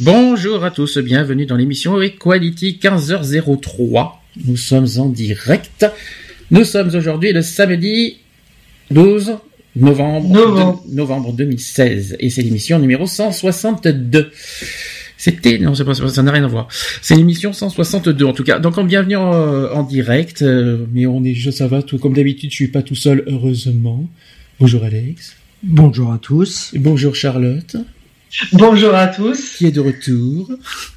Bonjour à tous, bienvenue dans l'émission Equality 15h03. Nous sommes en direct. Nous sommes aujourd'hui le samedi 12 novembre, Novembre. de- novembre 2016 et c'est l'émission numéro 162. C'était non, c'est pas ça n'a rien à voir. C'est l'émission 162 en tout cas. Donc en bienvenue en, en direct, euh, mais on est ça va tout comme d'habitude. Je suis pas tout seul heureusement. Bonjour Alex. Bonjour à tous. Bonjour Charlotte Bonjour à tous. qui est de retour.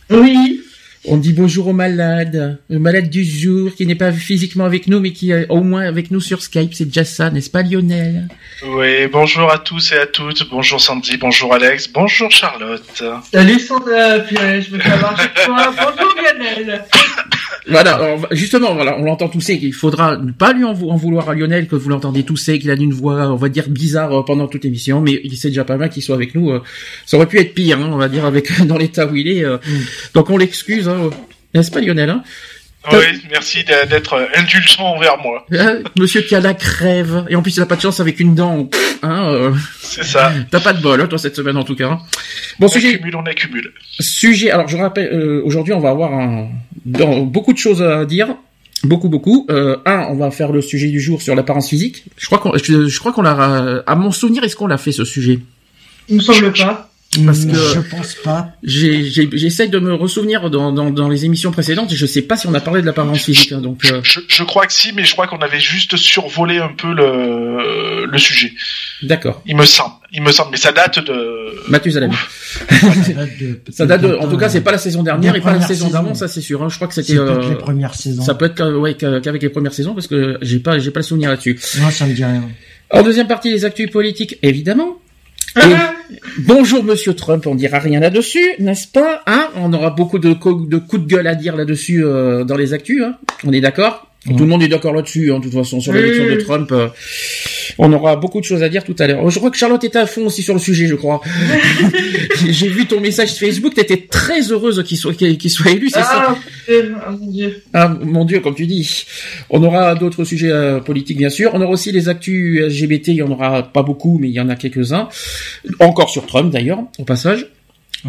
Oui, On dit bonjour aux malades, au malade du jour qui n'est pas physiquement avec nous mais qui est au moins avec nous sur Skype, c'est déjà ça, n'est-ce pas Lionel? Oui, bonjour à tous et à toutes. Bonjour Sandy, bonjour Alex, bonjour Charlotte. salut Sandra, je me fais avoir chaque fois. Bonjour Lionel. Voilà, alors, justement, voilà, on l'entend tousser, il faudra ne pas lui en, vou- en vouloir à Lionel que vous l'entendez tousser, qu'il a une voix, on va dire, bizarre euh, pendant toute l'émission, mais il c'est déjà pas mal qu'il soit avec nous. euh, ça aurait pu être pire, hein, on va dire, avec dans l'état où il est. euh, Donc on l'excuse, hein, n'est-ce pas Lionel hein? Oui, merci d'être indulgent envers moi. Hein, Monsieur qui a la crève, et en plus il a pas de chance avec une dent, hein, euh, C'est ça. t'as pas de bol, hein, toi, cette semaine en tout cas. Bon, On sujet, accumule, on accumule. Sujet. Alors, je rappelle, euh, aujourd'hui, on va avoir un, dans- beaucoup de choses à dire. Beaucoup, beaucoup. Euh, un, on va faire le sujet du jour sur l'apparence physique. Je crois qu'on, je, je crois qu'on l'a, à mon souvenir, est-ce qu'on l'a fait ce sujet? Il me semble pas. Parce que- Je pense pas. J'essaie de me ressouvenir dans, dans, dans les émissions précédentes et je sais pas si on a parlé de l'apparence physique. hein, donc, euh, Je, je crois que si, mais je crois qu'on avait juste survolé un peu le, le sujet. d'accord. Il me semble, il me semble, mais ça date de. Mathusalem. Ça date de, Ça date de, en tout cas, c'est pas la saison dernière et pas la saison d'avant, ça c'est sûr. hein. Je crois que c'était. euh, les premières saisons. ça peut être ouais, qu'avec les premières saisons parce que j'ai pas, j'ai pas le souvenir là-dessus. Non, ça me dit rien. En deuxième partie, les actus politiques, évidemment. Et bonjour Monsieur Trump, on dira rien là-dessus, n'est-ce pas Hein? On aura beaucoup de, co- de coups de gueule à dire là-dessus euh, dans les actus. Hein on est d'accord? Tout le monde est d'accord là-dessus, hein, de toute façon, sur l'élection de. Trump. euh, on aura beaucoup de choses à dire tout à l'heure. Je crois que Charlotte était à fond aussi sur le sujet, je crois. J'ai vu ton message Facebook, t'étais très heureuse qu'il soit, qu'il soit élu, c'est ça Ah, putain, ah, mon dieu. ah, mon Dieu, comme tu dis. On aura d'autres sujets euh, politiques, bien sûr. On aura aussi les actus LGBT. Il y en aura pas beaucoup, mais il y en a quelques-uns. Encore sur Trump, d'ailleurs, au passage.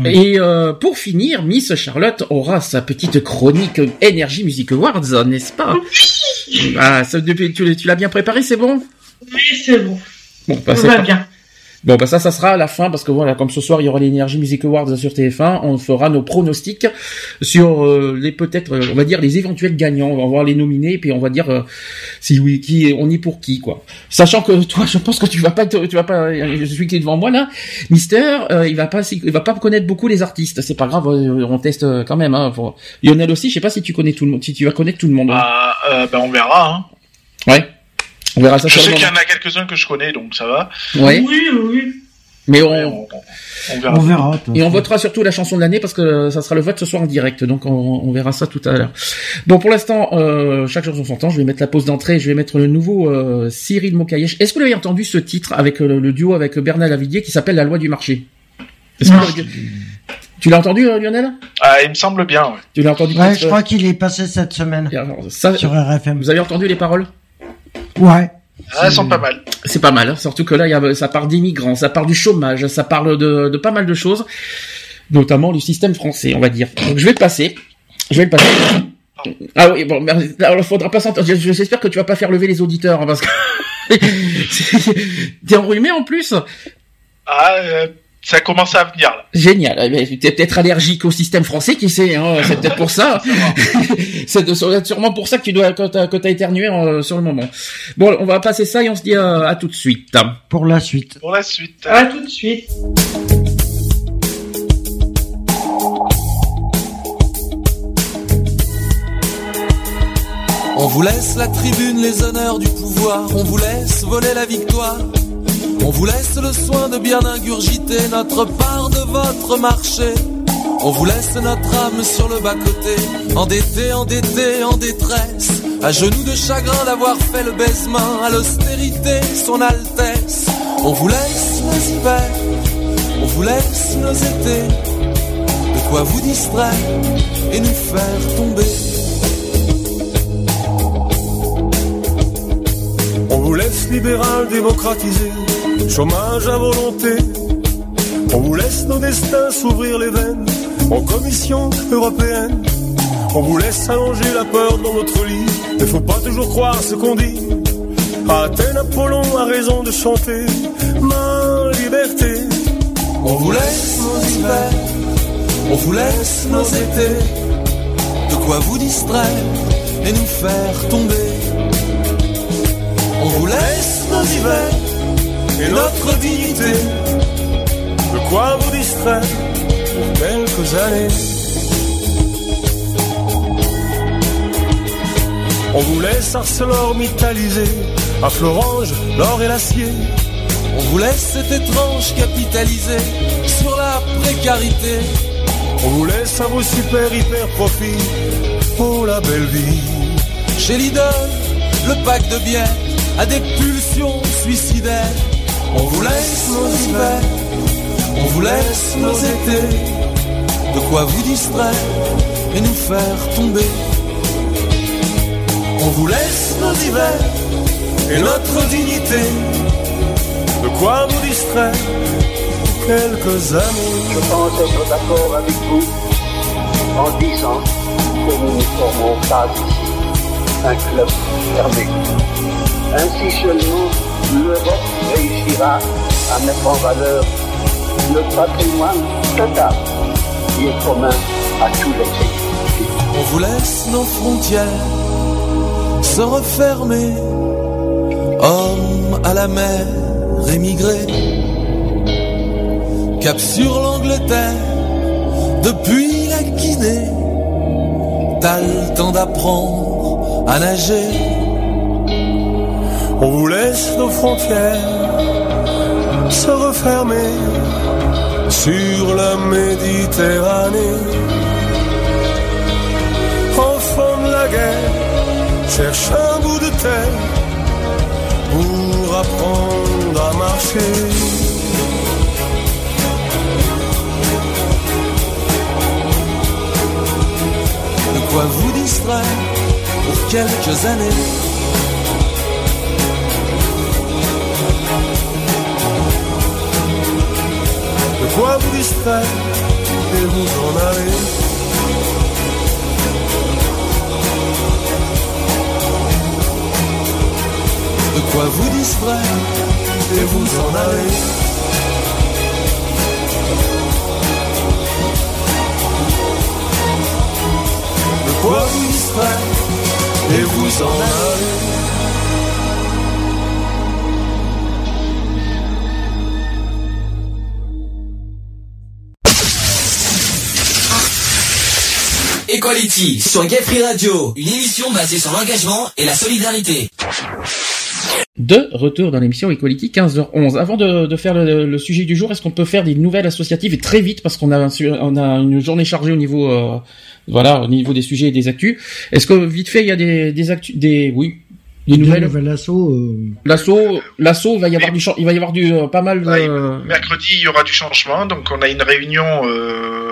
Et euh, pour finir, Miss Charlotte aura sa petite chronique Energy Music Awards, n'est-ce pas? Ah, ça, depuis, tu, tu l'as bien préparé, c'est bon? Oui, c'est bon. Bon, bah, Tout c'est va bien. Bon, bah ça, ça sera à la fin parce que voilà, comme ce soir il y aura l'Energy Music Awards sur TF1, on fera nos pronostics sur euh, les peut-être, euh, on va dire les éventuels gagnants. On va voir les nominés, puis on va dire euh, si oui, qui on est pour qui quoi. Sachant que toi, je pense que tu vas pas, te- tu vas pas, je suis qui est devant moi là, Mister, euh, il va pas, il va pas connaître beaucoup les artistes. C'est pas grave, euh, on teste euh, quand même. Hein, pour- Lionel aussi, je sais pas si tu connais tout le monde, si tu vas connaître tout le monde. hein. Ah, euh, ben on verra. Hein. Ouais. On verra ça Je sur sais qu'il y en a quelques-uns que je connais, donc ça va. Ouais. Oui, oui. Mais Ouais, on, on, verra. On verra. Et on votera surtout la chanson de l'année parce que ça sera le vote ce soir en direct, donc on, on verra ça tout à l'heure. Bon, pour l'instant, euh, chaque chanson son temps. Je vais mettre la pause d'entrée, je vais mettre le nouveau euh, Cyril Mokayesh. Est-ce que vous avez entendu ce titre avec euh, le duo avec Bernard Lavillier qui s'appelle La loi du marché? Est-ce que Non. vous- Tu l'as entendu, Lionel? Ah, il me semble bien. Ouais. Tu l'as entendu Ouais, je crois qu'il est passé cette semaine alors, ça, sur RFM. Vous avez entendu les paroles? Ouais. Ah, elles sont pas mal. C'est pas mal, hein. surtout que là, il y a, ça parle d'immigrants, ça parle du chômage, ça parle de, de pas mal de choses, notamment du système français, on va dire. Donc je vais le passer. Je vais le passer. Ah oui, bon, alors, il faudra pas s'entendre. Je- J'espère que tu vas pas faire lever les auditeurs, hein, parce que t'es enrhumé en plus. Ah, euh, ça commence à venir là. Génial. Eh tu es peut-être allergique au système français, qui sait, hein, c'est peut-être pour ça. c'est sûrement pour ça que tu dois que t'as, que éternué euh, sur le moment. Bon, on va passer ça et on se dit euh, à tout de suite. Pour la suite. Pour la suite. À tout de suite. On vous laisse la tribune, les honneurs du pouvoir, on vous laisse voler la victoire. On vous laisse le soin de bien ingurgiter notre part de votre marché. On vous laisse notre âme sur le bas-côté, endetté, endetté, en détresse, à genoux de chagrin d'avoir fait le baisement à l'austérité, son Altesse. On vous laisse nos hivers, on vous laisse nos étés, de quoi vous distraire et nous faire tomber. On vous laisse libéral démocratiser chômage à volonté. On vous laisse nos destins s'ouvrir les veines en commission européenne. On vous laisse allonger la peur dans notre lit. Ne faut pas toujours croire ce qu'on dit. Athènes, Apollon a raison de chanter ma liberté. On vous laisse nos hivers, on vous laisse nos étés. De quoi vous distraire et nous faire tomber. On vous laisse nos hivers et notre dignité. De quoi vous distraire pour quelques années. On vous laisse ArcelorMittaliser à Florange l'or et l'acier. On vous laisse cet étrange capitaliser sur la précarité. On vous laisse à vos super hyper profits pour la belle vie. Chez Lidl, le pack de bière a des pulsions suicidaires. On vous laisse nos hivers, on vous laisse nos étés, de quoi vous distraire et nous faire tomber. On vous laisse nos hivers et notre dignité, de quoi vous distraire quelques années. Je pense être d'accord avec vous en disant que nous ne formons pas ici un club fermé. Ainsi seulement l'Europe réussira à mettre en valeur le patrimoine total qui est commun à tous les pays. On vous laisse nos frontières se refermer, hommes à la mer émigrés, cap sur l'Angleterre, depuis la Guinée, t'as le temps d'apprendre à nager on vous laisse nos frontières se refermer sur la Méditerranée. Enfant de la guerre, cherche un bout de terre pour apprendre à marcher. De quoi vous distraire pour quelques années quoi vous distraire et vous en aller. De quoi vous distraire et vous en aller. De quoi vous distraire et vous en aller. Equality sur Gay Free Radio, une émission basée sur l'engagement et la solidarité. De retour dans l'émission Equality 15h11. Avant de, faire le, sujet du jour, est-ce qu'on peut faire des nouvelles associatives et très vite parce qu'on a on a une journée chargée au niveau euh, voilà au niveau des sujets et des actus. Est-ce que vite fait il y a des des actus des oui des nouvelles? l'assaut euh... l'assaut l'assaut il va y avoir du il va y avoir du euh, pas mal de... mercredi il y aura du changement donc on a une réunion euh,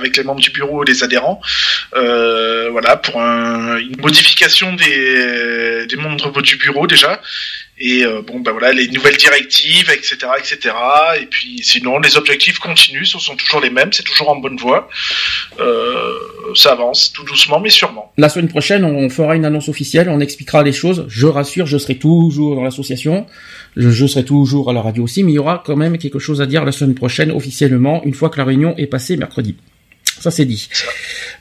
avec les membres du bureau et les adhérents euh, voilà pour un, une modification des des membres du bureau déjà et euh, bon ben voilà les nouvelles directives etc etc et puis sinon les objectifs continuent ce sont toujours les mêmes c'est toujours en bonne voie euh, ça avance tout doucement mais sûrement. La semaine prochaine, on fera une annonce officielle, on expliquera les choses. Je rassure, je serai toujours dans l'association, je, serai toujours à la radio aussi, mais il y aura quand même quelque chose à dire la semaine prochaine officiellement, une fois que la réunion est passée mercredi. Ça c'est dit.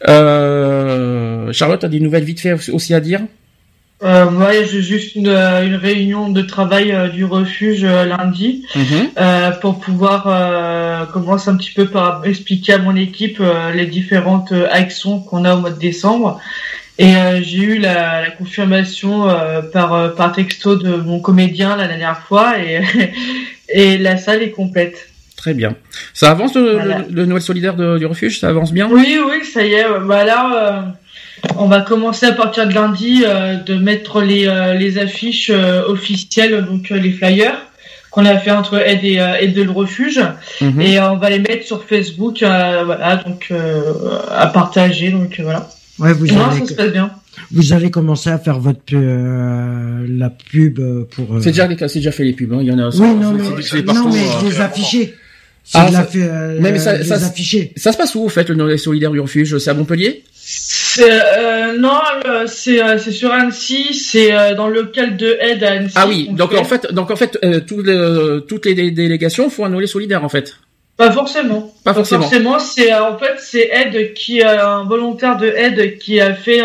Euh, Charlotte, a des nouvelles vite fait aussi à dire? Euh, ouais, j'ai juste une, euh, une, réunion de travail euh, du refuge euh, lundi mhm. pour pouvoir commencer un petit peu par expliquer à mon équipe les différentes actions qu'on a au mois de décembre. Et j'ai eu la, la confirmation par, par texto de mon comédien la dernière fois et, et la salle est complète. Très bien. Ça avance le, le, Noël solidaire du refuge? Ça avance bien? Oui, oui, ça y est. Bah là, on va commencer à partir de lundi euh, de mettre les, euh, les affiches euh, officielles, donc les flyers qu'on a fait entre aide et, aide de le refuge mhm. et on va les mettre sur Facebook voilà donc à partager donc voilà ouais vous allez, ça se passe bien vous allez commencer à faire votre la pub pour c'est déjà c'est déjà fait les pubs hein. il y en a oui non mais, non, mais les ah, la fait, mais ça, ça, ça, se passe où, au fait, le Noël solidaire du refuge C'est à Montpellier? Euh, non, c'est euh, c'est sur Annecy, c'est euh, dans le local de aide à Annecy. Ah oui, donc en fait, donc en fait, toutes les délégations font un Noël solidaire en fait. Pas forcément. Pas forcément. forcément, c'est en fait c'est aide qui un volontaire de aide qui a fait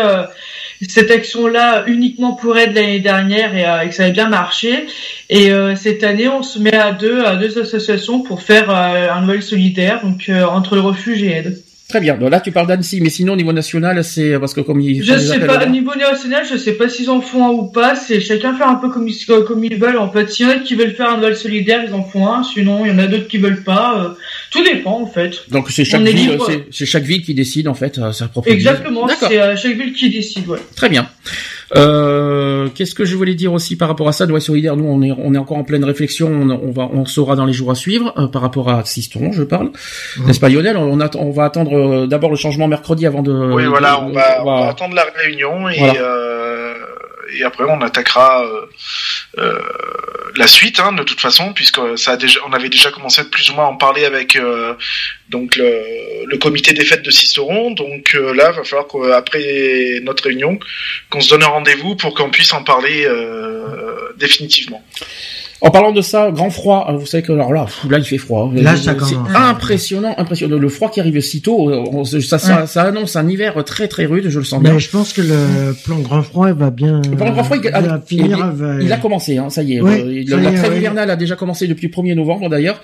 cette action-là uniquement pour aide l'année dernière et, que ça a bien marché. Et cette année, on se met à deux à deux associations pour faire un Noël solidaire, donc entre le refuge et aide. Très bien. Donc là, tu parles d'Annecy, mais sinon, au niveau national, c'est parce que comme ils. Je sais pas. Au niveau national, je sais pas s'ils en font un ou pas. C'est chacun fait un peu comme ils, comme ils veulent. En fait, s'il y en a qui veulent faire un Noël solidaire, ils en font un. Sinon, il y en a d'autres qui veulent pas. Euh, tout dépend, en fait. Donc c'est chaque ville, c'est chaque ville qui décide en fait sa propre. Exactement. C'est euh, chaque ville qui décide. Ouais. Très bien. Euh, Qu'est-ce que je voulais dire aussi par rapport à ça, Noël solidaire Nous, on est, on est encore en pleine réflexion. On, va, on saura dans les jours à suivre euh, par rapport à Siston, je parle. Mmh. N'est-ce pas, Lionel? On, on va attendre euh, d'abord le changement mercredi avant de. Oui, voilà, on, va, attendre la réunion et. Euh, et après on attaquera euh, euh, la suite hein, de toute façon puisque ça a déjà on avait déjà commencé à plus ou moins en parler avec euh, donc le, comité des fêtes de Sisteron donc là il va falloir qu'après notre réunion qu'on se donne un rendez-vous pour qu'on puisse en parler définitivement. En parlant de ça, grand froid, hein, vous savez que alors là, là il fait froid. Là, ça c'est impressionnant, impressionnant. Le froid qui arrive si tôt, ça, ça, ça, annonce un hiver très très rude, je le sens bien. Mais je pense que le plan grand froid va bien. Le plan grand froid, il, a, finir, il, a commencé, hein, ça y est. la trêve hivernale a déjà commencé depuis le 1er novembre d'ailleurs.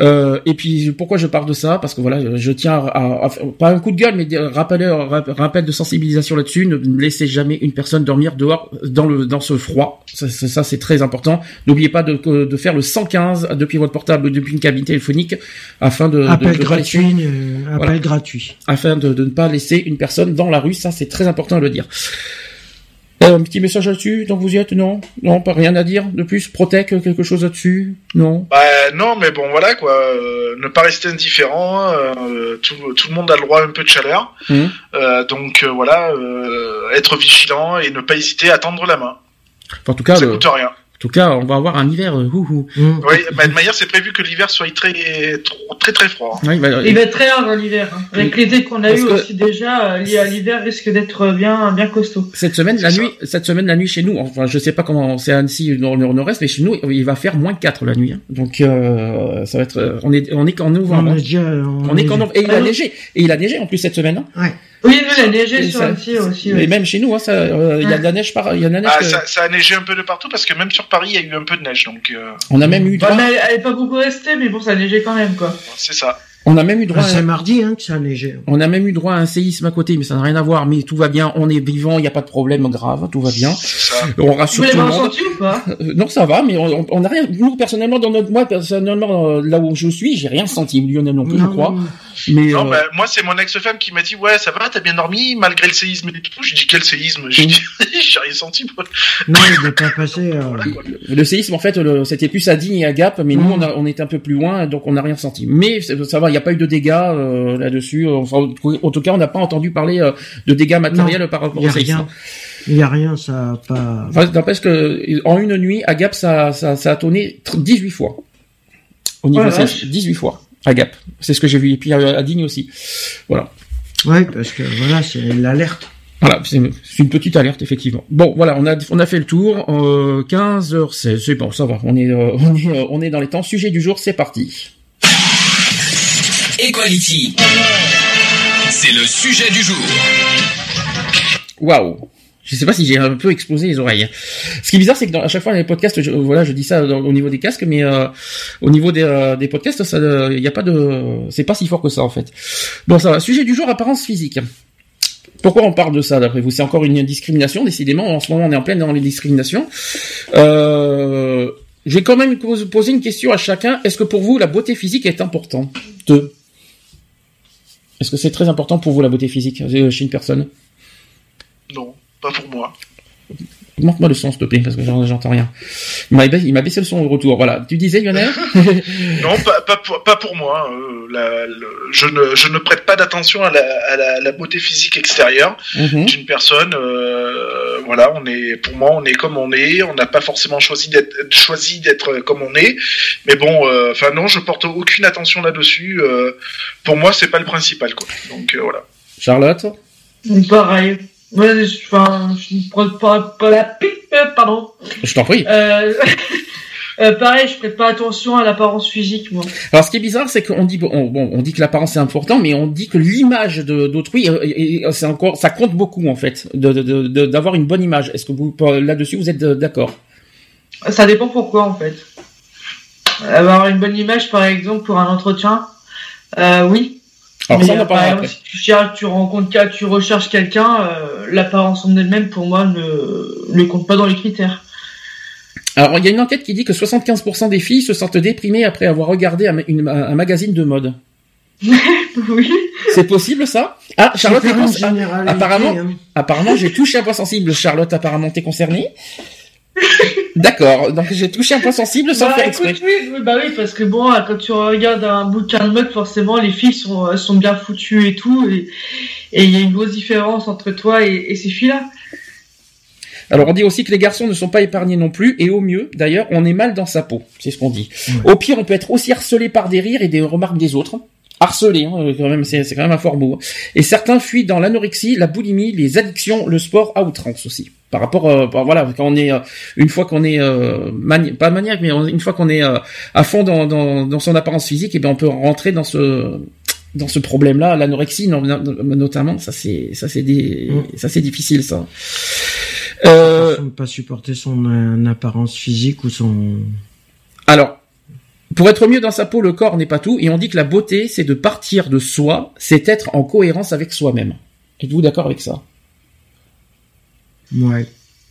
Euh, et puis pourquoi je parle de ça? Parce que voilà, je tiens à, à, pas un coup de gueule, mais rappel, rappel de sensibilisation là-dessus. Ne laissez jamais une personne dormir dehors dans le dans ce froid. Ça, ça c'est très important. N'oubliez pas de de, faire le 115 depuis votre portable, depuis une cabine téléphonique, afin de appel gratuit, euh, appel gratuit, afin de, ne pas laisser une personne dans la rue. Ça, c'est très important à le dire. Euh, un petit message là-dessus, donc vous y êtes, non? Non, pas rien à dire de plus? Protec, quelque chose là-dessus? Non? Bah, Non, mais bon, voilà, quoi. Euh, ne pas rester indifférent. tout, le monde a le droit à un peu de chaleur. Mmh. donc, voilà, être vigilant et ne pas hésiter à tendre la main. en tout cas, ça coûte rien. En tout cas, on va avoir un hiver. Euh, Oui, bah, de manière, c'est prévu que l'hiver soit très, très, très froid. il, va... être très rare l'hiver. Hein. Avec l'été qu'on a eu aussi déjà, euh, l'hiver risque d'être bien, bien costaud. Cette semaine, la nuit, cette semaine, la nuit chez nous, enfin, je sais pas comment c'est Annecy dans le nord-est, mais chez nous, il va faire moins 4 la nuit. Hein. Donc, euh, ça va être, euh, on est, on est qu'en novembre. On, est, qu'en novembre. Et il a neigé. Et il a neigé en plus cette semaine. Hein. Ouais. Oui, il a neigé sur Annecy aussi. Mais même chez nous, hein, ça, euh, il y a de la neige par, il y a de la neige. Ah, ça, ça, a neigé un peu de partout parce que même sur Paris, il y a eu un peu de neige, donc. Euh... On a même eu. Droit... Bah, elle, n'est pas beaucoup restée, mais bon, ça a neigé quand même, quoi. C'est ça. On a même eu droit. Ah, c'est mardi hein, que ça a neigé. On a même eu droit à un séisme à côté, mais ça n'a rien à voir. Mais tout va bien, on est vivant, il n'y a pas de problème grave, tout va bien. Ça. On rassure tout le monde. Senti ou pas euh, non, ça va, mais on n'a rien. Nous personnellement, dans notre moi personnellement euh, là où je suis, j'ai rien senti. Lionel non plus, je crois. Mais non, euh... bah, moi c'est mon ex-femme qui m'a dit ouais ça va, t'as bien dormi malgré le séisme et tout. Je dis quel séisme? J'ai dit j'ai rien senti. Non, il n'est pas passé. Euh... le séisme en fait, c'était plus à Digne et à Gap, mais nous mm. on, a, on était un peu plus loin, donc on n'a rien senti. Mais ça va, il n'y a pas eu de dégâts euh, là-dessus. Enfin, en tout cas, on n'a pas entendu parler euh, de dégâts matériels par rapport au séisme. Il n'y a rien, ça a pas. Enfin, n'empêche que en une nuit, à Gap, ça, ça, ça a tourné 18 fois. Au niveau ouais, 18 fois à Gap. C'est ce que j'ai vu. Et puis à, Digne aussi. Voilà. Ouais, parce que voilà, c'est l'alerte. Voilà, c'est une petite alerte effectivement. Bon, voilà, on a on a fait le tour. Euh, 15h16, c'est bon, ça va. On est euh, on est euh, on est dans les temps. Sujet du jour, c'est parti. Equality. C'est le sujet du jour. Waouh. Je sais pas si j'ai un peu explosé les oreilles. Ce qui est bizarre, c'est que à chaque fois les podcasts, je, voilà, je dis ça au niveau des casques, mais euh, au niveau des, euh, podcasts, il euh, a pas de, c'est pas si fort que ça en fait. Bon, ça va. Sujet du jour, apparence physique. Pourquoi on parle de ça d'après vous? C'est encore une discrimination, décidément. En ce moment, on est en pleine dans les discriminations. Euh, j'ai quand même posé une question à chacun. Est-ce que pour vous, la beauté physique est importante? Est-ce que c'est très important pour vous la beauté physique chez une personne? Non pas pour moi. Montre-moi le son, s'il te plaît, parce que j'entends rien. Il m'a baissé le son au retour. Voilà. Tu disais, Lionel? Non, pas, pour, moi. Hein. je, ne, prête pas d'attention à, la, beauté physique extérieure mhm. d'une personne. Euh, voilà, on est, pour moi, on est comme on est. On n'a pas forcément choisi d'être, choisi d'être comme on est. Mais bon, euh, enfin non, je porte aucune attention là-dessus. Euh, pour moi, c'est pas le principal, quoi. Donc voilà. Charlotte? Pareil. Ouais, enfin, je ne prends pas, pas la pipe, euh, pardon. Je t'en prie. Euh, euh, pareil, je prête pas attention à l'apparence physique, moi. Alors, ce qui est bizarre, c'est qu'on dit bon, on dit que l'apparence est important, mais on dit que l'image de d'autrui, c'est encore, ça compte beaucoup en fait, de d'avoir une bonne image. Est-ce que vous là-dessus vous êtes d'accord? Ça dépend pourquoi en fait. Avoir une bonne image, par exemple, pour un entretien, euh, oui. Alors ça, on par exemple, si tu cherches, tu rencontres, tu recherches quelqu'un, euh, l'apparence en elle-même, pour moi, ne, ne compte pas dans les critères. Alors, il y a une enquête qui dit que 75% des filles se sentent déprimées après avoir regardé un, un magazine de mode. oui. C'est possible ça? Ah, Charlotte, apparemment, hein. apparemment, j'ai touché un point sensible. Charlotte, apparemment, t'es concernée? D'accord, donc j'ai touché un point sensible sans bah, faire exprès. oui, bah oui, parce que bon, quand tu regardes un bouquin de mode, forcément, les filles sont, sont bien foutues et tout, et il y a une grosse différence entre toi et, ces filles-là. Alors on dit aussi que les garçons ne sont pas épargnés non plus, et au mieux, d'ailleurs, on est mal dans sa peau, c'est ce qu'on dit. Au pire, on peut être aussi harcelé par des rires et des remarques des autres. Harcelé, hein, quand même, c'est quand même un fort mot. Et certains fuient dans l'anorexie, la boulimie, les addictions, le sport à outrance aussi par rapport euh, voilà quand on est euh, une fois qu'on est euh, pas maniaque mais une fois qu'on est euh, à fond dans, dans, dans, son apparence physique et eh bien on peut rentrer dans ce dans ce problème là l'anorexie notamment ça c'est ça c'est des mm. ça c'est difficile ça euh, ne pas supporter son apparence physique ou son alors pour être mieux dans sa peau, le corps n'est pas tout, et on dit que la beauté, c'est de partir de soi, c'est être en cohérence avec soi-même. Êtes-vous d'accord avec ça? Ouais.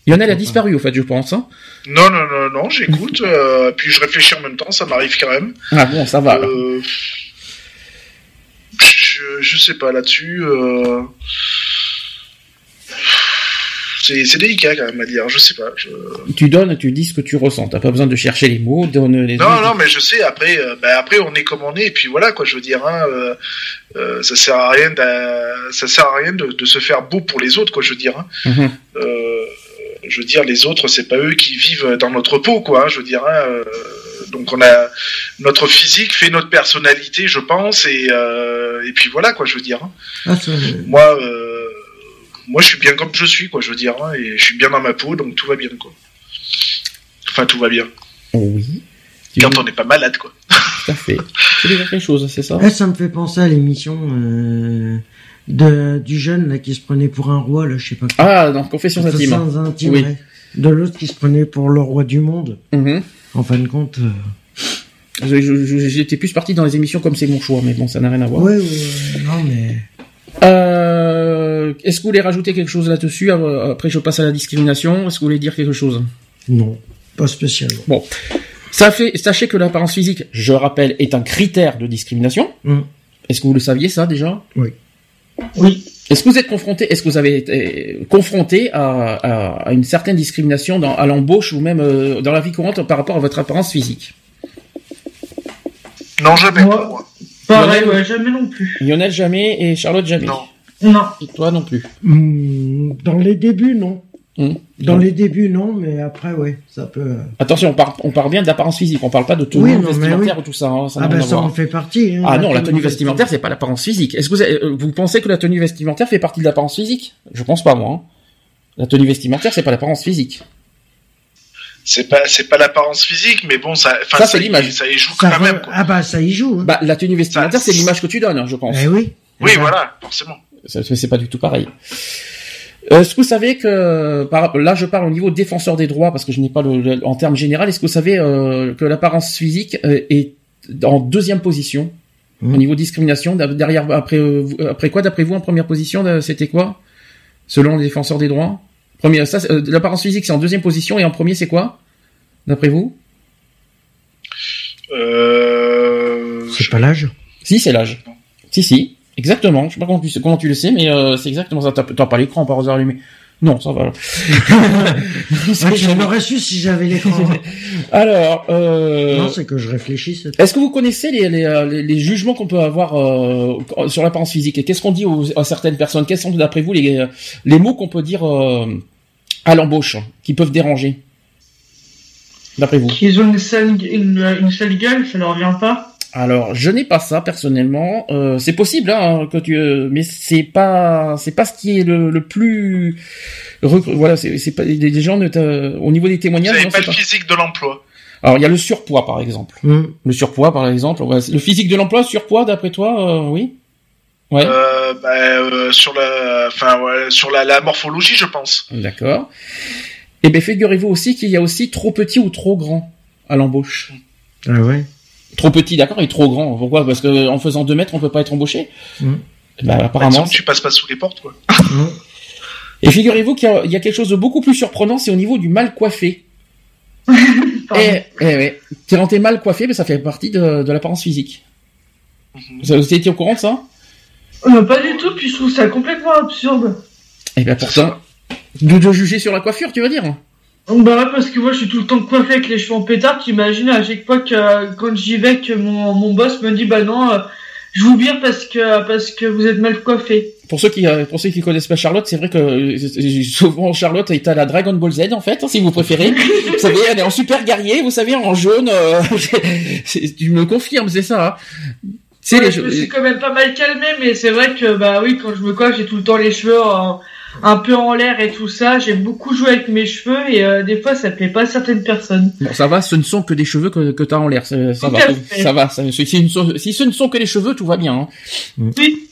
Lionel a disparu, au fait, je pense. Hein non, non, non, non, j'écoute. Euh, puis je réfléchis en même temps, ça m'arrive quand même. Ah bon, ça va. Euh, je, je, sais pas là-dessus. Euh c'est délicat quand même à dire, je sais pas. Tu donnes, tu dis ce que tu ressens, t'as pas besoin de chercher les mots, donne les. Non, non, mais je sais. Après, euh, ben, après on est comme on est, et puis voilà quoi. Je veux dire, hein, euh, euh, ça sert à rien, de, ça sert à rien de, se faire beau pour les autres quoi. Je veux dire. Hein. Mhm. je veux dire, les autres, c'est pas eux qui vivent dans notre peau quoi. Hein, je veux dire. Hein, donc on a notre physique fait notre personnalité, je pense, et et puis voilà quoi. Je veux dire. Hein. Ah, Moi moi, je suis bien comme je suis, quoi, je veux dire, hein, et je suis bien dans ma peau, donc tout va bien, quoi. Enfin, tout va bien. Oui. Quand on n'est pas malade, quoi. Tout à fait. C'est déjà quelque chose, c'est ça? Ça me fait penser à l'émission euh, de du jeune là qui se prenait pour un roi, là, je sais pas. Ah, dans Confessions intimes. Intime, oui. De l'autre qui se prenait pour le roi du monde. Mm-hmm. En fin de compte. Euh, j'étais plus parti dans les émissions comme c'est mon choix, mais bon, ça n'a rien à voir. Oui, oui, non, mais. Euh, est-ce que vous voulez rajouter quelque chose là-dessus Après, je passe à la discrimination? Est-ce que vous voulez dire quelque chose? Non, pas spécialement. Bon, ça fait. Sachez que l'apparence physique, je rappelle, est un critère de discrimination. Hum. Est-ce que vous le saviez ça déjà? Oui. Oui. Est-ce que vous êtes confronté Est-ce que vous avez été confronté à, une certaine discrimination dans, à l'embauche ou même euh, dans la vie courante par rapport à votre apparence physique? Non, jamais. moi. Pareil, ouais, jamais non plus. Lionel jamais et Charlotte jamais? Non. Non. Et toi non plus. Hmm, dans les débuts, non. Hmm. Dans les débuts, non, mais après, oui, ça peut. Euh. Attention, on parle, on parle bien d'apparence physique, on parle pas de tenue vestimentaire ou tout ça. Hein, ça ah ben ça en fait partie. Hein, ah non, la tenue vestimentaire, c'est pas l'apparence physique. Est-ce que vous, euh, vous, pensez que la tenue vestimentaire fait partie de l'apparence physique? Je pense pas, moi. Hein. La tenue vestimentaire, c'est pas l'apparence physique. C'est pas, c'est pas l'apparence physique, mais bon, ça, ça, c'est l'image. Ça y joue quand même. Ah bah ça y joue. Bah la tenue vestimentaire, c'est l'image que tu donnes, je pense. Eh oui. Oui, voilà, forcément. C'est pas du tout pareil. Euh, est-ce que vous savez que là je parle au niveau défenseur des droits parce que je n'ai pas le, en termes général. Est-ce que vous savez euh, que l'apparence physique euh, est en deuxième position mmh. au niveau discrimination? Derrière après après quoi d'après vous en première position c'était quoi? Selon les défenseurs des droits? Premier ça l'apparence physique c'est en deuxième position et en premier c'est quoi? D'après vous? C'est pas l'âge? Si c'est l'âge. Si si. Exactement. Je sais pas comment tu, comment tu le sais, mais euh, c'est exactement ça. T'as pas l'écran par hasard allumé. Non, ça va. je l'aurais su si j'avais l'écran. Alors, euh... non, c'est que je réfléchis. Est-ce que vous connaissez les, les, euh, les, jugements qu'on peut avoir euh, sur l'apparence physique? Et qu'est-ce qu'on dit aux, à certaines personnes? Quels sont d'après vous les, les mots qu'on peut dire euh, à l'embauche qui peuvent déranger? D'après vous Qu'ils ont une seule, une, une seule gueule, ça leur vient pas? Alors, je n'ai pas ça personnellement. Euh, c'est possible, hein, que tu, euh, mais c'est pas, c'est pas ce qui est le, le plus. Voilà, c'est pas des gens au niveau des témoignages. Vous pas le physique de l'emploi. Alors, il y a le surpoids, par exemple. Hmm. Le surpoids, par exemple. Le physique de l'emploi, surpoids, d'après toi, euh, oui? Ouais. Euh, bah, sur la, enfin, sur la, la, morphologie, je pense. D'accord. Et eh bien, figurez-vous aussi qu'il y a aussi trop petit ou trop grand à l'embauche. Ah ouais? Trop petit, d'accord, et trop grand. Pourquoi? Parce que en faisant 2 mètres, on peut pas être embauché? Mmh. Bah, apparemment. tu passes pas sous les portes, quoi. Mm. Et figurez-vous qu'il y, a quelque chose de beaucoup plus surprenant, c'est au niveau du mal coiffé. et, eh, eh, ouais. Quand t'es mal coiffé, mais ça fait partie de, de l'apparence physique. Mm-hmm. Vous, avez été au courant de ça? Euh, Pas du tout, puis je trouve ça complètement absurde. Et eh bien pourtant, de, de juger sur la coiffure, tu veux dire? Bah parce que moi je suis tout le temps coiffé avec les cheveux en pétard, t'imagines à chaque fois que quand j'y vais que mon, mon boss me dit bah non, euh, je vous vire parce que parce que vous êtes mal coiffé. Pour ceux qui euh, pour ceux qui connaissent pas Charlotte, c'est vrai que euh, souvent Charlotte est à la Dragon Ball Z en fait, si vous préférez. vous savez, elle est en super guerrier, vous savez, en jaune. tu me confirmes, c'est ça. Hein. Ouais, je me suis quand même pas mal calmé, mais c'est vrai que bah oui, quand je me coiffe, j'ai tout le temps les cheveux en un peu en l'air et tout ça. J'aime beaucoup jouer avec mes cheveux et euh, des fois ça plaît pas à certaines personnes. Bon, ça va, ce ne sont que des cheveux que, que tu as en l'air. Ça, va, ça va. si, ce ne sont que des cheveux, tout va bien. Hein. Oui.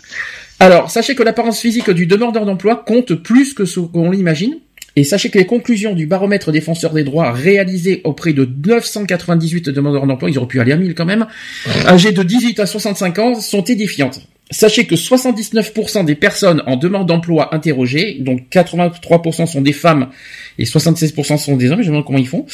Alors, sachez que l'apparence physique du demandeur d'emploi compte plus que ce qu'on l'imagine. Et sachez que les conclusions du baromètre défenseur des droits réalisé auprès de 998 demandeurs d'emploi, ils auraient pu aller à 1000 quand même, âgés de 18 à 65 ans, sont édifiantes. Sachez que 79% des personnes en demande d'emploi interrogées, donc 83% sont des femmes et 76% sont des hommes, je me demande comment ils font.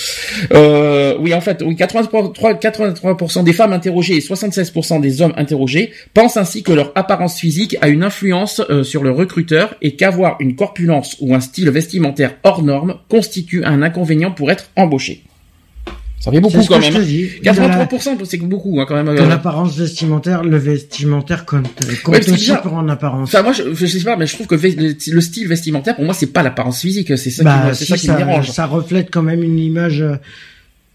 Euh, oui, en fait, oui, 83%, 83 des femmes interrogées et 76% des hommes interrogés pensent ainsi que leur apparence physique a une influence euh, sur le recruteur et qu'avoir une corpulence ou un style vestimentaire hors norme constitue un inconvénient pour être embauché. Ça fait beaucoup quand même. 83%, c'est beaucoup hein, quand même. Dans euh. l'apparence vestimentaire, le vestimentaire compte, compte aussi pour en apparence. Enfin, moi, je, je, sais pas, mais je trouve que le style vestimentaire, pour moi, c'est pas l'apparence physique. C'est ça, qui, bah, ça, qui me dérange. Ça reflète quand même une image. Euh,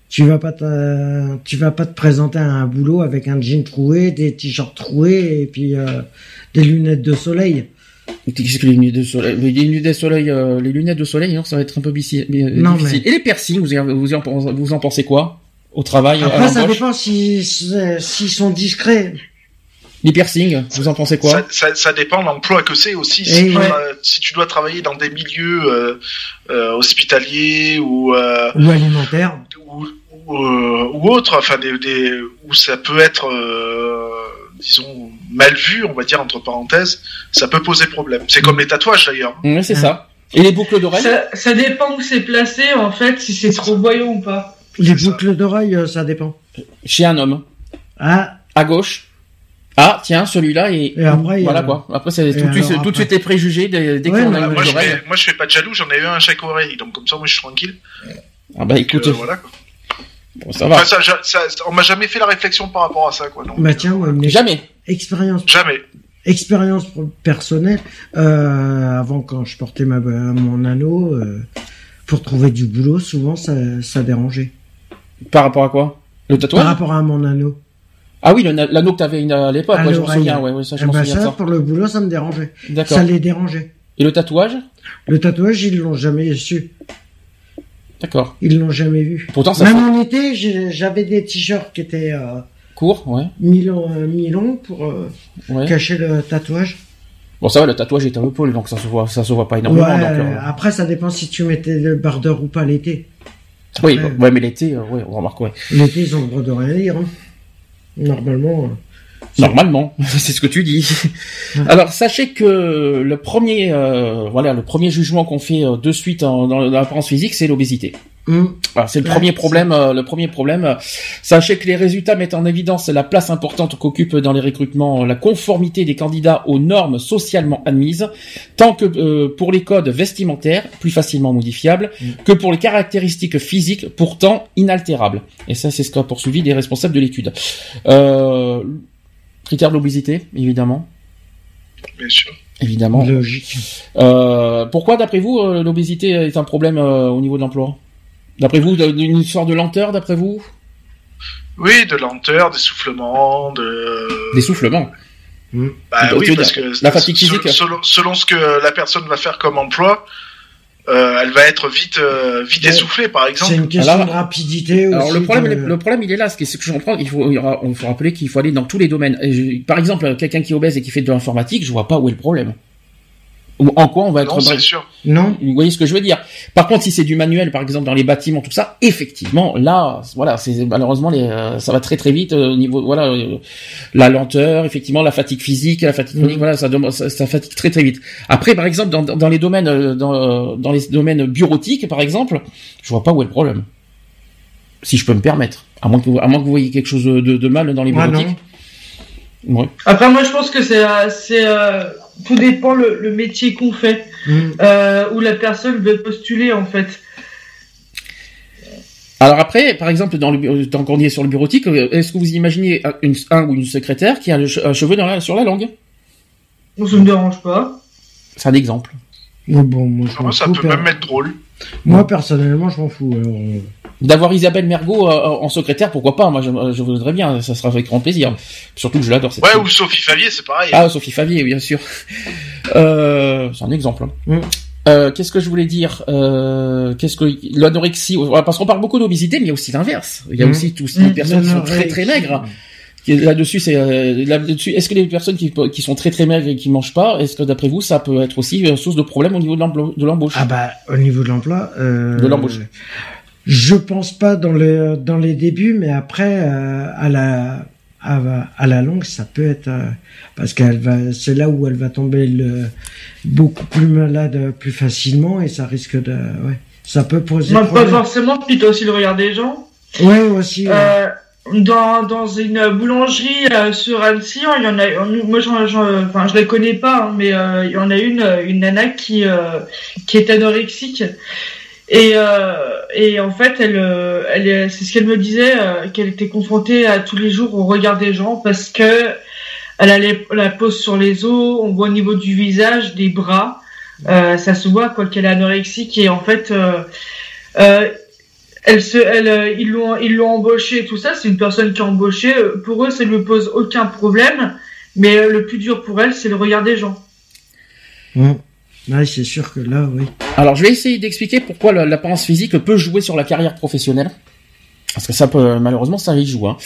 tu vas pas te, tu vas pas te présenter à un boulot avec un jean troué, des t-shirts troués et puis euh, des lunettes de soleil. Qu'est-ce que les lunettes de soleil Les lunettes de soleil, euh, les lunettes de soleil, hein, ça va être un peu difficile. Non, Mais... Et les piercings, vous, vous, en, vous en pensez quoi Au travail Après, ça dépend s'ils si, sont discrets. Les piercings, vous en pensez quoi ça, ça, dépend de l'emploi que c'est aussi. Si, si, tu dois travailler dans des milieux euh, euh, hospitaliers ou, euh, ou alimentaires ou, ou, ou autres, enfin des, des, où ça peut être disons, mal vu, on va dire entre parenthèses, ça peut poser problème. C'est comme les tatouages d'ailleurs. Oui, c'est ça. Et les boucles d'oreilles ça, dépend où c'est placé, en fait, si c'est trop voyant ou pas. Les boucles d'oreilles, euh, ça dépend. Chez un homme. Ah. À gauche. Ah, tiens, celui-là et, après, voilà quoi. Après, c'est tout, de suite, tout de suite les préjugés dès, dès qu'on a moi, je fais, moi, je fais pas de jaloux, j'en ai eu un à chaque oreille, donc comme ça, moi, je suis tranquille. Ah bah écoute, euh, voilà quoi. Bon, ça va. ça, ça, on m'a jamais fait la réflexion par rapport à ça, quoi. bah tiens, jamais. Expérience. Jamais. expérience personnelle, euh, avant quand je portais ma, mon anneau, euh, pour trouver du boulot, souvent ça, ça dérangeait. Par rapport à quoi? Le tatouage? Par rapport à mon anneau. Ah oui, l'anneau que tu avais à l'époque, je m'en souviens. Ouais, ça, je eh ben ça, pour le boulot, ça me dérangeait. Ça les dérangeait. Et le tatouage? Le tatouage, ils l'ont jamais su. D'accord. Ils l'ont jamais vu. Pourtant, ça Même en été, j'avais des t-shirts qui étaient euh, courts, ouais. Mi-longs pour euh, cacher le tatouage. Bon, ça va, le tatouage est un peu donc ça se voit, ça se voit pas énormément. Euh, après, ça dépend si tu mettais le bardeur ou pas l'été. Oui, ouais, mais l'été, ouais, on remarque, ouais. L'été, ils ont le droit de rien dire. Hein. Normalement. Normalement, c'est ce que tu dis. Alors sachez que le premier, euh, voilà, le premier jugement qu'on fait euh, de suite dans l'apparence physique, c'est l'obésité. Mm. c'est le premier problème. Euh, le premier problème. Sachez que les résultats mettent en évidence la place importante qu'occupe dans les recrutements la conformité des candidats aux normes socialement admises, tant que pour les codes vestimentaires, plus facilement modifiables, mm. que pour les caractéristiques physiques, pourtant inaltérables. Et ça, c'est ce qu'a poursuivi les responsables de l'étude. Euh, Critère de l'obésité, évidemment. Bien sûr. Évidemment. Logique. Euh, pourquoi, d'après vous, euh, l'obésité est un problème euh, au niveau de l'emploi? D'après vous, une sorte de lenteur, d'après vous? Oui, de lenteur, d'essoufflement, de... D'essoufflement mmh. Bah oui, parce que la fatigue physique? selon, ce que la personne va faire comme emploi, euh, elle va être vite euh, vite essoufflée par exemple. C'est une question de rapidité aussi. Alors le problème, le problème il est là, ce que, ce que je comprends, il faut, il faut rappeler qu'il faut aller dans tous les domaines. par exemple, quelqu'un qui est obèse et qui fait de l'informatique, je vois pas où est le problème en quoi on va être non, c'est sûr. Non, vous voyez ce que je veux dire. Par contre, si c'est du manuel, par exemple dans les bâtiments, tout ça, effectivement, là, voilà, c'est malheureusement les, euh, ça va très très vite euh, au niveau, voilà, euh, la lenteur, effectivement, la fatigue physique, la fatigue chronique, voilà, ça, ça, ça, fatigue très très vite. Après, par exemple, dans, dans les domaines, dans, dans les domaines bureautiques, par exemple, je vois pas où est le problème. Si je peux me permettre, à moins que, à moins que vous voyez quelque chose de, de mal dans les bureautiques. Ouais. Après, moi, je pense que c'est, c'est tout dépend le, métier qu'on fait, mm. euh, où la personne veut postuler en fait. Alors après, par exemple, dans le tant qu'on est sur le bureautique, euh, est-ce que vous imaginez un, ou une secrétaire qui a un cheveu dans sur la langue? Ça ne me dérange pas. C'est un exemple. bon, moi, ah, ça peut même être drôle. Moi, personnellement, je m'en fous. D'avoir Isabelle Mergot euh, en secrétaire, pourquoi pas? Moi, je, voudrais bien, ça sera avec grand plaisir. Surtout que je l'adore. Ouais, ou Sophie Favier, c'est pareil. Ah, Sophie Favier, bien sûr. Euh, c'est un exemple. Hein. Mm. Euh, qu'est-ce que je voulais dire Qu'est-ce que l'anorexie Parce qu'on parle beaucoup d'obésité, mais il y a aussi l'inverse. Il y a mm. aussi tous les mm. personnes qui sont très très maigres. Là-dessus, c'est là-dessus. Est-ce que les personnes qui, qui sont très très maigres et qui mangent pas, est-ce que d'après vous, ça peut être aussi une source de problème au niveau de l'embauche? Ah bah, au niveau de l'emploi. De l'embauche. Je pense pas dans les dans les débuts, mais après euh, à la à, la longue, ça peut être euh, parce qu'elle va, c'est là où elle va tomber le, beaucoup plus malade plus facilement et ça risque de, ouais, ça peut poser. Moi, pas forcément. Puis t'as aussi le regard des gens. Ouais, aussi. Euh, dans, dans une boulangerie sur Annecy, il y en a, moi, j'en, enfin, je la connais pas, hein, mais il y en a une, une nana qui, qui est anorexique. Et, euh, et en fait, elle, euh, elle, c'est ce qu'elle me disait, euh, qu'elle était confrontée à tous les jours au regard des gens parce que elle allait la pose sur les os, on voit au niveau du visage, des bras, euh, ça se voit quoi qu'elle est anorexique et en fait, euh, elle se, elle, ils l'ont, ils l'ont embauchée et tout ça. C'est une personne qui est embauchée. Pour eux, ça ne lui pose aucun problème, mais le plus dur pour elle, c'est le regard des gens. Mmh. Oui, c'est sûr que là, oui. Alors, je vais essayer d'expliquer pourquoi l'apparence physique peut jouer sur la carrière professionnelle. Parce que ça peut, malheureusement, ça y joue. Hein.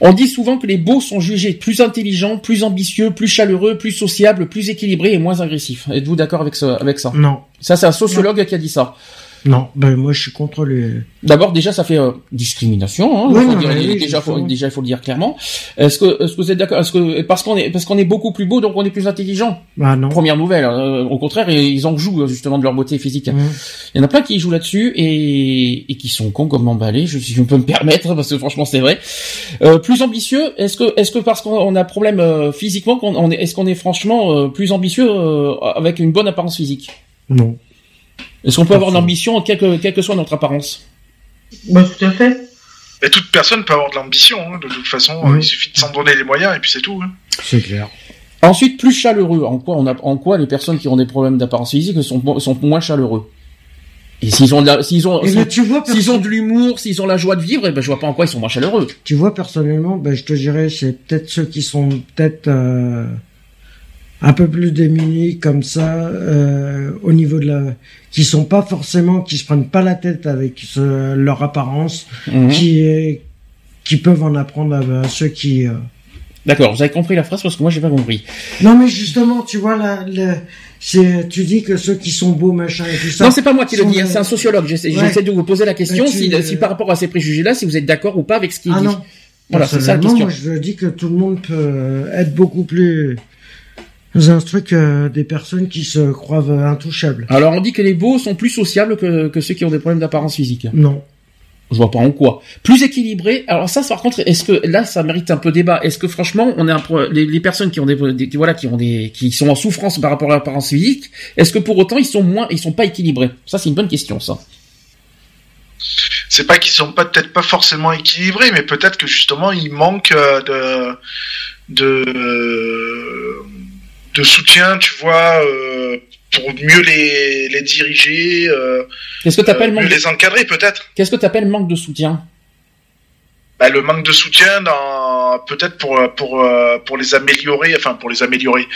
On dit souvent que les beaux sont jugés plus intelligents, plus ambitieux, plus chaleureux, plus sociables, plus équilibrés et moins agressifs. Êtes-vous d'accord avec, ça, avec ça? Non. Ça, c'est un sociologue qui a dit ça. Non, ben moi je suis contre les. D'abord déjà ça fait euh, discrimination. Hein, oui, déjà, faut, déjà il faut le dire clairement. Est-ce que est-ce que vous êtes d'accord Est-ce que parce qu'on est parce qu'on est beaucoup plus beau donc on est plus intelligent? Bah non. Première nouvelle. Euh, au contraire ils en jouent justement de leur beauté physique. Mmh. Il y en a plein qui jouent là-dessus et, et qui sont cons comme emballés. Je, si je peux me permettre parce que franchement c'est vrai. Euh, plus ambitieux. Est-ce que est-ce que parce qu'on a problème euh, physiquement qu'on est est-ce qu'on est franchement plus ambitieux avec une bonne apparence physique? Non. Est-ce qu'on peut avoir l'ambition, quelle que, quelle que soit notre apparence bah, Tout à fait. Mais toute personne peut avoir de l'ambition, hein, de toute façon, il suffit de s'en donner les moyens et puis c'est tout. Hein. C'est clair. Ensuite, plus chaleureux. En quoi, on a, en quoi les personnes qui ont des problèmes d'apparence physique sont, sont moins chaleureux? Et s'ils ont de s'ils ont, s'ils ont de l'humour, s'ils ont la joie de vivre, et eh ben je vois pas en quoi ils sont moins chaleureux. Tu vois personnellement, ben je te dirais, c'est peut-être ceux qui sont peut-être euh, un peu plus démunis comme ça euh, au niveau de la, qui sont pas forcément, qui se prennent pas la tête avec leur apparence, mhm. qui qui peuvent en apprendre à, ceux qui euh, D'accord, vous avez compris la phrase parce que moi j'ai pas compris. Non mais justement, tu vois là, c'est, tu dis que ceux qui sont beaux machin et tout ça. Non, c'est pas moi qui le dis, hein, c'est un sociologue. J'essaie, de vous poser la question si, si, par rapport à ces préjugés-là, si vous êtes d'accord ou pas avec ce qu'il ah dit. Non. Voilà, c'est ça la question. Moi, je dis que tout le monde peut être beaucoup plus instruit que des personnes qui se croient intouchables. Alors on dit que les beaux sont plus sociables que, que ceux qui ont des problèmes d'apparence physique. Non. Je vois pas en quoi. Plus équilibré. Alors ça, par contre, est-ce que là, ça mérite un peu débat. Est-ce que franchement, on est un, les, les, personnes qui ont des, voilà, qui ont des, qui sont en souffrance par rapport à l'apparence physique, est-ce que pour autant ils sont moins, ils sont pas équilibrés? Ça, c'est une bonne question, ça. C'est pas qu'ils sont pas peut-être pas forcément équilibrés, mais peut-être que justement ils manquent euh, de de de soutien, tu vois, euh, pour mieux les, les diriger, euh, Qu'est-ce que t'appelles euh, mieux les encadrer peut-être. Qu'est-ce que t'appelles manque de soutien? Bah, le manque de soutien dans peut-être pour pour pour les améliorer, enfin pour les améliorer,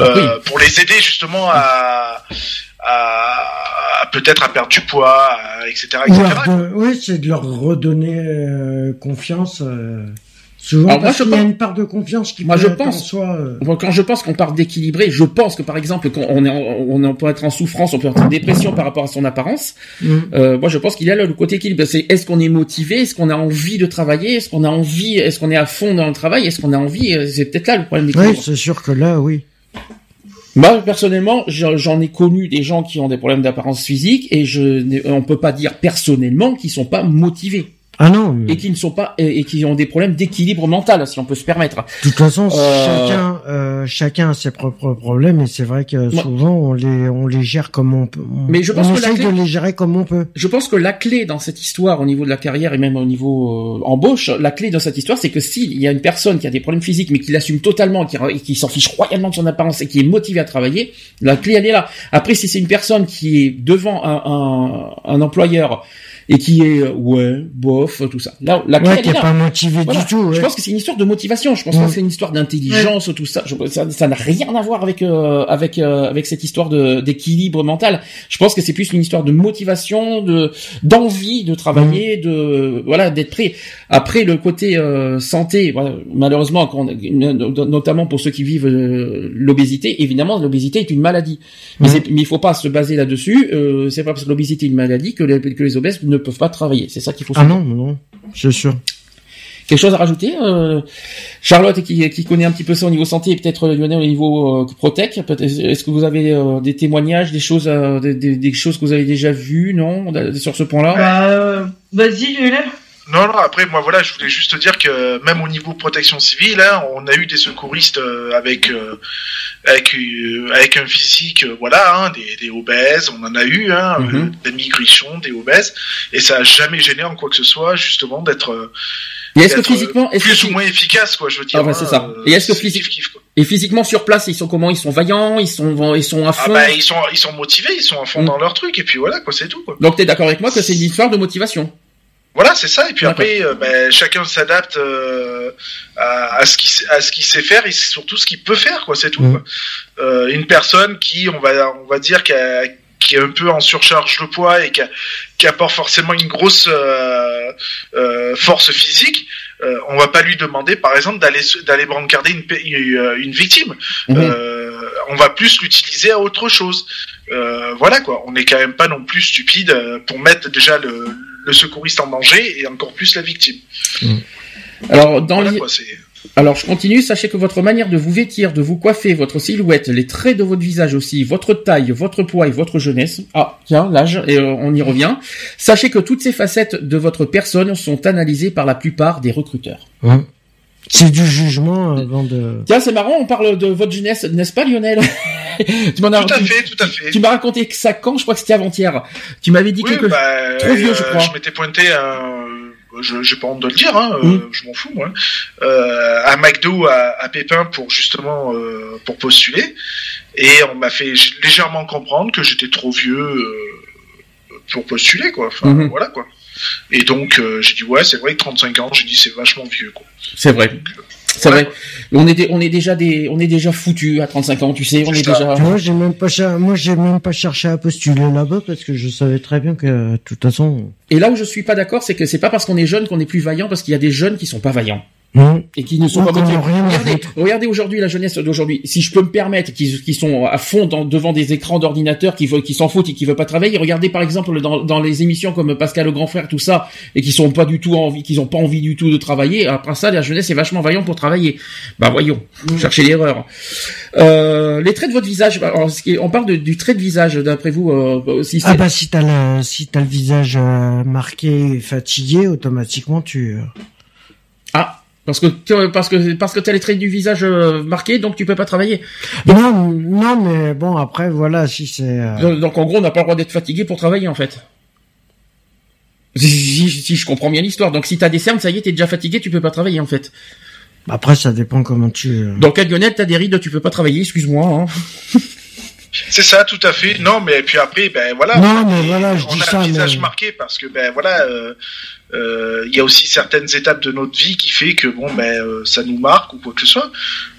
euh, pour les aider justement à à, peut-être à perdre du poids, etc. etc. oui, c'est de leur redonner euh, confiance. Euh, Souvent, parce qu'il y a une part de confiance qui moi, je pense, soi. Euh, quand je pense qu'on part d'équilibré, je pense que par exemple, quand on est, on, peut être en souffrance, on peut être en dépression par rapport à son apparence. Mm. Euh, moi, je pense qu'il y a là le côté équilibre. C'est est-ce qu'on est motivé, est-ce qu'on a envie de travailler, est-ce qu'on a envie, est-ce qu'on est à fond dans le travail, est-ce qu'on a envie? Euh, c'est peut-être là le problème d'équilibre. Oui, c'est sûr que là, oui. Moi, personnellement, j'en ai connu des gens qui ont des problèmes d'apparence physique et je, on peut pas dire personnellement qu'ils sont pas motivés. Ah non. Et qui ne sont pas et, qui ont des problèmes d'équilibre mental, si on peut se permettre. De toute façon, euh, chacun, euh, chacun a ses propres problèmes et c'est vrai que souvent on les on les gère comme on peut. mais je pense on que essaye de les gérer comme on peut. Je pense que la clé dans cette histoire, au niveau de la carrière et même au niveau euh, embauche, la clé dans cette histoire, c'est que s'il y a une personne qui a des problèmes physiques mais qui l'assume totalement et qui, s'en fiche royalement de son apparence et qui est motivée à travailler, la clé elle est là. Après, si c'est une personne qui est devant un, un, un employeur et qui est euh, ouais bof tout ça. Là la ouais, qui est pas motivé du tout je pense que c'est une histoire de motivation. Je pense que c'est une histoire d'intelligence tout ça. Ça n'a rien à voir avec euh, avec euh, avec cette histoire de d'équilibre mental. Je pense que c'est plus une histoire de motivation de d'envie de travailler de voilà d'être prêt. Après le côté santé voilà, malheureusement quand notamment pour ceux qui vivent l'obésité évidemment l'obésité est une maladie. Mais, mais il faut pas se baser là-dessus. C'est pas parce que l'obésité est une maladie que les, que les obèses ne peuvent pas travailler. C'est ça qu'il faut. Ah non, non, c'est sûr. Quelque chose à rajouter, euh, Charlotte, qui, qui connaît un petit peu ça au niveau santé et peut-être Lionel au niveau euh, Protec. Est-ce que vous avez euh, des témoignages, des choses, euh, des, des, choses que vous avez déjà vues, non, sur ce point-là? Bah, Vas-y, Lionel. Non, non, après, moi, voilà, je voulais juste dire que même au niveau protection civile, hein, on a eu des secouristes avec avec euh, avec un physique euh, voilà hein, des, des, obèses on en a eu hein, mm -hmm. des migrichons des obèses et ça a jamais gêné en quoi que ce soit justement d'être et est-ce que physiquement, est-ce plus ou moins efficace, quoi, je veux dire. Ah bah c'est ça. Et est-ce que physiquement, et physiquement sur place, ils sont comment? Ils sont vaillants, ils sont, ils sont à fond? Ah bah ils sont, ils sont motivés, ils sont à fond mm. dans leur truc, et puis voilà, quoi, c'est tout. Quoi. Donc t'es d'accord avec moi que c'est une histoire de motivation? Voilà, c'est ça. Et puis après, euh, ben, chacun s'adapte euh, à, à, ce qu'il à ce qu'il sait faire et surtout ce qu'il peut faire, quoi. C'est tout. Mmh. Quoi. Euh, une personne qui, on va on va dire, qui, a, qui est un peu en surcharge de poids et qui, a, qui apporte forcément une grosse force physique, euh, on va pas lui demander, par exemple, d'aller d'aller brancarder une, une victime. Mmh. on va plus l'utiliser à autre chose. voilà quoi. On n'est quand même pas non plus stupide pour mettre déjà le le secouriste en danger et encore plus la victime. Mm. Alors, dans les... Alors, je continue. Sachez que votre manière de vous vêtir, de vous coiffer, votre silhouette, les traits de votre visage aussi, votre taille, votre poids et votre jeunesse. Ah, tiens, l'âge, et euh, on y revient. Sachez que toutes ces facettes de votre personne sont analysées par la plupart des recruteurs. C'est du jugement avant de. Tiens, c'est marrant, on parle de votre jeunesse, n'est-ce pas, Lionel? tu m'en as tout à fait, tout à fait. Tu m'as raconté que ça quand Je crois que c'était avant-hier. Tu m'avais dit oui, que bah, trop vieux, je crois. Je m'étais pointé un je n'ai pas honte de le dire, hein, mm. je m'en fous moi, à McDo à, à, Pépin pour justement pour postuler, et on m'a fait légèrement comprendre que j'étais trop vieux pour postuler quoi. Enfin mm-hmm. voilà quoi. Et donc j'ai dit ouais c'est vrai que 35 ans, j'ai dit c'est vachement vieux quoi. C'est vrai. C'est vrai. On est, on est déjà des, on est déjà foutu à 35 ans, tu sais, on est déjà. Moi, j'ai même pas, moi, j'ai même pas cherché à postuler là-bas parce que je savais très bien que, de toute façon. Et là où je suis pas d'accord, c'est que c'est pas parce qu'on est jeune qu'on est plus vaillant, parce qu'il y a des jeunes qui sont pas vaillants. Mmh. Et qui ne sont pas motivés. Regardez, regardez aujourd'hui la jeunesse d'aujourd'hui. Si je peux me permettre, qui, qui sont à fond devant des écrans d'ordinateur, qui, qui s'en foutent et qui veulent pas travailler. Regardez par exemple dans, dans les émissions comme Pascal le grand frère, tout ça, et qui sont pas du tout envie, qui ont pas envie du tout de travailler. Après ça, la jeunesse est vachement vaillant pour travailler. Bah voyons, mmh. cherchez l'erreur. Euh, les traits de votre visage. on parle de, du trait de visage d'après vous. Euh, si ah bah si t'as le si t'as le visage euh, marqué, fatigué, automatiquement tu. Parce que parce que parce que as les traits du visage euh, marqués, donc tu peux pas travailler. non, non, mais bon après voilà si c'est. Euh, donc, en gros on n'a pas le droit d'être fatigué pour travailler en fait. Si, si, je comprends bien l'histoire. Donc si t'as des cernes, ça y est, t'es déjà fatigué, tu peux pas travailler en fait. Après ça dépend comment tu. Donc à Lionel, t'as des rides, tu peux pas travailler. Excuse-moi. Hein. C'est ça, tout à fait. Non, mais puis après, ben voilà. Non, mais voilà, je on dis a ça, un visage marqué parce que ben voilà, euh, il y a aussi certaines étapes de notre vie qui fait que bon ben euh, ça nous marque ou quoi que ce soit.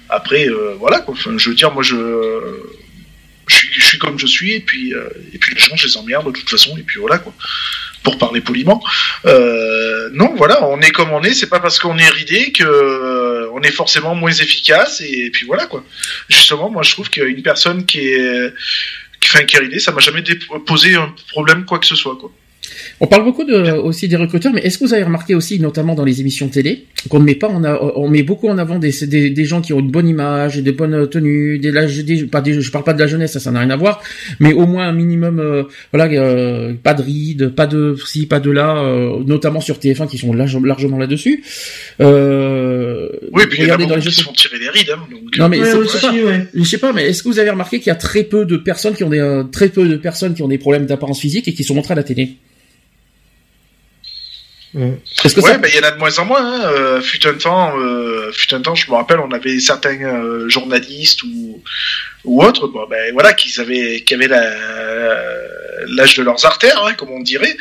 Après euh, voilà quoi. Enfin, je veux dire moi je je suis, comme je suis et puis et puis les gens je les emmerde de toute façon et puis voilà quoi. Pour parler poliment. non voilà on est comme on est. C'est pas parce qu'on est ridé que on est forcément moins efficace et, puis voilà quoi. Justement moi je trouve qu'une personne qui est qui un qui est ridé ça m'a jamais posé un problème quoi que ce soit quoi. On parle beaucoup de, aussi des recruteurs, mais est-ce que vous avez remarqué aussi, notamment dans les émissions télé, qu'on ne met pas, on, a, on met beaucoup en avant des, des, des, gens qui ont une bonne image, des bonnes tenues, des, des, pas des, je parle pas de la jeunesse, ça, ça n'a rien à voir, mais au moins un minimum, euh, voilà, euh, pas de rides, pas de si, pas de là, euh, notamment sur TF1 qui sont largement là-dessus. oui, puis regardez dans les jeux qui font tirer des rides. Hein, donc... Non mais je sais pas, mais est-ce que vous avez remarqué qu'il y a très peu de personnes qui ont des très peu de personnes qui ont des problèmes d'apparence physique et qui sont montrées à la télé? Est-ce que ouais, bah, il y en a de moins en moins. Hein. Euh, fut un temps, euh, fut un temps, je me rappelle, on avait certains euh, journalistes ou ou autres, bon, ben voilà, qui avaient, qui avaient l'âge de leurs artères, hein, comme on dirait.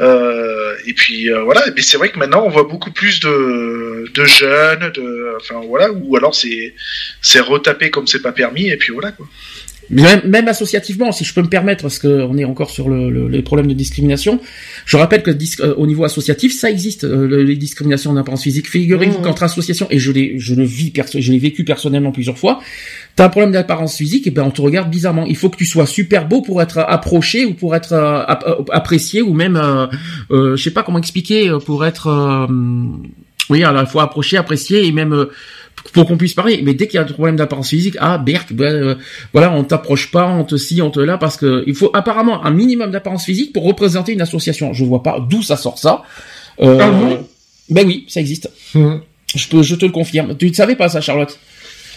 Euh, et puis euh, voilà. Mais c'est vrai que maintenant, on voit beaucoup plus de, de jeunes, de, enfin voilà, ou alors c'est c'est retapé comme c'est pas permis, et puis voilà quoi. Même, même, associativement, si je peux me permettre, parce qu'on est encore sur le, le, les problèmes de discrimination, je rappelle que euh, au niveau associatif, ça existe, euh, les discriminations en apparence physique. Figurez-vous mmh. qu'entre associations, et je l'ai, je le vis, je l'ai vécu personnellement plusieurs fois, t'as un problème d'apparence physique, et ben on te regarde bizarrement. Il faut que tu sois super beau pour être approché ou pour être euh, apprécié ou même, je sais pas comment expliquer, pour être, oui, à la fois approché, apprécié et même pour qu'on puisse parler. Mais dès qu'il y a un problème d'apparence physique, ah Berk, ben, euh, voilà, on t'approche pas, on te ci, on te là, parce que il faut apparemment un minimum d'apparence physique pour représenter une association. Je vois pas d'où ça sort ça. Euh, ah ben oui, ça existe. Hum. Je peux, je te le confirme. Tu ne savais pas ça, Charlotte?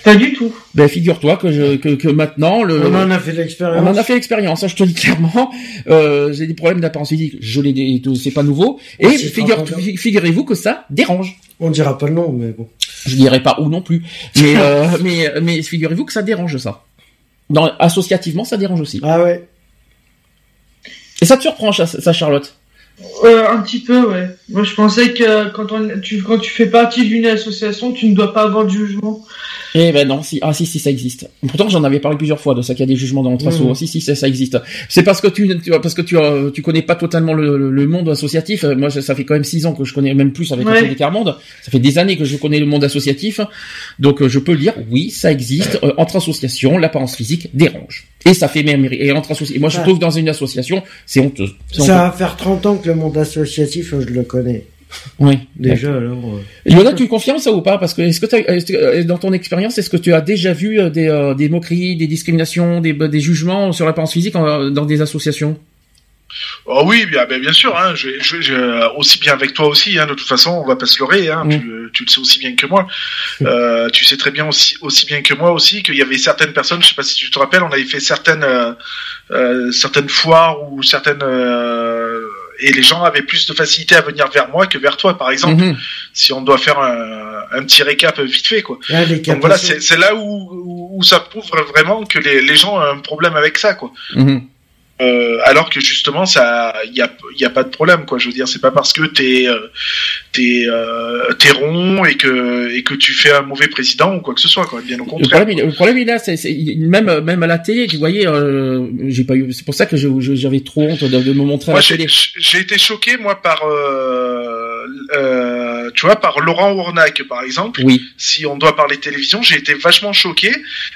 Pas du tout. Ben figure-toi que, je, que, que maintenant le. On en a fait l'expérience. On en a fait l'expérience. Hein, je te dis clairement. Euh, j'ai des problèmes d'apparence physique. Je l'ai, c'est pas nouveau. Et figure, figurez-vous que ça dérange. On dira pas le nom, mais bon. Je dirais pas où non plus. Mais euh, mais mais figurez-vous que ça dérange ça. Dans, associativement, ça dérange aussi. Ah ouais. Et ça te surprend, ça, ça Charlotte? Euh, Un petit peu, ouais. Moi, je pensais que quand, on, tu, quand tu fais partie d'une association, tu ne dois pas avoir de jugement. Eh ben non, si, ah si, si, ça existe. Pourtant, j'en avais parlé plusieurs fois de ça qu'il y a des jugements dans notre mmh. Si, si, ça, ça existe. C'est parce que tu, tu, parce que tu, tu connais pas totalement le, le, monde associatif. Moi, ça, fait quand même six ans que je connais, même plus avec ouais. le Monde. Ça fait des années que je connais le monde associatif. Donc, euh, je peux le dire, oui, ça existe. Euh, entre associations, l'apparence physique dérange. Et ça fait même et entre associations. Moi, je trouve dans une association, c'est honteux. Ça va faire 30 ans que le monde associatif, je le connais. Oui. Déjà, alors. Euh... tu confirmes ça ou pas? Parce que est-ce que, euh, dans ton expérience, est-ce que tu as déjà vu euh, des, euh, des moqueries, des discriminations, des, des jugements sur l'apparence physique dans des associations? Oh oui, bien, bien sûr. Hein, je, je, aussi bien avec toi aussi. Hein, de toute façon, on va pas se leurrer. Hein, tu, tu, le sais aussi bien que moi. Euh, tu sais très bien aussi, aussi bien que moi aussi qu'il y avait certaines personnes. Je sais pas si tu te rappelles, on avait fait certaines euh, certaines foires ou certaines et les gens avaient plus de facilité à venir vers moi que vers toi, par exemple. Mhm. Si on doit faire un, un, petit récap vite fait, quoi. Donc voilà, c'est là où, où, ça prouve vraiment que les, les gens ont un problème avec ça, quoi. Mhm. Euh, alors que justement ça il y a y a pas de problème quoi. Je veux dire c'est pas parce que t'es euh, t'es euh, t'es rond et que et que tu fais un mauvais président ou quoi que ce soit quoi. Bien au contraire le problème, le problème il c'est même même à la télé tu voyais euh, j'ai pas eu c'est pour ça que j'avais trop honte de, de, me montrer à la télé. j'ai été choqué moi par euh, tu vois, par Laurent Warnack, par exemple. Oui. Si on doit parler télévision, j'ai été vachement choqué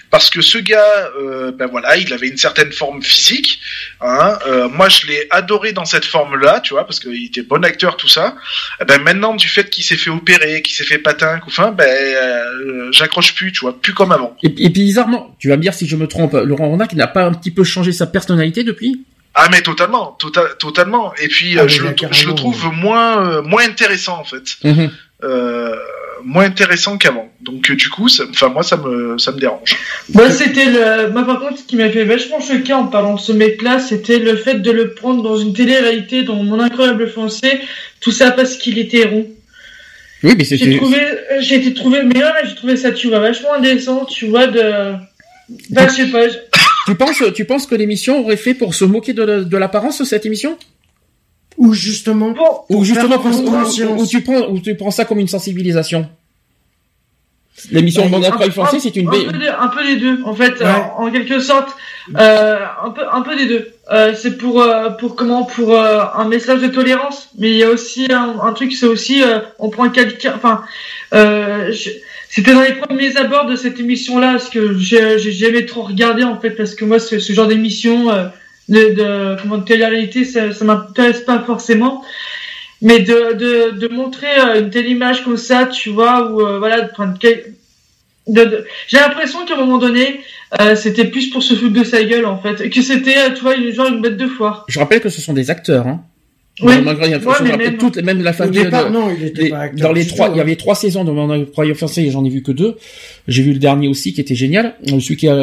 parce que ce gars, euh, ben voilà, il avait une certaine forme physique. Hein, euh, moi, je l'ai adoré dans cette forme-là, tu vois, parce qu'il était bon acteur, tout ça. Eh ben maintenant, du fait qu'il s'est fait opérer, qu'il s'est fait patin, enfin, ben euh, j'accroche plus, tu vois, plus comme avant. Et, et, puis bizarrement, tu vas me dire si je me trompe, Laurent Warnack n'a pas un petit peu changé sa personnalité depuis? Ah mais totalement, tota-, totalement. Et puis ah, euh, je, le, je, le, trouve moins euh, moins intéressant en fait, mhm. euh, moins intéressant qu'avant. Donc du coup, enfin moi ça me ça me dérange. Moi c'était le, moi par contre ce qui m'a fait vachement choquer en parlant de ce mec-là, c'était le fait de le prendre dans une télé-réalité dans Mon incroyable français, tout ça parce qu'il était rond. Oui, mais c'est. J'ai trouvé, j'ai été trouvé, mais là j'ai trouvé ça tu vois vachement indécent, tu vois de. Bah, je sais pas. Tu penses, tu penses que l'émission aurait fait pour se moquer de, l'apparence cette émission? Ou justement, ou justement, ou, tu prends, ou tu prends ça comme une sensibilisation? L'émission de Mon Français, c'est une un, peu, un peu des deux, en fait, en, quelque sorte, euh, un peu, un peu des deux. Euh, c'est pour, euh, pour comment, pour un message de tolérance, mais il y a aussi un, truc, c'est aussi, on prend quelqu'un, enfin, c'était dans les premiers abords de cette émission-là, parce que j'ai jamais trop regardé en fait, parce que moi ce, ce genre d'émission euh, de, de comment de télé-réalité, ça, ça m'intéresse pas forcément. Mais de, de, de montrer euh, une telle image comme ça, tu vois, ou euh, voilà, de prendre de, j'ai l'impression qu'à un moment donné, euh, c'était plus pour se foutre de sa gueule en fait, que c'était, tu vois, une, genre une bête de foire. Je rappelle que ce sont des acteurs, hein. Oui. même, toutes, même la famille. non, il était pas dans les trois, il y avait trois saisons de Mon Incroyable Français, j'en ai vu que deux. J'ai vu le dernier aussi qui était génial, celui qui a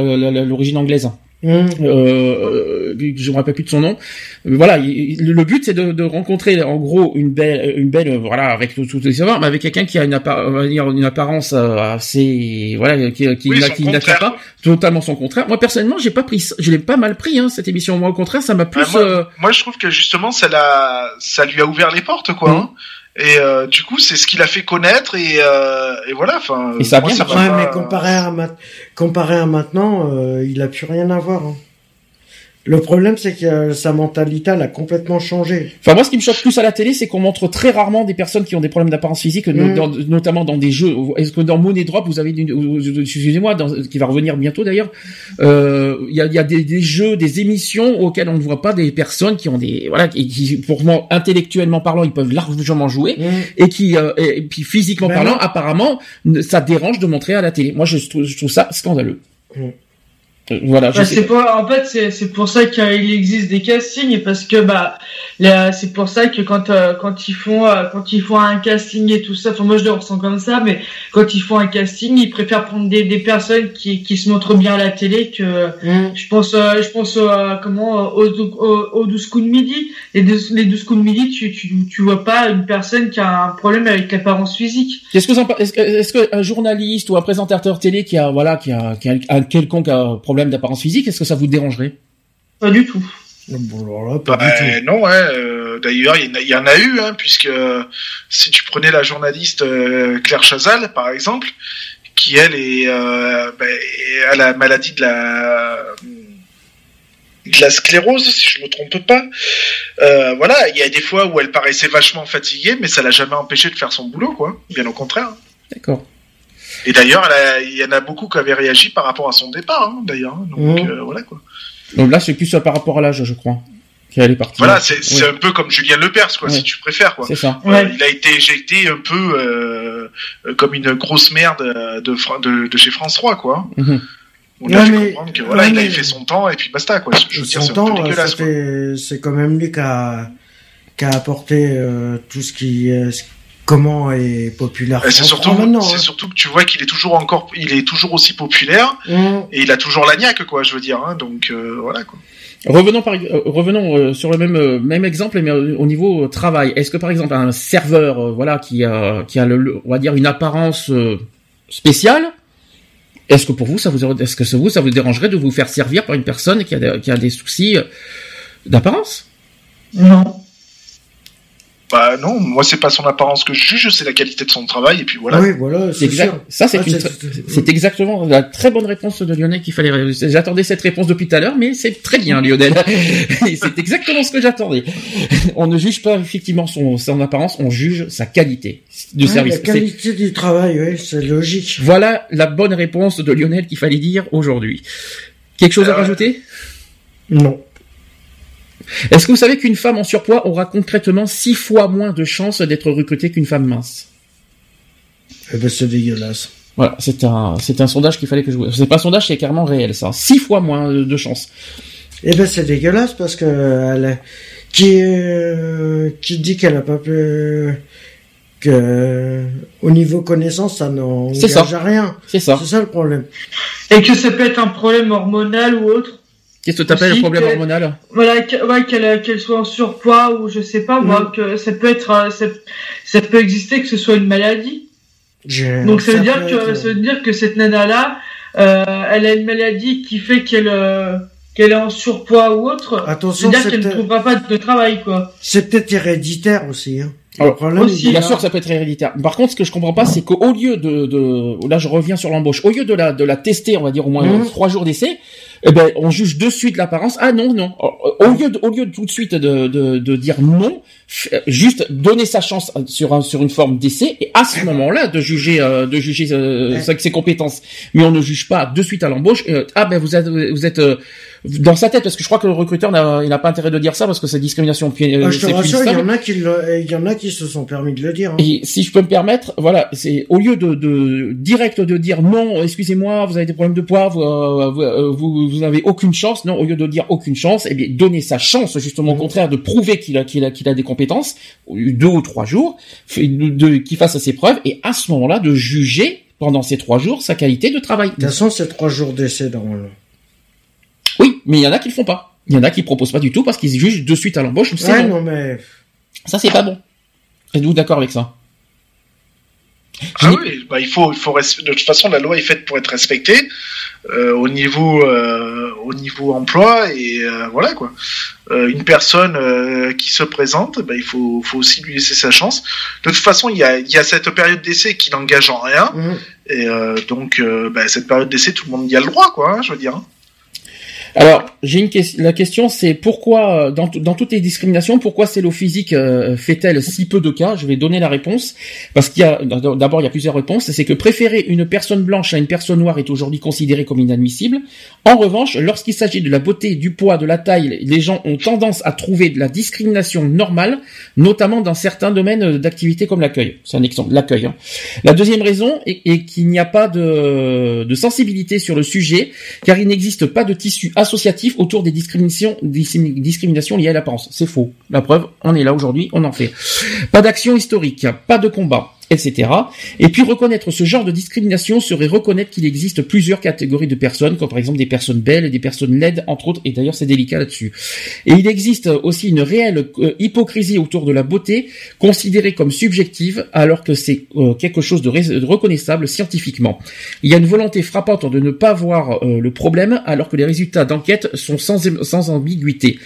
l'origine anglaise. Mmh. Euh, je me rappelle plus de son nom. Voilà, le but c'est de, de, rencontrer en gros une belle, une belle, voilà, avec tout, tout mais avec quelqu'un qui a une, une apparence euh, assez, voilà, qui, qui, qui n'attire pas, totalement son contraire. Moi personnellement, j'ai pas pris, je l'ai pas mal pris hein, cette émission. Moi au contraire, ça m'a plus. moi, euh, moi, je trouve que justement ça l'a, ça lui a ouvert les portes quoi. Mmh. Hein. Et euh, du coup, c'est ce qu'il a fait connaître et, euh, et voilà. Enfin, et ça a bien marché. mais comparé à, comparé à maintenant, euh, il a plus rien à voir. Hein. Le problème, c'est que sa mentalité, elle a complètement changé. Enfin, moi, ce qui me choque plus à la télé, c'est qu'on montre très rarement des personnes qui ont des problèmes d'apparence physique, mm. notamment dans des jeux. Est-ce que dans Money Drop, vous avez, excusez-moi, qui va revenir bientôt d'ailleurs, euh, il y a, y a des, jeux, des émissions auxquelles on ne voit pas des personnes qui ont des, voilà, qui, pour moi, intellectuellement parlant, ils peuvent largement jouer, mm. et qui, euh, et, puis physiquement ben parlant, apparemment, ça dérange de montrer à la télé. Moi, je, trouve, ça scandaleux. Mm. Voilà. Bah, c'est pas, en fait, c'est, c'est pour ça qu'il existe des castings parce que bah, c'est pour ça que quand euh, quand ils font euh, quand ils font un casting et tout ça, enfin moi je le ressens comme ça, mais quand ils font un casting, ils préfèrent prendre des, des personnes qui, qui se montrent bien à la télé que mm. je pense euh, je pense comment aux, aux, aux 12 coups de midi. Les 12, les 12 coups de midi, tu, tu tu vois pas une personne qui a un problème avec l'apparence physique. Qu'est-ce que est-ce que est-ce qu'un journaliste ou un présentateur télé qui a voilà qui a, qui a un quelconque problème d'apparence physique, est-ce que ça vous dérangerait? Pas du tout. Bah, non, euh, d'ailleurs, il y, en a eu, hein, puisque si tu prenais la journaliste euh, Claire Chazal, par exemple, qui elle est euh, ben, a la maladie de la de la sclérose, si je me trompe pas. voilà, il y a des fois où elle paraissait vachement fatiguée, mais ça l'a jamais empêché de faire son boulot, quoi. Bien au contraire. D'accord. Et d'ailleurs, il y en a beaucoup qui avaient réagi par rapport à son départ, hein, d'ailleurs. Hein. Donc mmh. euh, voilà quoi. Donc là, c'est plus par rapport à l'âge, je crois. Qu'elle est partie. Voilà, c'est un peu comme Julien Lepers, quoi, si tu préfères, quoi. C'est ça. Euh, il a été éjecté un peu euh, comme une grosse merde de, de, chez France 3, quoi. Mmh. On a mais, comprendre que voilà, il a fait son temps et puis basta, quoi. Je veux dire, c'est un peu dégueulasse, C'est quand même lui qui a, qui a apporté tout ce qui, comment est populaire C'est surtout, c'est hein. surtout que tu vois qu'il est toujours encore, il est toujours aussi populaire mmh. et il a toujours la niaque, quoi, je veux dire. Hein, donc euh, voilà quoi. Revenons par, euh, revenons euh, sur le même euh, même exemple, mais au niveau travail. Est-ce que par exemple un serveur, voilà, qui a qui a le, on va dire une apparence spéciale, est-ce que pour vous ça vous est-ce que vous ça vous dérangerait de vous faire servir par une personne qui a des, qui a des soucis d'apparence? Non. Bah non, moi c'est pas son apparence que je juge, c'est la qualité de son travail et puis voilà. Oui, voilà, c'est exact. Ça c'est ah, c'est exactement la très bonne réponse de Lionel qu'il fallait. J'attendais cette réponse depuis tout à l'heure, mais c'est très bien Lionel. c'est exactement ce que j'attendais. on ne juge pas effectivement son, son apparence, on juge sa qualité de service. La qualité du travail, oui, c'est logique. Voilà la bonne réponse de Lionel qu'il fallait dire aujourd'hui. Quelque chose à euh, rajouter? Non. Est-ce que vous savez qu'une femme en surpoids aura concrètement six fois moins de chances d'être recrutée qu'une femme mince? Eh ben c'est dégueulasse. Voilà, c'est un, c'est un sondage qu'il fallait que je vous. C'est pas un sondage, c'est carrément réel, ça. Six fois moins de chances. Eh ben c'est dégueulasse parce que elle, qui euh, qui dit qu'elle a pas pu que au niveau connaissance ça n'engage à rien. C'est ça. C'est ça le problème. Et que ça peut être un problème hormonal ou autre. Qu'est-ce que tu appelles le problème hormonal Voilà, qu'elle soit en surpoids ou je sais pas, moi, mm. que ça peut être, euh, ça, peut exister que ce soit une maladie. Donc ça veut dire que ça veut dire que cette nana là, euh, elle a une maladie qui fait qu'elle euh, qu'elle est en surpoids ou autre. Attention, c'est dire qu'elle ne trouvera pas de travail quoi. C'est peut-être héréditaire aussi. Hein. Alors, aussi, bien sûr, ça peut être héréditaire. Par contre, ce que je comprends pas, c'est qu'au lieu de, de, là, je reviens sur l'embauche, au lieu de la, de la tester, on va dire au moins mm. trois jours d'essai, eh ben, on juge de suite l'apparence. Ah non, non. Au lieu de, au lieu de tout de suite de, de, de dire non, juste donner sa chance sur un, sur une forme d'essai et à ce moment-là de juger, euh, de juger euh, ses compétences. Mais on ne juge pas de suite à l'embauche. ah ben vous êtes, vous êtes euh, dans sa tête parce que je crois que le recruteur n'a, il n'a pas intérêt de dire ça parce que c'est discrimination. Ah, je te rassure, il y en a qui, il y en a qui se sont permis de le dire. Hein. Et si je peux me permettre, voilà, c'est au lieu de, de direct de dire non, excusez-moi, vous avez des problèmes de poids, vous, vous vous avez aucune chance. Non, au lieu de dire aucune chance, eh bien, donner sa chance, justement, au mhm. contraire, de prouver qu'il a, qu'il a, qu'il a des compétences, deux ou trois jours, de, qu'il fasse ses preuves, et à ce moment-là, de juger, pendant ces trois jours, sa qualité de travail. De toute façon, c'est trois jours d'essai dans le... Oui, mais il y en a qui le font pas. Il y en a qui proposent pas du tout parce qu'ils jugent de suite à l'embauche. Ouais, non, mais... Ça, c'est pas bon. Êtes-vous d'accord avec ça? Ah oui, bah, il faut, il faut de toute façon la loi est faite pour être respectée euh, au niveau euh, au niveau emploi et euh, voilà quoi. une personne qui se présente, bah, il faut, faut aussi lui laisser sa chance. De toute façon, il y a, il y a cette période d'essai qui n'engage en rien mmh. et donc bah, cette période d'essai, tout le monde y a le droit quoi, hein, je veux dire. Alors, j'ai une question. La question, c'est pourquoi, euh, dans, dans, toutes les discriminations, pourquoi Cello Physique euh, fait-elle si peu de cas? Je vais donner la réponse. Parce qu'il y a, d'abord, il y a plusieurs réponses. C'est que préférer une personne blanche à une personne noire est aujourd'hui considéré comme inadmissible. En revanche, lorsqu'il s'agit de la beauté, du poids, de la taille, les gens ont tendance à trouver de la discrimination normale, notamment dans certains domaines d'activité comme l'accueil. C'est un exemple, l'accueil. Hein. La deuxième raison est, qu'il n'y a pas de, de sensibilité sur le sujet, car il n'existe pas de tissu associatif autour des discriminations, discriminations liées à l'apparence. C'est faux. La preuve, on est là aujourd'hui, on en fait. Pas d'action historique, pas de combat etc. Et puis reconnaître ce genre de discrimination serait reconnaître qu'il existe plusieurs catégories de personnes, comme par exemple des personnes belles des personnes laides, entre autres, et d'ailleurs c'est délicat là-dessus. Et il existe aussi une réelle euh, hypocrisie autour de la beauté, considérée comme subjective, alors que c'est euh, quelque chose de, reconnaissable scientifiquement. Il y a une volonté frappante de ne pas voir euh, le problème, alors que les résultats d'enquête sont sans, sans ambiguïté.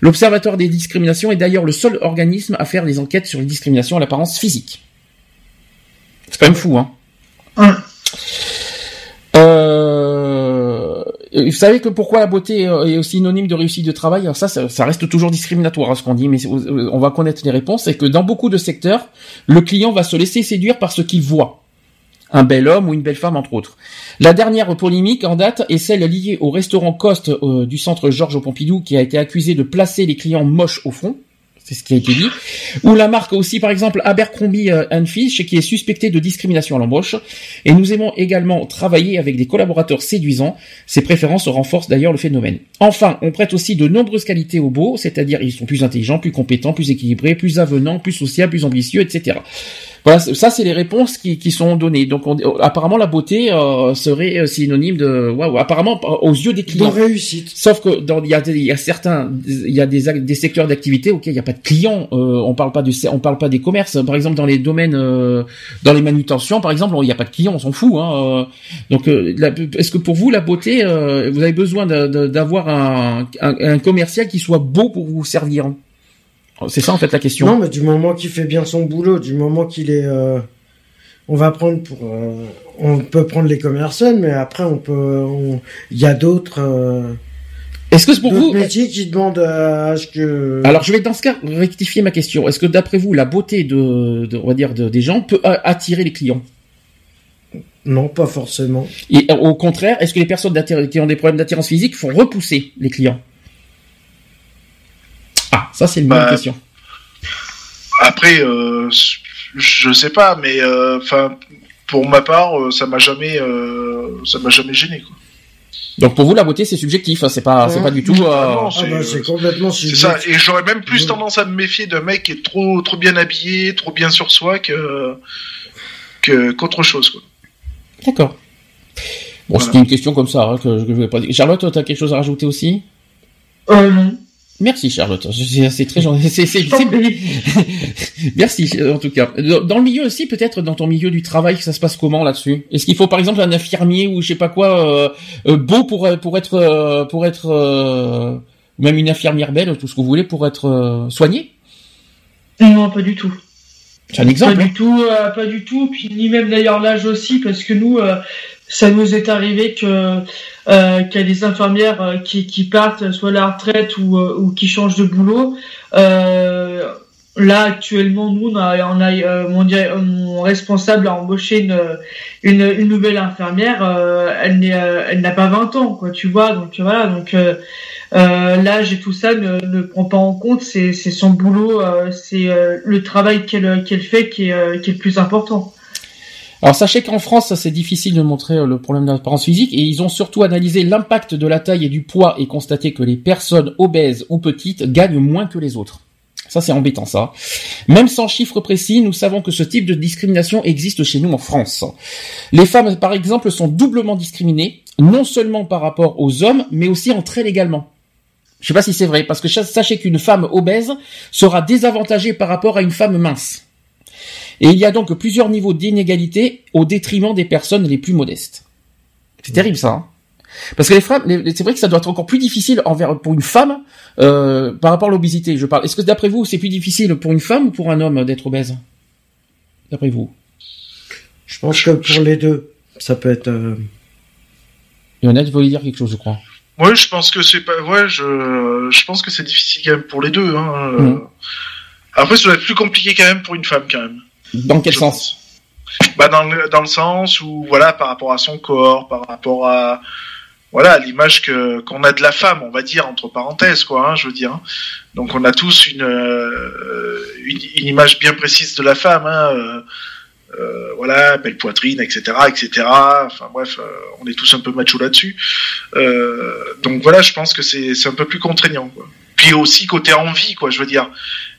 L'Observatoire des discriminations est d'ailleurs le seul organisme à faire des enquêtes sur les discriminations à l'apparence physique. C'est quand même fou, hein. Euh, vous savez que pourquoi la beauté est aussi synonyme de réussite de travail? Ça, ça, reste toujours discriminatoire, hein, ce qu'on dit, mais on va connaître les réponses. C'est que dans beaucoup de secteurs, le client va se laisser séduire par ce qu'il voit. Un bel homme ou une belle femme, entre autres. La dernière polémique en date est celle liée au restaurant Coste euh, du centre Georges Pompidou, qui a été accusé de placer les clients moches au fond c'est ce qui a été dit. Ou la marque aussi, par exemple, Abercrombie euh, Fitch, qui est suspectée de discrimination à l'embauche. Et nous aimons également travailler avec des collaborateurs séduisants. Ces préférences renforcent d'ailleurs le phénomène. Enfin, on prête aussi de nombreuses qualités aux beaux, c'est-à-dire ils sont plus intelligents, plus compétents, plus équilibrés, plus avenants, plus sociables, plus ambitieux, etc. Voilà, ça c'est les réponses qui, qui sont données. Donc apparemment la beauté euh, serait synonyme de waouh, apparemment aux yeux des clients. De réussite. Sauf que dans il y a, y a certains il y a des, des secteurs d'activité auxquels il n'y a pas de clients, euh, on parle pas de on parle pas des commerces par exemple dans les domaines euh, dans les manutentions par exemple, il n'y a pas de clients, on s'en fout hein. Donc est-ce que pour vous la beauté vous avez besoin d'avoir un, un, un commercial qui soit beau pour vous servir? C'est ça en fait la question. Non, mais du moment qu'il fait bien son boulot, du moment qu'il est, euh, on va prendre pour, euh, on peut prendre les commerciaux, mais après on peut, il y a d'autres. Euh, est-ce que c'est pour vous métiers qui demandent à ce que. Alors je vais dans ce cas rectifier ma question. Est-ce que d'après vous la beauté de, on va dire des gens peut attirer les clients? Non, pas forcément. Et au contraire, est-ce que les personnes qui ont des problèmes d'attirance physique font repousser les clients? Ça c'est une bonne bah, question. Après, euh, je sais pas, mais euh, enfin, pour ma part, euh, ça m'a jamais, ça m'a jamais gêné. Quoi. Donc pour vous, la beauté c'est subjectif, hein, c'est pas, c'est pas du tout. Ah ah bah, c'est complètement subjectif. ça, et j'aurais même plus tendance à me méfier d'un mec qui est trop, trop bien habillé, trop bien sur soi que, que qu'autre chose. Quoi. D'accord. Bon, c'était une question comme ça hein, que, je vais pas dire. Charlotte, tu as quelque chose à rajouter aussi? Euh non. Merci Charlotte, c'est très gentil. Merci en tout cas. Dans le milieu aussi, peut-être dans ton milieu du travail, ça se passe comment là-dessus? Est-ce qu'il faut par exemple un infirmier ou je sais pas quoi euh, euh, beau pour pour être euh, pour être même une infirmière belle, tout ce que vous voulez pour être soigné Non, pas du tout. C'est un exemple. Pas du tout, pas du tout. Puis ni même d'ailleurs l'âge aussi, parce que nous, ça nous est arrivé que euh, qu'il y a des infirmières euh, qui, qui partent soit à la retraite ou, euh, ou qui changent de boulot. Euh, là actuellement, nous on a, on a euh, mon, responsable a embauché une, une, une nouvelle infirmière. elle n'est elle n'a pas 20 ans, quoi, tu vois. Donc voilà, donc l'âge et tout ça ne, ne prend pas en compte. C'est son boulot, c'est le travail qu'elle qu'elle fait qui est, qui est le plus important. Alors sachez qu'en France, c'est difficile de montrer euh, le problème d'apparence physique et ils ont surtout analysé l'impact de la taille et du poids et constaté que les personnes obèses ou petites gagnent moins que les autres. Ça c'est embêtant ça. Même sans chiffres précis, nous savons que ce type de discrimination existe chez nous en France. Les femmes par exemple sont doublement discriminées, non seulement par rapport aux hommes, mais aussi entre elles également. Je sais pas si c'est vrai, parce que sachez qu'une femme obèse sera désavantagée par rapport à une femme mince. Et il y a donc plusieurs niveaux d'inégalité au détriment des personnes les plus modestes. C'est terrible ça. Hein parce que les femmes, c'est vrai que ça doit être encore plus difficile envers pour une femme euh, par rapport à l'obésité. Je parle. Est-ce que d'après vous, c'est plus difficile pour une femme ou pour un homme d'être obèse? D'après vous? Je pense que pour les deux, ça peut être. Euh... Lionel, vous voulez dire quelque chose, je crois. Oui, je pense que c'est pas. Ouais, je, je pense que c'est difficile quand même pour les deux. Hein. Mmh. Après, ça doit être plus compliqué quand même pour une femme quand même. Dans quel sens bah dans le, dans le sens où voilà par rapport à son corps, par rapport à voilà l'image que qu'on a de la femme, on va dire entre parenthèses quoi, hein, je veux dire. Hein. Donc on a tous une, euh, une, une image bien précise de la femme, hein, euh, euh, voilà belle poitrine, etc., etc. Enfin bref, on est tous un peu macho là-dessus. donc voilà, je pense que c'est c'est un peu plus contraignant. Quoi. Puis aussi côté envie, quoi, je veux dire.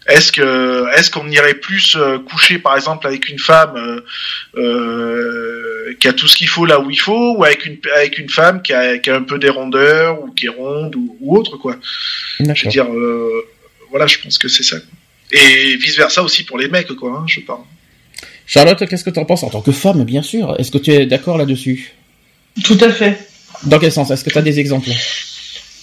Est-ce que est-ce qu'on irait plus euh, coucher par exemple avec une femme euh, euh, qui a tout ce qu'il faut là où il faut ou avec une avec une femme qui a, qui a un peu des rondeurs ou qui est ronde ou, autre quoi? Je veux dire voilà, je pense que c'est ça. Et vice versa aussi pour les mecs quoi, hein, je parle. Charlotte, qu'est-ce que tu en penses en tant que femme, bien sûr? Est-ce que tu es d'accord là-dessus? Tout à fait. Dans quel sens? Est-ce que tu as des exemples?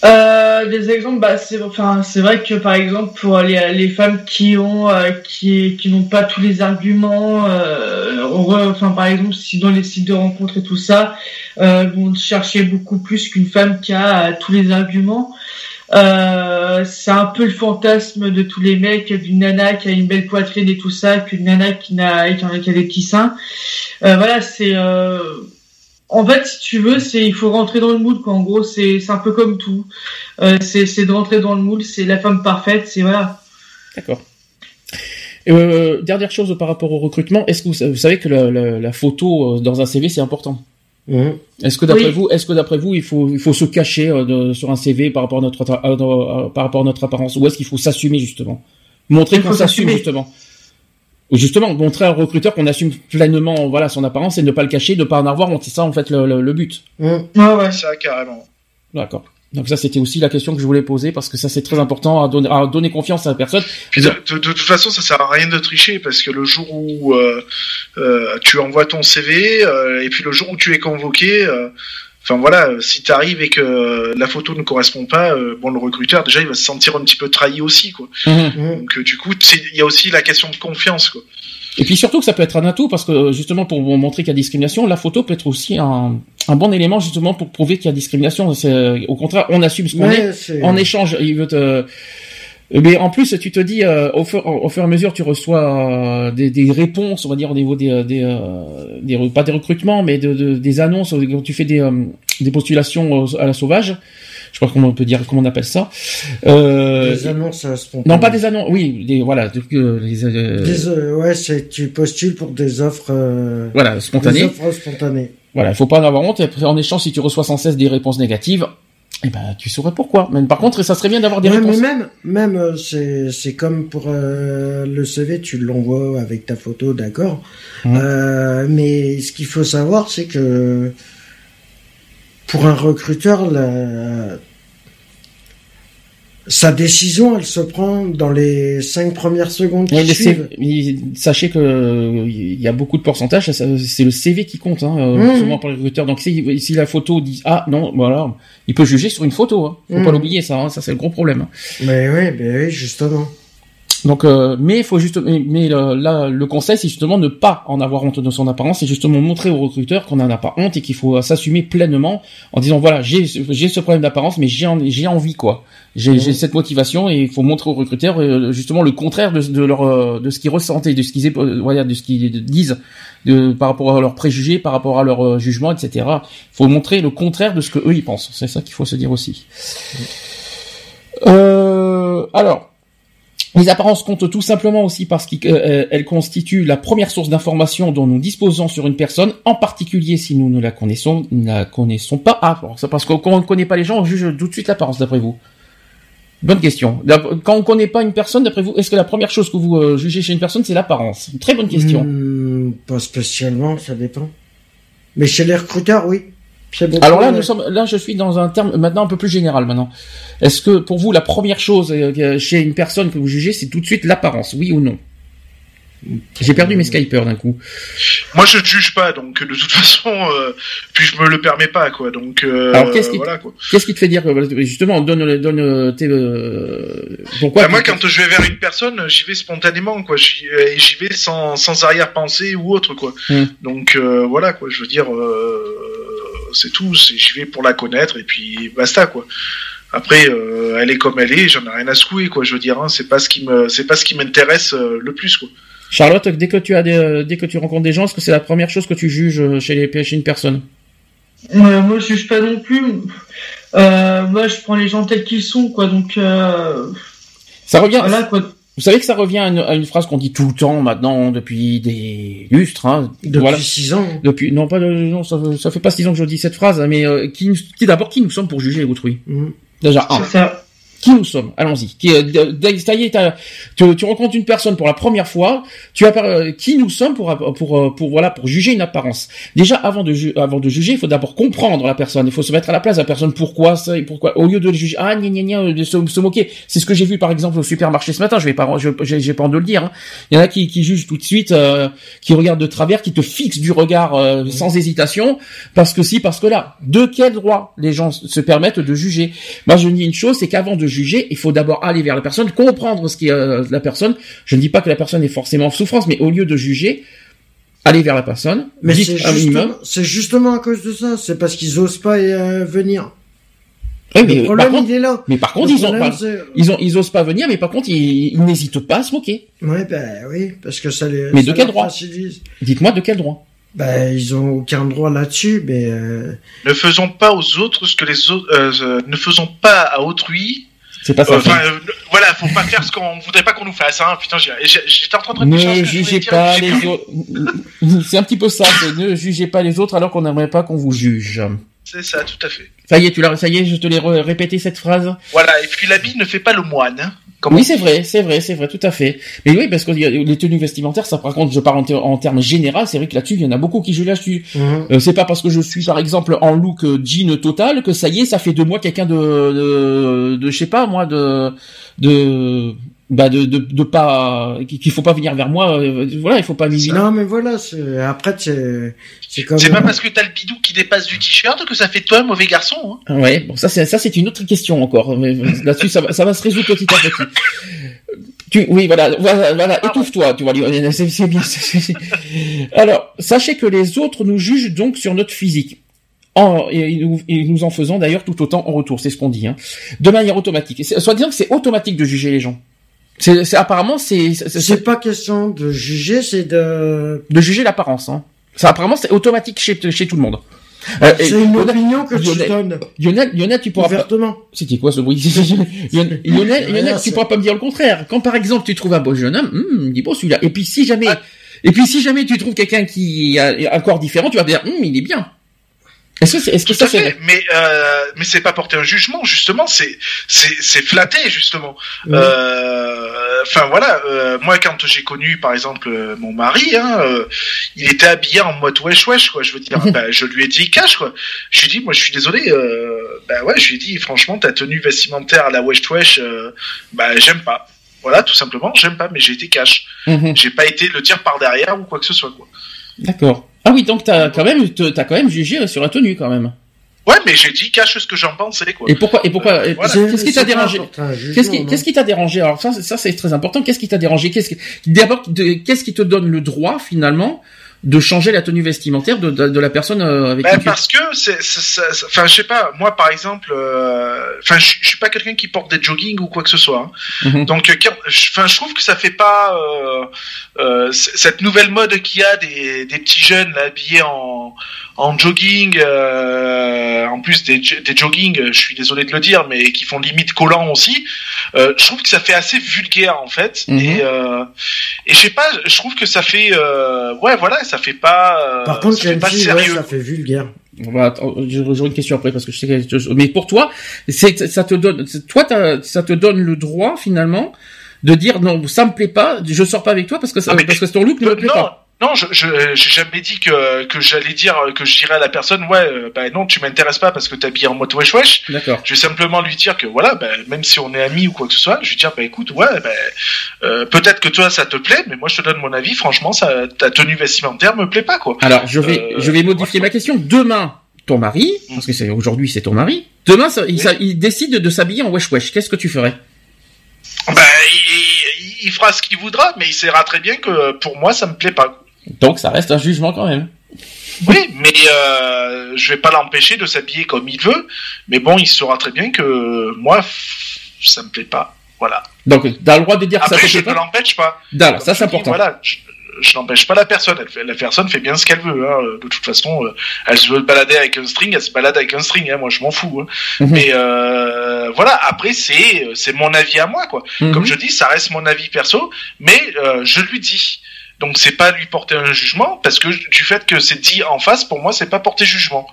Euh, des exemples, bah, c'est enfin, c'est vrai que par exemple pour les, les femmes qui ont euh, qui qui n'ont pas tous les arguments, euh, enfin par exemple si dans les sites de rencontres et tout ça, euh, vont chercher beaucoup plus qu'une femme qui a tous les arguments. Euh, c'est un peu le fantasme de tous les mecs d'une nana qui a une belle poitrine et tout ça, qu'une nana qui n'a qui a des petits seins. voilà, c'est en fait, si tu veux, c'est il faut rentrer dans le moule. Quoi. En gros, c'est un peu comme tout. Euh, c'est de rentrer dans le moule. C'est la femme parfaite. C'est voilà. D'accord. Euh, dernière chose par rapport au recrutement, est-ce que vous, savez que la, la, la, photo euh, dans un CV c'est important? Mmh. Est-ce que d'après vous, est-ce que d'après vous, il faut il faut se cacher euh, de, sur un CV par rapport à notre par rapport à notre apparence, ou est-ce qu'il faut s'assumer justement, montrer qu'on s'assume justement Justement, montrer à un recruteur qu'on assume pleinement voilà son apparence et ne pas le cacher, de pas en avoir honte. C'est ça en fait le, le, but. Mmh. Ouais, ouais, ça carrément. D'accord. Donc ça, c'était aussi la question que je voulais poser parce que ça, c'est très important à donner, à donner confiance à la personne. de, toute façon, ça sert à rien de tricher parce que le jour où euh, euh, tu envoies ton CV euh, et puis le jour où tu es convoqué, euh, enfin voilà, si tu arrives et que la photo ne correspond pas, bon, le recruteur déjà, il va se sentir un petit peu trahi aussi, quoi. Mmh. Donc du coup, il y a aussi la question de confiance, quoi. Et puis surtout que ça peut être un atout parce que justement pour vous montrer qu'il y a discrimination, la photo peut être aussi un, un bon élément justement pour prouver qu'il y a discrimination. Au contraire, on assume ce qu'on est. En échange, il veut te... Mais en plus, tu te dis, euh, au, fur, au, fur, et à mesure, tu reçois euh, des, des, réponses, on va dire au niveau des, des, euh, des pas des recrutements, mais de, de, des annonces quand tu fais des, des postulations à la sauvage je crois qu'on peut dire comment on appelle ça. Euh, des annonces spontanées. Non, pas des annonces. Oui, des voilà. Euh, les, euh, ouais, c'est tu postules pour des offres. voilà, spontanées. Des offres spontanées. Voilà, il faut pas en avoir honte. Et en échange, si tu reçois sans cesse des réponses négatives, eh ben, tu saurais pourquoi. Mais par contre, ça serait bien d'avoir des réponses. Mais même, même, c'est, c'est comme pour le CV, tu l'envoies avec ta photo, d'accord. Mmh. mais ce qu'il faut savoir, c'est que pour un recruteur, la, sa décision, elle se prend dans les cinq premières secondes qui suivent. Sachez que il y a beaucoup de pourcentages, c'est le CV qui compte, hein, euh, mmh. souvent pour les recruteurs. Donc si, si, la photo dit ah non, voilà, il peut juger sur une photo. Hein. Faut pas mmh. l'oublier ça, hein, ça c'est le gros problème. Mais oui, mais oui, justement. Donc, euh, mais il faut juste, mais, là, le conseil, c'est justement ne pas en avoir honte de son apparence, c'est justement montrer au recruteur qu'on n'en a pas honte et qu'il faut s'assumer pleinement en disant voilà, j'ai j'ai ce problème d'apparence, mais j'ai j'ai envie quoi, j'ai mmh. cette motivation et il faut montrer au recruteur euh, justement le contraire de, de leur euh, de ce qu'ils ressentent et de ce qu'ils voilà, de ce qu'ils disent de, par rapport à leurs préjugés, par rapport à leur jugement, etc. Il faut montrer le contraire de ce que eux ils pensent. C'est ça qu'il faut se dire aussi. Euh, alors. Les apparences comptent tout simplement aussi parce qu'elles euh, constituent la première source d'information dont nous disposons sur une personne, en particulier si nous ne la connaissons, ne la connaissons pas. Ah, c'est parce qu'on ne connaît pas les gens, on juge tout de suite l'apparence, d'après vous. Bonne question. Quand on ne connaît pas une personne, d'après vous, est-ce que la première chose que vous euh, jugez chez une personne, c'est l'apparence? Très bonne question. Hmm, pas spécialement, ça dépend. Mais chez les recruteurs, oui. Alors là, nous sommes, là, je suis dans un terme maintenant un peu plus général maintenant. Est-ce que pour vous, la première chose euh, chez une personne que vous jugez, c'est tout de suite l'apparence, oui ou non? J'ai perdu mes Skypers d'un coup. Moi, je ne juge pas, donc de toute façon, euh, puis je me le permets pas, quoi. Donc, euh, Alors, qu'est-ce qui, qu'est-ce qui te fait dire justement, donne, donne tes, pourquoi bah, Moi, quand je vais vers une personne, j'y vais spontanément, quoi. J'y vais sans, sans arrière-pensée ou autre, quoi. Hum. Donc voilà, quoi. Je veux dire c'est tout. J'y vais pour la connaître et puis basta quoi. Après, euh, elle est comme elle est, j'en ai rien à secouer quoi. Je veux dire, hein, c'est pas ce qui me, c'est pas ce qui m'intéresse euh, le plus quoi. Charlotte, dès que tu as des, dès que tu rencontres des gens, est-ce que c'est la première chose que tu juges euh, chez les chez une personne? Moi, je juge pas non plus. moi, je prends les gens tels qu'ils sont quoi. Donc ça revient. quoi. Vous savez que ça revient à une, phrase qu'on dit tout le temps maintenant depuis des lustres. Hein. Depuis six ans. Depuis non pas non ça, ça fait pas six ans que je dis cette phrase, mais euh, qui, qui d'abord qui nous sommes pour juger autrui. Mmh. Déjà un. Ça qui nous sommes. Allons-y. Euh, ça y est, tu, tu, rencontres une personne pour la première fois. Tu as euh, qui nous sommes pour pour euh, pour voilà pour juger une apparence. Déjà avant de avant de juger, il faut d'abord comprendre la personne. Il faut se mettre à la place de la personne. Pourquoi ça et pourquoi au lieu de le juger ah gna gna gna de se, se moquer. C'est ce que j'ai vu par exemple au supermarché ce matin. Je vais pas j'ai pas envie de le dire. Hein. Il y en a qui qui jugent tout de suite, qui regardent de travers, qui te fixent du regard sans hésitation parce que si parce que là. De quel droit les gens se permettent de juger? Moi je dis une chose, c'est qu'avant de juger, il faut d'abord aller vers la personne, comprendre ce qui est euh, la personne. Je ne dis pas que la personne est forcément en souffrance, mais au lieu de juger, aller vers la personne. Mais c'est justement, à cause de ça. C'est parce qu'ils osent pas euh, venir. mais le problème, par contre, il est là. Mais par contre, ils, ont ils ont, ils osent pas venir, mais par contre, ils, n'hésitent pas à se moquer. Ouais, ben oui, parce que ça les. Mais de quel droit Dites-moi de quel droit ben, ils ont aucun droit là-dessus, mais. Euh, ne faisons pas aux autres ce que les autres. ne faisons pas à autrui c'est pas ça. Euh, euh, voilà, faut pas faire ce qu'on voudrait pas qu'on nous fasse. Hein. Putain, j'étais en train de Ne jugez pas les autres. C'est un petit peu ça. Ne jugez pas les autres alors qu'on n'aimerait pas qu'on vous juge. C'est ça, tout à fait. Ça y est, tu l'as, ça y est, je te l'ai répété cette phrase. Voilà, et puis l'habit ne fait pas le moine. Oui, c'est vrai, c'est vrai, c'est vrai, tout à fait. Mais oui, parce que les tenues vestimentaires, ça par contre, je parle en, termes généraux, c'est vrai que là-dessus, il y en a beaucoup qui jouent là-dessus. Mhm. Euh, c'est pas parce que je suis, par exemple, en look euh, jean total que ça y est, ça fait de moi quelqu'un de, de, de, je sais pas, moi, de, de, bah de, de, de pas qu'il faut pas venir vers moi euh, voilà il faut pas viser non mais voilà c'est après c'est c'est comme c'est pas parce que t'as le bidou qui dépasse du t-shirt que ça fait de toi un mauvais garçon hein. ouais bon ça c'est ça c'est une autre question encore mais là-dessus ça va ça va se résoudre petit à petit tu, oui, voilà, voilà, voilà étouffe-toi, tu vois, c'est bien. Alors, sachez que les autres nous jugent donc sur notre physique. En, et, nous, et nous en faisons d'ailleurs tout autant en retour, c'est ce qu'on dit, hein, de manière automatique. Soit disant que c'est automatique de juger les gens. C'est apparemment c'est c'est pas question de juger, c'est de de juger l'apparence. Hein. Ça apparemment c'est automatique chez chez tout le monde. Euh, c'est une opinion que tu donnes. Lionel, Lionel, tu pourras ouvertement. C'était quoi ce bruit Lionel, Lionel, tu pourras pas me dire le contraire. Quand par exemple tu trouves un beau jeune homme, hum, dis bon celui-là. Et puis si jamais, et puis si jamais tu trouves quelqu'un qui a un corps différent, tu vas dire, hum, il est bien. Est-ce que, est-ce que ça fait Mais euh, mais c'est pas porter un jugement justement, c'est c'est c'est flatter justement. Euh, enfin voilà, euh, moi quand j'ai connu par exemple euh, mon mari, hein, euh, il était habillé en mode wesh wesh quoi. Je veux dire, ben, je lui ai dit cash quoi. Je lui ai dit moi je suis désolé, ben ouais, je lui ai dit franchement ta tenue vestimentaire à la wesh wesh, ben j'aime pas. Voilà, tout simplement, j'aime pas, mais j'ai été cash. Mhm. J'ai pas été le tir par derrière ou quoi que ce soit quoi. D'accord. Ah oui, donc t'as quand même, t'as quand même jugé sur la tenue quand même. Ouais, mais j'ai dit cache ce que j'en pensais quoi. Et pourquoi et pourquoi euh, Qu'est-ce qui t'a dérangé Qu'est-ce qui qu'est-ce qui t'a dérangé Alors ça ça c'est très important. Qu'est-ce qui t'a dérangé Qu'est-ce qui d'abord qu'est-ce qui te donne le droit finalement de changer la tenue vestimentaire de, de, la personne euh, avec ben, parce que c'est enfin je sais pas moi par exemple euh, enfin je, je suis pas quelqu'un qui porte des jogging ou quoi que ce soit hein. mhm. donc enfin je trouve que ça fait pas euh, cette nouvelle mode qu'il y a des, des petits jeunes là, habillés en en jogging, euh, en plus des, des jogging, je suis désolé de le dire, mais qui font limite collant aussi. Euh, je trouve que ça fait assez vulgaire en fait. Mhm. Et, euh, et je sais pas, je trouve que ça fait, euh, ouais voilà, ça fait pas. Euh, Par contre, ça fait pas sérieux. ça fait vulgaire. Voilà, j'aurai une question après parce que je sais que mais pour toi, c'est ça te donne, toi ça te donne le droit finalement de dire non, ça me plaît pas, je sors pas avec toi parce que ça, ah, parce que ton look ne me plaît pas. Non, je j'ai jamais dit que que j'allais dire que je dirais à la personne ouais euh, bah non tu m'intéresses pas parce que t'es habillé en mode wesh wesh. D'accord. Je vais simplement lui dire que voilà bah, même si on est amis ou quoi que ce soit, je vais dire bah écoute ouais bah, euh, peut-être que toi ça te plaît mais moi je te donne mon avis franchement ça ta tenue vestimentaire me plaît pas quoi. Alors je vais euh, je vais modifier ma question. Demain ton mari mm. parce que c'est aujourd'hui c'est ton mari. Demain ça, il, il décide de s'habiller en wesh wesh. Qu'est-ce que tu ferais? Ben il, il, fera ce qu'il voudra mais il saura très bien que pour moi ça me plaît pas. Donc ça reste un jugement quand même. Oui, mais euh, je vais pas l'empêcher de s'habiller comme il veut. Mais bon, il saura très bien que moi, ça me plaît pas. Voilà. Donc, tu as le droit de dire que ça te plaît pas. je ne l'empêche pas. D'accord, ça c'est important. Voilà, je, n'empêche pas la personne. la personne fait bien ce qu'elle veut. Hein. De toute façon, euh, elle se veut balader avec un string, elle se balade avec un string. Hein. Moi, je m'en fous. Hein. Mhm. Mais euh, voilà. Après, c'est c'est mon avis à moi, quoi. Mhm. Comme je dis, ça reste mon avis perso, mais euh, je lui dis. Donc c'est pas lui porter un jugement parce que du fait que c'est dit en face, pour moi c'est pas porter jugement.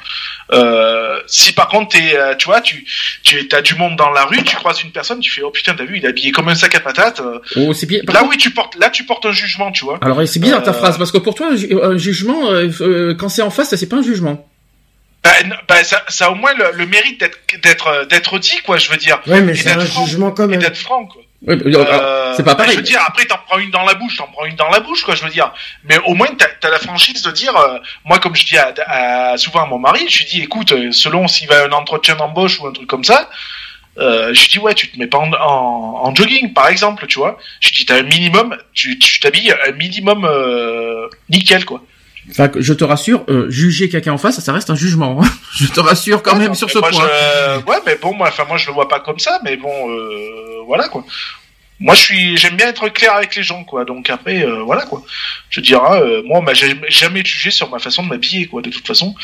Euh, si par contre t'es, euh, tu vois, tu tu as du monde dans la rue, tu croises une personne, tu fais oh putain t'as vu il est habillé comme un sac à patates. Euh. Oh c'est bien. Là oui tu portes, là tu portes un jugement, tu vois. Alors c'est bizarre ta euh, phrase parce que pour toi un jugement quand c'est en face c'est pas un jugement. Bah, bah, ça, ça a au moins le, mérite d'être d'être d'être dit quoi je veux dire. Oui mais c'est un jugement comme et d'être franc quoi. Euh, c'est pas pareil. Je veux dire, après t'en prends une dans la bouche, t'en prends une dans la bouche, quoi. Je veux dire, mais au moins t'as as la franchise de dire, euh, moi comme je dis à, souvent à mon mari, je lui dis, écoute, euh, selon s'il va à un entretien d'embauche ou un truc comme ça, euh, je dis ouais, tu te mets pas en, en, jogging, par exemple, tu vois. Je dis t'as un minimum, tu t'habilles un minimum nickel, quoi. Enfin, je te rassure, juger quelqu'un en face, ça reste un jugement. Hein. je te rassure quand même sur ce point. Ouais, mais bon, moi, enfin, moi, je le vois pas comme ça, mais bon, voilà quoi. Moi, je suis, j'aime bien être clair avec les gens, quoi. Donc après, euh, voilà, quoi. Je dirais, euh, moi, on m'a jamais jugé sur ma façon de m'habiller, quoi. De toute façon,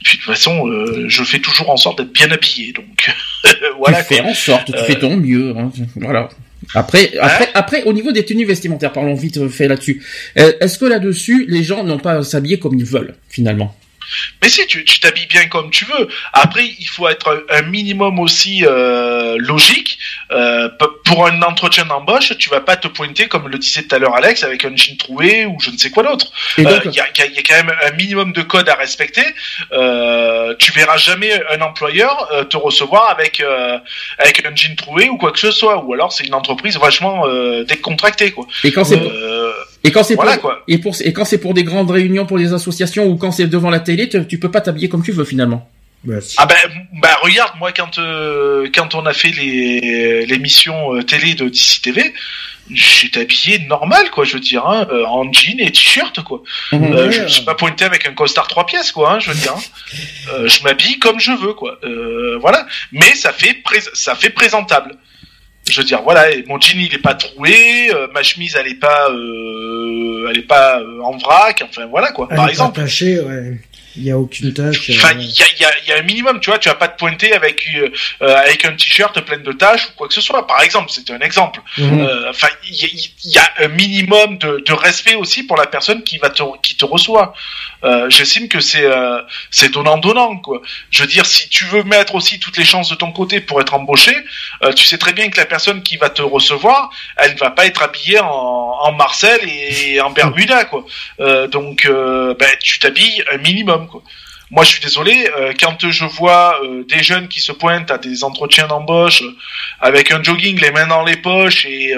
et puis de toute façon, euh, je fais toujours en sorte d'être bien habillé, donc voilà. Tu fais en sorte, tu fais ton mieux, hein. voilà. Après, hein après, après, au niveau des tenues vestimentaires, parlons vite fait là-dessus. Est-ce que là-dessus, les gens n'ont pas à s'habiller comme ils veulent, finalement? Mais si, tu t'habilles bien comme tu veux. Après, il faut être un minimum aussi euh, logique. Euh, pour un entretien d'embauche, tu vas pas te pointer comme le disait tout à l'heure Alex avec un jean troué ou je ne sais quoi d'autre. Il y, a, y, a, quand même un minimum de code à respecter. Euh, tu verras jamais un employeur te recevoir avec avec un jean troué ou quoi que ce soit, ou alors c'est une entreprise vachement décontractée quoi. Et quand c'est et quand c'est pour, et pour et quand c'est pour des grandes réunions pour les associations ou quand c'est devant la télé, tu peux pas t'habiller comme tu veux finalement. Bah, ah ben bah, regarde moi quand euh, quand on a fait les l'émission euh, télé de DC TV j'étais habillé normal quoi je veux dire hein, euh, en jean et t-shirt quoi. Mhm. je ne suis pas pointé avec un costard trois pièces quoi hein, je veux dire hein. je m'habille comme je veux quoi. Voilà. Mais ça fait ça fait présentable je veux dire voilà mon jean il est pas troué ma chemise elle est pas elle est pas en vrac enfin voilà quoi par exemple ouais. Il y a aucune tâche. Enfin, il y, a, y, a, y, a, un minimum, tu vois. Tu vas pas te pointer avec euh, euh, avec un t-shirt plein de tâches ou quoi que ce soit. Par exemple, c'est un exemple. Mhm. Euh, enfin, il y, a un minimum de, de, respect aussi pour la personne qui va te qui te reçoit. Euh, J'estime que c'est c'est donnant donnant quoi. Je veux dire, si tu veux mettre aussi toutes les chances de ton côté pour être embauché, tu sais très bien que la personne qui va te recevoir, elle va pas être habillée en, en Marcel et en Bermuda quoi. donc, ben, tu t'habilles un minimum. Moi, je suis désolé, euh, quand je vois euh, des jeunes qui se pointent à des entretiens d'embauche euh, avec un jogging, les mains dans les poches et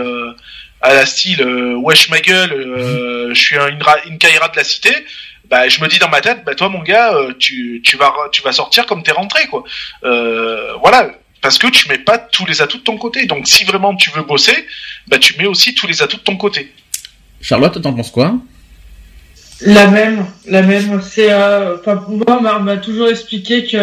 à la style wesh ma gueule, je suis une, une caïra de la cité, bah, je me dis dans ma tête, bah toi mon gars, tu, tu vas tu vas sortir comme t'es rentré quoi. voilà, parce que tu mets pas tous les atouts de ton côté. Donc si vraiment tu veux bosser, bah tu mets aussi tous les atouts de ton côté. Charlotte, t'en penses quoi? La même, la même. C'est, euh, moi, on m'a toujours expliqué que,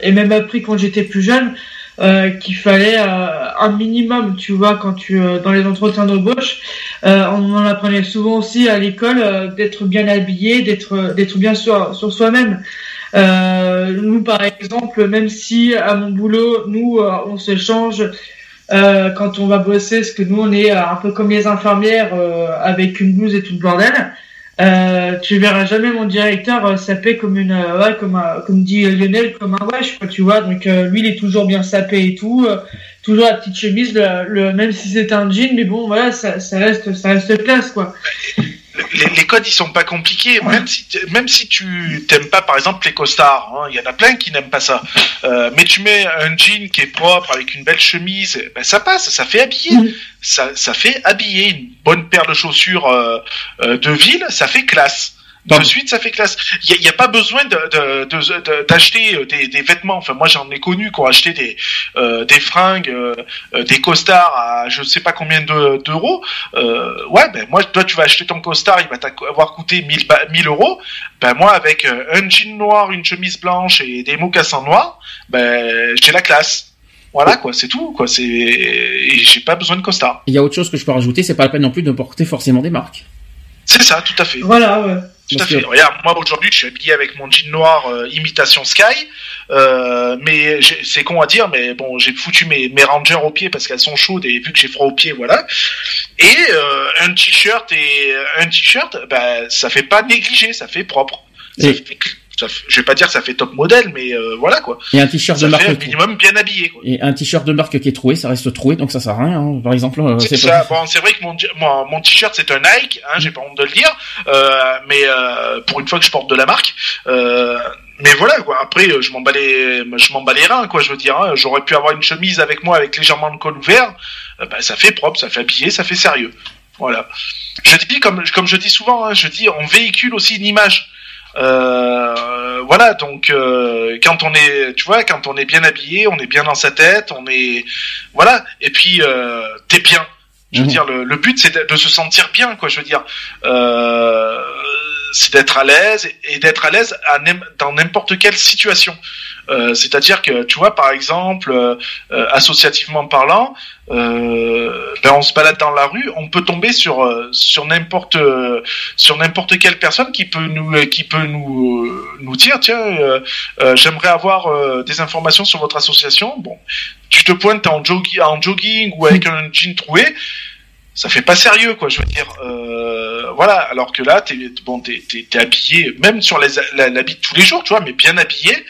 et même appris quand j'étais plus jeune, euh, qu'il fallait euh, un minimum, tu vois, quand tu dans les entretiens d'embauche, on en apprenait souvent aussi à l'école d'être bien habillé, d'être d'être bien sur sur soi-même. nous, par exemple, même si à mon boulot, nous, on se change quand on va bosser, parce que nous, on est un peu comme les infirmières avec une blouse et tout le. Euh, tu verras jamais mon directeur euh, saper comme une euh, ouais, comme comme dit Lionel comme un wesh quoi tu vois. Donc lui il est toujours bien sapé et tout toujours la petite chemise le, même si c'est un jean mais bon voilà ça, ça reste ça reste classe quoi les, codes ils sont pas compliqués. Même si même si tu t'aimes pas par exemple les costards hein, il y en a plein qui n'aiment pas ça. Euh, mais tu mets un jean qui est propre avec une belle chemise ben, ça passe ça fait habiller. Mm. ça, ça fait habiller. Une bonne paire de chaussures euh, euh, de ville ça fait classe de suite, ça fait classe. Il n'y a, a, pas besoin d'acheter de, de, des, des, vêtements. Enfin, moi, j'en ai connu qui ont acheté des, euh, des fringues, euh, des costards à je sais pas combien d'euros. euh, ouais, ben moi, toi, tu vas acheter ton costard, il va t'avoir coûté 1000, 1000 euros. Ben moi, avec euh, un jean noir, une chemise blanche et des mocassins noirs, ben j'ai la classe. Voilà quoi, c'est tout quoi. C'est, j'ai pas besoin de costard. Il y a autre chose que je peux rajouter, c'est pas la peine non plus de porter forcément des marques. C'est ça, tout à fait. Voilà, ouais. Tout à fait. Regarde, moi aujourd'hui, je suis habillé avec mon jean noir euh, imitation Sky, euh, mais c'est con à dire, mais bon, j'ai foutu mes, mes Rangers aux pieds parce qu'elles sont chaudes et vu que j'ai froid aux pieds, voilà. Et euh, un t-shirt et un t-shirt, bah, ça fait pas négligé, ça fait propre. Ça fait je vais pas dire que ça fait top modèle, mais euh, voilà quoi. Et un t-shirt de marque. minimum bien habillé. Quoi. Et un t-shirt de marque qui est troué, ça reste troué, donc ça sert à rien. Hein. Par exemple. Euh, c'est ça. Bon, c'est vrai que mon, mon, t-shirt c'est un Nike, hein, j'ai pas honte de le dire, euh, mais euh, pour une fois que je porte de la marque. Euh, mais voilà quoi. Après, je m'en bats les, je m'en bats les reins quoi. Je veux dire, hein. j'aurais pu avoir une chemise avec moi avec légèrement le col ouvert. bah, ça fait propre, ça fait habillé, ça fait sérieux. Voilà. Je dis comme comme je dis souvent, hein, je dis on véhicule aussi une image. Euh, voilà, donc euh, quand on est, tu vois, quand on est bien habillé, on est bien dans sa tête, on est, voilà, et puis euh, t'es bien. Je veux mhm. dire, le, but c'est de, se sentir bien, quoi. Je veux dire, euh, c'est d'être à l'aise et, d'être à l'aise dans n'importe quelle situation. Euh, c'est-à-dire que, tu vois, par exemple, euh, associativement parlant, euh, ben on se balade dans la rue, on peut tomber sur sur n'importe sur n'importe quelle personne qui peut nous qui peut nous nous dire tiens j'aimerais avoir des informations sur votre association. Bon, tu te pointes en jogging en jogging ou avec un jean troué ça fait pas sérieux quoi je veux dire euh, voilà alors que là t'es bon t'es t'es habillé même sur les l'habit de tous les jours tu vois mais bien habillé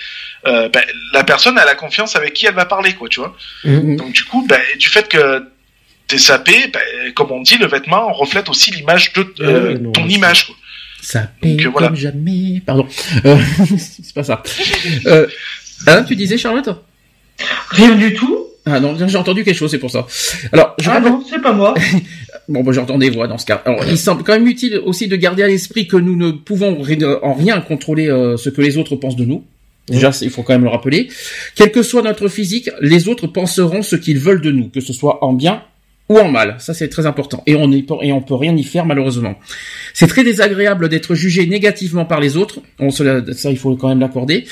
euh, ben, la personne a la confiance avec qui elle va parler quoi tu vois mm-hmm. donc du coup ben, du fait que t'es sapé, ben, comme on dit, le vêtement reflète aussi l'image de euh, ton image. Quoi. Sapé comme jamais. Pardon, euh, c'est pas ça. Euh, hein, tu disais Charlotte? Rien du tout. Ah non, j'ai entendu quelque chose, c'est pour ça. Alors, je ah non, c'est pas moi. bon, bah, j'entends des voix dans ce cas. Alors, il semble quand même utile aussi de garder à l'esprit que nous ne pouvons en rien contrôler euh, ce que les autres pensent de nous. Déjà, il faut quand même le rappeler. Quel que soit notre physique, les autres penseront ce qu'ils veulent de nous, que ce soit en bien ou en mal. Ça, c'est très important. Et on est, et on peut rien y faire, malheureusement. C'est très désagréable d'être jugé négativement par les autres. Ça, il faut quand même l'accorder.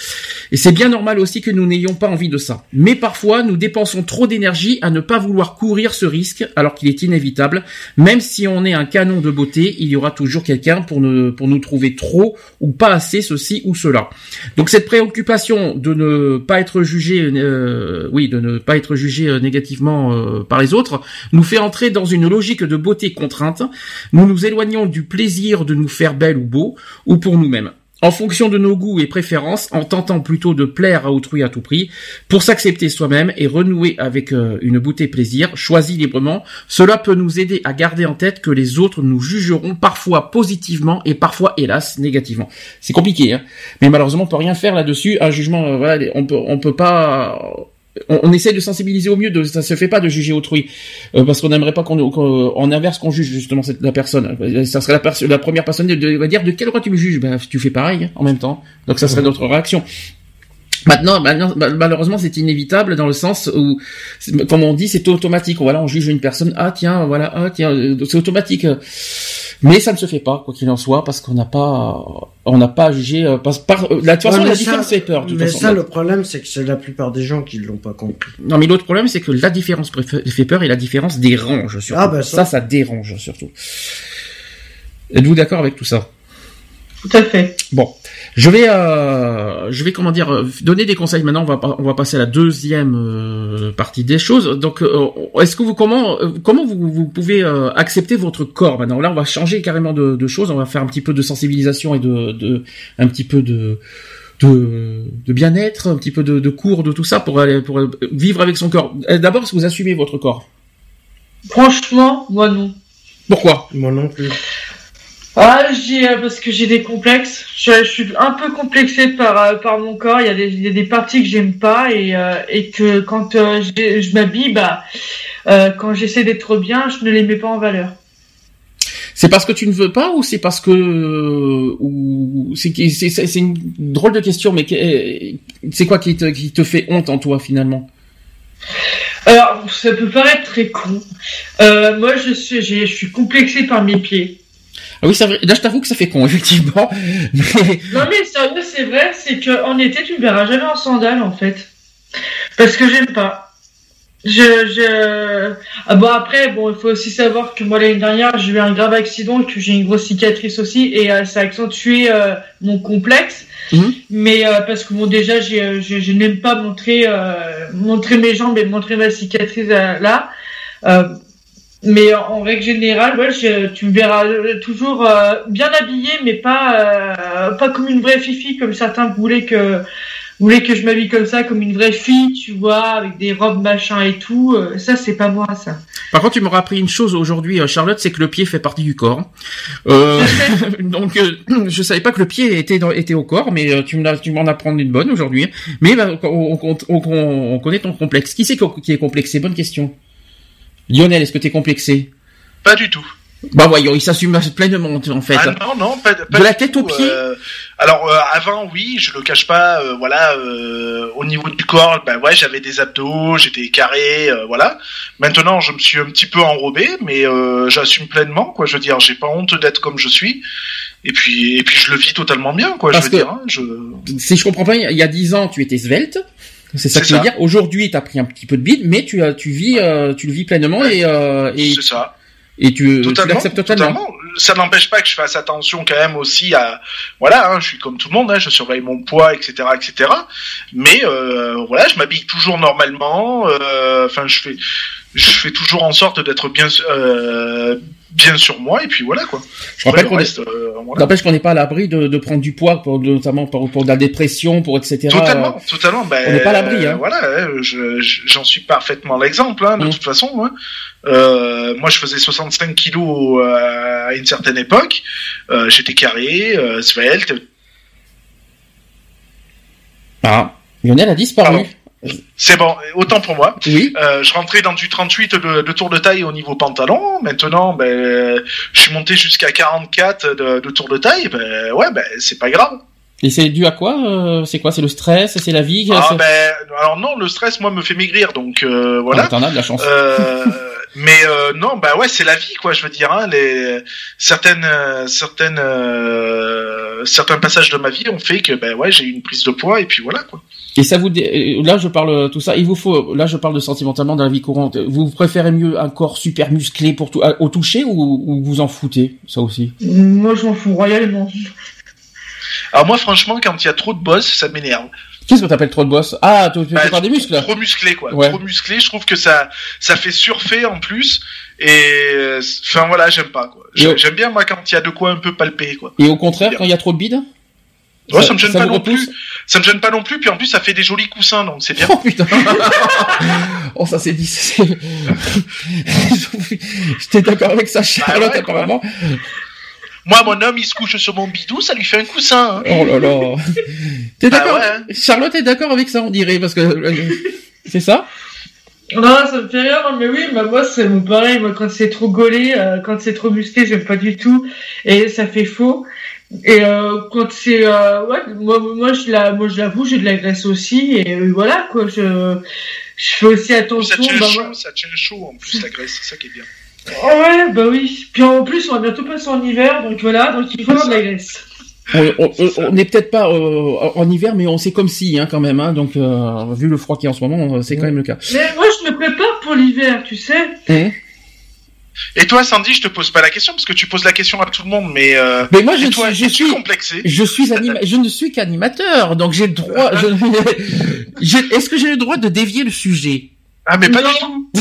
Et c'est bien normal aussi que nous n'ayons pas envie de ça. Mais parfois, nous dépensons trop d'énergie à ne pas vouloir courir ce risque, alors qu'il est inévitable. Même si on est un canon de beauté, il y aura toujours quelqu'un pour nous, pour nous trouver trop ou pas assez ceci ou cela. Donc cette préoccupation de ne pas être jugé, euh, oui, de ne pas être jugé euh, négativement euh, par les autres, fait entrer dans une logique de beauté contrainte. Nous nous éloignons du plaisir de nous faire belle ou beau, ou pour nous-mêmes en fonction de nos goûts et préférences, en tentant plutôt de plaire à autrui à tout prix, pour s'accepter soi-même et renouer avec euh, une beauté plaisir, choisi librement, cela peut nous aider à garder en tête que les autres nous jugeront parfois positivement et parfois, hélas, négativement. C'est compliqué, hein mais malheureusement, on peut rien faire là-dessus. Un jugement, euh, voilà, on peut, on peut pas on, essaie de sensibiliser au mieux, de, ça se fait pas de juger autrui, euh, parce qu'on n'aimerait pas qu'on, en inverse qu'on juge justement cette, la personne. Ça serait la, la première personne de, va dire de quel droit tu me juges, ben tu fais pareil hein, en même temps. Donc ça serait notre réaction. Maintenant, malheureusement, c'est inévitable dans le sens où, comme on dit, c'est automatique. Voilà, on juge une personne. Ah tiens, voilà, ah tiens, euh, c'est automatique. Mais ça ne se fait pas, quoi qu'il en soit, parce qu'on n'a pas, on n'a pas jugé. Euh, par, euh, la, de toute façon, la différence fait peur. mais ça, le problème, c'est que c'est la plupart des gens qui l'ont pas compris. Non, mais l'autre problème, c'est que la différence fait peur et la différence dérange surtout. Ah, bah, ça. ça, ça dérange surtout. Êtes-vous d'accord avec tout ça? Tout à fait. Bon. Je vais, euh, je vais comment dire, euh, donner des conseils. Maintenant, on va, on va passer à la deuxième euh, partie des choses. Donc, euh, est-ce que vous comment, comment vous, vous pouvez accepter votre corps maintenant? Là, on va changer carrément de, de, choses. On va faire un petit peu de sensibilisation et de, de un petit peu de de, de bien-être, un petit peu de, de cours, de tout ça pour aller pour vivre avec son corps. D'abord, est-ce que vous assumez votre corps? Franchement, moi non. Pourquoi? Moi non plus. Ah, j'ai euh, parce que j'ai des complexes. Je, suis un peu complexée par euh, par mon corps. Il y a des, il y a des parties que j'aime pas et euh, et que quand je m'habille, bah quand j'essaie d'être bien, je ne les mets pas en valeur. C'est parce que tu ne veux pas ou c'est parce que ou c'est c'est c'est une drôle de question, mais c'est quoi qui te qui te fait honte en toi finalement? Alors ça peut paraître très con. moi je suis je suis complexée par mes pieds. Ah oui, vrai. Là, je t'avoue que ça fait con, effectivement. Non, mais sérieux, c'est vrai, c'est qu'en été, tu me verras jamais en sandales, en fait. Parce que j'aime pas. Je, je... Ah bon après bon il faut aussi savoir que moi l'année dernière j'ai eu un grave accident et que j'ai une grosse cicatrice aussi et euh, ça a accentué euh, mon complexe mhm. mais euh, parce que bon déjà j'ai, je, je n'aime pas montrer montrer mes jambes et montrer ma cicatrice là mais en règle générale, ouais, tu me verras toujours euh, bien habillé, mais pas euh, pas comme une vraie fifi, comme certains voulaient que voulaient que je m'habille comme ça, comme une vraie fille, tu vois, avec des robes machin et tout. Euh, ça, c'est pas moi, ça. Par contre, tu m'auras appris une chose aujourd'hui, Charlotte, c'est que le pied fait partie du corps. donc, je savais pas que le pied était était au corps, mais tu m'en apprends une bonne aujourd'hui. Mais bah, on, on, on, connaît ton complexe. Qui c'est qui est complexé Bonne question. Lionel, est-ce que t'es complexé? Pas du tout. Bah voyons, il s'assume pleinement en fait. Ah non, non, pas, pas de la tête aux pieds? Euh, alors euh, avant, oui, je le cache pas. Euh, voilà, au niveau du corps, bah ouais, j'avais des abdos, j'étais carré, voilà. Maintenant, je me suis un petit peu enrobé, mais j'assume pleinement, quoi. Je veux dire, j'ai pas honte d'être comme je suis. Et puis, et puis, je le vis totalement bien, quoi. je veux dire, hein, je... si je comprends pas, il y a dix ans, tu étais svelte. C'est ça que je veux dire. Aujourd'hui, tu as pris un petit peu de bide, mais tu tu vis, euh, tu le vis pleinement et, euh, et c'est ça. Et tu, l'acceptes totalement. Ça n'empêche pas que je fasse attention quand même aussi à, voilà, hein, je suis comme tout le monde, hein, je surveille mon poids, etc., etc. Mais euh, voilà, je m'habille toujours normalement. Euh, enfin, je fais, je fais toujours en sorte d'être bien, euh, bien sur moi et puis voilà quoi. Je rappelle qu'on est... euh, qu'on n'est pas à l'abri de, de, prendre du poids pour notamment pour, pour de la dépression pour etc. Totalement, totalement. Ben, on n'est pas à l'abri. Hein. Voilà, hein, j'en suis parfaitement l'exemple hein, de mmh. toute façon. Hein. Euh, moi, je faisais 65 kilos euh, à une certaine époque. J'étais carré, svelte. Ah, Lionel a disparu. C'est bon, autant pour moi. Oui. Euh, je rentrais dans du 38 de, tour de taille au niveau pantalon. Maintenant, ben, je suis monté jusqu'à 44 de, de, tour de taille. Ben, ouais, ben, c'est pas grave. Et c'est dû à quoi euh, C'est quoi C'est le stress C'est la vie Ah ben, alors non, le stress, moi, me fait maigrir, donc euh, voilà. Ah, T'en as de la chance. Euh, mais euh, non, bah ouais, c'est la vie, quoi. Je veux dire, hein, les certaines, certaines, certains passages de ma vie ont fait que, ben ouais, j'ai eu une prise de poids et puis voilà, quoi. Et ça vous là je parle tout ça il vous faut là je parle de sentimentalement dans la vie courante vous préférez mieux un corps super musclé pour tout au toucher ou, vous en foutez ça aussi? Moi je m'en fous royalement alors moi franchement quand il y a trop de boss ça m'énerve Qu'est-ce que t'appelles trop de boss Ah, tu veux bah, des muscles Trop musclé, quoi. Trop musclé, je trouve que ça, ça fait surfer en plus. Et enfin voilà, j'aime pas quoi. J'aime bien moi quand il y a de quoi un peu palper quoi. Et au contraire, quand il y a trop de bide Ouais, ça, ça me gêne pas non plus. Ça me gêne pas non plus, puis en plus ça fait des jolis coussins, donc c'est bien. Oh putain Oh ça c'est dit. J'étais d'accord avec ça, Charlotte, bah apparemment. Moi, mon homme, il se couche sur mon bidou, ça lui fait un coussin. Hein. Oh là là. T'es bah d'accord ouais, hein. Charlotte est d'accord avec ça, on dirait, parce que euh, c'est ça? Non, ça me fait rire, mais oui, bah moi c'est pareil, moi quand c'est trop gaulé, euh, quand c'est trop musclé, j'aime pas du tout, et ça fait faux. Et euh, quand c'est euh, ouais, moi moi je la moi je l'avoue, j'ai de la graisse aussi et euh, voilà quoi, je je fais aussi attention. Ça tient bah, chaud, ça tient chaud en plus la graisse, c'est ça qui est bien. Oh ouais, bah oui. Puis en plus, on va bientôt passer en hiver, donc voilà, donc il faut avoir de la graisse. On n'est peut-être pas euh, en hiver, mais on sait comme si, hein, quand même. Hein, donc, euh, vu le froid qui est en ce moment, c'est quand même le cas. Mais moi, je me prépare pour l'hiver, tu sais. Mmh. Et toi, Sandy, je te pose pas la question parce que tu poses la question à tout le monde, mais euh, mais moi je, toi, je, suis complexé? Je suis anima je ne suis qu'animateur, donc j'ai le droit. Est-ce que j'ai le droit de dévier le sujet? Ah, mais pas du tout.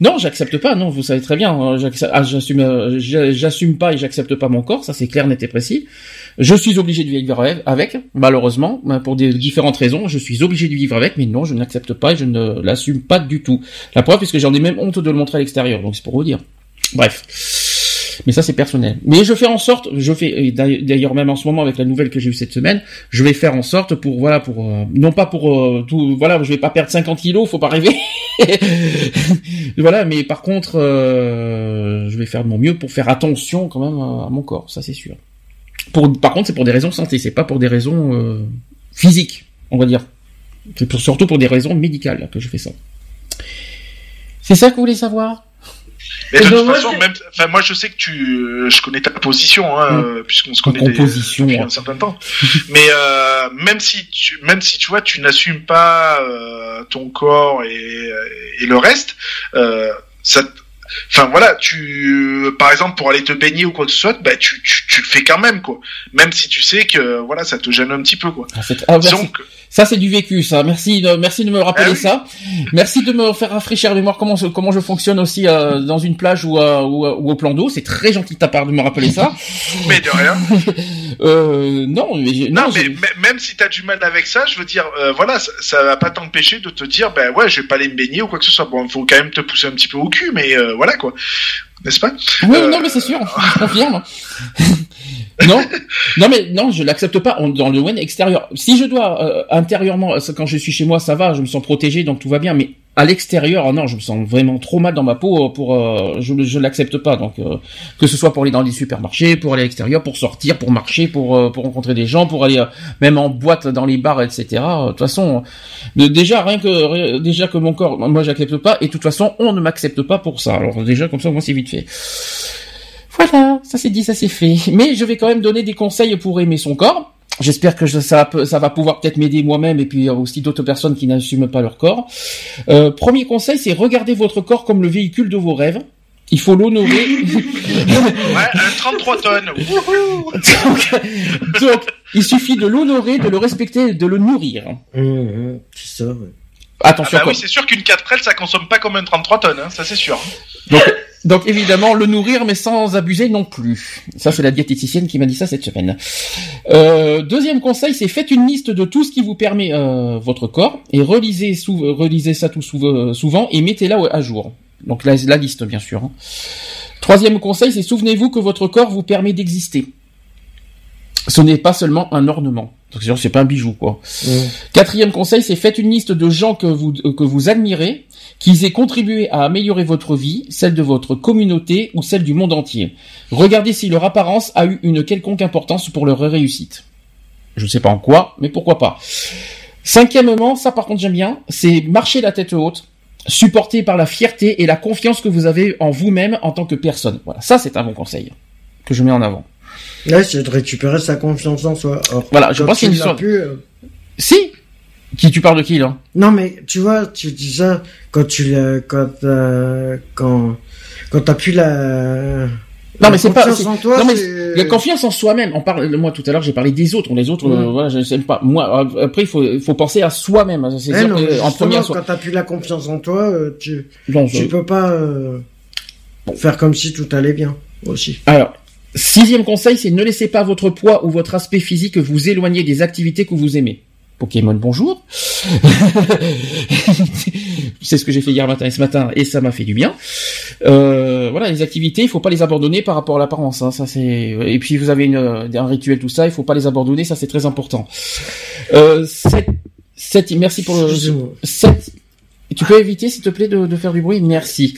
non, j'accepte pas. Non, vous savez très bien. Hein, ah, j'assume, euh, j'assume pas et j'accepte pas mon corps. Ça, c'est clair, net et précis. Je suis obligé de vivre avec, malheureusement, ben, pour des différentes raisons. Je suis obligé de vivre avec, mais non, je n'accepte pas et je ne l'assume pas du tout. La preuve, puisque j'en ai même honte de le montrer à l'extérieur, donc c'est pour vous dire. Bref. Mais ça c'est personnel. Mais je fais en sorte, je fais d'ailleurs même en ce moment avec la nouvelle que j'ai eue cette semaine, je vais faire en sorte pour voilà pour euh, non pas pour euh, tout voilà je vais pas perdre 50 kilos, faut pas rêver. voilà, mais par contre euh, je vais faire de mon mieux pour faire attention quand même à mon corps, ça c'est sûr. Par contre, c'est pour des raisons santé, c'est pas pour des raisons euh, physiques, on va dire. C'est surtout pour des raisons médicales que je fais ça. C'est ça que vous voulez savoir? Mais de toute façon, même, enfin, moi, je sais que tu, euh, je connais ta position, hein, mm. puisqu'on se connaît depuis un certain temps. Mais euh, même si tu, même si tu vois, tu n'assumes pas euh, ton corps et, et le reste, euh, ça, Enfin voilà, tu, par exemple, pour aller te baigner ou quoi que ce soit, bah tu, tu, tu le fais quand même quoi. Même si tu sais que voilà, ça te gêne un petit peu quoi. Ah, ah, Donc ça c'est du vécu ça. Merci de, merci de me rappeler ah ça. Merci de me faire rafraîchir la mémoire comment comment je fonctionne aussi euh, dans une plage ou, euh, ou, ou, au plan d'eau. C'est très gentil de ta part de me rappeler ça. mais de rien. euh, non, mais non, mais même si t'as du mal avec ça, je veux dire, euh, voilà, ça, ça va pas t'empêcher de te dire, ben ouais, je vais pas aller me baigner ou quoi que ce soit. Bon, il faut quand même te pousser un petit peu au cul, mais voilà quoi, n'est-ce pas? Oui, non, mais c'est sûr, je confirme. non, non mais non, je l'accepte pas dans le domaine extérieur. Si je dois euh, intérieurement, quand je suis chez moi, ça va, je me sens protégé, donc tout va bien. Mais à l'extérieur, oh non, je me sens vraiment trop mal dans ma peau euh, pour, euh, je, je l'accepte pas. Donc que ce soit pour aller dans les supermarchés, pour aller à l'extérieur, pour sortir, pour marcher, pour pour rencontrer des gens, pour aller même en boîte, dans les bars, etc. De toute façon, déjà rien que déjà que mon corps, moi j'accepte pas, et de toute façon on ne m'accepte pas pour ça. Alors déjà comme ça, moi c'est vite fait. Voilà, ça c'est dit, ça c'est fait. Mais je vais quand même donner des conseils pour aimer son corps. J'espère que ça, ça va pouvoir peut-être m'aider moi-même et puis aussi d'autres personnes qui n'assument pas leur corps. Euh, premier conseil, c'est regarder votre corps comme le véhicule de vos rêves. Il faut l'honorer. ouais, un 33 tonnes. donc, il suffit de l'honorer, de le respecter, de le nourrir. Mmh, mmh, c'est ça. Ouais. Attention. Ah bah oui, c'est sûr qu'une 4L, ça consomme pas comme un 33 tonnes, hein, ça c'est sûr. Donc, Donc évidemment, le nourrir, mais sans abuser non plus. Ça, c'est la diététicienne qui m'a dit ça cette semaine. Euh, deuxième conseil, c'est faites une liste de tout ce qui vous permet euh, votre corps et relisez, relisez ça tout souvent et mettez-la à jour. Donc la, la liste, bien sûr. Hein. Troisième conseil, c'est souvenez-vous que votre corps vous permet d'exister. Ce n'est pas seulement un ornement. C'est pas un bijou quoi. Mmh. Quatrième conseil, c'est faites une liste de gens que vous que vous admirez, qui aient contribué à améliorer votre vie, celle de votre communauté ou celle du monde entier. Regardez si leur apparence a eu une quelconque importance pour leur réussite. Je ne sais pas en quoi, mais pourquoi pas. Cinquièmement, ça par contre j'aime bien, c'est marcher la tête haute, supporté par la fierté et la confiance que vous avez en vous-même en tant que personne. Voilà, ça c'est un bon conseil que je mets en avant. Là, c'est de récupérer sa confiance en soi. voilà, je pense qu'il une Pu, euh, Si. Qui tu parles de qui là? Non, mais tu vois, tu dis ça quand tu quand euh, quand quand t'as plus la non, mais c'est pas. non, mais la confiance en soi-même. On parle. Moi, tout à l'heure, j'ai parlé des autres. Les autres, euh, voilà, je sais pas. Moi, après, il faut, il faut penser à soi-même. C'est eh dire en premier. Quand t'as plus la confiance en toi, euh, tu, tu peux pas euh, faire comme si tout allait bien aussi. Alors, sixième conseil, c'est ne laissez pas votre poids ou votre aspect physique vous éloigner des activités que vous aimez. Pokémon bonjour. c'est ce que j'ai fait hier matin et ce matin et ça m'a fait du bien. Euh, voilà, les activités, il faut pas les abandonner par rapport à l'apparence. Hein, ça c'est. Et puis vous avez une, un rituel tout ça, il faut pas les abandonner, ça c'est très important. Euh, merci pour le. Tu peux éviter, s'il te plaît, de, faire du bruit? Merci.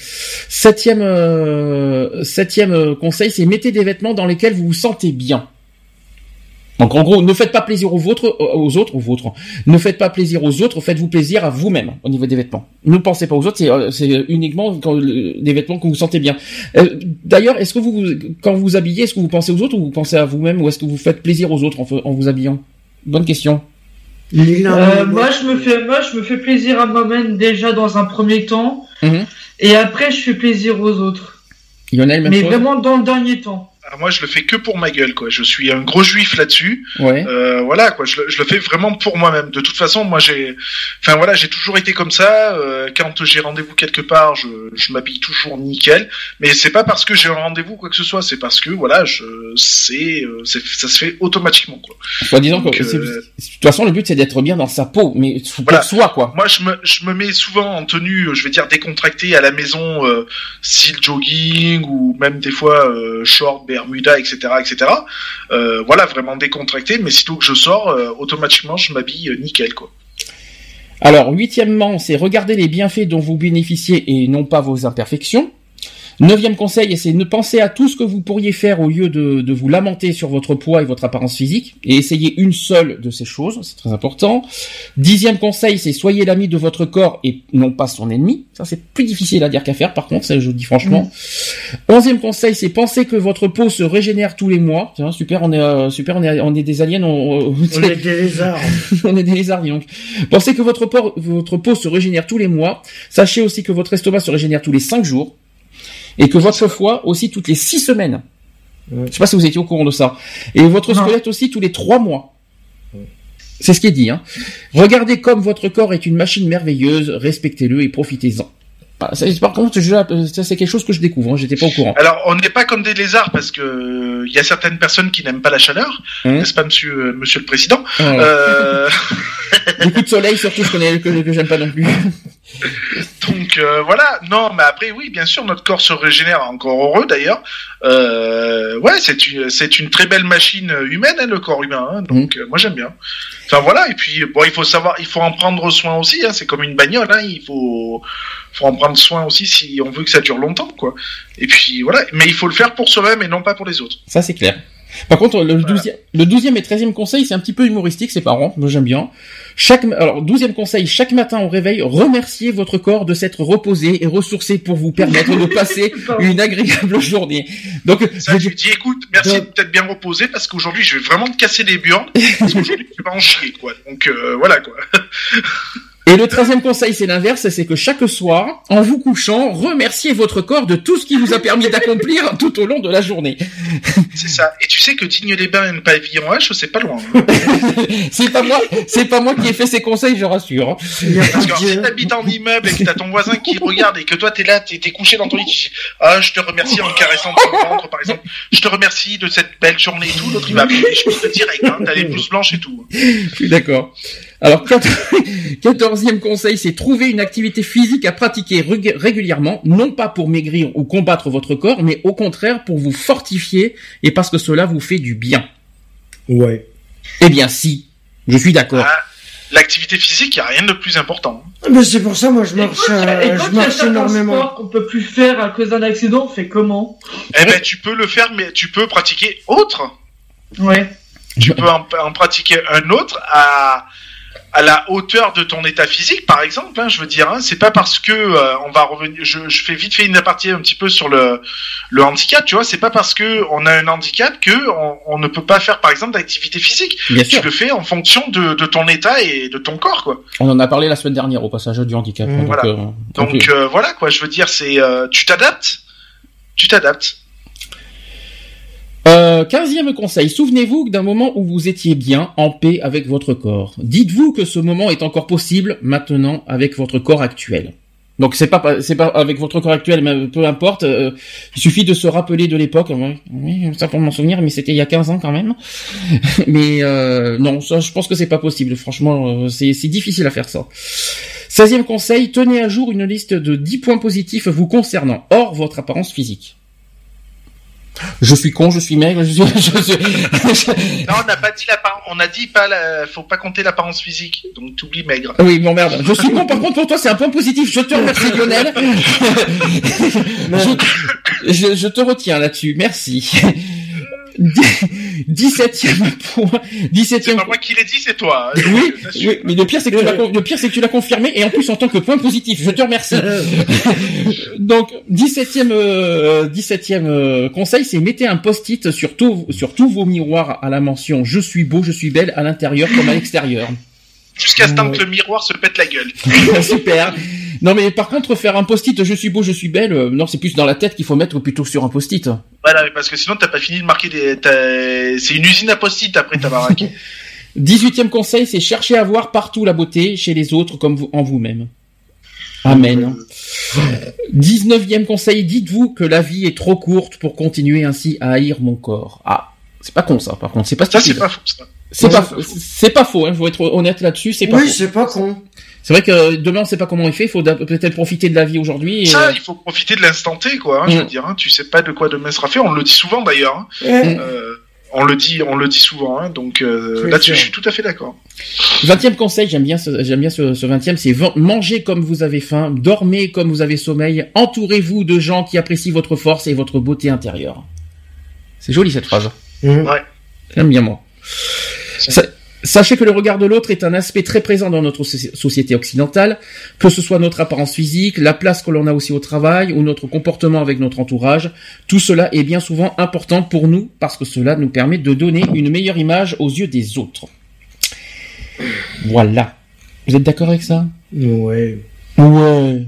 Septième, euh, septième conseil, c'est mettez des vêtements dans lesquels vous vous sentez bien. Donc en gros, ne faites pas plaisir aux autres, aux autres, aux autres. Ne faites pas plaisir aux autres, faites-vous plaisir à vous-même au niveau des vêtements. Ne pensez pas aux autres, c'est euh, uniquement des vêtements que vous sentez bien. Euh, d'ailleurs, est-ce que vous, quand vous vous habillez, est-ce que vous pensez aux autres ou vous pensez à vous-même ou est-ce que vous faites plaisir aux autres en, vous habillant? Bonne question. Euh, moi, je me fais, moi, je me fais plaisir à moi-même déjà dans un premier temps, mhm. et après, je fais plaisir aux autres. Lionel, même Mais vraiment dans le dernier temps. Ah, moi, je le fais que pour ma gueule, quoi. Je suis un gros juif là-dessus. Ouais. Euh, voilà, quoi. Je, le fais vraiment pour moi-même. De toute façon, moi, j'ai, enfin voilà, j'ai toujours été comme ça. Euh, quand j'ai rendez-vous quelque part, je, je m'habille toujours nickel. Mais c'est pas parce que j'ai un rendez-vous quoi que ce soit. C'est parce que voilà, je, c'est, euh, ça se fait automatiquement, quoi. Soit disant que, de toute façon, le but c'est d'être bien dans sa peau, mais pour soi, quoi. Moi, je me, je me mets souvent en tenue, je vais dire décontractée à la maison, euh, style jogging ou même des fois short, Bermuda, etc., etc. Euh, voilà, vraiment décontracté. Mais sitôt que je sors, euh, automatiquement, je m'habille euh, nickel, quoi. Alors, huitièmement, c'est regarder les bienfaits dont vous bénéficiez et non pas vos imperfections. Neuvième conseil, c'est ne penser à tout ce que vous pourriez faire au lieu de, de, vous lamenter sur votre poids et votre apparence physique, et essayez une seule de ces choses, c'est très important. Dixième conseil, c'est soyez l'ami de votre corps et non pas son ennemi. Ça, c'est plus difficile à dire qu'à faire, par contre, ça je dis franchement. Mmh. Onzième conseil, c'est penser que votre peau se régénère tous les mois. Tiens, super, on est euh, super, on est, on est des aliens, on, on est des lézards. on est des lézards, donc. Pensez que votre peau, votre peau se régénère tous les mois. Sachez aussi que votre estomac se régénère tous les cinq jours et que votre foie aussi toutes les six semaines. Je sais pas si vous étiez au courant de ça. Et votre squelette aussi tous les trois mois. C'est ce qui est dit. Hein. Regardez comme votre corps est une machine merveilleuse, respectez-le et profitez-en. Par contre, ça c'est quelque chose que je découvre. Hein, J'étais pas au courant. Alors, on n'est pas comme des lézards parce que il y a certaines personnes qui n'aiment pas la chaleur, hein n'est-ce pas, Monsieur, euh, Monsieur le Président euh... Beaucoup de soleil, surtout, je connais que, que j'aime pas non plus. Donc euh, voilà, non, mais après oui, bien sûr, notre corps se régénère, encore heureux d'ailleurs. Euh, ouais, c'est une, c'est une très belle machine humaine, hein, le corps humain. Hein, donc mmh. moi j'aime bien. Enfin voilà, et puis bon, il faut savoir, il faut en prendre soin aussi. Hein, c'est comme une bagnole, hein, il faut, faut en prendre soin aussi si on veut que ça dure longtemps, quoi. Et puis voilà, mais il faut le faire pour soi-même et non pas pour les autres. Ça c'est clair. Par contre, le, douzième, le 12 et 13e conseil, c'est un petit peu humoristique, c'est parents, moi j'aime bien. Chaque, alors, 12e conseil, chaque matin au réveil, remerciez votre corps de s'être reposé et ressourcé pour vous permettre de passer une agréable journée. Donc, ça, je dis, écoute, merci de t'être bien reposé parce qu'aujourd'hui, je vais vraiment te casser les burnes parce qu'aujourd'hui, tu vas en chier, quoi. Donc, euh, voilà, quoi. Et le treizième conseil, c'est l'inverse, c'est que chaque soir, en vous couchant, remerciez votre corps de tout ce qui vous a permis d'accomplir tout au long de la journée. C'est ça. Et tu sais que Digne-les-Bains et le pavillon H, c'est pas loin. c'est pas moi, c'est pas moi qui ai fait ces conseils, je rassure. Parce que si t'habites en immeuble et que t'as ton voisin qui regarde et que toi t'es là, t'es t'es couché dans ton lit, tu dis, ah, je te remercie en caressant ton ventre, par exemple. Je te remercie de cette belle journée et tout. L'autre, il va appeler les cheveux direct, hein. T'as les blouses blanches et tout. Je suis d'accord. Alors, quatorzième conseil, c'est trouver une activité physique à pratiquer rég- régulièrement, non pas pour maigrir ou combattre votre corps, mais au contraire pour vous fortifier et parce que cela vous fait du bien. Ouais. Eh bien, si. Je suis d'accord. Ah, L'activité physique, y a rien de plus important. Mais c'est pour ça, moi, je marche, Et euh, quand je il y a marche énormément. qu'on peut plus faire à cause d'un accident, on fait comment? Eh ben, tu peux le faire, mais tu peux pratiquer autre. Ouais. Tu peux en, en pratiquer un autre à, à la hauteur de ton état physique, par exemple. Hein, je veux dire, hein, c'est pas parce que euh, on va revenir. Je, je fais vite fait une aparté un petit peu sur le, le handicap. Tu vois, c'est pas parce que on a un handicap que on, on ne peut pas faire, par exemple, d'activité physique. Bien tu sûr. le fais en fonction de, de ton état et de ton corps, quoi. On en a parlé la semaine dernière au passage du handicap. Mmh, donc, voilà. euh, Donc donc, euh, voilà, quoi. Je veux dire, c'est euh, tu t'adaptes. Tu t'adaptes. Euh, quinzième conseil, souvenez-vous d'un moment où vous étiez bien, en paix avec votre corps. Dites-vous que ce moment est encore possible maintenant avec votre corps actuel. Donc c'est pas c'est pas avec votre corps actuel, mais peu importe. euh, il suffit de se rappeler de l'époque. Oui, oui, ça pour m'en souvenir, mais c'était il y a 15 ans quand même. mais euh, non, ça je pense que c'est pas possible. Franchement, euh, c'est difficile à faire ça. 16e conseil, tenez à jour une liste de 10 points positifs vous concernant, hors votre apparence physique. Je suis con, je suis maigre, je suis... je suis- Non, on n'a pas dit l'apparence. On a dit pas. La... Faut pas compter l'apparence physique. Donc t'oublies maigre. Oui, bon merde. Je suis con, par contre, pour toi, c'est un point positif. Je te remercie, Lionel. je, je, je te retiens là-dessus. Merci. 17e point. 17e C'est pas moi qui l'ai dit, c'est toi. hein, Oui, mais le pire c'est que tu l'as con- le pire c'est que tu l'as confirmé et en plus en tant que point positif. Je te remercie. Donc 17e euh, 17e euh, conseil, c'est mettez un post-it sur tous sur tous vos miroirs à la mention je suis beau, je suis belle à l'intérieur comme à l'extérieur. Jusqu'à ce temps que le miroir se pète la gueule. Super. Non mais par contre faire un post-it je suis beau, je suis belle, euh, non c'est plus dans la tête qu'il faut mettre plutôt sur un post-it. Voilà, parce que sinon t'as pas fini de marquer des. t'as- C'est une usine à post-it après ta baraque. 18e conseil, c'est chercher à voir partout la beauté chez les autres comme vous, en vous-même. Amen. 19e conseil, dites-vous que la vie est trop courte pour continuer ainsi à haïr mon corps. Ah, c'est pas con ça, par contre, c'est pas Ça stupide. c'est pas faux. Ça. C'est pas, c'est pas faux, hein, faut être honnête là-dessus, c'est pas Oui, faux. c'est pas con. C'est vrai que demain on sait pas comment il fait, il faut peut-être profiter de la vie aujourd'hui. et, Ça, euh, il faut profiter de l'instant T, quoi. hein, Je Mm. veux dire, hein, tu sais pas de quoi demain sera fait. On le dit souvent d'ailleurs. hein. Eh, Euh, on le dit, on le dit souvent. Hein, donc euh, là-dessus, je suis tout à fait d'accord. 20e conseil, j'aime bien ce, j'aime bien ce, ce 20e, c'est mangez comme vous avez faim, dormez comme vous avez sommeil, entourez-vous de gens qui apprécient votre force et votre beauté intérieure. C'est joli cette phrase. hum. Ouais. J'aime bien moi. Sa- Sachez que le regard de l'autre est un aspect très présent dans notre soci- société occidentale, que ce soit notre apparence physique, la place que l'on a aussi au travail ou notre comportement avec notre entourage. Tout cela est bien souvent important pour nous parce que cela nous permet de donner une meilleure image aux yeux des autres. Voilà. Vous êtes d'accord avec ça? Ouais. Ouais.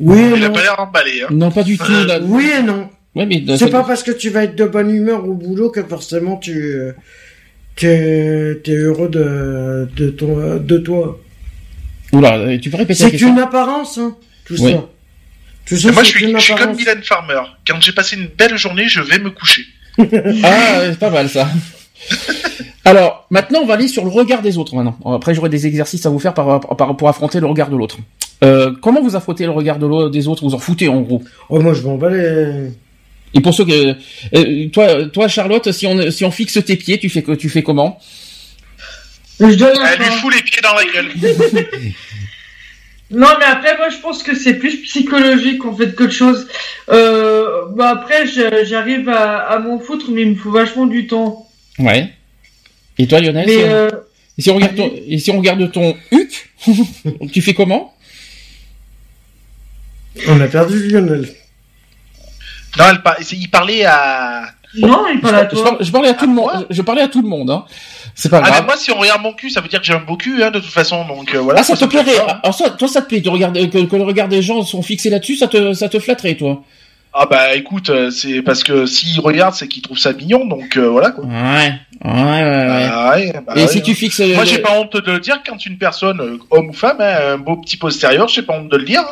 Oui Il a pas l'air emballé. Hein. Non, pas du tout. là. Oui et non. Ouais, mais C'est pas parce que tu vas être de bonne humeur au boulot que forcément tu t'es t'es heureux de de ton de toi. Oula, tu peux répéter C'est qu'une apparence, hein, tout Oui. ça. Tout ça, moi, je suis, je suis comme. Mylène Farmer. Quand j'ai passé une belle journée, je vais me coucher. Ah, c'est pas mal ça. Alors, maintenant, on va aller sur le regard des autres. Maintenant, après, j'aurai des exercices à vous faire par, par- pour affronter le regard de l'autre. Euh, comment vous affrontez le regard de l'au- des autres? Vous en foutez en gros. Oh, moi, je m'en bats les... Et pour ceux que, euh, toi, toi, Charlotte, si on si on fixe tes pieds, tu fais que tu fais comment? Je donne un Elle lui fout les pieds dans la gueule. Non, mais après, moi, je pense que c'est plus psychologique en fait qu'autre chose. Euh, bah après, j'arrive à, à m'en foutre, mais il me faut vachement du temps. Ouais. Et toi, Lionel Mais si on, euh, et si on regarde ton, et si on regarde ton huc, tu fais comment? On a perdu Lionel. Non, elle par- il parlait à, Non, il parle à toi. Je, parlais à tout le monde. Je parlais à tout le monde. Hein. C'est pas ah, grave. moi, si on regarde mon cul, ça veut dire que j'ai un beau cul, hein, de toute façon. Donc euh, voilà. Ah, ça, te plairait. Alors, ça, toi, ça te plaît. que, que le regard des gens sont fixés là-dessus, ça te, ça te flatterait, toi? Ah bah écoute, euh, c'est parce que s'ils regardent, c'est qu'ils trouvent ça mignon, donc euh, voilà quoi. Ouais, ouais, ouais. Ah, bah et si tu fixes. Moi, j'ai pas honte de le dire quand une personne, homme ou femme, a un beau petit postérieur, j'ai pas honte de le dire.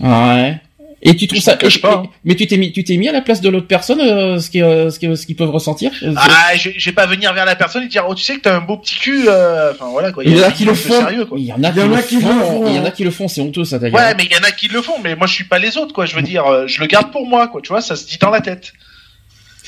Hein. Ouais. Et tu trouves ça pas. mais tu t'es mis tu t'es mis à la place de l'autre personne euh, ce qui euh, ce qui ce qu'ils peuvent ressentir euh, Ah, j'ai pas venir vers la personne et dire "Oh, tu sais que t'as un beau petit cul enfin voilà quoi. Il y, en a qui le font. Il y en a qui le font. Il y en a qui le font, c'est honteux ça d'ailleurs. Ouais, mais il y en a qui le font mais moi je suis pas les autres quoi, je veux dire je le garde pour moi quoi, tu vois, ça se dit dans la tête.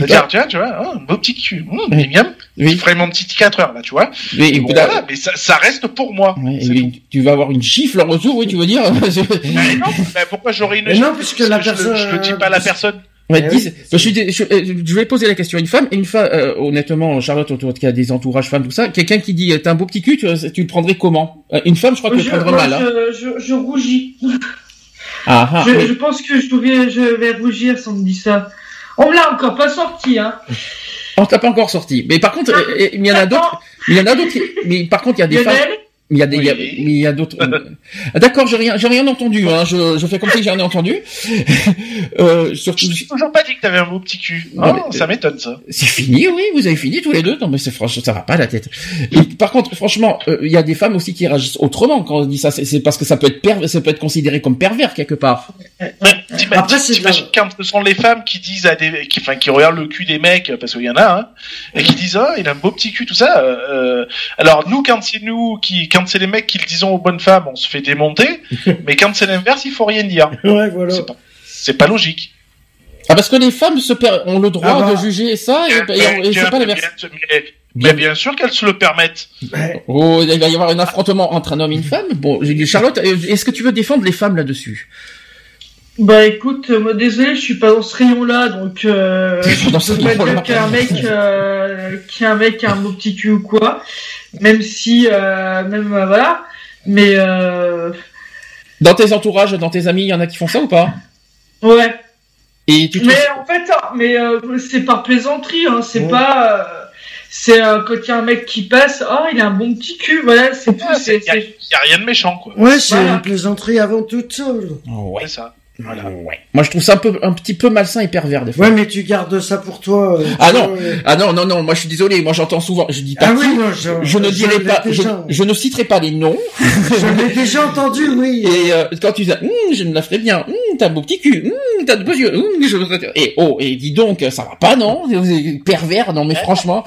C'est-à-dire, tu vois, tu vois, oh, un beau petit cul, mmh, oui. bien. Oui. Je ferai mon petit 4 heures, là, tu vois. Oui, bon, voilà, mais ça, ça, reste pour moi. Oui, tu vas avoir une gifle en retour, oui, tu veux dire. mais non, mais pourquoi j'aurais une gifle Non, puisque la personne. Je, je, le dis pas à la personne. Ouais, dis, je, je, je, vais poser la question à une femme, et une femme, euh, honnêtement, Charlotte, autour qui a des entourages femmes, tout ça, quelqu'un qui dit, t'as un beau petit cul, tu, tu le prendrais comment? Euh, Une femme, je crois que tu le prendrais mal. Hein. Je, je, rougis. Ah, ah, je, je pense que je, vais, je vais rougir si on me dit ça. On me l'a encore pas sorti, hein. On t'a pas encore sorti. Mais par contre, ah, il y en a d'autres. Il y en a d'autres. Mais par contre, il y a des femmes. Il y a des, il y a, d'autres. Ah, d'accord, j'ai rien, j'ai rien entendu. Hein. Je, je fais comme si j'ai rien entendu. euh, surtout. Je toujours pas dit que t'avais un beau petit cul. Non, ça m'étonne ça. C'est fini, oui. Vous avez fini tous les deux. Non, mais c'est franchement, ça va pas la tête. Et par contre, franchement, euh, il y a des femmes aussi qui réagissent autrement quand on dit ça. C'est parce que ça peut être pervers, ça peut être considéré comme pervers quelque part. Après, c'est quand ce sont les femmes qui disent à des, qui, enfin, qui regardent le cul des mecs parce qu'il y en a, hein, et qui disent ah, il a un beau petit cul, tout ça. Euh, euh alors nous, quand c'est nous qui, quand c'est les mecs qui le disent aux bonnes femmes, on se fait démonter. mais quand c'est l'inverse, il faut rien dire. Ouais, voilà. C'est pas, logique. Ah parce que les femmes se ont le droit ah bah. de juger ça et, c'est pas l'inverse. Mais bien sûr qu'elles se le permettent. Oh, il va y avoir un affrontement entre un homme et une femme. Bon, Charlotte, est-ce que tu veux défendre les femmes là-dessus? Bah écoute, moi désolé, je suis pas dans ce rayon-là, donc euh, je peux pas dire qu'un mec, euh, qu'un mec a un beau petit cul ou quoi même si, euh, même euh, voilà, mais. Euh... Dans tes entourages, dans tes amis, il y en a qui font ça ou pas? Ouais. Et tu mais en fait, hein, mais euh, c'est par plaisanterie, hein, c'est pas. Euh, c'est euh, quand il y a un mec qui passe, oh il a un bon petit cul, voilà, c'est tout. Il y, y, a rien de méchant, quoi. Ouais, c'est une plaisanterie avant toute chose. ouais. ça. Voilà. Ouais. Moi, je trouve ça un peu, un petit peu malsain et pervers des fois. Ouais, mais tu gardes ça pour toi. Euh, ah non, ah non, non, non. Moi, je suis désolé. Moi, j'entends souvent. Je dis pas. Ah oui, je, ne dirai pas. Je, ne citerai pas les noms. je l'ai déjà entendu, oui. Et euh, quand tu dis, hum, je me la ferai bien. Hum, t'as un beau petit cul. Hum, t'as de beaux yeux. Je... Et oh, et dis donc, ça va pas, non? Pervers, non, mais franchement.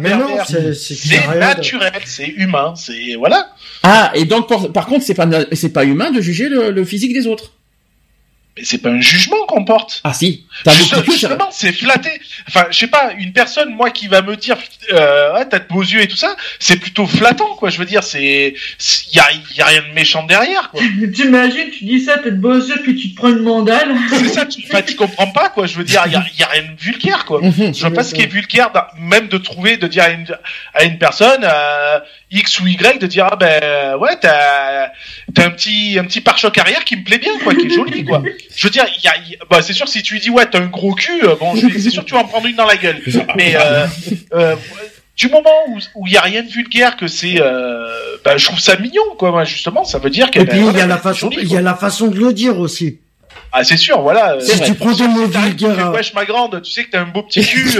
Mais non, c'est naturel, c'est humain, c'est voilà. Ah, et donc, par, contre, c'est pas, c'est pas humain de juger le physique des autres c'est pas un jugement qu'on porte. Ah si. Justement, c'est flatté. Enfin, je sais pas, une personne, moi, qui va me dire, euh, ah, t'as de beaux yeux et tout ça, c'est plutôt flattant, quoi. Je veux dire, c'est, y a, y a rien de méchant derrière, quoi. T'imagines, tu dis ça, t'as de beaux yeux, puis tu te prends une mandale. c'est ça, tu, tu comprends pas, quoi. Je veux dire, y a, y a rien de vulgaire, quoi. Je vois pas ce qui est vulgaire, même de trouver, de dire à une, à une personne, euh, X ou Y de dire ah ben ouais t'as t'as un petit un petit pare-choc arrière qui me plaît bien quoi qui est joli quoi. Je veux dire il y a, bah c'est sûr si tu lui dis ouais t'as un gros cul euh, bon c'est sûr tu vas en prendre une dans la gueule. Mais euh, euh, du moment où où il y a rien de vulgaire que c'est euh, bah, je trouve ça mignon quoi moi justement ça veut dire que et puis il y a la façon il y a la façon de le dire aussi. Ah c'est sûr voilà. Si tu prends des mots vulgaires wesh ma grande tu sais que t'as un beau petit cul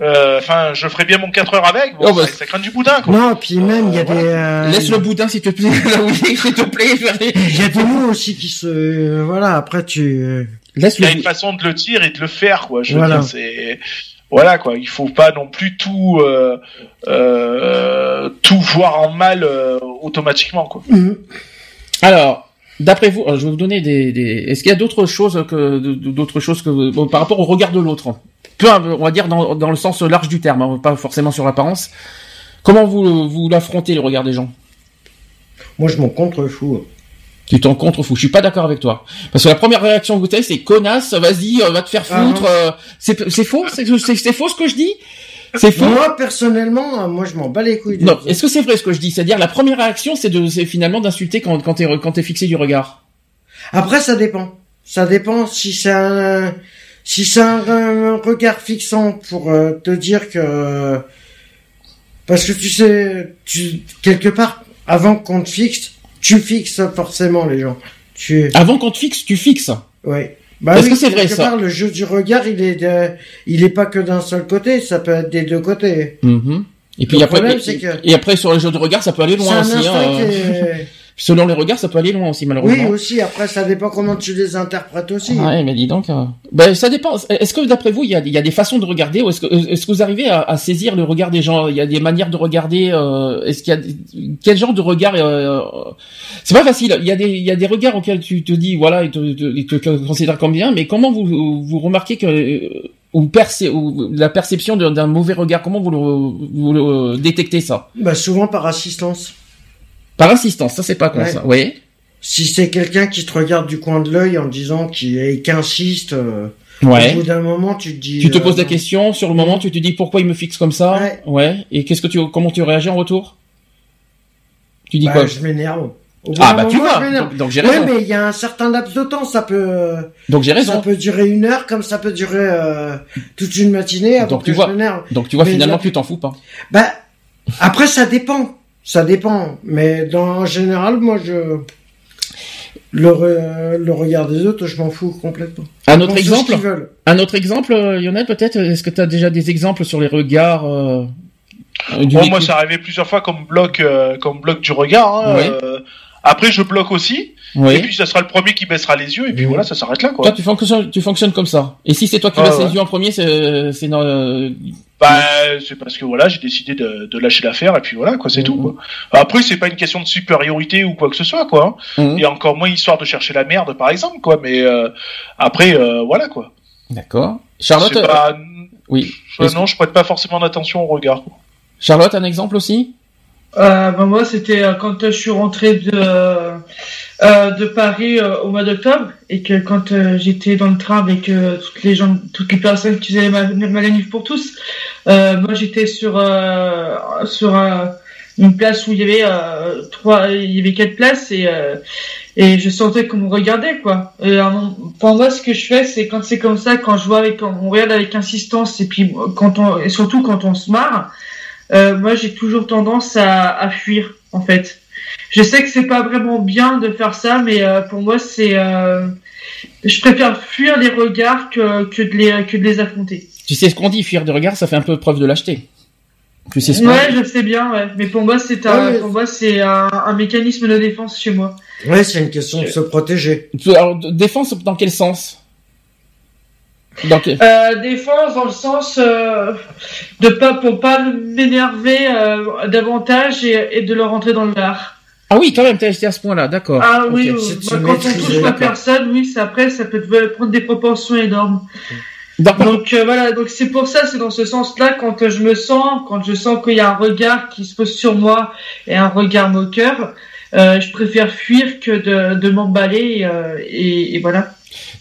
euh, enfin, je ferais bien mon 4 heures avec. Bon, oh, bah, ça, craint du boudin, quoi. Non, puis même, il y a des... Euh, Laisse le boudin, s'il te plaît. oui, s'il te plaît. Il y a des mots aussi qui se... Voilà, après, tu... Laisse il y a une façon de le dire et de le faire, quoi. Je veux dire, c'est... Voilà, quoi. Il faut pas non plus tout... Euh, euh, tout voir en mal euh, automatiquement, quoi. Mhm. Alors... D'après vous, je vais vous donner des. des... Est-ce qu'il y a d'autres choses que d'autres choses que bon, par rapport au regard de l'autre peu, on va dire dans, dans le sens large du terme, hein, pas forcément sur l'apparence. Comment vous, vous l'affrontez le regard des gens? Moi, je m'en contrefous. Tu t'en contrefous. Je suis pas d'accord avec toi. Parce que la première réaction que vous avez, c'est connasse, vas-y, euh, va te faire ah foutre. Euh, c'est faux, c'est faux ce que je dis? C'est faux? Moi personnellement, euh, moi je m'en bats les couilles. Non, est-ce que c'est vrai ce que je dis? C'est-à-dire la première réaction, c'est de, c'est finalement d'insulter quand quand t'es quand t'es fixé du regard. Après, ça dépend. Ça dépend si c'est un si c'est un, regard fixant pour euh, te dire que parce que tu sais, tu quelque part avant qu'on te fixe, tu fixes forcément les gens. Tu avant qu'on te fixe, tu fixes. Oui. Bah Est-ce que c'est vrai ça part, Le jeu du regard, il est il est pas que d'un seul côté, ça peut être des deux côtés. Mm-hmm. Et puis après, et, après sur le jeu de regard, ça peut aller loin aussi. Hein. Selon les regards, ça peut aller loin aussi, malheureusement. Oui, aussi. Après, ça dépend comment tu les interprètes aussi. Ouais, mais dis donc. Euh, ben, ça dépend. Est-ce que d'après vous, il y a, y a, des façons de regarder, ou est-ce que, est-ce que vous arrivez à, à, saisir le regard des gens? Il y a des manières de regarder. Euh, est-ce qu'il y a quel genre de regard euh, C'est pas facile. Il y a des, il y a des regards auxquels tu te dis, voilà, ils te, ils te, considèrent comme bien, mais comment vous, vous remarquez que euh, ou, percé, ou la perception d'un mauvais regard, comment vous le, vous le détectez ça? Bah souvent par assistance. Par insistance, ça c'est pas con ça. Oui. Si c'est quelqu'un qui te regarde du coin de l'œil en disant qu'il qu'insiste, euh, ouais. au bout d'un moment tu te dis. Tu te poses la euh, question, sur le moment tu te dis pourquoi il me fixe comme ça? Ouais. ouais. Et qu'est-ce que tu, comment tu réagis en retour? Tu dis bah, quoi? Je m'énerve. Ah bah tu vois. Donc, j'ai raison. Ouais, mais il y a un certain laps de temps, ça peut. Donc j'ai raison. Ça peut durer une heure, comme ça peut durer euh, toute une matinée. Donc tu vois. Donc tu vois finalement tu t'en fous pas. Bah après ça dépend. Ça dépend, mais dans, en général, moi, je le, le regard des autres, je m'en fous complètement. Un autre exemple, un autre exemple, Lionel, peut-être. Est-ce que tu as déjà des exemples sur les regards euh, bon, Moi, ça arrivé plusieurs fois comme bloc, euh, comme bloc du regard. Hein, euh, après, je bloque aussi. Et puis, ça sera le premier qui baissera les yeux. Et puis voilà, ça s'arrête là. Quoi. Toi, tu fonctionnes, tu fonctionnes comme ça. Et si c'est toi qui baisses les yeux en premier, c'est, c'est bah, c'est parce que voilà, j'ai décidé de, de lâcher l'affaire et puis voilà, quoi, c'est tout. Quoi. Après, c'est pas une question de supériorité ou quoi que ce soit, quoi. Hein. Mhm. Et encore moins histoire de chercher la merde, par exemple, quoi. Mais euh, après, euh, voilà, quoi. D'accord. Charlotte. Pas... Oui. non, je prête pas forcément d'attention au regard. Quoi. Charlotte, un exemple aussi? Euh, bah moi, c'était euh, quand je suis rentré de euh, de Paris euh, au mois d'octobre et que quand euh, j'étais dans le train avec toutes les gens, toutes les personnes qui faisaient ma, manif pour tous, moi j'étais sur sur une place où il y avait trois, il y avait quatre places et et je sentais qu'on me regardait quoi. Et pour moi, ce que je fais, c'est quand c'est comme ça, quand je vois avec, on regarde avec insistance et puis quand on et surtout quand on se marre, moi j'ai toujours tendance à, à fuir en fait je sais que c'est pas vraiment bien de faire ça, mais euh, pour moi, c'est, euh, je préfère fuir les regards que, que, de les, que de les affronter. Tu sais ce qu'on dit, fuir des regards, ça fait un peu preuve de lâcheté. Tu sais ce ouais, je sais bien, ouais. Mais pour moi, c'est un, pour moi, c'est un, un, mécanisme de défense chez moi. Ouais, c'est une question de se protéger. Alors, défense dans quel sens? Euh, défense dans le sens euh, de pas pour pas m'énerver euh, davantage et, et, de le rentrer dans le lard. Ah oui, quand même, t'as été à ce point-là, d'accord. Ah oui, bah, quand on touche la personne, oui, ça, après, ça peut prendre des proportions énormes. Donc euh, voilà, donc c'est pour ça, c'est dans ce sens-là, quand je me sens, quand je sens qu'il y a un regard qui se pose sur moi et un regard moqueur, euh, je préfère fuir que de, de m'emballer euh, et, et, voilà.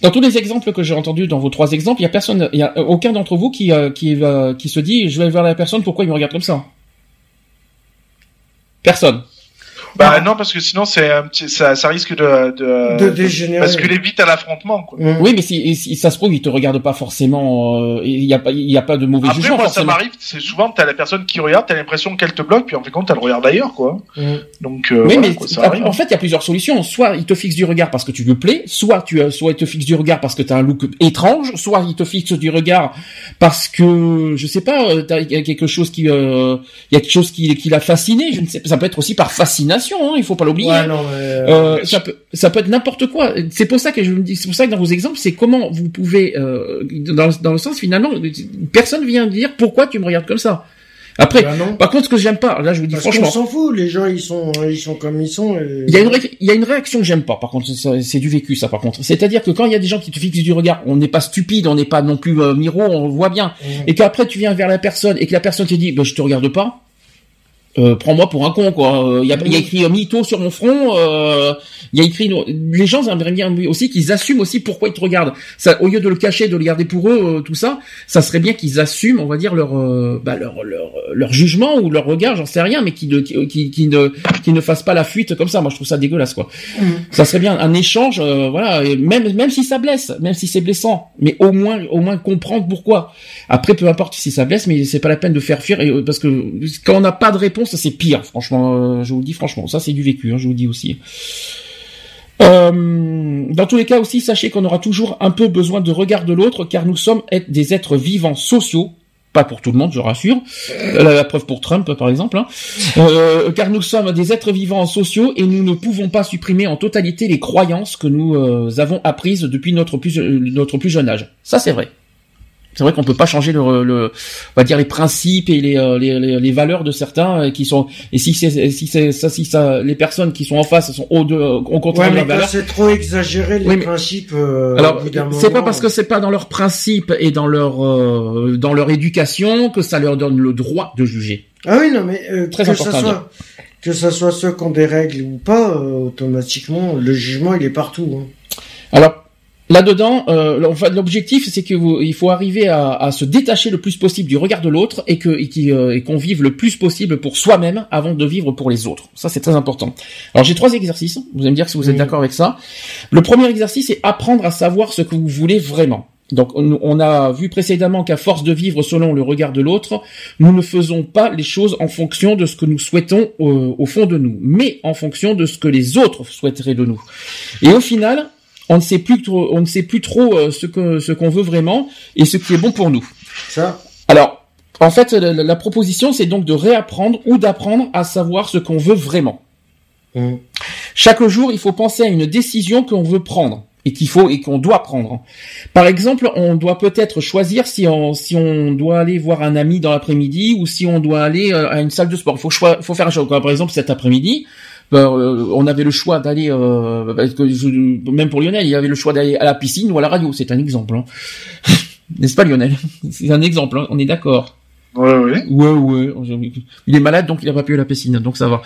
Dans tous les exemples que j'ai entendus, dans vos trois exemples, il y a personne, il y a aucun d'entre vous qui qui qui se dit, je vais voir la personne, pourquoi il me regarde comme ça Personne. Bah non, parce que sinon c'est un petit, ça, ça risque de, de, de dégénérer. Parce que les vite à l'affrontement. Quoi. Mmh. Oui, mais si, si, ça se trouve, il te regarde pas forcément. Euh, il y a pas, il y a pas de mauvais Après, jugement. Moi, ça m'arrive. C'est souvent t'as la personne qui regarde, t'as l'impression qu'elle te bloque, puis en fait compte t'as le regard d'ailleurs, quoi. Mmh. Donc. Euh, oui, mais ça arrive. en fait, il y a plusieurs solutions. Soit il te fixe du regard parce que tu lui plais, soit tu, soit il te fixe du regard parce que t'as un look étrange, soit il te fixe du regard parce que je sais pas, euh, il y a quelque chose qui, euh, il y a quelque chose qui, qui l'a fasciné. Je ne sais, ça peut être aussi par fascination. Hein, il faut pas l'oublier. Ouais, euh, euh, ça peut ça peut être n'importe quoi. C'est pour ça que je me dis, c'est pour ça que dans vos exemples, c'est comment vous pouvez euh, dans, dans le sens finalement, personne vient dire pourquoi tu me regardes comme ça. Après, bah par contre, ce que j'aime pas, là, je vous dis franchement, on s'en fout. Les gens, ils sont, ils sont comme ils sont. Il y a une, il y a une réaction que j'aime pas. Par contre, c'est du vécu, ça. Par contre, c'est-à-dire que quand il y a des gens qui te fixent du regard, on n'est pas stupide, on n'est pas non plus euh, miro, on voit bien, et qu'après tu viens vers la personne et que la personne te dit, bah, je te regarde pas euh, prends-moi pour un con quoi. Il y, a, y a écrit mytho sur mon front. Il y a écrit les gens aimeraient bien aussi qu'ils assument aussi pourquoi ils te regardent. Ça, au lieu de le cacher, de le garder pour eux, tout ça, ça serait bien qu'ils assument, on va dire leur bah, leur, leur leur jugement ou leur regard, j'en sais rien, mais qui ne qui, qui, ne qui ne fassent pas la fuite comme ça. Moi, je trouve ça dégueulasse quoi. Mm. Ça serait bien un échange, voilà, même même si ça blesse, même si c'est blessant, mais au moins au moins comprendre pourquoi. Après, peu importe si ça blesse, mais c'est pas la peine de faire fuir parce que quand on n'a pas de réponse, c'est pire. Franchement, euh, je vous le dis franchement, ça c'est du vécu. Hein, je vous le dis aussi. Euh, dans tous les cas aussi, sachez qu'on aura toujours un peu besoin de regard de l'autre, car nous sommes des êtres vivants sociaux. Pas pour tout le monde, je rassure. Euh, la preuve pour Trump, par exemple. Hein. car nous sommes des êtres vivants sociaux et nous ne pouvons pas supprimer en totalité les croyances que nous avons apprises depuis notre plus, notre plus jeune âge. Ça, c'est vrai c'est vrai qu'on peut pas changer le, le, on va dire les principes et les, euh, les, les, valeurs de certains euh, qui sont et si c'est si c'est ça si ça les personnes qui sont en face sont au de on contrôle ouais, valeurs. c'est trop exagéré les principes euh, alors c'est pas parce que c'est pas dans leurs principes et dans leur euh, dans leur éducation que ça leur donne le droit de juger. Ah oui non mais très que important ça soit que ça soit ceux qui ont des règles ou pas automatiquement le jugement il est partout hein. alors Là-dedans, euh, l'objectif, c'est que il faut arriver à, se détacher le plus possible du regard de l'autre et que euh, qu'on vive le plus possible pour soi-même avant de vivre pour les autres. Ça, c'est très important. Alors, j'ai trois exercices. Vous allez me dire si vous êtes d'accord avec ça. Le premier exercice, c'est apprendre à savoir ce que vous voulez vraiment. Donc, on, a vu précédemment qu'à force de vivre selon le regard de l'autre, nous ne faisons pas les choses en fonction de ce que nous souhaitons au, au fond de nous, mais en fonction de ce que les autres souhaiteraient de nous. Et au final, on ne sait plus trop, on ne sait plus trop euh, ce que ce qu'on veut vraiment et ce qui est bon pour nous. Ça. Alors, en fait, la, proposition, c'est donc de réapprendre ou d'apprendre à savoir ce qu'on veut vraiment. Mmh. Chaque jour, il faut penser à une décision qu'on veut prendre et qu'il faut et qu'on doit prendre. Par exemple, on doit peut-être choisir si on si on doit aller voir un ami dans l'après-midi ou si on doit aller euh, à une salle de sport. Il faut faut faire un choix. Par exemple, cet après-midi, euh, on avait le choix d'aller, euh, même pour Lionel, il y avait le choix d'aller à la piscine ou à la radio. C'est un exemple, hein. n'est-ce pas Lionel? C'est un exemple. Hein. on est d'accord. Ouais, ouais. Ouais, ouais. Il est malade, donc il a pas pu à la piscine, donc ça va.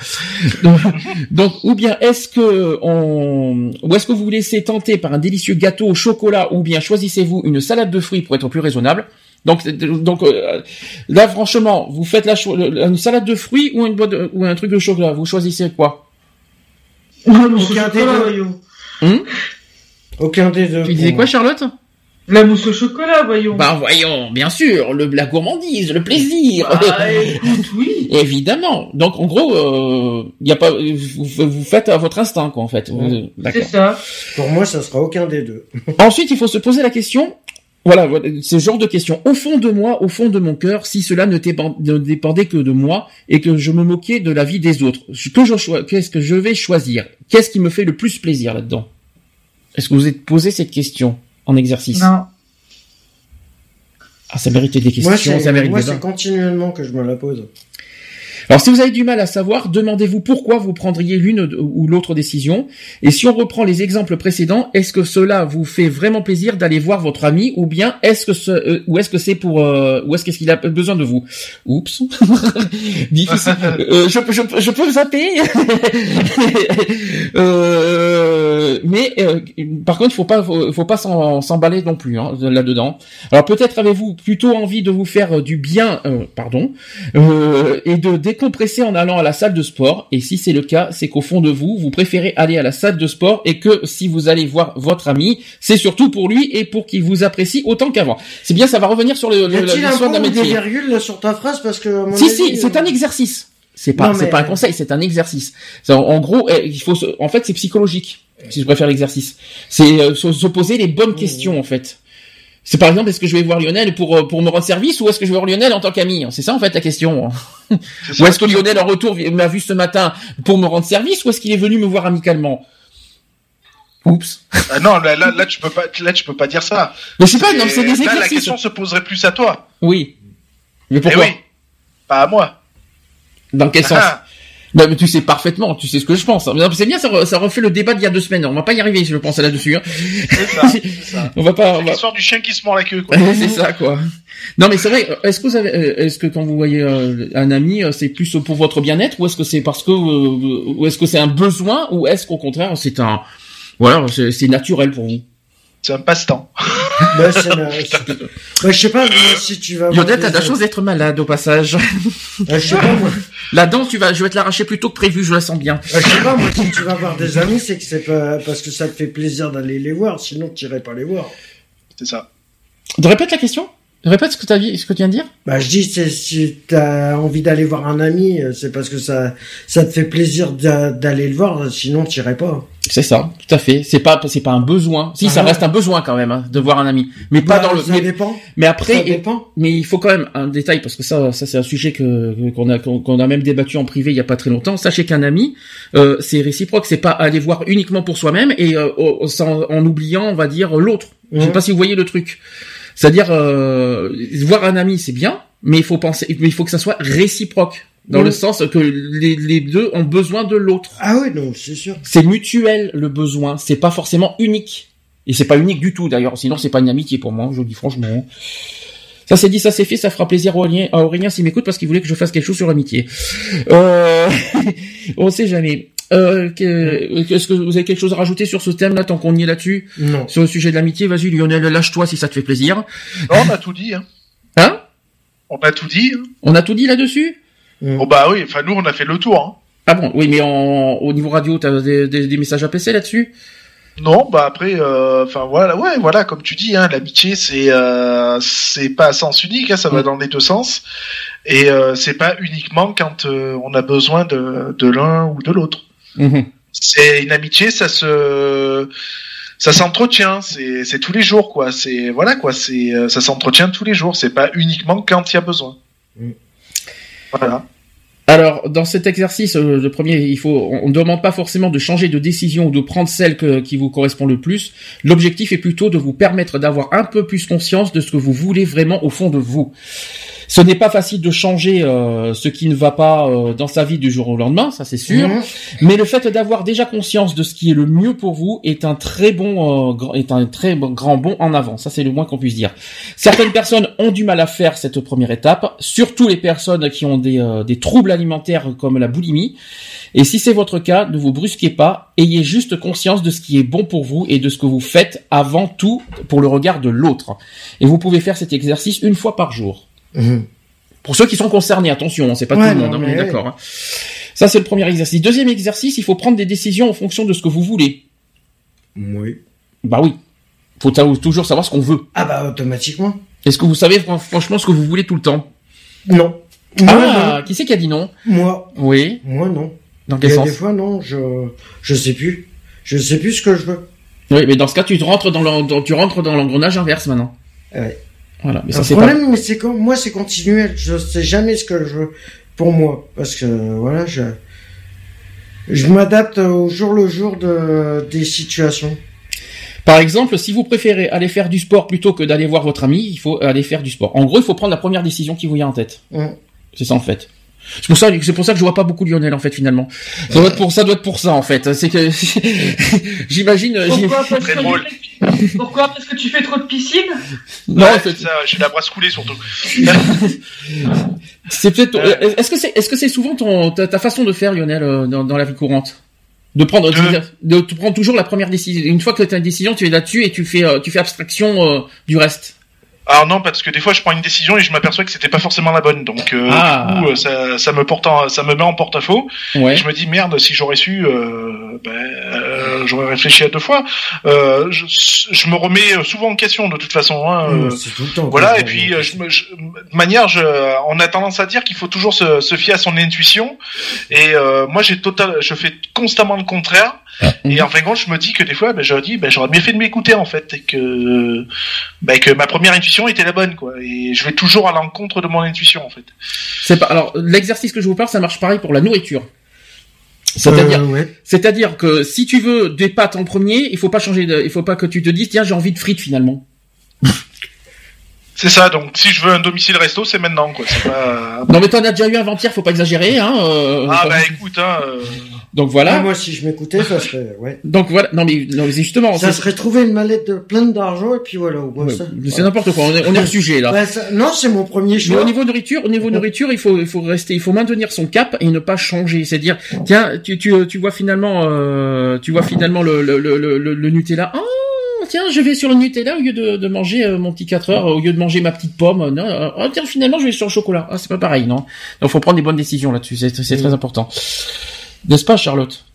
donc, ou bien est-ce que on, ou est-ce que vous vous laissez tenter par un délicieux gâteau au chocolat, ou bien choisissez-vous une salade de fruits pour être plus raisonnable? Donc, donc euh, là, franchement, vous faites la une salade de fruits ou une boîte ou un truc de chocolat? Vous choisissez quoi? Aucun des deux. Hmm Aucun des deux. Tu disais quoi, Charlotte? La mousse au chocolat, voyons. Bah voyons, bien sûr, le, la gourmandise, le plaisir. Bah, écoute, oui. Évidemment. Donc en gros, il euh, y a pas, vous, vous, faites à votre instinct, quoi, en fait. C'est ça. Pour moi, ça sera aucun des deux. Ensuite, il faut se poser la question voilà, ce genre de questions. Au fond de moi, au fond de mon cœur, si cela ne, dépendait que de moi et que je me moquais de la vie des autres, qu'est-ce que je vais choisir? Qu'est-ce qui me fait le plus plaisir là-dedans? Est-ce que vous êtes posé cette question en exercice? Non. Ah, ça méritait des questions, moi, ça Moi, c'est continuellement que je me la pose. Alors si vous avez du mal à savoir, demandez-vous pourquoi vous prendriez l'une ou l'autre décision. Et si on reprend les exemples précédents, est-ce que cela vous fait vraiment plaisir d'aller voir votre ami ou bien est-ce que ce, euh, ou est-ce que c'est pour euh, ou est-ce qu'il a besoin de vous? Oups, difficile. Euh, je, je, je, peux zapper, mais par contre, il faut pas faut, pas s'emballer non plus hein, là-dedans. Alors peut-être avez-vous plutôt envie de vous faire du bien, pardon, et de décompresser en allant à la salle de sport. Et si c'est le cas, c'est qu'au fond de vous, vous préférez aller à la salle de sport et que si vous allez voir votre ami, c'est surtout pour lui et pour qu'il vous apprécie autant qu'avant. C'est bien, ça va revenir sur le, le, l'histoire d'un métier. virgule là sur ta phrase parce que. si si, c'est un exercice. C'est pas, c'est pas un conseil, c'est un exercice. En, gros, eh, il faut, en fait, c'est psychologique. Si je préfère l'exercice, c'est euh, se poser les bonnes questions en fait. C'est par exemple, est-ce que je vais voir Lionel pour euh, pour me rendre service ou est-ce que je vais voir Lionel en tant qu'ami C'est ça en fait la question. ou est-ce que Lionel en retour m'a vu ce matin pour me rendre service ou est-ce qu'il est venu me voir amicalement? Oups. Ah non, là, là, là, tu peux pas, là, tu peux pas dire ça. Mais je sais pas, non, c'est des exercices. Là, la question se poserait plus à toi. Oui. Mais pourquoi? Eh oui. Pas à moi. Dans quel sens? Bah, mais tu sais parfaitement, tu sais ce que je pense. C'est bien, ça, ça, refait le débat d'il y a deux semaines. On va pas y arriver, je pense, là-dessus. Hein. C'est. On va pas. L'histoire du chien qui se mord la queue. c'est ça, quoi. Non, mais c'est vrai. Est-ce que vous avez, euh, est-ce que quand vous voyez euh, un ami, euh, c'est plus pour votre bien-être, ou est-ce que c'est parce que, ou est-ce que c'est un besoin, ou est-ce qu'au contraire, c'est un, voilà, c'est naturel pour vous? C'est un passe-temps. bah, je sais pas, si tu vas. Yodette a la chose d'être malade au passage. je sais pas, moi. La dent, tu vas, je vais te l'arracher plus tôt que prévu, je la sens bien. je sais pas, moi, si tu vas voir des amis, c'est que c'est pas parce que ça te fait plaisir d'aller les voir, sinon tu irais pas les voir. C'est ça. Répète la question? Répète ce que, as, ce que tu viens de dire. Bah, je dis, c'est, si as envie d'aller voir un ami, euh, c'est parce que ça, ça te fait plaisir d'aller le voir, sinon tu irais pas. C'est ça, tout à fait. C'est pas, c'est pas un besoin. Si, ça ah reste un besoin quand même, hein, de voir un ami. Mais pas bah, dans le, ça dépend. Mais après, dépend. mais il faut quand même un détail, parce que ça, ça c'est un sujet que, qu'on a, qu'on a même débattu en privé il y a pas très longtemps. Sachez qu'un ami, euh, c'est réciproque. C'est pas aller voir uniquement pour soi-même et, euh, en oubliant, on va dire, l'autre. Je sais pas si vous voyez le truc. C'est-à-dire euh, voir un ami, c'est bien, mais il faut penser, mais il faut que ça soit réciproque dans le sens que les, les, deux ont besoin de l'autre. Ah oui, non, c'est sûr. C'est mutuel le besoin, c'est pas forcément unique. Et c'est pas unique du tout d'ailleurs, sinon c'est pas une amitié pour moi, je dis franchement. Ça c'est dit, ça c'est fait, ça fera plaisir à Aurélien, à Aurélien s'il m'écoute parce qu'il voulait que je fasse quelque chose sur l'amitié. Euh... On sait jamais. Euh, Est-ce que vous avez quelque chose à rajouter sur ce thème-là, tant qu'on y est là-dessus Non. Sur le sujet de l'amitié, vas-y Lionel, lâche-toi si ça te fait plaisir. Non, on a tout dit. Hein, hein On a tout dit. Hein. On a tout dit là-dessus Oh bah oui, enfin nous on a fait le tour. Hein. Ah bon, oui, mais en, au niveau radio, t'as des, des, des messages à PC là-dessus non, bah après, euh, enfin voilà, ouais, voilà, comme tu dis, hein, l'amitié c'est euh, c'est pas à sens unique, hein, ça va mm. dans les deux sens, et euh, c'est pas uniquement quand euh, on a besoin de, de l'un ou de l'autre. Mhm. C'est une amitié, ça se ça s'entretient, c'est c'est tous les jours quoi, c'est voilà quoi, c'est euh, ça s'entretient tous les jours, c'est pas uniquement quand il y a besoin. Mm. Voilà. Alors, dans cet exercice, euh, le premier, il faut, on ne demande pas forcément de changer de décision ou de prendre celle qui vous correspond le plus. L'objectif est plutôt de vous permettre d'avoir un peu plus conscience de ce que vous voulez vraiment au fond de vous. Ce n'est pas facile de changer euh, ce qui ne va pas euh, dans sa vie du jour au lendemain, ça c'est sûr. Mhm. Mais le fait d'avoir déjà conscience de ce qui est le mieux pour vous est un très bon, euh, est un très grand bon en avant. Ça c'est le moins qu'on puisse dire. Certaines personnes ont du mal à faire cette première étape, surtout les personnes qui ont des, des troubles alimentaires comme la boulimie. Et si c'est votre cas, ne vous brusquez pas, ayez juste conscience de ce qui est bon pour vous et de ce que vous faites avant tout pour le regard de l'autre. Et vous pouvez faire cet exercice une fois par jour. Mhm. Pour ceux qui sont concernés, attention, hein, c'est pas tout le monde, hein, on est d'accord. Hein. Ça, c'est le premier exercice. Deuxième exercice, il faut prendre des décisions en fonction de ce que vous voulez. Oui. Bah oui. Faut toujours savoir ce qu'on veut. Ah bah automatiquement. Est-ce que vous savez franchement ce que vous voulez tout le temps? Non. ah, qui c'est qui a dit non? Moi. Oui. Moi non. Dans quel Il sens? Des fois non, je je sais plus. Je sais plus ce que je veux. Oui, mais dans ce cas, tu rentres dans tu rentres dans l'engrenage inverse maintenant. Ouais. Voilà. Mais ça, le problème, mais c'est moi, c'est continuel. Je sais jamais ce que je veux pour moi, parce que voilà, je je m'adapte au jour le jour de des situations. Par exemple, si vous préférez aller faire du sport plutôt que d'aller voir votre ami, il faut aller faire du sport. En gros, il faut prendre la première décision qui vous vient en tête. C'est ça en fait. C'est pour ça, c'est pour ça que je vois pas beaucoup Lionel en fait finalement. Ça doit être pour ça, doit être pour ça en fait. C'est que j'imagine. Pourquoi parce, que... Pourquoi parce que tu fais trop de piscine Non, c'est ça. J'ai la brasse coulée surtout. c'est peut-être. Est-ce que c'est, est-ce que c'est souvent ton ta, façon de faire Lionel euh, dans, dans la vie courante? De prendre de... de, prendre toujours la première décision. Une fois que tu as une décision, tu es là-dessus et tu fais euh, tu fais abstraction euh, du reste. Alors non, parce que des fois je prends une décision et je m'aperçois que c'était pas forcément la bonne. Donc euh, ah. du coup, euh, ça, ça, me porte, ça me met en porte-à-faux. Ouais. je me dis merde, si j'aurais su, euh, ben, euh, j'aurais réfléchi à deux fois. Euh, je, je, me remets souvent en question de toute façon. Hein, mmh, tout le temps. Voilà. Et puis je me, je, de manière, je, on a tendance à dire qu'il faut toujours se, se, fier à son intuition. Et moi, j'ai total, je fais constamment le contraire. Et en fin de compte, je me dis que des fois, ben, je dis, ben, j'aurais bien fait de m'écouter en fait, et que, ben, que ma première intuition était la bonne, quoi. Et je vais toujours à l'encontre de mon intuition en fait. C'est pas. Alors, l'exercice que je vous parle, ça marche pareil pour la nourriture. C'est-à-dire, euh, c'est-à-dire que si tu veux des pâtes en premier, il faut pas changer de, il faut pas que tu te dises tiens j'ai envie de frites finalement. C'est ça, donc si je veux un domicile resto, c'est maintenant, quoi. Pas... Non, mais t'en as déjà eu avant-hier, faut pas exagérer, hein. Euh, ah, bah écoute, hein. Euh... Donc voilà. moi, si je m'écoutais, ça serait, ouais. Donc voilà. Non mais, non, mais justement. Ça serait trouver une mallette de pleine d'argent et puis voilà. c'est n'importe quoi. On est, on est sujet là. non, c'est mon premier choix. Mais au niveau nourriture, au niveau nourriture, il faut, il faut rester, il faut maintenir son cap et ne pas changer. C'est-à-dire, tiens, tu, tu, tu vois finalement, euh, tu vois finalement le, le, le, le, le Nutella. Oh tiens, je vais sur le Nutella au lieu de, de manger euh, mon petit 4 heures, au lieu de manger ma petite pomme. Non, euh, oh, tiens, finalement, je vais sur le chocolat. Ah, c'est pas pareil, non. Donc, faut prendre des bonnes décisions là-dessus. C'est, très important. N'est-ce pas, Charlotte?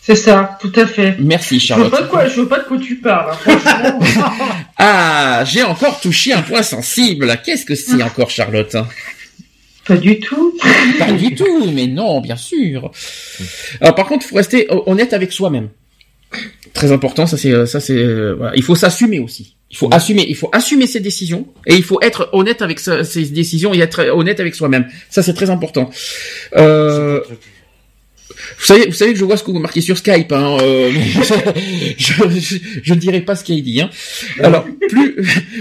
C'est ça, tout à fait. Merci, Charlotte. Je veux pas de quoi, je veux pas de quoi tu parles. Hein, ah, j'ai encore touché un point sensible. Qu'est-ce que c'est encore, Charlotte? Pas du tout. Pas du tout, mais non, bien sûr. Alors par contre, il faut rester honnête avec soi-même très important. Ça c'est euh, ça c'est euh, voilà. il faut s'assumer aussi. Il faut assumer, il faut assumer ses décisions et il faut être honnête avec ses décisions et être honnête avec soi-même. Ça c'est très important. Euh, vous savez, vous savez que je vois ce que vous marquez sur Skype. Hein, euh, je, ne dirai pas ce qu'il dit. Hein. Alors, plus,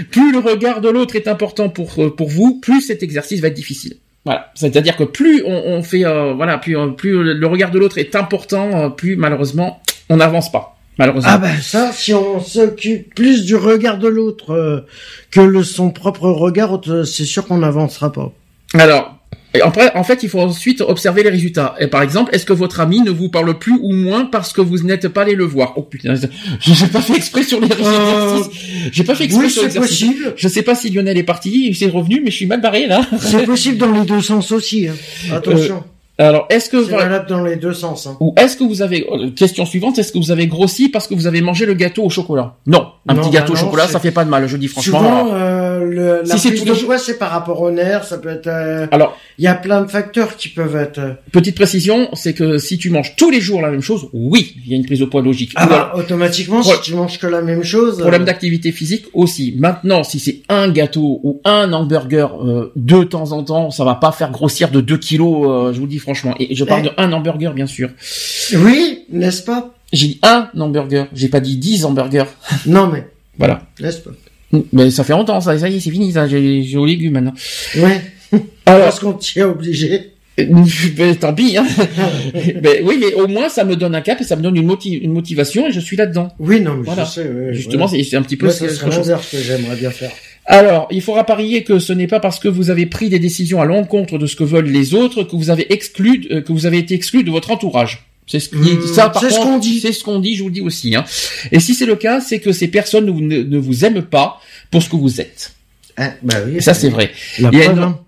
plus le regard de l'autre est important pour pour vous, plus cet exercice va être difficile. Voilà, c'est-à-dire que plus on, on fait, voilà, plus plus le regard de l'autre est important, plus malheureusement on n'avance pas. Malheureusement. Ah ben ça, si on s'occupe plus du regard de l'autre euh, que le son propre regard, euh, c'est sûr qu'on n'avancera pas. Alors, après, en fait, il faut ensuite observer les résultats. Et par exemple, est-ce que votre ami ne vous parle plus ou moins parce que vous n'êtes pas allé le voir? Oh putain, j'ai pas fait exprès sur les euh... J'ai pas fait exprès oui, sur c'est possible. Je sais pas si Lionel est parti, il s'est revenu, mais je suis mal barré là. C'est possible dans les deux sens aussi. Hein. Attention. Alors, est-ce que c'est valable dans les deux sens hein. Ou est-ce que vous avez euh, question suivante, est-ce que vous avez grossi parce que vous avez mangé le gâteau au chocolat? Non, un petit gâteau bah au chocolat, ça fait pas de mal. Je dis franchement. Souvent, euh, le, la si prise de choix, c'est par rapport au nerf. Ça peut être. Euh, Alors, il y a plein de facteurs qui peuvent être. Petite précision, c'est que si tu manges tous les jours la même chose, oui, il y a une prise de poids logique. Ah bah, automatiquement, si tu manges que la même chose. Problème d'activité physique aussi. Maintenant, si c'est un gâteau ou un hamburger de temps en temps, ça va pas faire grossir de 2 kilos. je vous le dis franchement. Et je parle un hamburger, bien sûr. Oui, n'est-ce pas? J'ai dit un hamburger, j'ai pas dit dix hamburgers. Non, mais. Voilà. N'est-ce pas? Mais ça fait longtemps, ça, ça y est, c'est fini, ça, j'ai aux légumes maintenant. Ouais. Alors, Parce qu'on t'y a obligé. Ben, tant pis, hein. ben, oui, mais au moins ça me donne un cap et ça me donne une, une motivation et je suis là-dedans. Oui, non, mais voilà. je sais. Justement, c'est un petit peu ce, que j'aimerais bien faire. Alors, il faudra parier que ce n'est pas parce que vous avez pris des décisions à l'encontre de ce que veulent les autres que vous avez exclu, euh, que vous avez été exclu de votre entourage. C'est ce, mmh, par ce qu'on dit. C'est ce qu'on dit, je vous le dis aussi. Hein. Et si c'est le cas, c'est que ces personnes ne, vous aiment pas pour ce que vous êtes. Ah, bah oui, ça c'est vrai. Hein.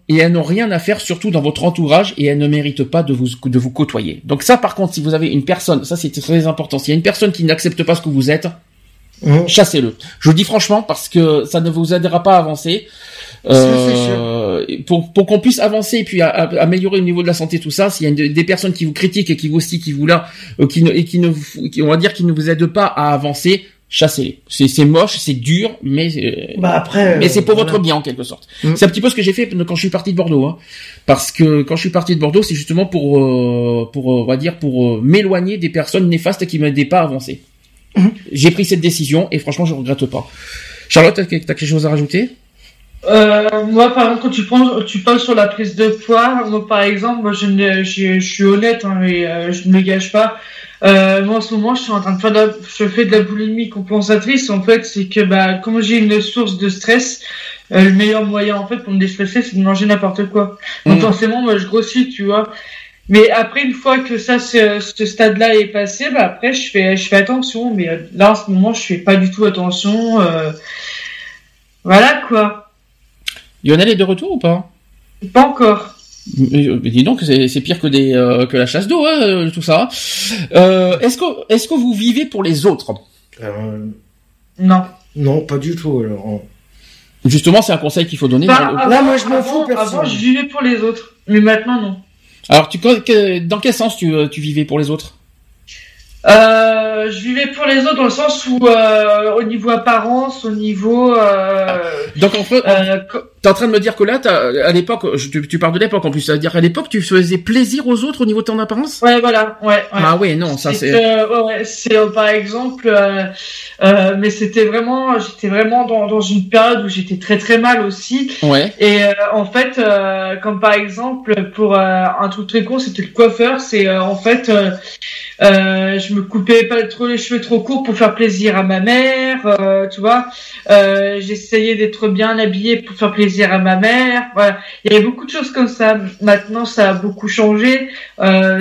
Et elles, n'ont rien à faire, surtout dans votre entourage, et elles ne méritent pas de vous de vous côtoyer. Donc ça, par contre, si vous avez une personne, ça c'est très important. S'il y a une personne qui n'accepte pas ce que vous êtes, Mmh. Chassez-le. Je vous dis franchement parce que ça ne vous aidera pas à avancer. Euh, pour pour qu'on puisse avancer et puis améliorer le niveau de la santé tout ça s'il y a des personnes qui vous critiquent et qui vous aussi qui vous là euh, qui ne et qui ne qui, on va dire qui ne vous aident pas à avancer chassez-les c'est c'est moche c'est dur mais euh, bah après mais c'est pour votre bien en quelque sorte mmh. c'est un petit peu ce que j'ai fait quand je suis parti de Bordeaux hein. parce que quand je suis parti de Bordeaux c'est justement pour euh, pour on va dire pour m'éloigner des personnes néfastes qui m'aidaient pas à avancer j'ai pris cette décision et franchement, je regrette pas. Charlotte, t'as quelque chose à rajouter? Euh, moi, par exemple, quand tu penses, tu parles sur la prise de poids, moi, par exemple, moi, je, je, suis honnête, hein, mais euh, je ne me gâche pas. Euh, moi, en ce moment, je suis en train de faire, de je fais de la boulimie compensatrice. En fait, c'est que, bah, comme j'ai une source de stress, euh, le meilleur moyen, en fait, pour me déstresser, c'est de manger n'importe quoi. Donc, mmh. forcément, moi, je grossis, tu vois. Mais après, une fois que ça, ce, ce stade-là est passé, bah après, je fais, je fais attention. Mais euh, là, en ce moment, je fais pas du tout attention. Euh... Voilà quoi. Lionel est de retour ou pas? Pas encore. Mais dis donc, c'est pire que des euh, que la chasse d'eau, hein, euh, tout ça. Euh, est-ce que est-ce que vous vivez pour les autres? Non. Non, pas du tout. Alors. Justement, c'est un conseil qu'il faut donner. Bah, avant, moi, je m'en fous. Avant, je vivais pour les autres, mais maintenant, non. Alors, tu, dans quel sens tu, euh, tu vivais pour les autres? Euh, je vivais pour les autres dans le sens où, euh, au niveau apparence, au niveau. Euh, Donc en fait, t'es en train de me dire que là, à l'époque, tu, tu parles de l'époque en plus, c'est-à-dire à l'époque, tu faisais plaisir aux autres au niveau de ton apparence? Ouais, voilà, ouais. ouais. Ah oui, non, ça c'est. Euh, ouais, c'est euh, par exemple, euh, euh, mais c'était vraiment, j'étais vraiment dans, dans une période où j'étais très très mal aussi. Ouais. Et en fait, comme par exemple pour un truc très con, c'était le coiffeur. C'est en fait, je me coupais pas trop les cheveux trop courts pour faire plaisir à ma mère, tu vois. J'essayais d'être bien habillée pour faire plaisir à ma mère. Voilà, il y avait beaucoup de choses comme ça. Maintenant, ça a beaucoup changé.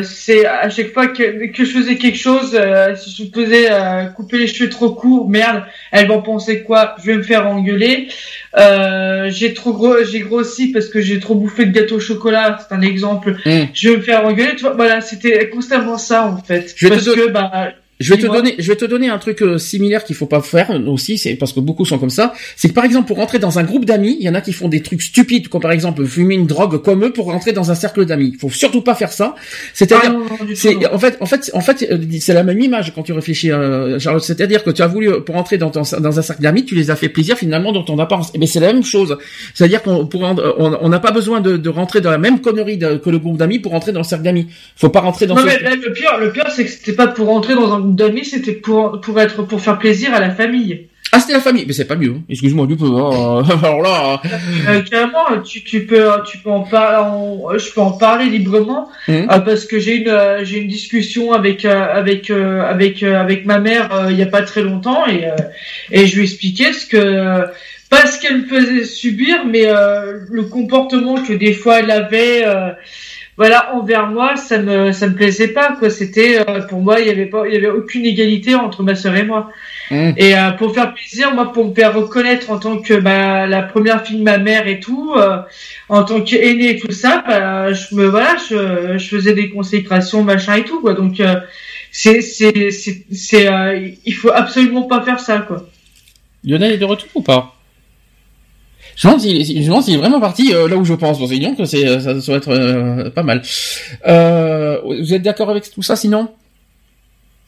c'est à chaque fois que, que je faisais quelque chose, euh, si je faisais euh, couper les cheveux trop courts, merde, elles vont penser quoi? Je vais me faire engueuler. Euh, j'ai trop gros, j'ai grossi parce que j'ai trop bouffé de gâteau au chocolat, c'est un exemple. Hmm. Je vais me faire engueuler. Tu vois, voilà, c'était constamment ça en fait. Je parce que bah je vais te donner, je vais te donner un truc euh, similaire qu'il faut pas faire aussi, c'est parce que beaucoup sont comme ça. C'est que par exemple pour rentrer dans un groupe d'amis, il y en a qui font des trucs stupides, comme par exemple fumer une drogue comme eux pour rentrer dans un cercle d'amis. Il faut surtout pas faire ça. C'est-à-dire, Ah, c'est en fait, en fait, en fait, euh, c'est la même image quand tu réfléchis, euh, Charlotte. C'est-à-dire que tu as voulu pour entrer dans, ton- dans un cercle d'amis, tu les as fait plaisir finalement dans ton apparence. Mais c'est la même chose. C'est-à-dire qu'on on on n'a pas besoin de, de rentrer dans la même connerie de- que le groupe d'amis pour rentrer dans le cercle d'amis. Faut pas rentrer dans Non ce... mais là, le pire, le pire c'est que c'était pas pour rentrer dans un groupe d'amis, c'était pour pour être pour faire plaisir à la famille. Ah, c'était la famille, mais c'est pas mieux. hein. Excuse-moi du peu. hein. Alors là, Euh, carrément, tu, tu peux, tu peux en parler, je peux en parler librement euh, parce que j'ai une, euh, j'ai une discussion avec, euh, avec, euh, avec, avec ma mère euh, il y a pas très longtemps et, euh, et je lui expliquais ce que, pas ce qu'elle me faisait subir, mais euh, le comportement que des fois elle avait. Voilà, envers moi, ça me, ça me plaisait pas, quoi. C'était, euh, pour moi, il y avait pas, il y avait aucune égalité entre ma sœur et moi. Mhm. Et euh, pour faire plaisir, moi, pour me faire reconnaître en tant que bah, la première fille de ma mère et tout, euh, en tant qu'aînée et tout ça, bah, je me voilà, je, je faisais des consécrations, machin et tout, quoi. Donc euh, c'est c'est c'est c'est euh, il faut absolument pas faire ça, quoi. Lionel est de retour ou pas? Je me demande s'il est, vraiment parti euh, là où je pense. Bon, c'est que c'est, ça, ça va être euh, pas mal. Euh, vous êtes d'accord avec tout ça, sinon?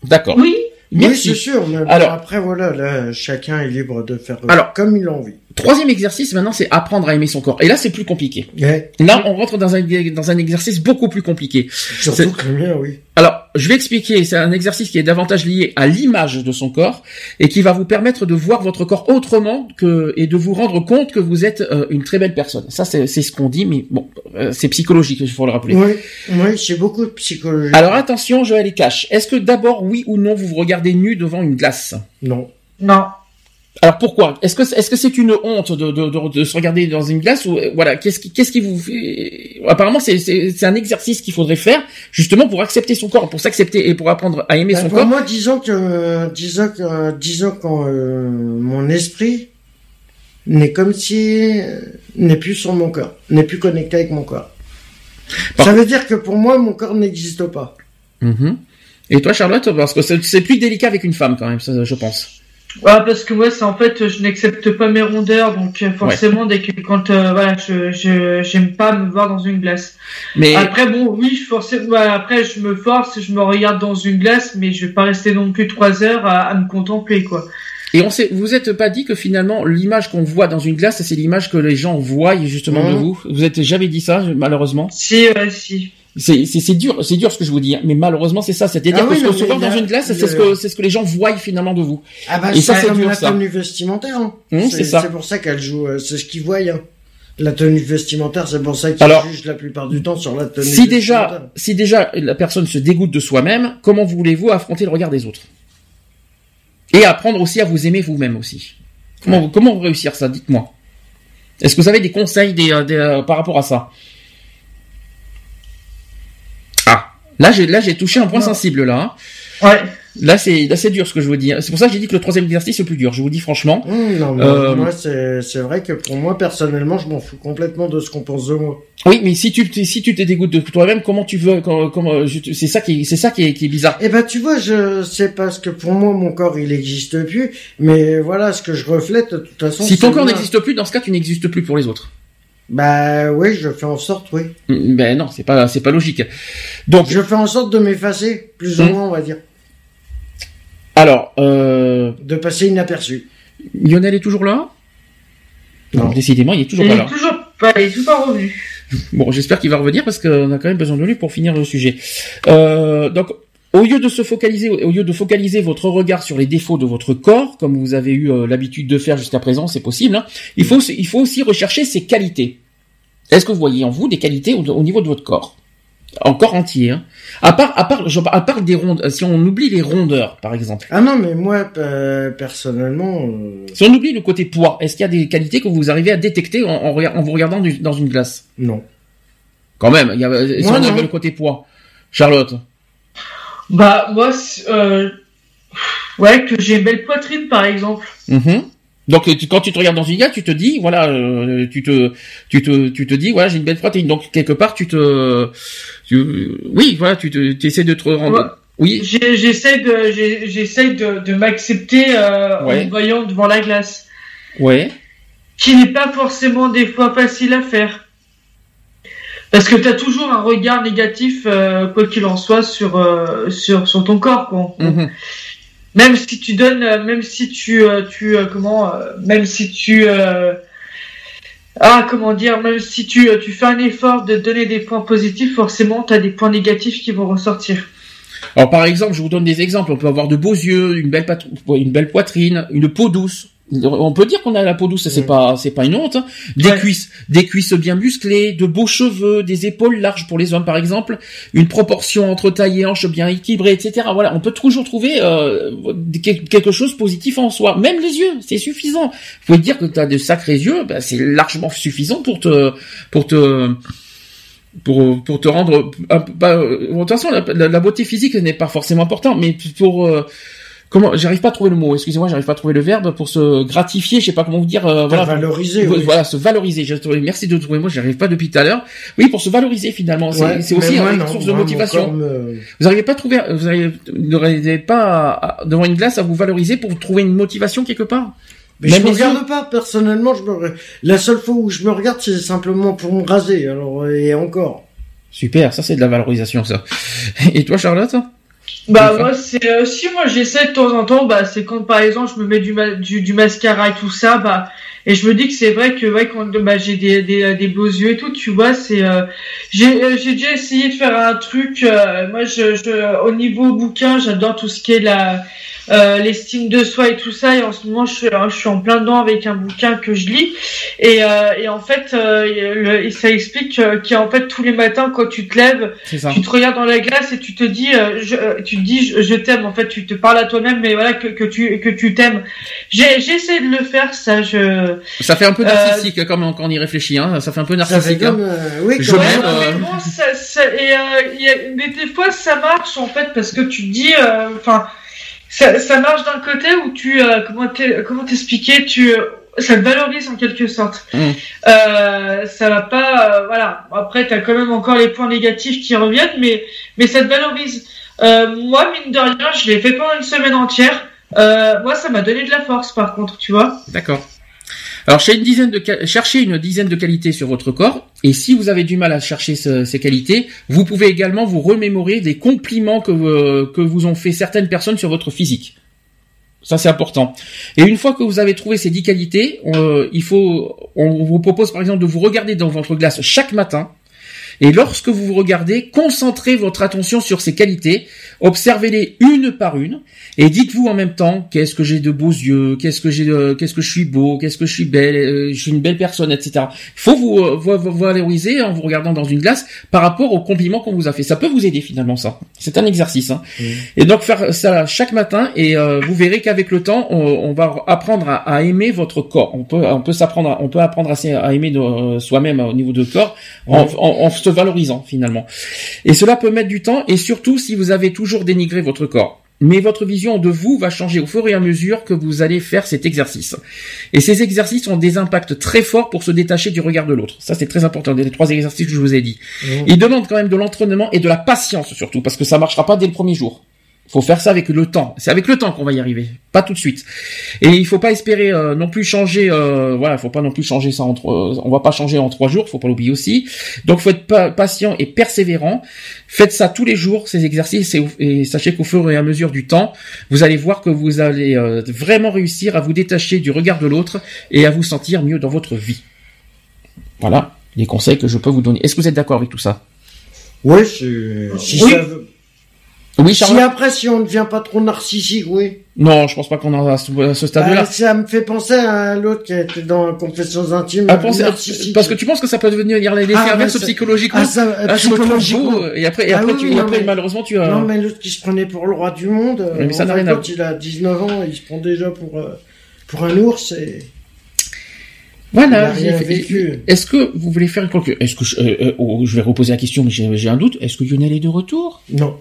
D'accord. Oui. Oui, Merci. c'est sûr. Mais bon, Alors- après, voilà, là, chacun est libre de faire Alors- comme il a envie. Troisième exercice maintenant, c'est apprendre à aimer son corps. Et là, c'est plus compliqué. Ouais. Là, on rentre dans un dans un exercice beaucoup plus compliqué. Surtout que le mien, oui. Alors, je vais expliquer. C'est un exercice qui est davantage lié à l'image de son corps et qui va vous permettre de voir votre corps autrement que et de vous rendre compte que vous êtes euh, une très belle personne. Ça, c'est c'est ce qu'on dit, mais bon, euh, c'est psychologique, il faut le rappeler. Oui, oui, c'est beaucoup de psychologie. Alors attention, Joël et Cash. Est-ce que d'abord, oui ou non, vous vous regardez nu devant une glace? Non. Non. Alors pourquoi? Est-ce que est-ce que c'est une honte de, de, de, de se regarder dans une glace ou euh, voilà Qu'est-ce qui qu'est-ce qui vous fait Apparemment, c'est c'est un exercice qu'il faudrait faire justement pour accepter son corps, pour s'accepter et pour apprendre à aimer Bah, son pour corps. moi, disons que, disons que, disons quand euh, mon esprit n'est comme si euh, n'est plus sur mon corps, n'est plus connecté avec mon corps. Par- Ça veut dire que pour moi, mon corps n'existe pas. Mhm. Et toi, Charlotte, parce que c'est c'est plus délicat avec une femme quand même, ça, je pense. Ouais, parce que moi, c'est en fait, je n'accepte pas mes rondeurs, donc euh, forcément, dès que quand euh, voilà, je je j'aime pas me voir dans une glace. Mais Après, bon, oui, voilà, après, je me force, je me regarde dans une glace, mais je vais pas rester non plus trois heures à, à me contempler, quoi. et on sait, vous êtes pas dit que finalement l'image qu'on voit dans une glace, c'est l'image que les gens voient justement de Mhm. vous? Vous êtes jamais dit ça, malheureusement? Si, euh, si. C'est dur, c'est dur ce que je vous dis, hein, mais malheureusement c'est ça. C'est-à-dire Ah que ce qu'on se voit dans une glace, c'est ce que c'est ce que les gens voient finalement de vous. Ah bah, Et ça, c'est dur, la ça. tenue vestimentaire. hein. Hum, c'est ça. C'est pour ça qu'elle joue, euh, c'est ce qu'ils voient. Hein. La tenue vestimentaire, c'est pour ça qu'ils jugent la plupart du temps sur la tenue Si vestimentaire. déjà, si déjà la personne se dégoûte de soi-même, comment voulez-vous affronter le regard des autres? Et apprendre aussi à vous aimer vous-même aussi. Comment, réussir ça Dites-moi? Est-ce que vous avez des conseils des, euh, des, euh, par rapport à ça Ah, là j'ai là j'ai touché un point sensible là. Ouais. Là c'est là c'est dur ce que je vous dis. C'est pour ça que j'ai dit que le troisième exercice c'est le plus dur. Je vous dis franchement. Hum, non, mais Euh, moi, c'est c'est vrai que pour moi, personnellement, je m'en fous complètement de ce qu'on pense de moi. Oui, mais si tu si tu te dégoûtes de toi-même, comment tu veux comment, comment- c'est ça qui c'est ça qui est, qui est bizarre. Eh ben, tu vois, je c'est parce que pour moi, mon corps, il existe plus. Mais voilà, ce que je reflète, de toute façon. Si ton corps n'existe plus, dans ce cas, tu n'existes plus pour les autres. Bah oui, je fais en sorte, oui. Mm, Ben non, c'est pas c'est pas logique. Donc Je fais en sorte de m'effacer, plus ou Hum. moins, on va dire. alors euh, De passer inaperçu. Lionel est toujours là? Non. décidément, il est toujours pas là. Il est toujours pas, il est toujours pas revenu. Bon, j'espère qu'il va revenir parce qu'on a quand même besoin de lui pour finir le sujet. Euh, donc, au lieu de se focaliser, au lieu de focaliser votre regard sur les défauts de votre corps, comme vous avez eu euh, l'habitude de faire jusqu'à présent, c'est possible. Hein, il faut, il faut aussi rechercher ses qualités. Est-ce que vous voyez en vous des qualités au, niveau de votre corps, encore entier hein À part, à part, à part des rondes, si on oublie les rondeurs, par exemple. Ah non, mais moi personnellement. Euh, si on oublie le côté poids, est-ce qu'il y a des qualités que vous arrivez à détecter en, en, vous regardant dans une glace? Non. Quand même, il y a, si on le côté poids. Charlotte. Bah moi, euh, ouais, que j'ai une belle poitrine par exemple. Mm-hmm. Donc quand tu te regardes dans une glace, tu te dis voilà, euh, tu te tu te tu te dis voilà j'ai une belle poitrine. Donc quelque part tu te oui voilà tu te tu essaies de te rendre oui. J'essaie de j'essaie de, de m'accepter euh, en voyant devant la glace. Ouais. Qui n'est pas forcément des fois facile à faire. Parce que tu as toujours un regard négatif, euh, quoi qu'il en soit, sur, euh, sur, sur ton corps. Quoi. Mhm. Même si tu donnes, euh, même si tu, tu comment, même si tu, ah, comment dire, même si tu, tu fais un effort de donner des points positifs, forcément, tu as des points négatifs qui vont ressortir. Alors, par exemple, je vous donne des exemples. On peut avoir de beaux yeux, une belle, une belle poitrine, une peau douce, on peut dire qu'on a la peau douce, c'est pas c'est pas une honte. Hein. Des cuisses, des cuisses bien musclées, de beaux cheveux, des épaules larges pour les hommes par exemple, une proportion entre taille et hanche bien équilibrée, etc. Voilà, on peut toujours trouver euh, quelque chose de positif en soi. Même les yeux, c'est suffisant. Faut dire que tu as de sacrés yeux, ben, c'est largement suffisant pour te pour te pour pour te rendre bah, de toute façon la, la beauté physique n'est pas forcément importante mais pour euh, comment j'arrive pas à trouver le mot excusez-moi j'arrive pas à trouver le verbe pour se gratifier je sais pas comment vous dire euh, voilà. Valoriser voilà se valoriser merci de trouver mot j'arrive pas depuis tout à l'heure. Oui pour se valoriser finalement c'est aussi une source de motivation. vous n'arrivez pas à trouver vous n'arrivez pas devant une glace à vous valoriser pour trouver une motivation quelque part? Mais je me regarde pas personnellement je me la seule fois où je me regarde c'est simplement pour me raser alors et encore. Super ça c'est de la valorisation ça. Et toi Charlotte? Bah moi c'est euh, si moi j'essaie de temps en temps bah c'est quand par exemple je me mets du, du, du mascara et tout ça bah et je me dis que c'est vrai que ouais quand bah, j'ai des, des, des beaux yeux et tout tu vois c'est euh, j'ai euh, j'ai déjà essayé de faire un truc moi je, je au niveau bouquin j'adore tout ce qui est la euh, l'estime de soi et tout ça. Et en ce moment, je suis, je suis en plein dedans avec un bouquin que je lis. Et, euh, et en fait, euh, le, ça explique qu'en fait, tous les matins, quand tu te lèves, tu te regardes dans la glace et tu te dis, je, tu te dis, je, t'aime. En fait, tu te parles à toi-même, mais voilà que, que tu que tu t'aimes. J'ai essayé de le faire, ça. Je. Ça fait un peu narcissique comme quand on y réfléchit. Hein. Ça fait un peu narcissique. Hein. oui, je même. ça, ça, et, mais des fois, ça marche en fait parce que tu te dis, enfin ça, ça marche d'un côté où tu euh, comment comment t'expliquer tu euh, ça te valorise en quelque sorte. Mm. Euh, ça va pas euh, voilà. Après t'as quand même encore les points négatifs qui reviennent mais mais ça te valorise. moi mine de rien je l'ai fait pendant une semaine entière. moi ça m'a donné de la force par contre tu vois. D'accord. Alors, cherchez une dizaine de qualités sur votre corps, et si vous avez du mal à chercher ces qualités, vous pouvez également vous remémorer des compliments que, euh, que vous ont fait certaines personnes sur votre physique. Ça, c'est important. Et une fois que vous avez trouvé ces dix qualités, euh, il faut, on vous propose par exemple de vous regarder dans votre glace chaque matin. Et lorsque vous vous regardez, concentrez votre attention sur ces qualités, observez-les une par une, et dites-vous en même temps qu'est-ce que j'ai de beaux yeux, qu'est-ce que j'ai, qu'est-ce que je suis beau, qu'est-ce que je suis belle, euh, je suis une belle personne, etc. Il faut vous, euh, vous, valoriser en vous regardant dans une glace par rapport aux compliments qu'on vous a fait. Ça peut vous aider finalement ça. C'est un exercice. Hein. Et donc faire ça chaque matin et euh, vous verrez qu'avec le temps, on, va apprendre à, aimer votre corps. On peut, on peut s'apprendre, on peut apprendre à, aimer soi-même au niveau de corps en, en se valorisant finalement. Et cela peut mettre du temps et surtout si vous avez toujours dénigré votre corps mais votre vision de vous va changer au fur et à mesure que vous allez faire cet exercice. Et ces exercices ont des impacts très forts pour se détacher du regard de l'autre. Ça, c'est très important, les trois exercices que je vous ai dit. Mmh. Ils demandent quand même de l'entraînement et de la patience surtout, parce que ça marchera pas dès le premier jour. Faut faire ça avec le temps. C'est avec le temps qu'on va y arriver, pas tout de suite. Et il faut pas espérer euh, non plus changer. Euh, voilà, faut pas non plus changer ça en trois. On va pas changer en trois jours, faut pas l'oublier aussi. Donc faut être patient et persévérant. Faites ça tous les jours, ces exercices, et, sachez qu'au fur et à mesure du temps, vous allez voir que vous allez euh, vraiment réussir à vous détacher du regard de l'autre et à vous sentir mieux dans votre vie. Voilà les conseils que je peux vous donner. Est-ce que vous êtes d'accord avec tout ça? Oui, si oui. ça oui, Si après, si on ne devient pas trop narcissique, oui. Non, je pense pas qu'on en à ce, ce stade-là. Bah, ça me fait penser à l'autre qui était dans Confessions intimes. Ah, parce que tu penses que ça peut devenir l'effet ah, inverse psychologiquement. Ah, ça, ah, psychologiquement. Et après, et ah après, tu, et après malheureusement, tu as. Non, mais l'autre qui se prenait pour le roi du monde. mais ça n'a rien à voir. il a 19 ans, il se prend déjà pour euh, pour un ours et. Voilà. Est-ce que vous voulez faire une conclusion Est-ce que je, euh, euh, oh, je vais reposer la question, mais j'ai un doute. Est-ce que Lionel est de retour? Non.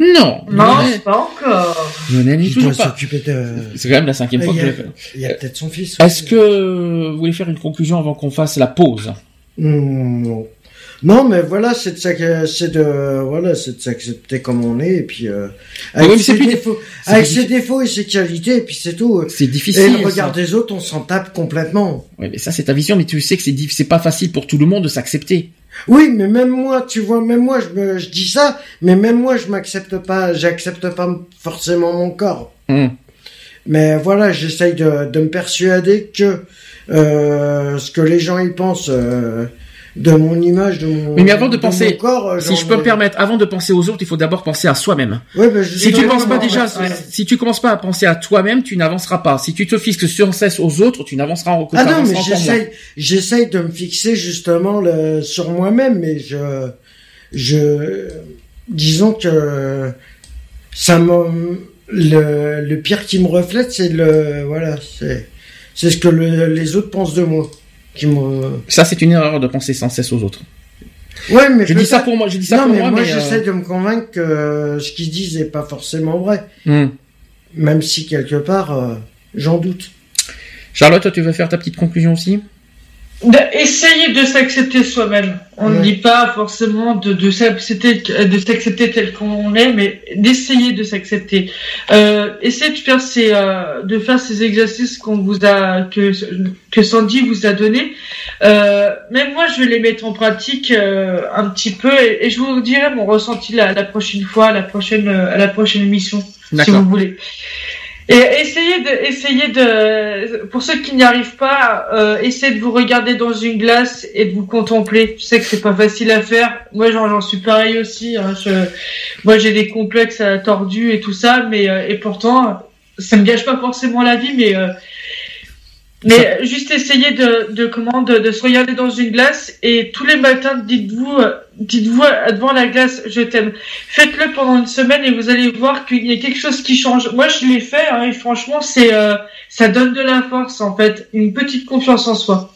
Non. Non, pas encore. Lionel n'est toujours pas. De... C'est quand même la cinquième fois que je le fais. Il y a peut-être son fils. Est-ce que vous voulez faire une conclusion avant qu'on fasse la pause? Non. Non, mais voilà, c'est de c'est de, voilà, c'est de s'accepter comme on est, et puis euh, avec, ses, défauts, avec ses défauts et ses qualités, et puis c'est tout. C'est difficile. Et le regard des autres, on s'en tape complètement. Oui, mais ça, c'est ta vision, mais tu sais que c'est c'est pas facile pour tout le monde de s'accepter. Oui, mais même moi, tu vois, même moi, je, me, je dis ça, mais même moi, je m'accepte pas, j'accepte pas forcément mon corps. Hmm. Mais voilà, j'essaye de, de me persuader que euh, ce que les gens y pensent. Euh, de mon image, de mon. Mais, avant de, penser, corps, euh, si je peux me permettre, avant de penser aux autres, il faut d'abord penser à soi-même. Ouais, bah, si tu penses pas déjà, si tu commences pas à penser à toi-même, tu n'avanceras pas. Si tu te fixes sans cesse aux autres, tu n'avanceras en Ah non, mais j'essaye, j'essaye de me fixer justement le, sur moi-même, mais je, je, disons que ça me, le, le pire qui me reflète, c'est le, voilà, c'est, c'est ce que les autres pensent de moi. Ça, c'est une erreur de penser sans cesse aux autres. Ouais, mais je dis ça pour moi. Je dis ça non, pour mais moi. moi, j'essaie euh, de me convaincre que ce qu'ils disent n'est pas forcément vrai. Hmm. Même si quelque part, euh, j'en doute. Charlotte, tu veux faire ta petite conclusion aussi? Essayer de s'accepter soi-même. On ne dit pas forcément de, de s'accepter de s'accepter tel qu'on est, mais d'essayer de s'accepter. Euh, essayez de faire ces euh, de faire ces exercices qu'on vous a que que Sandy vous a donné. Euh, même moi, je vais les mettre en pratique euh, un petit peu et, je vous dirai mon ressenti la, la prochaine fois, la prochaine à la prochaine émission, si vous voulez. Et essayez de, essayez de, pour ceux qui n'y arrivent pas, euh, essayez de vous regarder dans une glace et de vous contempler. Je sais que c'est pas facile à faire. Moi, j'en suis pareil aussi. Hein. Je, moi, j'ai des complexes tordus et tout ça, mais euh, et pourtant, ça me gâche pas forcément la vie, mais euh, mais juste essayer de, de comment de, se regarder dans une glace et tous les matins dites-vous dites-vous devant la glace je t'aime. Faites-le pendant une semaine et vous allez voir qu'il y a quelque chose qui change. Moi je l'ai fait hein, et franchement c'est euh, ça donne de la force en fait, une petite confiance en soi.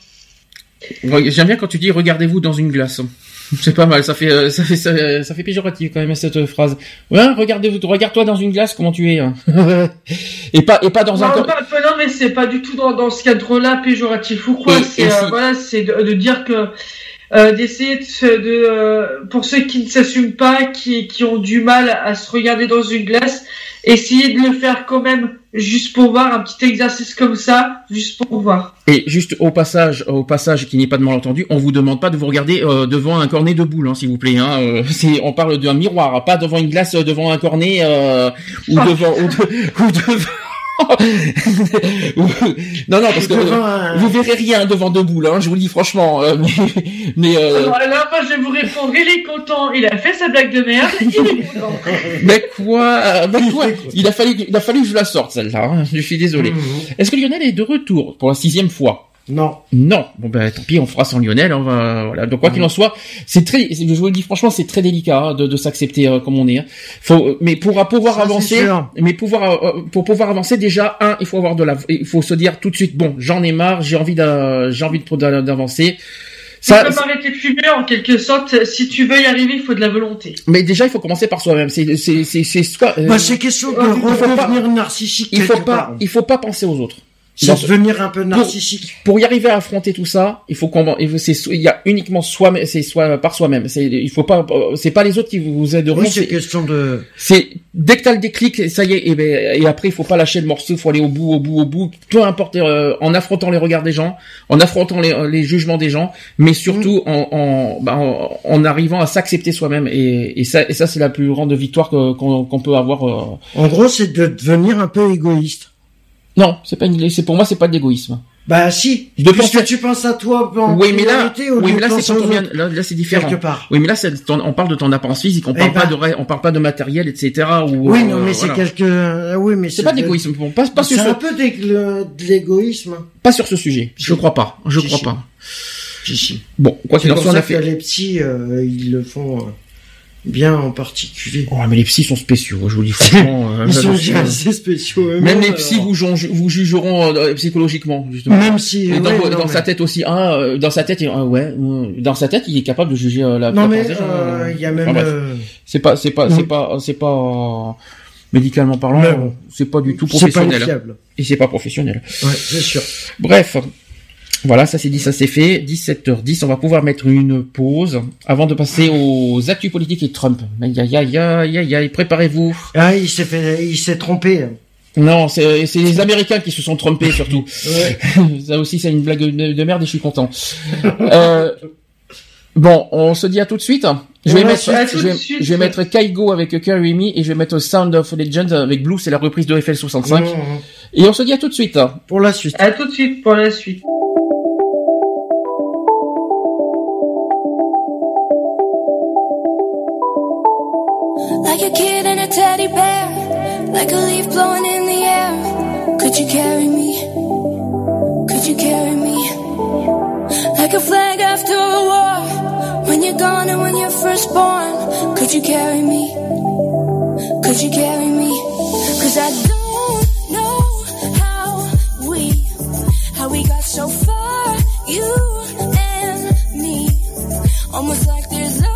J'aime bien quand tu dis regardez-vous dans une glace. C'est pas mal, ça fait euh, ça fait ça, fait péjoratif quand même cette phrase. Ouais, regardez-vous, regarde-toi dans une glace comment tu es. Hein. et pas et pas dans non, un. Pas, non, mais c'est pas du tout dans, dans ce cadre-là péjoratif ou quoi. C'est euh, voilà, c'est de, de, dire que euh, d'essayer de, de euh, pour ceux qui ne s'assument pas, qui qui ont du mal à se regarder dans une glace, essayez de le faire quand même juste pour voir un petit exercice comme ça, juste pour voir. Et juste au passage, au passage qui n'est pas de malentendu, on vous demande pas de vous regarder euh, devant un cornet de boule, hein, s'il vous plaît. Hein, euh, on parle d'un miroir, pas devant une glace, euh, devant un cornet ou devant ou, ou devant non, non, parce que vous verrez rien devant deux boules, hein, je vous le dis franchement. Euh, mais, euh... Alors là, moi, je vais vous répondre, il est content, il a fait sa blague de merde, il est content. mais quoi, mais quoi il a fallu, il a fallu que je la sorte celle-là. Hein, je suis désolé. Mhm. Est-ce que Lionel est de retour pour la sixième fois? Non. Non. Bon ben tant pis, on fera sans Lionel. On va voilà. Donc quoi qu'il en soit, c'est très. Je vous le dis franchement, c'est très délicat hein, de, de s'accepter euh, comme on est. Hein. Faut, euh, mais pour pouvoir avancer, mais pouvoir euh, pour pouvoir avancer déjà un, il faut avoir de la, il faut se dire tout de suite bon, j'en ai marre, j'ai envie j'ai envie d'avancer. Ça, peut arrêter de fumer en quelque sorte. Si tu veux y arriver, il faut de la volonté. Mais déjà, il faut commencer par soi-même. C'est c'est c'est c'est bah, c'est question de revenir narcissique. Il faut pas il faut pas penser aux autres C'est devenir un peu narcissique. Pour, y arriver à affronter tout ça, il faut qu'on, c'est, il y a uniquement soi, c'est soit par soi-même. C'est, il faut pas, c'est pas les autres qui vous aideront. Oui, c'est question de. C'est dès que t'as le déclic, ça y est, et, ben, et après il faut pas lâcher le morceau, il faut aller au bout, au bout, au bout. Peu importe, euh, en affrontant les regards des gens, en affrontant les, les jugements des gens, mais surtout mm. en, en, en, arrivant à s'accepter soi-même. Et, et, ça, et ça c'est la plus grande victoire qu'on, peut avoir. Euh. En gros, c'est de devenir un peu égoïste. Non, c'est pas une, c'est pour moi c'est pas de l'égoïsme. Bah si. De que tu penses à toi en oui, mais là, oui, mais là c'est là, là c'est différent. Quelque part. Oui, mais là c'est on parle de ton apparence physique, on parle eh pas ben. de on parle pas de matériel, etc. Ou, oui, non, mais c'est quelque. Euh, oui, mais c'est pas d'égoïsme. Pas, pas c'est un peu de l'égoïsme. Pas sur ce sujet. Je crois pas. Je crois pas. Si, si. Bon, quoi qu'il en soit, on a fait. Les petits, euh, ils le font. Euh, bien en particulier. Oh, mais les psys sont spéciaux, je vous dis franchement. Euh, Ils sont assez spéciaux. Même les psys vous, vous jugeront euh, psychologiquement, justement. Même si. Et dans, dans sa tête aussi, ah, euh, dans sa tête, ouais, dans sa tête, il est capable de juger la. Non mais il y a même. c'est pas, c'est pas, c'est mm. pas, c'est pas médicalement parlant, c'est pas du tout professionnel. Pas et c'est pas professionnel. Ouais, c'est sûr. Bref, voilà, ça c'est dit, ça c'est fait. 17h10, on va pouvoir mettre une pause avant de passer aux actus politiques et Trump. Aïe aïe aïe aïe aïe préparez-vous. Ah, il s'est fait, il s'est trompé. Non, c'est les Américains qui se sont trompés surtout. ça aussi c'est une blague de, merde et je suis content. euh, bon, on se dit à tout de suite. Je vais, mettre, je, vais, mettre Kaigo avec Carry Me et je vais mettre Sound of Legend avec Blue, c'est la reprise de FL65. Mmh, mmh. Et on se dit à tout de suite. Pour la suite. À tout de suite pour la suite. Like a kid and a teddy bear, like a leaf blowing in the air. Could you carry me? Could you carry me? Like a flag after a war, when you're gone and when you're first born. Could you carry me? Could you carry me? Cause I don't know how we, how we got so far, you and me. Almost like there's a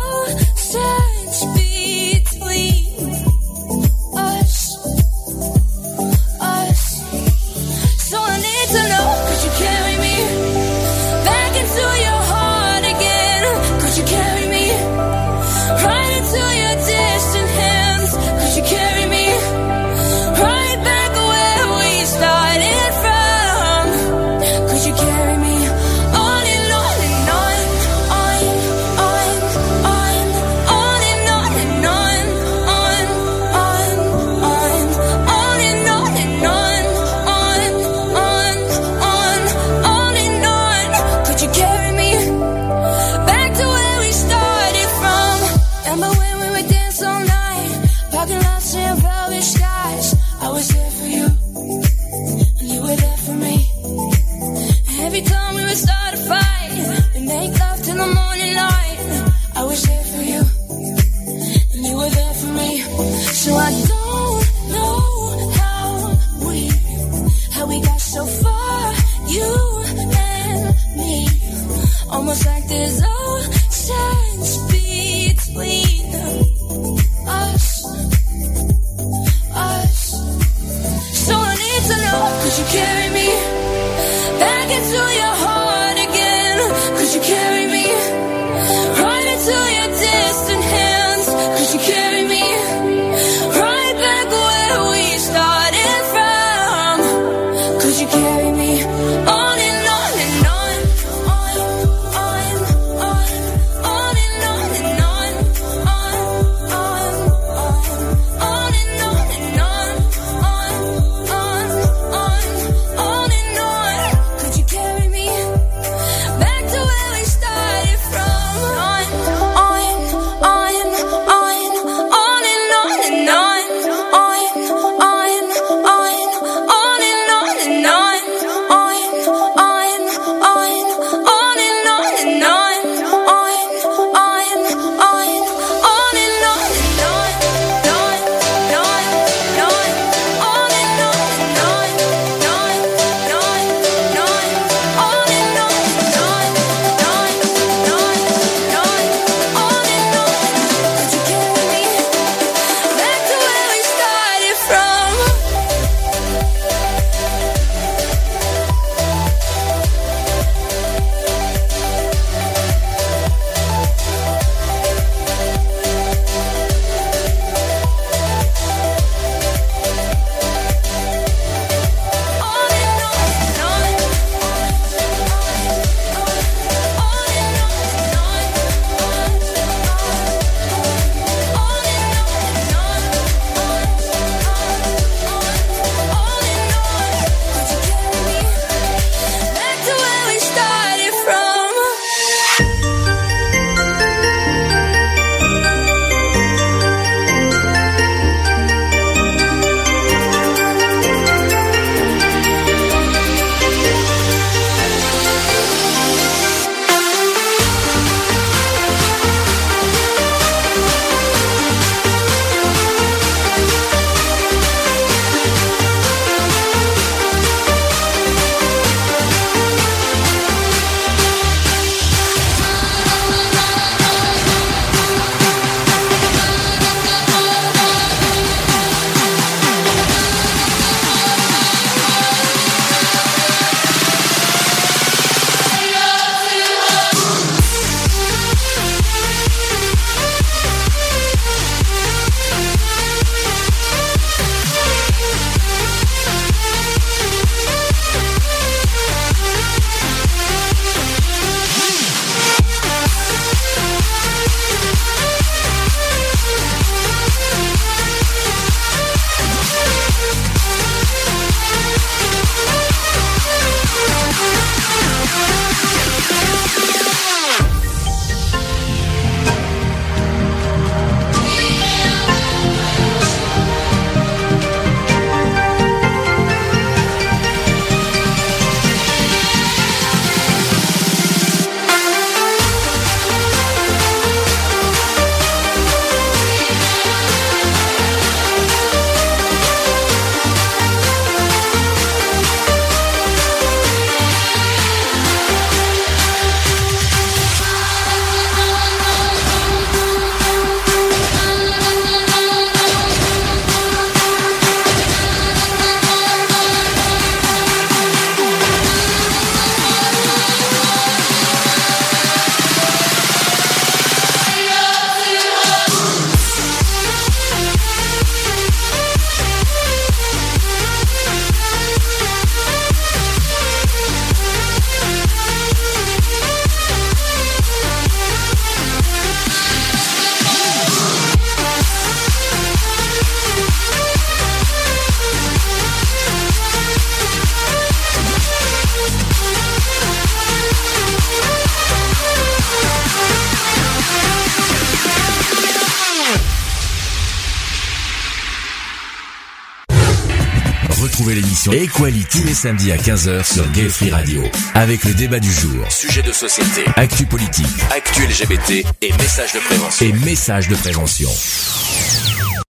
Samedis à 15h sur Gay Free Radio. Avec le débat du jour, sujet de société, actu politique, actu LGBT et messages de prévention. Et messages de prévention.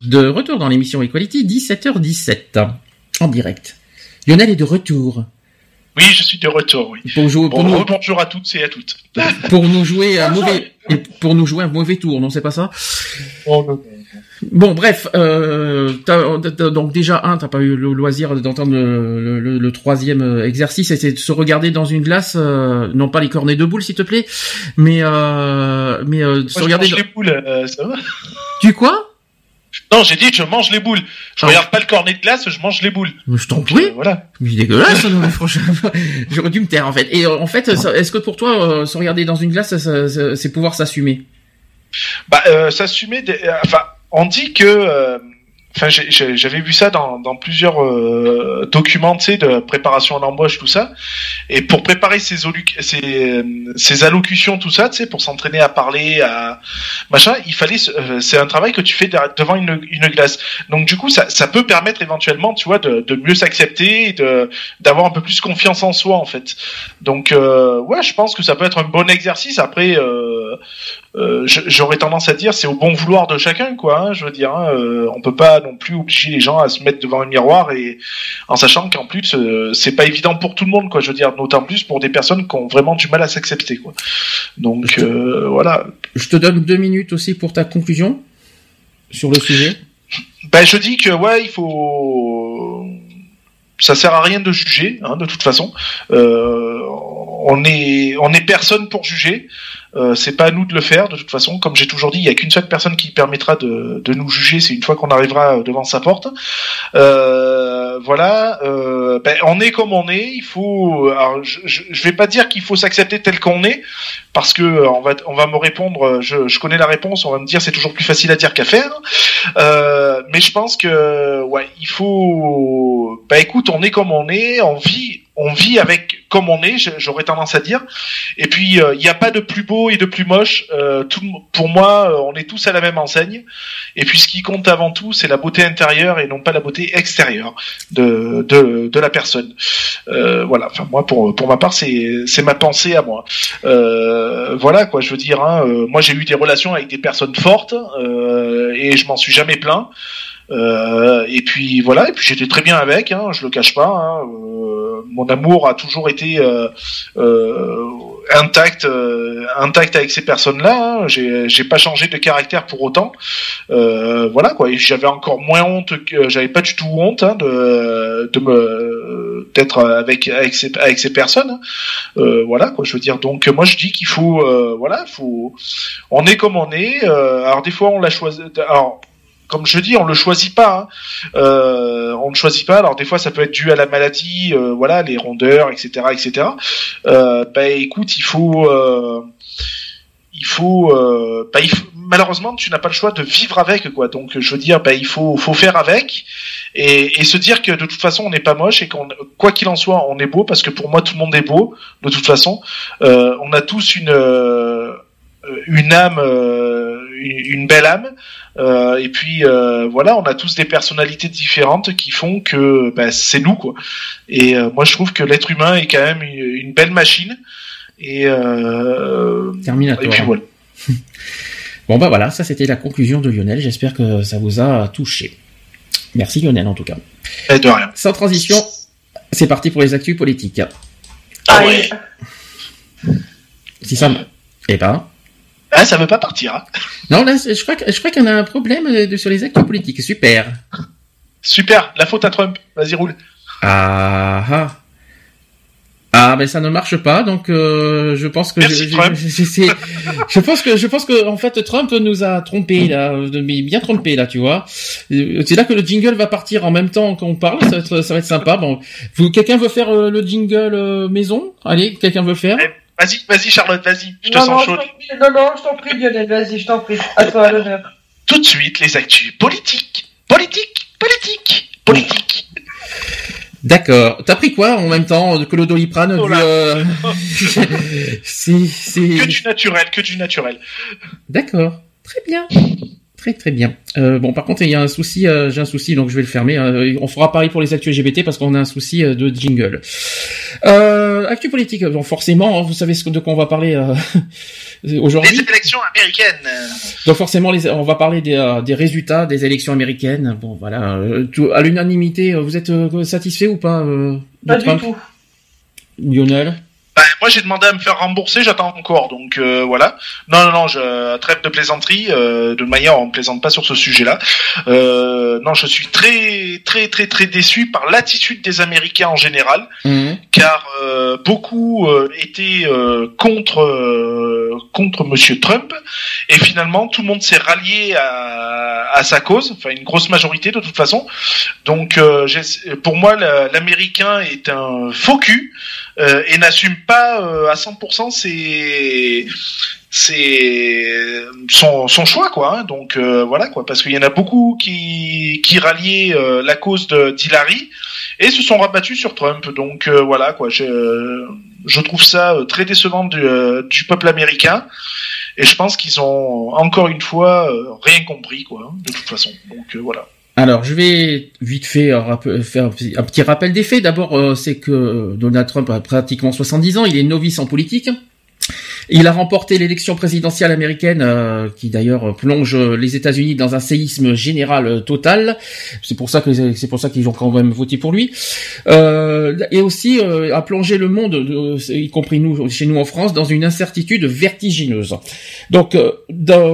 De retour dans l'émission Equality, 17h17, en direct. Lionel est de retour. Oui, je suis de retour, oui. Pour jouer, pour nous... Bonjour à toutes et à toutes. pour nous jouer un mauvais, pour nous jouer un mauvais tour, non, c'est pas ça? Oh, Bon, bref, euh, donc déjà un, t'as pas eu le loisir d'entendre le, troisième euh, exercice, c'est de se regarder dans une glace, euh, non pas les cornets de boules, s'il te plaît, mais euh, mais euh, se regarder. Je mange les boules, euh, ça va Tu quoi? Non, j'ai dit je mange les boules. Je ah. regarde pas le cornet de glace, je mange les boules. Je t'en prie. voilà. Mais dégueulasse, non, franchement. J'aurais dû me taire en fait. Et en fait, est-ce que pour toi, se regarder dans une glace, c'est pouvoir s'assumer? Bah, s'assumer. Enfin on dit que euh, J'avais vu ça dans, dans plusieurs euh, documents, tu sais, de préparation à l'embauche, tout ça. Et pour préparer ces, ces, ces allocutions, tout ça, tu sais, pour s'entraîner à parler, à machin, il fallait. Euh, c'est un travail que tu fais devant une, glace. Donc du coup, ça, ça peut permettre éventuellement, tu vois, de, mieux s'accepter, de d'avoir un peu plus confiance en soi, en fait. Donc euh, ouais, je pense que ça peut être un bon exercice. Après, euh j'aurais tendance à dire, c'est au bon vouloir de chacun, quoi. Hein, je veux dire, hein, on peut pas non plus obliger les gens à se mettre devant un miroir et en sachant qu'en plus euh, c'est pas évident pour tout le monde quoi je veux dire. D'autant plus pour des personnes qui ont vraiment du mal à s'accepter quoi. Donc euh, voilà. je te donne deux minutes aussi pour ta conclusion sur le sujet. Ben je dis que ouais il faut ça sert à rien de juger hein, de toute façon. Euh, on est on est personne pour juger euh, c'est pas à nous de le faire de toute façon. Comme j'ai toujours dit, il y a qu'une seule personne qui permettra de, de nous juger, c'est une fois qu'on arrivera devant sa porte. Euh, voilà, euh, ben, on est comme on est. Il faut. Alors, je, je, vais pas dire qu'il faut s'accepter tel qu'on est, parce que euh, on va on va me répondre. Je, je, connais la réponse. On va me dire c'est toujours plus facile à dire qu'à faire. Euh, mais je pense que ouais, il faut. Bah écoute, on est comme on est. On vit on vit avec comme on est, j'aurais tendance à dire. Et puis euh, il n'y a pas de plus beau et de plus moche. Euh, pour moi, euh, on est tous à la même enseigne. Et puis ce qui compte avant tout, c'est la beauté intérieure et non pas la beauté extérieure de de, la personne. voilà. Enfin moi, pour ma part, c'est c'est ma pensée à moi. voilà quoi. Je veux dire. Hein, moi, j'ai eu des relations avec des personnes fortes et je m'en suis jamais plaint. Euh, et puis voilà, et puis j'étais très bien avec, hein, je le cache pas. Hein, euh, mon amour a toujours été euh, euh intact, euh, intact avec ces personnes-là. Hein, j'ai, pas changé de caractère pour autant. voilà quoi. j'avais encore moins honte que j'avais pas du tout honte hein, de, de me d'être avec avec ces avec ces personnes. Hein. voilà quoi. Je veux dire. Donc moi je dis qu'il faut voilà, faut on est comme on est. alors des fois on l'a choisi. Alors comme je dis, on le choisit pas. Hein. Euh, on ne choisit pas. Alors des fois, ça peut être dû à la maladie, euh, voilà, les rondeurs, etc., etc. Euh, bah écoute, il faut, euh, il faut, euh, bah, il malheureusement, tu n'as pas le choix de vivre avec, quoi. Donc, je veux dire, bah, il faut, faut faire avec et, et se dire que de toute façon, on n'est pas moche et qu'on, quoi qu'il en soit, on est beau parce que pour moi, tout le monde est beau. De toute façon, on a tous une une âme, une belle âme. Euh, et puis euh, voilà, on a tous des personnalités différentes qui font que bah, c'est nous quoi. Et euh, moi je trouve que l'être humain est quand même une, belle machine. Et, Terminator. Et puis voilà. bon bah voilà, ça c'était la conclusion de Lionel. J'espère que ça vous a touché. Merci Lionel en tout cas. Et de rien. Sans transition, c'est parti pour les actus politiques. Ah ouais. Si ça, eh ben, ah, ça veut pas partir. Hein. Non, là, je crois, je crois qu'on a un problème de, sur les actes politiques. Super. Super. La faute à Trump. Vas-y, roule. Ah ah. Ah ben ça ne marche pas donc euh, je pense que Merci, je, je, pense que je pense que en fait Trump nous a trompé là bien trompé là tu vois c'est là que le jingle va partir en même temps qu'on parle ça va être, ça va être sympa bon quelqu'un veut faire euh, le jingle euh, maison? Allez quelqu'un veut faire? Eh, Vas-y, vas-y, Charlotte, vas-y. Je te sens chaude. Non, non, je t'en prie, Lionel, vas-y, je t'en prie. À toi, à l'honneur. Tout de suite, les actus politiques. Politique, politique, politique. D'accord. T'as pris quoi en même temps que le doliprane oh euh... Que du naturel, que du naturel. D'accord. Très bien. Très très bien. Euh, bon, par contre, il y a un souci, euh, j'ai un souci, donc je vais le fermer. Euh, on fera pareil pour les actus LGBT parce qu'on a un souci de jingle. Euh, actu politique, bon, forcément, hein, vous savez ce de quoi on va parler aujourd'hui. Les élections américaines. Donc forcément, les, on va parler des, des, résultats des élections américaines. Bon, voilà, tout, à l'unanimité, vous êtes satisfait ou pas Pas du tout. Lionel bah, moi, j'ai demandé à me faire rembourser, j'attends encore. Donc euh, voilà. Non, non, non, je trêve de plaisanterie. Euh, de manière, on plaisante pas sur ce sujet-là. Euh, non, je suis très, très, très, très déçu par l'attitude des Américains en général, mhm. car beaucoup étaient contre contre Monsieur Trump, et finalement, tout le monde s'est rallié à, à sa cause. Enfin, une grosse majorité de toute façon. Donc, pour moi, l'Américain est un faux cul. Euh, et n'assume pas euh, à 100% ses, c'est son, son choix quoi hein. donc euh, voilà quoi. Parce qu'il y en a beaucoup qui qui ralliaient la cause d'Hillary et se sont rabattus sur Trump. Donc voilà quoi. Je je trouve ça très décevant du, du peuple américain. Et je pense qu'ils ont encore une fois rien compris quoi hein, de toute façon. Donc voilà alors, je vais vite fait euh, faire un petit rappel des faits. D'abord, euh, c'est que Donald Trump a pratiquement 70 ans, il est novice en politique. Il a remporté l'élection présidentielle américaine, euh, qui d'ailleurs plonge les États-Unis dans un séisme général euh, total. C'est pour ça que c'est pour ça qu'ils ont quand même voté pour lui. Euh, et aussi a plongé le monde, y compris nous chez nous en France, dans une incertitude vertigineuse. Donc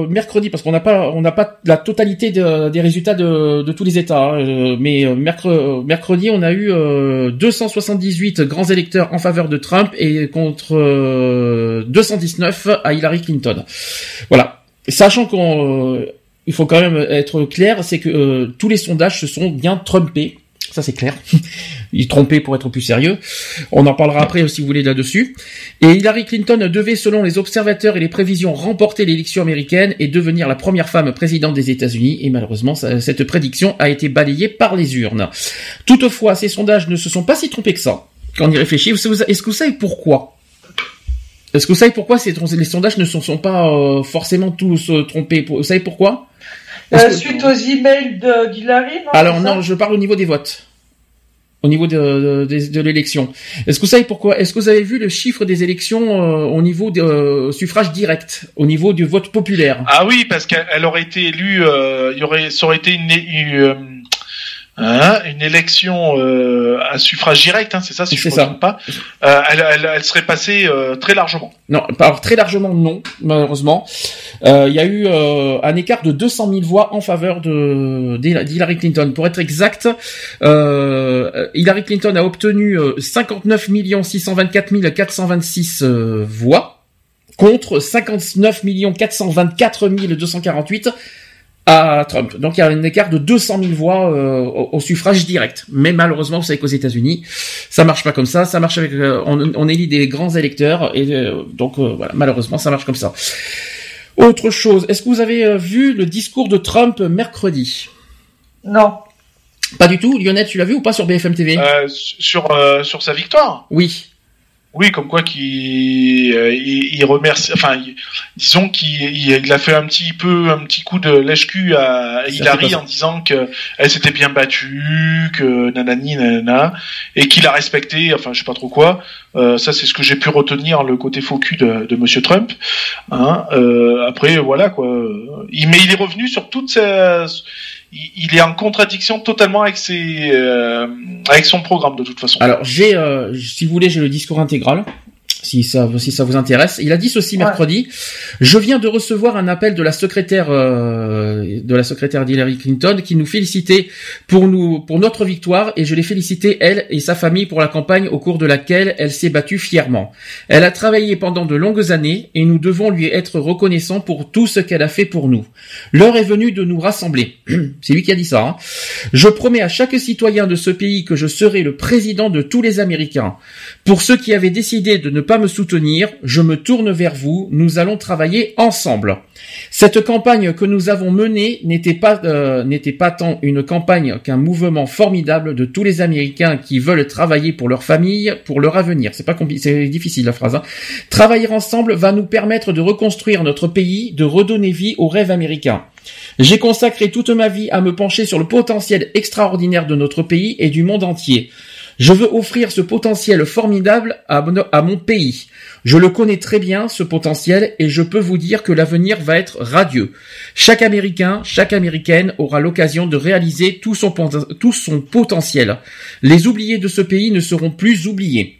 mercredi, parce qu'on n'a pas on n'a pas la totalité des résultats de, de, tous les États, hein, mais mercredi, mercredi on a eu 278 grands électeurs en faveur de Trump et contre 219 à Hillary Clinton. Voilà. Sachant qu'on, euh, il faut quand même être clair, c'est que euh, tous les sondages se sont bien trompés. Ça c'est clair. Il trompé pour être plus sérieux. On en parlera après si vous voulez là-dessus. Et Hillary Clinton devait, selon les observateurs et les prévisions, remporter l'élection américaine et devenir la première femme présidente des États-Unis. Et malheureusement, cette prédiction a été balayée par les urnes. Toutefois, ces sondages ne se sont pas si trompés que ça. Quand on y réfléchit, est-ce que vous savez pourquoi? Est-ce que vous savez pourquoi ces, les sondages ne sont, pas euh, forcément tous euh, trompés Vous savez pourquoi? Euh, Suite aux emails d'Hillary Alors non, je parle au niveau des votes. Au niveau de, de, l'élection. Est-ce que vous savez pourquoi? Est-ce que vous avez vu le chiffre des élections au niveau du suffrage direct, au niveau du vote populaire? Ah oui, parce qu'elle aurait été élue, il y aurait, ça aurait été une Hein, une élection euh, à suffrage direct, hein, c'est ça si je ne me trompe pas, euh, elle, elle, elle, serait passée euh, très largement. Non, alors très largement non, malheureusement. Euh, il y a eu un écart de 200 000 voix en faveur de d'Hillary Clinton. Pour être exact, Hillary Clinton a obtenu 59 624 426 voix contre 59 424 248 à Trump. Donc il y a un écart de 200 000 voix euh, au, suffrage direct. Mais malheureusement, vous savez qu'aux États-Unis, ça marche pas comme ça. Ça marche avec euh, on, on, élit des grands électeurs et euh, donc voilà, malheureusement, ça marche comme ça. Autre chose, est-ce que vous avez vu le discours de Trump mercredi? Non. Pas du tout. Lionel, tu l'as vu ou pas sur BFM TV Sur sur sa victoire? Oui. Oui, comme quoi qu'il euh, il, remercie, enfin, disons qu'il il a fait un petit peu un petit coup de lèche-cul à Hillary en disant que elle s'était bien battue, que nanani nanana, et qu'il a respecté, enfin, je sais pas trop quoi. Euh, ça, c'est ce que j'ai pu retenir le côté faux cul de, de Monsieur Trump. Hein. Euh, après, voilà quoi. Il, mais il est revenu sur toute sa il est en contradiction totalement avec ses, euh, avec son programme de toute façon. Alors j'ai, euh, si vous voulez, j'ai le discours intégral si ça, si ça vous intéresse. Il a dit ceci mercredi. Je viens de recevoir un appel de la secrétaire, euh, de la secrétaire d'Hillary Clinton qui nous félicitait pour nous, pour notre victoire et je l'ai félicité elle et sa famille pour la campagne au cours de laquelle elle s'est battue fièrement. Elle a travaillé pendant de longues années et nous devons lui être reconnaissants pour tout ce qu'elle a fait pour nous. L'heure est venue de nous rassembler. C'est lui qui a dit ça. Hein. Je promets à chaque citoyen de ce pays que je serai le président de tous les Américains. Pour ceux qui avaient décidé de ne pas me soutenir, je me tourne vers vous, nous allons travailler ensemble. Cette campagne que nous avons menée n'était pas euh, pas tant une campagne qu'un mouvement formidable de tous les Américains qui veulent travailler pour leur famille, pour leur avenir. C'est pas c'est difficile la phrase. Hein. Travailler ensemble va nous permettre de reconstruire notre pays, de redonner vie au rêve américain. J'ai consacré toute ma vie à me pencher sur le potentiel extraordinaire de notre pays et du monde entier. Je veux offrir ce potentiel formidable à, mon pays. Je le connais très bien, ce potentiel, et je peux vous dire que l'avenir va être radieux. Chaque Américain, chaque Américaine aura l'occasion de réaliser tout son, potentiel. Les oubliés de ce pays ne seront plus oubliés.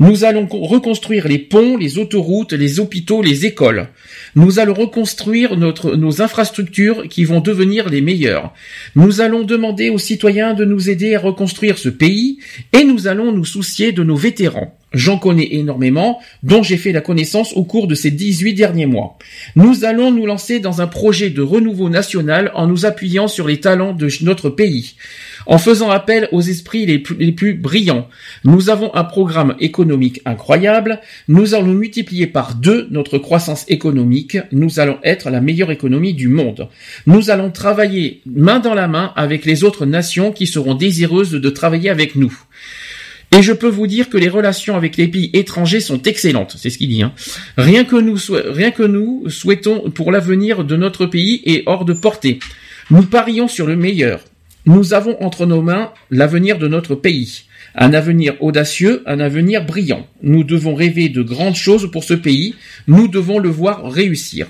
Nous allons reconstruire les ponts, les autoroutes, les hôpitaux, les écoles. Nous allons reconstruire notre, nos infrastructures qui vont devenir les meilleures. Nous allons demander aux citoyens de nous aider à reconstruire ce pays et nous allons nous soucier de nos vétérans. J'en connais énormément, dont j'ai fait la connaissance au cours de ces 18 derniers mois. Nous allons nous lancer dans un projet de renouveau national en nous appuyant sur les talents de notre pays en faisant appel aux esprits les plus, brillants. Nous avons un programme économique incroyable, nous allons multiplier par deux notre croissance économique, nous allons être la meilleure économie du monde. Nous allons travailler main dans la main avec les autres nations qui seront désireuses de travailler avec nous. Et je peux vous dire que les relations avec les pays étrangers sont excellentes, c'est ce qu'il dit. Hein. Rien que nous, rien que nous souhaitons pour l'avenir de notre pays est hors de portée. Nous parions sur le meilleur. Nous avons entre nos mains l'avenir de notre pays. Un avenir audacieux, un avenir brillant. Nous devons rêver de grandes choses pour ce pays. Nous devons le voir réussir.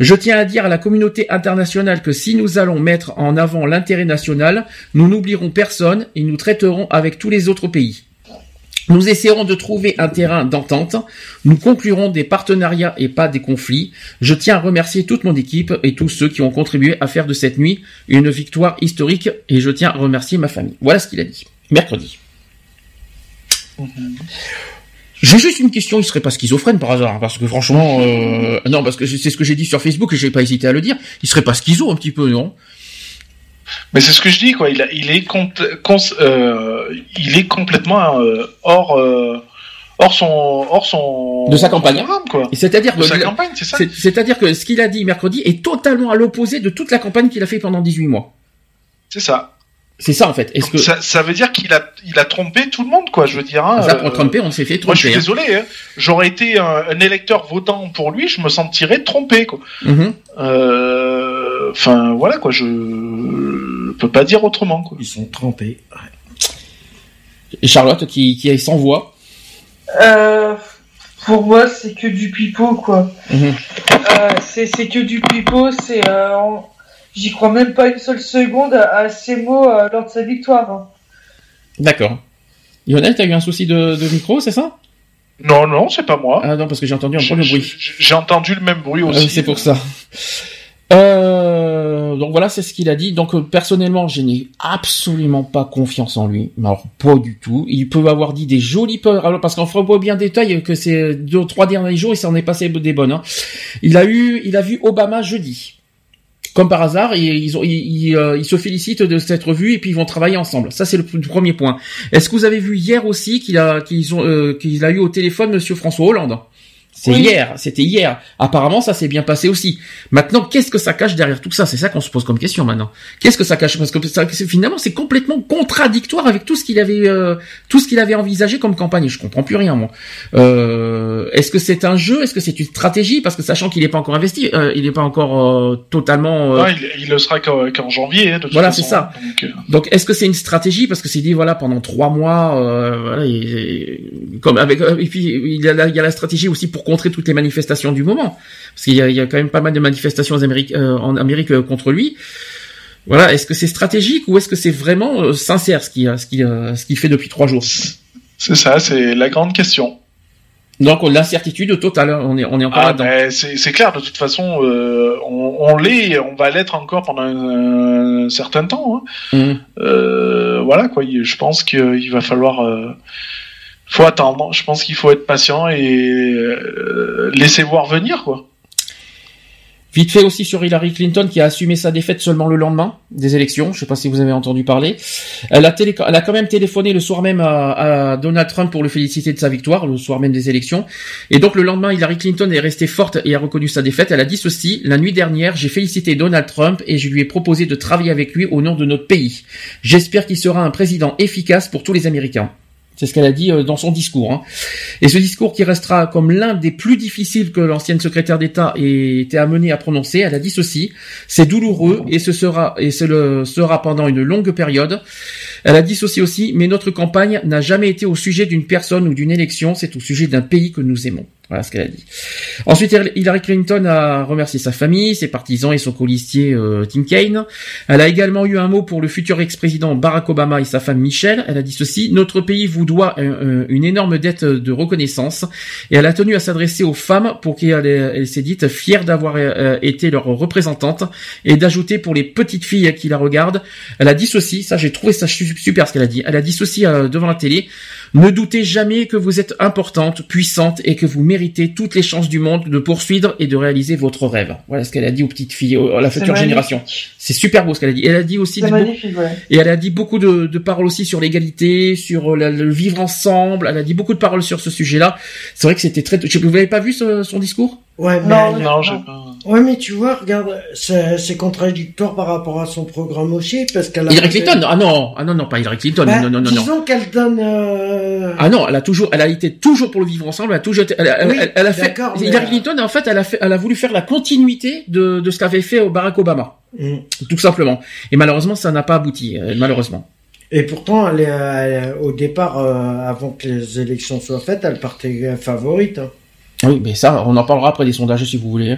Je tiens à dire à la communauté internationale que si nous allons mettre en avant l'intérêt national, nous n'oublierons personne et nous traiterons avec tous les autres pays. Nous essaierons de trouver un terrain d'entente. Nous conclurons des partenariats et pas des conflits. Je tiens à remercier toute mon équipe et tous ceux qui ont contribué à faire de cette nuit une victoire historique et je tiens à remercier ma famille. Voilà ce qu'il a dit. Mercredi. J'ai juste une question, il serait pas schizophrène par hasard, parce que franchement, euh, non, parce que c'est ce que j'ai dit sur Facebook et j'ai pas hésité à le dire. Il serait pas schizo un petit peu, non? Mais c'est ce que je dis, quoi. Il, il est, euh, il est complètement euh, hors, euh, hors son, hors son. De sa campagne. quoi. C'est-à-dire que. sa campagne, c'est ça. C'est-à-dire que ce qu'il a dit mercredi est totalement à l'opposé de toute la campagne qu'il a fait pendant 18 mois. C'est ça. C'est ça en fait. Est-ce que ça, ça, veut dire qu'il a, il a trompé tout le monde, quoi. Je veux dire. Hein, ça, pour tromper, on s'est fait tromper. Moi, je suis hein. désolé. Hein. J'aurais été un, électeur votant pour lui, je me sentirais trompé, quoi. Mm-hmm. Enfin, voilà, quoi. Je peut pas dire autrement. Quoi. Ils sont trempés. Et Charlotte qui, qui est sans voix. Euh, pour moi, c'est que du pipeau, quoi. Mhm. Euh, c'est que du pipeau. C'est, euh, j'y crois même pas une seule seconde à, ces mots lors de sa victoire. Hein. D'accord. Lionel, t'as eu un souci de, micro, c'est ça? Non, non, c'est pas moi. Ah non, parce que j'ai entendu un peu le bruit. J'ai entendu le même bruit aussi. c'est pour ça. Euh, donc voilà, c'est ce qu'il a dit. Donc euh, personnellement, je n'ai absolument pas confiance en lui. Alors pas du tout. Il peut avoir dit des jolies peurs. Alors parce qu'on pas bien détail que c'est deux trois derniers jours, il s'en est passé des bonnes. Hein. Il a eu, il a vu Obama jeudi. Comme par hasard, ils, ont, ils, euh, se félicitent de s'être vus et puis ils vont travailler ensemble. Ça c'est le, premier point. Est-ce que vous avez vu hier aussi qu'il a qu'ils euh, qu'il a eu au téléphone Monsieur François Hollande? C'est hier, c'était hier. Apparemment, ça s'est bien passé aussi. Maintenant, qu'est-ce que ça cache derrière tout ça? C'est ça qu'on se pose comme question maintenant. Qu'est-ce que ça cache? Parce que ça, finalement, c'est complètement contradictoire avec tout ce qu'il avait, euh, tout ce qu'il avait envisagé comme campagne. Je comprends plus rien, moi. Euh, est-ce que c'est un jeu? Est-ce que c'est une stratégie? Parce que sachant qu'il n'est pas encore investi, euh, il n'est pas encore totalement. Non, il, le sera qu'en janvier. Hein, de voilà, c'est ça. Donc, est-ce que c'est une stratégie? Parce que c'est dit voilà pendant trois mois, voilà, comme avec et puis il y a il y a la stratégie aussi pour contrer toutes les manifestations du moment, parce qu'il y, a, quand même pas mal de manifestations en Amérique, euh, en Amérique euh, contre lui. Voilà, est-ce que c'est stratégique ou est-ce que c'est vraiment euh, sincère ce qu'il ce ce qu'il fait depuis trois jours? C'est ça, c'est la grande question. Donc l'incertitude totale, on est on est encore ah, là-dedans. C'est clair, de toute façon, on, on l'est, on va l'être encore pendant un, certain temps. Hein. Mmh. voilà quoi, je pense qu'il va falloir faut attendre. Je pense qu'il faut être patient et euh, laisser voir venir, quoi. Vite fait aussi sur Hillary Clinton qui a assumé sa défaite seulement le lendemain des élections. Je sais pas si vous avez entendu parler. Elle a, télé... Elle a quand même téléphoné le soir même à... Donald Trump pour le féliciter de sa victoire, le soir même des élections. Et donc le lendemain, Hillary Clinton est restée forte et a reconnu sa défaite. Elle a dit ceci, la nuit dernière, j'ai félicité Donald Trump et je lui ai proposé de travailler avec lui au nom de notre pays. J'espère qu'il sera un président efficace pour tous les Américains. C'est ce qu'elle a dit euh, dans son discours. Hein. Et ce discours qui restera comme l'un des plus difficiles que l'ancienne secrétaire d'État ait été amenée à prononcer, elle a dit ceci c'est douloureux et ce sera et ce sera pendant une longue période. Elle a dit ceci aussi mais notre campagne n'a jamais été au sujet d'une personne ou d'une élection, c'est au sujet d'un pays que nous aimons. Voilà ce qu'elle a dit. Ensuite, Hillary Clinton a remercié sa famille, ses partisans et son colistier euh, Tim Kaine. Elle a également eu un mot pour le futur ex-président Barack Obama et sa femme Michelle. Elle a dit ceci Notre pays vous doit une énorme dette de reconnaissance. Et elle a tenu à s'adresser aux femmes pour qu'elles elle, s'est dite fière d'avoir euh, été leur représentante et d'ajouter pour les petites filles qui la regardent. Elle a dit ceci. Ça, j'ai trouvé ça super ce qu'elle a dit. Elle a dit ceci euh, devant la télé. Ne doutez jamais que vous êtes importante, puissante et que vous méritez toutes les chances du monde de poursuivre et de réaliser votre rêve. Voilà ce qu'elle a dit aux petites filles, à la future génération. C'est super beau ce qu'elle a dit. elle a dit aussi et elle a dit beaucoup de, de paroles aussi sur l'égalité, sur le, vivre ensemble. Elle a dit beaucoup de paroles sur ce sujet-là. C'est vrai que c'était très. Vous n'avez pas vu son discours? Ouais, mais non, non, j'ai pas. Ouais, mais tu vois, regarde, c'est contradictoire par rapport à son programme aussi, parce qu'elle a. Hillary Clinton, ah non, ah non, non, pas Hillary Clinton, bah, non, non, non, disons qu'elle donne. Euh... Ah non, elle a toujours, elle a été toujours pour le vivre ensemble, elle a toujours, elle, elle, elle, a fait. Hillary Clinton, en fait, elle a fait, elle a voulu faire la continuité de de ce qu'avait fait Barack Obama, mm. tout simplement. Et malheureusement, ça n'a pas abouti, euh, malheureusement. Et pourtant, elle est, au départ, euh, avant que les élections soient faites, elle partait favorite. Hein. Oui, mais ça, on en parlera après des sondages si vous voulez.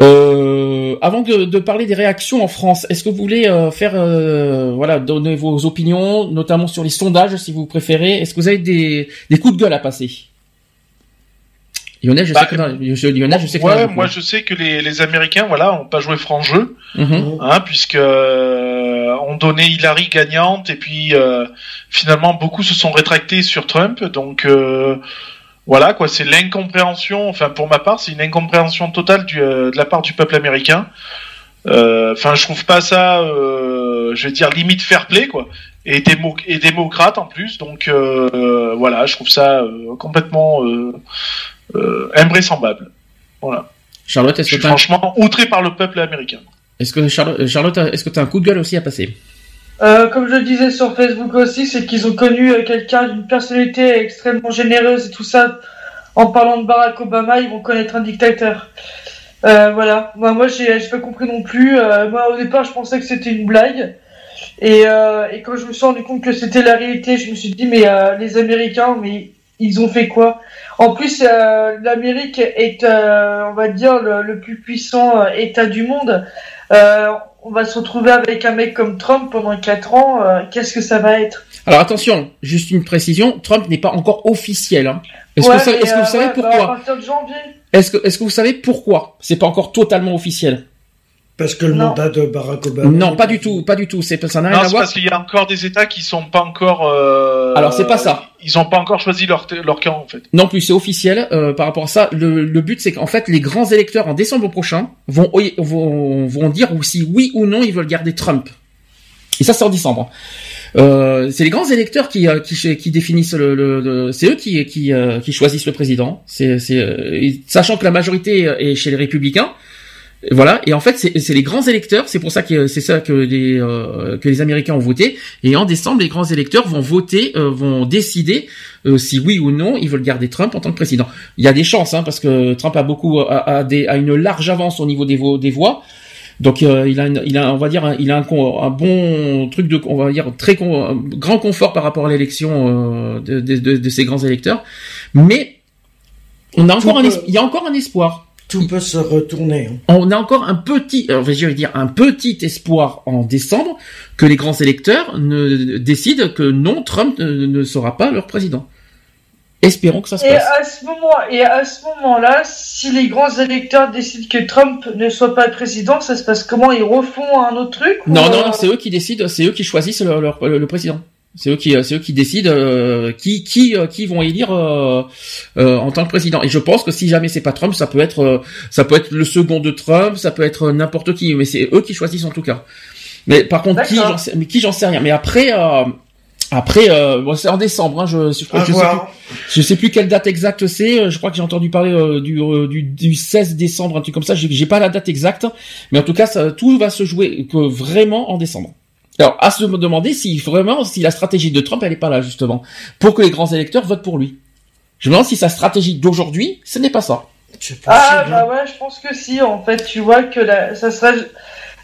Euh, avant de, parler des réactions en France, est-ce que vous voulez euh, faire, euh, voilà, donner vos opinions, notamment sur les sondages, si vous préférez? Est-ce que vous avez des, des coups de gueule à passer? Lionel, je sais bah, que Lionel, je sais que ouais, moi je sais que les, les Américains, voilà, ont pas joué franc jeu, mhm. hein, puisque euh, on donnait Hillary gagnante et puis finalement beaucoup se sont rétractés sur Trump, donc voilà quoi, c'est l'incompréhension. Enfin, pour ma part, c'est une incompréhension totale du, euh, de la part du peuple américain. Euh, enfin, je trouve pas ça, euh, je vais dire limite fair play quoi, et, démo et démocrate en plus. Donc voilà, je trouve ça complètement invraisemblable. Voilà. Charlotte, est-ce que je suis franchement outré par le peuple américain. Est-ce que Charlotte, est-ce que tu as un coup de gueule aussi à passer? Euh, comme je le disais sur Facebook aussi, c'est qu'ils ont connu euh, quelqu'un d'une personnalité extrêmement généreuse et tout ça. En parlant de Barack Obama, ils vont connaître un dictateur. Euh, voilà. Moi, moi, j'ai, pas compris non plus. moi, au départ, je pensais que c'était une blague. Et, et quand je me suis rendu compte que c'était la réalité, je me suis dit, mais les Américains, mais ils ont fait quoi? En plus, l'Amérique est, on va dire, le, le, plus puissant État du monde on va se retrouver avec un mec comme Trump pendant 4 ans, euh, qu'est-ce que ça va être? Alors attention, juste une précision, Trump n'est pas encore officiel. Hein. Est-ce que, est que, vous savez euh, pourquoi? Est-ce que, est-ce que vous savez pourquoi? C'est pas encore totalement officiel. Parce que le mandat de Barack Obama. Non, pas du tout, pas du tout. C'est ça n'a rien à voir. parce qu'il y a encore des États qui sont pas encore. Euh... Alors c'est pas ça. Ils ont pas encore choisi leur leur camp en fait. Non plus, c'est officiel. Euh, par rapport à ça, le, le but c'est qu'en fait les grands électeurs en décembre prochain vont vont vont dire si oui ou non ils veulent garder Trump. Et ça c'est en décembre. Euh, c'est les grands électeurs qui euh, qui, qui définissent le, le, c'est eux qui qui, euh, qui choisissent le président. C'est c'est euh, sachant que la majorité est chez les républicains. Voilà, et en fait, c'est les grands électeurs, c'est pour ça que c'est ça que les euh, que les Américains ont voté. Et en décembre, les grands électeurs vont voter, euh, vont décider euh, si oui ou non ils veulent garder Trump en tant que président. Il y a des chances, hein, parce que Trump a beaucoup a, des, a une large avance au niveau des, des voix. Donc il a, il a, on va dire, il a un, un, bon truc de, on va dire très grand confort par rapport à l'élection de, de, de, de, ces grands électeurs. Mais on a encore un, il y a encore un espoir tout peut se retourner. Hein. On a encore un petit, euh, je vais dire un petit espoir en décembre que les grands électeurs ne décident que non, Trump ne, sera pas leur président. Espérons que ça se et passe. À ce moment, et à ce moment-là, si les grands électeurs décident que Trump ne soit pas le président, ça se passe comment? Ils refont un autre truc Non, non, non, c'est eux qui décident, c'est eux qui choisissent le président. C'est eux qui, c'est eux qui décident euh, qui, qui, euh, qui vont élire euh, en tant que président. Et je pense que si jamais c'est pas Trump, ça peut être, ça peut être le second de Trump, ça peut être n'importe qui, mais c'est eux qui choisissent en tout cas. Mais par contre, qui, j'en sais, mais qui, j'en sais rien. Mais après, après, bon, c'est en décembre. Hein, je, je, je, sais plus, je sais plus quelle date exacte c'est. Je crois que j'ai entendu parler du, du, du 16 décembre, un truc comme ça. J'ai, pas la date exacte, mais en tout cas, ça, tout va se jouer que vraiment en décembre. Alors, à se demander si vraiment, si la stratégie de Trump, elle est pas là, justement, pour que les grands électeurs votent pour lui. Je me demande si sa stratégie d'aujourd'hui, ce n'est pas ça. Ah, bah ouais, je pense que si, en fait, tu vois que ça serait,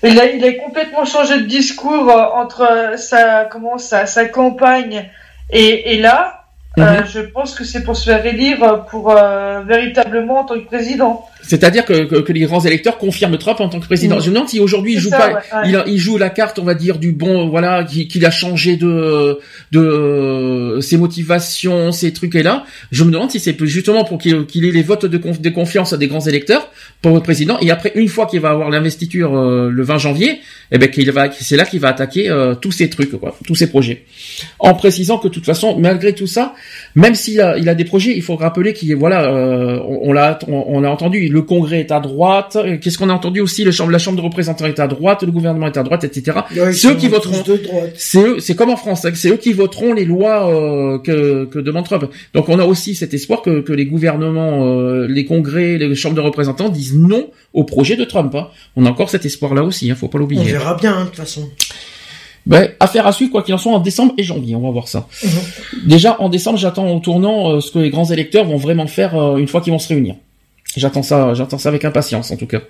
il a, il a complètement changé de discours euh, entre sa, comment, sa, sa campagne et, et là, euh, mhm. je pense que c'est pour se faire élire pour euh, véritablement en tant que président. C'est-à-dire que, que, les grands électeurs confirment Trump en tant que président. Mhm. Je me demande si aujourd'hui il joue pas, il, il, joue la carte, on va dire du bon, voilà, qu'il a changé de de euh, ses motivations, ses trucs et là. Je me demande si c'est justement pour qu'il ait les votes de, de confiance des grands électeurs pour le président. Et après, une fois qu'il va avoir l'investiture le 20 janvier, eh ben qu'il va, c'est là qu'il va attaquer tous ces trucs, quoi, tous ces projets, en précisant que de toute façon, malgré tout ça même s'il a, il a des projets, il faut rappeler qu'il voilà, euh, on, l'a, on, a entendu, le Congrès est à droite. Qu'est-ce qu'on a entendu aussi La chambre, la Chambre de représentants est à droite, le gouvernement est à droite, etc. ceux qui voteront, c'est eux, c'est comme en France, hein, c'est eux qui voteront les lois euh, que, que demande Trump. Donc on a aussi cet espoir que, que les gouvernements, euh, les congrès, les chambres de représentants disent non au projet de Trump. Hein. On a encore cet espoir-là aussi, hein, faut pas l'oublier. On verra bien, hein, de toute façon. Ben, affaire à suivre, quoi qu'il en soit, en décembre et janvier, on va voir ça. Mhm. Déjà, en décembre, j'attends au tournant euh, ce que les grands électeurs vont vraiment faire euh, une fois qu'ils vont se réunir. J'attends ça, j'attends ça avec impatience, en tout cas.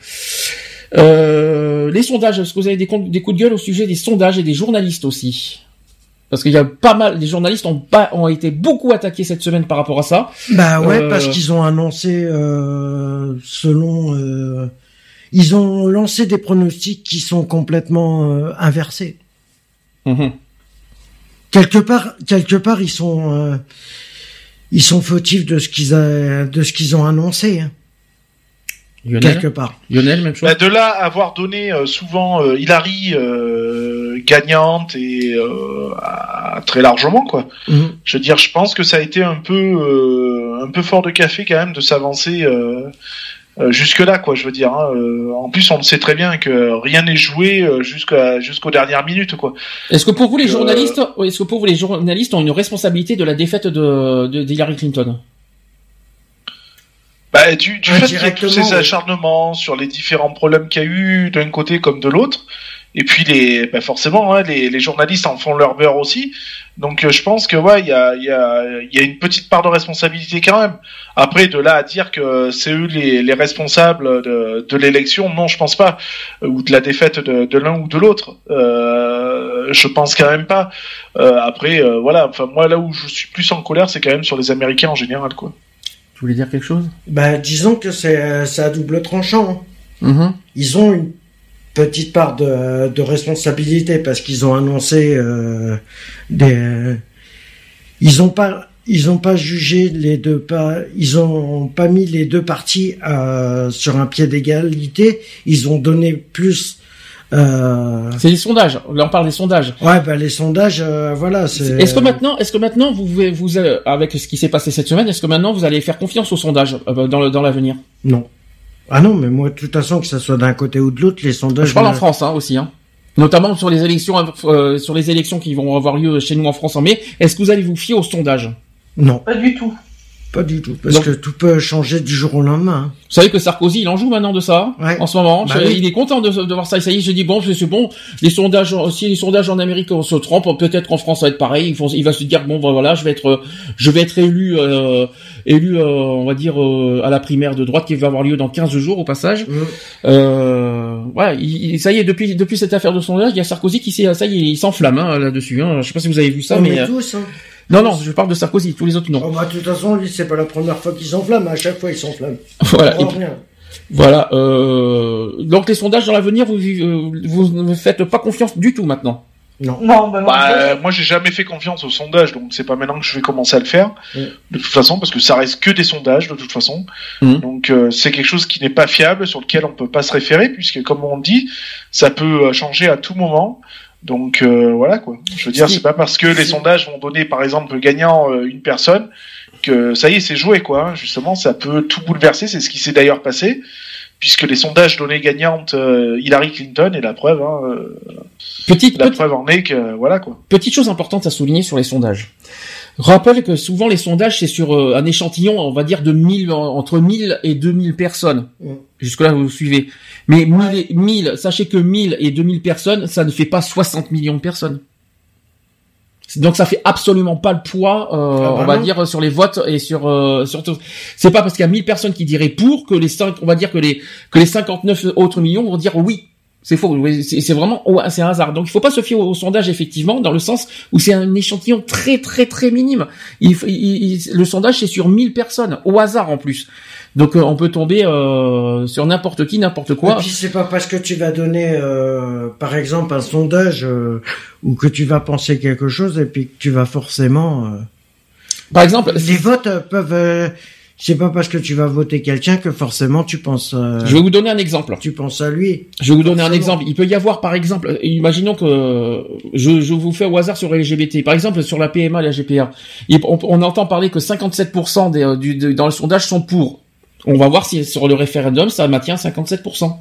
Euh, les sondages, est-ce que vous avez des, des coups de gueule au sujet des sondages et des journalistes aussi? Parce qu'il y a pas mal, les journalistes ont pas, ont été beaucoup attaqués cette semaine par rapport à ça. Bah ouais, parce qu'ils ont annoncé, selon, ils ont lancé des pronostics qui sont complètement inversés. Mhm. Quelque part, quelque part, ils sont, euh, ils sont fautifs de ce qu'ils de ce qu'ils ont annoncé. Hein. quelque part. Lionel, même chose. Bah, de là avoir donné euh, souvent euh, Hillary gagnante et très largement quoi. Mhm. Je veux dire, je pense que ça a été un peu un peu fort de café quand même de s'avancer euh, jusque là quoi je veux dire hein, euh, en plus on le sait très bien que rien n'est joué euh, jusqu'à jusqu'aux dernières minutes quoi. Est-ce que pour vous les journalistes est-ce que pour vous les journalistes ont une responsabilité de la défaite de, de, Hillary Clinton? Bah, du, du fait de tous ces acharnements sur les différents problèmes qu'il y a eu d'un côté comme de l'autre, et puis les, bah forcément, hein, les, les, journalistes en font leur beurre aussi. Donc euh, je pense que ouais, il y a, y, a, y a une petite part de responsabilité quand même. Après, de là à dire que c'est eux les, les responsables de, de l'élection, non, je pense pas, ou de la défaite de, de l'un ou de l'autre. Euh, je pense quand même pas. Euh, après, euh, voilà. Enfin, moi là où je suis plus en colère, c'est quand même sur les Américains en général, quoi. Tu voulais dire quelque chose? Bah, disons que c'est c'est à double tranchant. Hein. Mm-hmm. Ils ont une petite part de, de responsabilité parce qu'ils ont annoncé euh, des ils ont pas ils ont pas jugé les deux pas ils ont pas mis les deux parties euh, sur un pied d'égalité ils ont donné plus euh... C'est les sondages. Là, on parle des sondages. Ouais, bah les sondages, euh, voilà. Est-ce que maintenant, est-ce que maintenant, vous, vous, avec ce qui s'est passé cette semaine, est-ce que maintenant vous allez faire confiance aux sondages dans dans l'avenir? Non. Ah non, mais moi, de toute façon, que ça soit d'un côté ou de l'autre, les sondages. Je parle en France hein, aussi, hein. notamment sur les élections, euh, sur les élections qui vont avoir lieu chez nous en France en mai. Est-ce que vous allez vous fier aux sondages Non. Pas du tout. Pas du tout, parce que tout peut changer du jour au lendemain. Vous savez que Sarkozy, il en joue maintenant de ça, en ce moment. Bah il est content de, de, voir ça. Ça y est, je dis bon, c'est bon. Les sondages, si les sondages en Amérique se trompent, peut-être qu'en France ça va être pareil. Il, va se dire bon, voilà, je vais être, je vais être élu, euh, élu, euh, on va dire euh, à la primaire de droite qui va avoir lieu dans 15 jours au passage. Mmh. Euh, ouais, ça y est, depuis depuis cette affaire de sondage, il y a Sarkozy qui s'est, ça y est, il s'enflamme hein, là-dessus. Hein. Je sais pas si vous avez vu ça, mais. Tous, hein. Non, non, je parle de Sarkozy, tous les autres non. Oh, bah, de toute façon, lui, c'est pas la première fois qu'il s'enflamme, à chaque fois il s'enflamme. Voilà. Voilà. Euh, donc les sondages dans l'avenir, vous, euh, vous ne faites pas confiance du tout maintenant. Non. Non, bah, bah moi j'ai jamais fait confiance aux sondages, donc c'est pas maintenant que je vais commencer à le faire. De toute façon, parce que ça reste que des sondages de toute façon. Mm. Donc euh, c'est quelque chose qui n'est pas fiable, sur lequel on peut pas se référer, puisque comme on dit, ça peut changer à tout moment. Donc euh, voilà quoi. Je veux dire, c'est pas parce que les sondages vont donner par exemple gagnant euh, une personne que ça y est, c'est joué quoi. Hein. Justement, ça peut tout bouleverser. C'est ce qui s'est d'ailleurs passé puisque les sondages donnaient gagnante euh, Hillary Clinton et la preuve. Hein, petite la preuve en est que voilà quoi. Petite chose importante à souligner sur les sondages. Rappelle que souvent les sondages c'est sur euh, un échantillon, on va dire de 1000 entre 1000 et 2000 personnes. Jusque là vous suivez. Mais 1000, sachez que 1000 et 2000 personnes, ça ne fait pas 60 millions de personnes. Donc ça fait absolument pas le poids, euh, ah bah on va dire sur les votes et sur euh, surtout. C'est pas parce qu'il y a 1000 personnes qui diraient pour que les 5, on va dire que les que les 59 autres millions vont dire oui. C'est faux. C'est vraiment c'est un hasard. Donc il faut pas se fier au, sondage effectivement dans le sens où c'est un échantillon très très très minime. Il, le sondage c'est sur 1000 personnes au hasard en plus. Donc euh, on peut tomber euh, sur n'importe qui, n'importe quoi. Et puis c'est pas parce que tu vas donner, euh, par exemple, un sondage ou que tu vas penser quelque chose et puis que tu vas forcément. Par exemple, les votes peuvent. C'est pas parce que tu vas voter quelqu'un que forcément tu penses. Je vais vous donner un exemple. Tu penses à lui. Je vais vous donner un exemple. Il peut y avoir, par exemple, imaginons que je, je vous fais au hasard sur LGBT. Par exemple, sur la PMA, la GPA, on, on entend parler que 57% des, du, dans le sondage sont pour. On va voir si sur le référendum ça maintient 57%.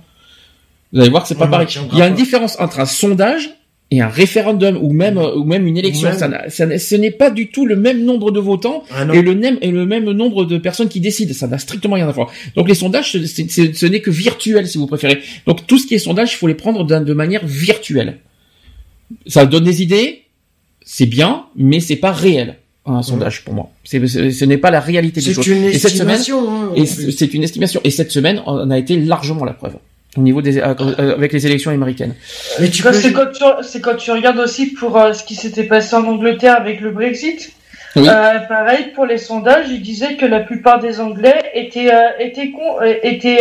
Vous allez voir que c'est pas pareil. Il y a une différence entre un sondage et un référendum ou même ou même une élection. Ça, ce n'est pas du tout le même nombre de votants ah et le même et le même nombre de personnes qui décident. Ça n'a strictement rien à voir. Donc les sondages, ce n'est que virtuel si vous préférez. Donc tout ce qui est sondage, il faut les prendre de manière virtuelle. Ça donne des idées, c'est bien, mais c'est pas réel un sondage pour moi. C'est, ce n'est pas la réalité des choses. C'est une estimation. Hein, et c'est une estimation. Et cette semaine, on a été largement la preuve au niveau des euh, euh, avec les élections américaines. Mais tu c'est quand tu c'est quand tu regardes aussi pour euh, ce qui s'était passé en Angleterre avec le Brexit. pareil pour les sondages, ils disaient que la plupart des Anglais étaient étaient con, étaient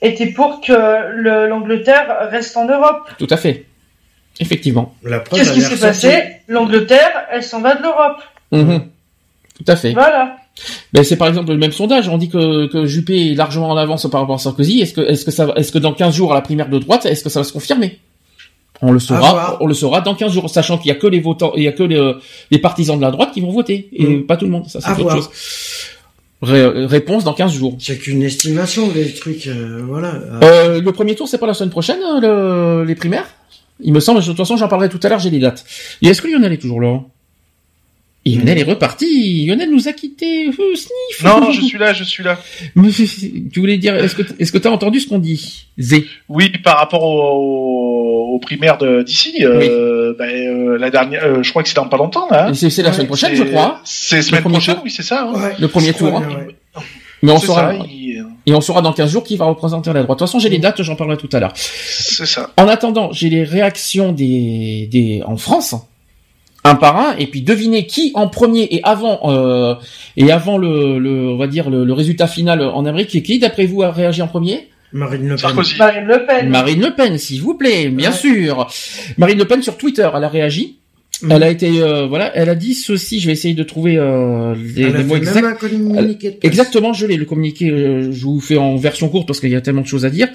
étaient pour que l'Angleterre reste en Europe. Tout à fait. Effectivement. Qu'est-ce qui s'est passé? L'Angleterre, elle s'en va de l'Europe. Mhm. Tout à fait. Voilà. Ben c'est par exemple le même sondage. On dit que, que Juppé est largement en avance par rapport à Sarkozy. Est-ce que est-ce que ça est-ce que dans 15 jours à la primaire de droite, est-ce que ça va se confirmer? On le saura. On le saura dans 15 jours, sachant qu'il y a que les votants, il y a que les, les partisans de la droite qui vont voter et mm. pas tout le monde. Ça c'est autre chose. réponse dans 15 jours. C'est qu'une estimation les trucs. Euh, voilà. Euh, le premier tour c'est pas la semaine prochaine hein, le, les primaires? Il me semble. De toute façon j'en parlerai tout à l'heure. J'ai les dates. Et est-ce que Lionel est toujours là? Lionel est reparti. Lionel nous a quittés. Euh, sniff. Non, je suis là, je suis là. tu voulais dire, est-ce que est-ce que t'as entendu ce qu'on dit, Zé Oui, par rapport au, au primaire d'ici. Euh, ben, euh, la dernière, euh, je crois que c'est dans pas longtemps là. Hein. C'est la semaine prochaine, je crois. C'est la semaine prochaine, oui, c'est ça. Hein. Le premier tour. Hein. Mais on saura. Et on saura dans 15 jours qui va représenter la droite. De toute façon, j'ai les dates, j'en parlerai tout à l'heure. C'est ça. En attendant, j'ai les réactions des, des, en France un par un et puis devinez qui en premier et avant euh, et avant le, le, on va dire le, résultat final en Amérique et qui d'après vous a réagi en premier? Marine Le Pen. Marine Le Pen. Marine Le Pen, s'il vous plaît, bien sûr. Marine Le Pen sur Twitter, elle a réagi. Mm. Elle a été, euh, voilà, elle a dit ceci. Je vais essayer de trouver euh, les, mots exacts. exactement, je l'ai le communiqué. Euh, je vous fais en version courte parce qu'il y a tellement de choses à dire.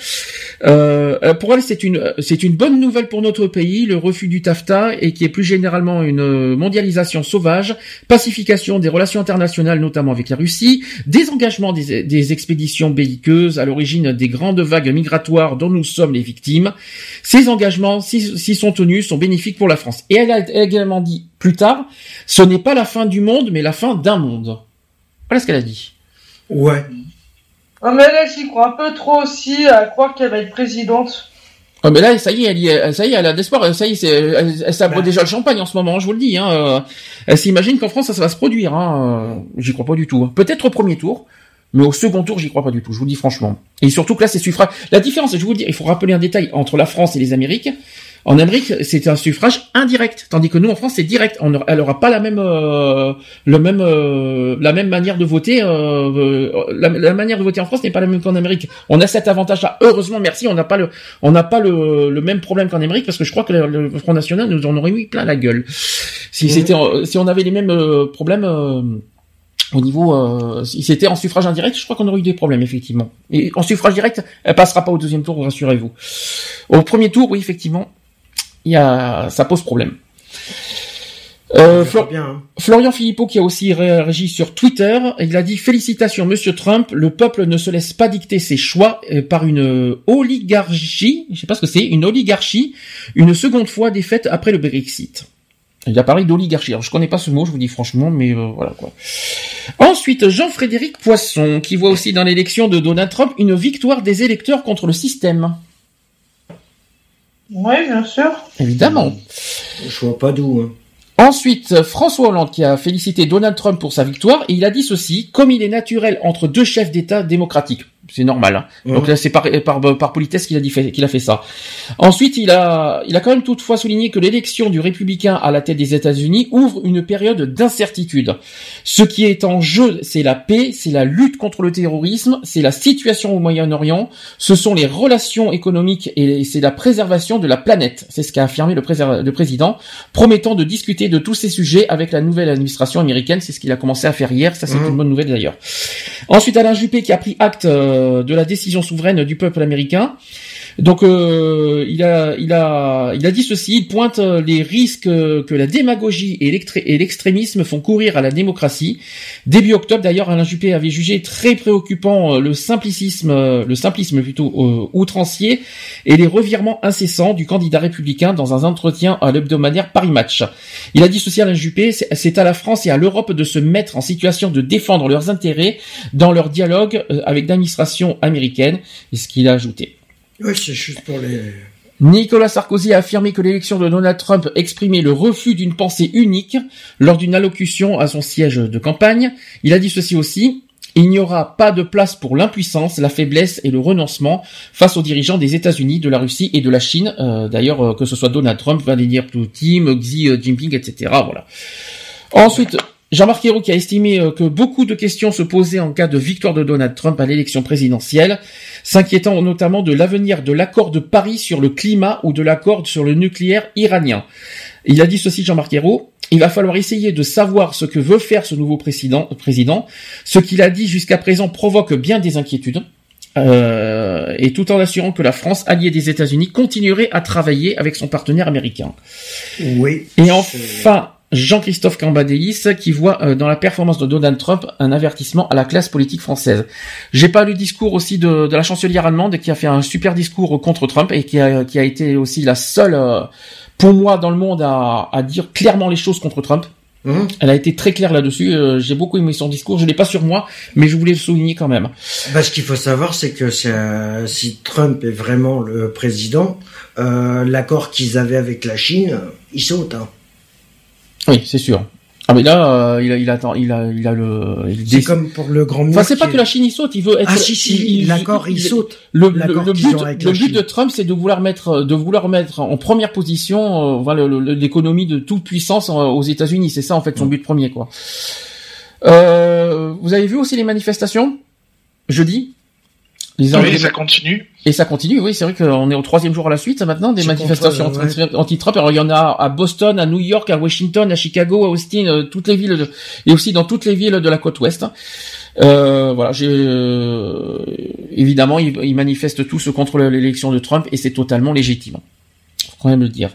Euh, pour elle, c'est une, c'est une bonne nouvelle pour notre pays, le refus du TAFTA et qui est plus généralement une mondialisation sauvage, pacification des relations internationales, notamment avec la Russie, désengagement des, des expéditions belliqueuses à l'origine des grandes vagues migratoires dont nous sommes les victimes. Ces engagements, s'ils sont tenus, sont bénéfiques pour la France. Et elle a, elle également dit plus tard, ce n'est pas la fin du monde, mais la fin d'un monde. Voilà ce qu'elle a dit. Ouais. Oh, mais là, j'y crois un peu trop aussi à croire qu'elle va être présidente. Oh, mais là, ça y est, elle, y ça y est, elle a d'espoir. Ça y est, elle, elle s'abre bah. déjà le champagne en ce moment, je vous le dis. Hein. Elle s'imagine qu'en France, ça, va se produire. Hein. J'y crois pas du tout. Hein. Peut-être au premier tour, mais au second tour, j'y crois pas du tout. Je vous le dis franchement. Et surtout que là, c'est suffrage. La différence, je vous le dis, il faut rappeler un détail entre la France et les Amériques. En Amérique, c'est un suffrage indirect, tandis que nous en France c'est direct. On elle aura pas la même, euh, le même, euh, la même manière de voter. Euh, la, manière de voter en France n'est pas la même qu'en Amérique. On a cet avantage-là. Heureusement, merci. On n'a pas le, on n'a pas le, le, même problème qu'en Amérique parce que je crois que le, Front National nous en aurait mis plein la gueule. Si c'était, si on avait les mêmes problèmes au niveau, euh, si c'était en suffrage indirect, je crois qu'on aurait eu des problèmes effectivement. Et en suffrage direct, elle passera pas au deuxième tour, rassurez-vous. Au premier tour, oui, effectivement, y a, ça pose problème. Euh, hein. Florian Philippot qui a aussi réagi sur Twitter, il a dit félicitations Monsieur Trump, le peuple ne se laisse pas dicter ses choix euh, par une oligarchie, je sais pas ce que c'est, une oligarchie, une seconde fois défaite après le Brexit. Il a parlé d'oligarchie. Alors, je connais pas ce mot, je vous dis franchement, mais euh, voilà quoi. Ensuite, Jean-Frédéric Poisson, qui voit aussi dans l'élection de Donald Trump une victoire des électeurs contre le système. Oui, bien sûr. Évidemment. Je vois pas d'où. Hein. Ensuite, François Hollande qui a félicité Donald Trump pour sa victoire et il a dit ceci, comme il est naturel entre deux chefs d'État démocratiques c'est normal. Hein. Donc là, c'est par, par, par politesse qu'il a dit qu'il a fait ça. Ensuite, il a, il a quand même toutefois souligné que l'élection du républicain à la tête des États-Unis ouvre une période d'incertitude. Ce qui est en jeu, c'est la paix, c'est la lutte contre le terrorisme, c'est la situation au Moyen-Orient, ce sont les relations économiques et c'est la préservation de la planète. C'est ce qu'a affirmé le, le président, promettant de discuter de tous ces sujets avec la nouvelle administration américaine. C'est ce qu'il a commencé à faire hier. Ça, c'est mmh. une bonne nouvelle d'ailleurs. Ensuite, Alain Juppé qui a pris acte euh, de la décision souveraine du peuple américain. Donc euh, il a il a il a dit ceci, il pointe les risques que la démagogie et l'extrémisme font courir à la démocratie. Début octobre d'ailleurs, Alain Juppé avait jugé très préoccupant le simplicisme le simplisme plutôt euh, outrancier et les revirements incessants du candidat républicain dans un entretien à l'hebdomadaire Paris Match. Il a dit ceci Alain Juppé, c'est à la France et à l'Europe de se mettre en situation de défendre leurs intérêts dans leur dialogue avec l'administration américaine, et ce qu'il a ajouté. Nicolas Sarkozy a affirmé que l'élection de Donald Trump exprimait le refus d'une pensée unique lors d'une allocution à son siège de campagne. Il a dit ceci aussi. Il n'y aura pas de place pour l'impuissance, la faiblesse et le renoncement face aux dirigeants des États-Unis, de la Russie et de la Chine. Euh, d'ailleurs, euh, que ce soit Donald Trump, Vladimir Poutine, Xi Jinping, etc. Voilà. Ensuite, Jean-Marc Ayrault qui a estimé euh, que beaucoup de questions se posaient en cas de victoire de Donald Trump à l'élection présidentielle, s'inquiétant notamment de l'avenir de l'accord de Paris sur le climat ou de l'accord sur le nucléaire iranien. Il a dit ceci, Jean-Marc Ayrault, il va falloir essayer de savoir ce que veut faire ce nouveau président. président. Ce qu'il a dit jusqu'à présent provoque bien des inquiétudes. Euh, et tout en assurant que la France, alliée des États-Unis, continuerait à travailler avec son partenaire américain. Oui. Et enfin, Jean-Christophe Cambadélis qui voit euh, dans la performance de Donald Trump un avertissement à la classe politique française. J'ai pas le discours aussi de, la chancelière allemande qui a fait un super discours contre Trump et qui a, qui a été aussi la seule euh, pour moi dans le monde à, à dire clairement les choses contre Trump. Mmh. Elle a été très claire là-dessus. Euh, j'ai beaucoup aimé son discours. Je l'ai pas sur moi, mais je voulais le souligner quand même. Bah, ce qu'il faut savoir, c'est que si Trump est vraiment le président, l'accord qu'ils avaient avec la Chine, il saute. Hein. Oui, c'est sûr. Ah mais là, euh, il, a, il attend, il a, il a le. C'est comme pour le grand. Enfin, c'est pas que la Chine y saute, il veut être. Ah si si, l'accord il, saute. Le, le, le but, le but de Trump, c'est de vouloir mettre, de vouloir mettre en première position, euh, voilà, l'économie de toute puissance euh, aux États-Unis. C'est ça en fait son but premier, quoi. Euh, vous avez vu aussi les manifestations? Jeudi? Oui, ça continue. Et ça continue, oui, c'est vrai qu'on est au troisième jour à la suite maintenant des manifestations anti-Trump. Alors il y en a à Boston, à New York, à Washington, à Chicago, à Austin, euh, toutes les villes, et aussi dans toutes les villes de la côte ouest. Euh, voilà, j'ai euh, évidemment ils, ils, manifestent tous contre l'élection de Trump et c'est totalement légitime quand même le dire.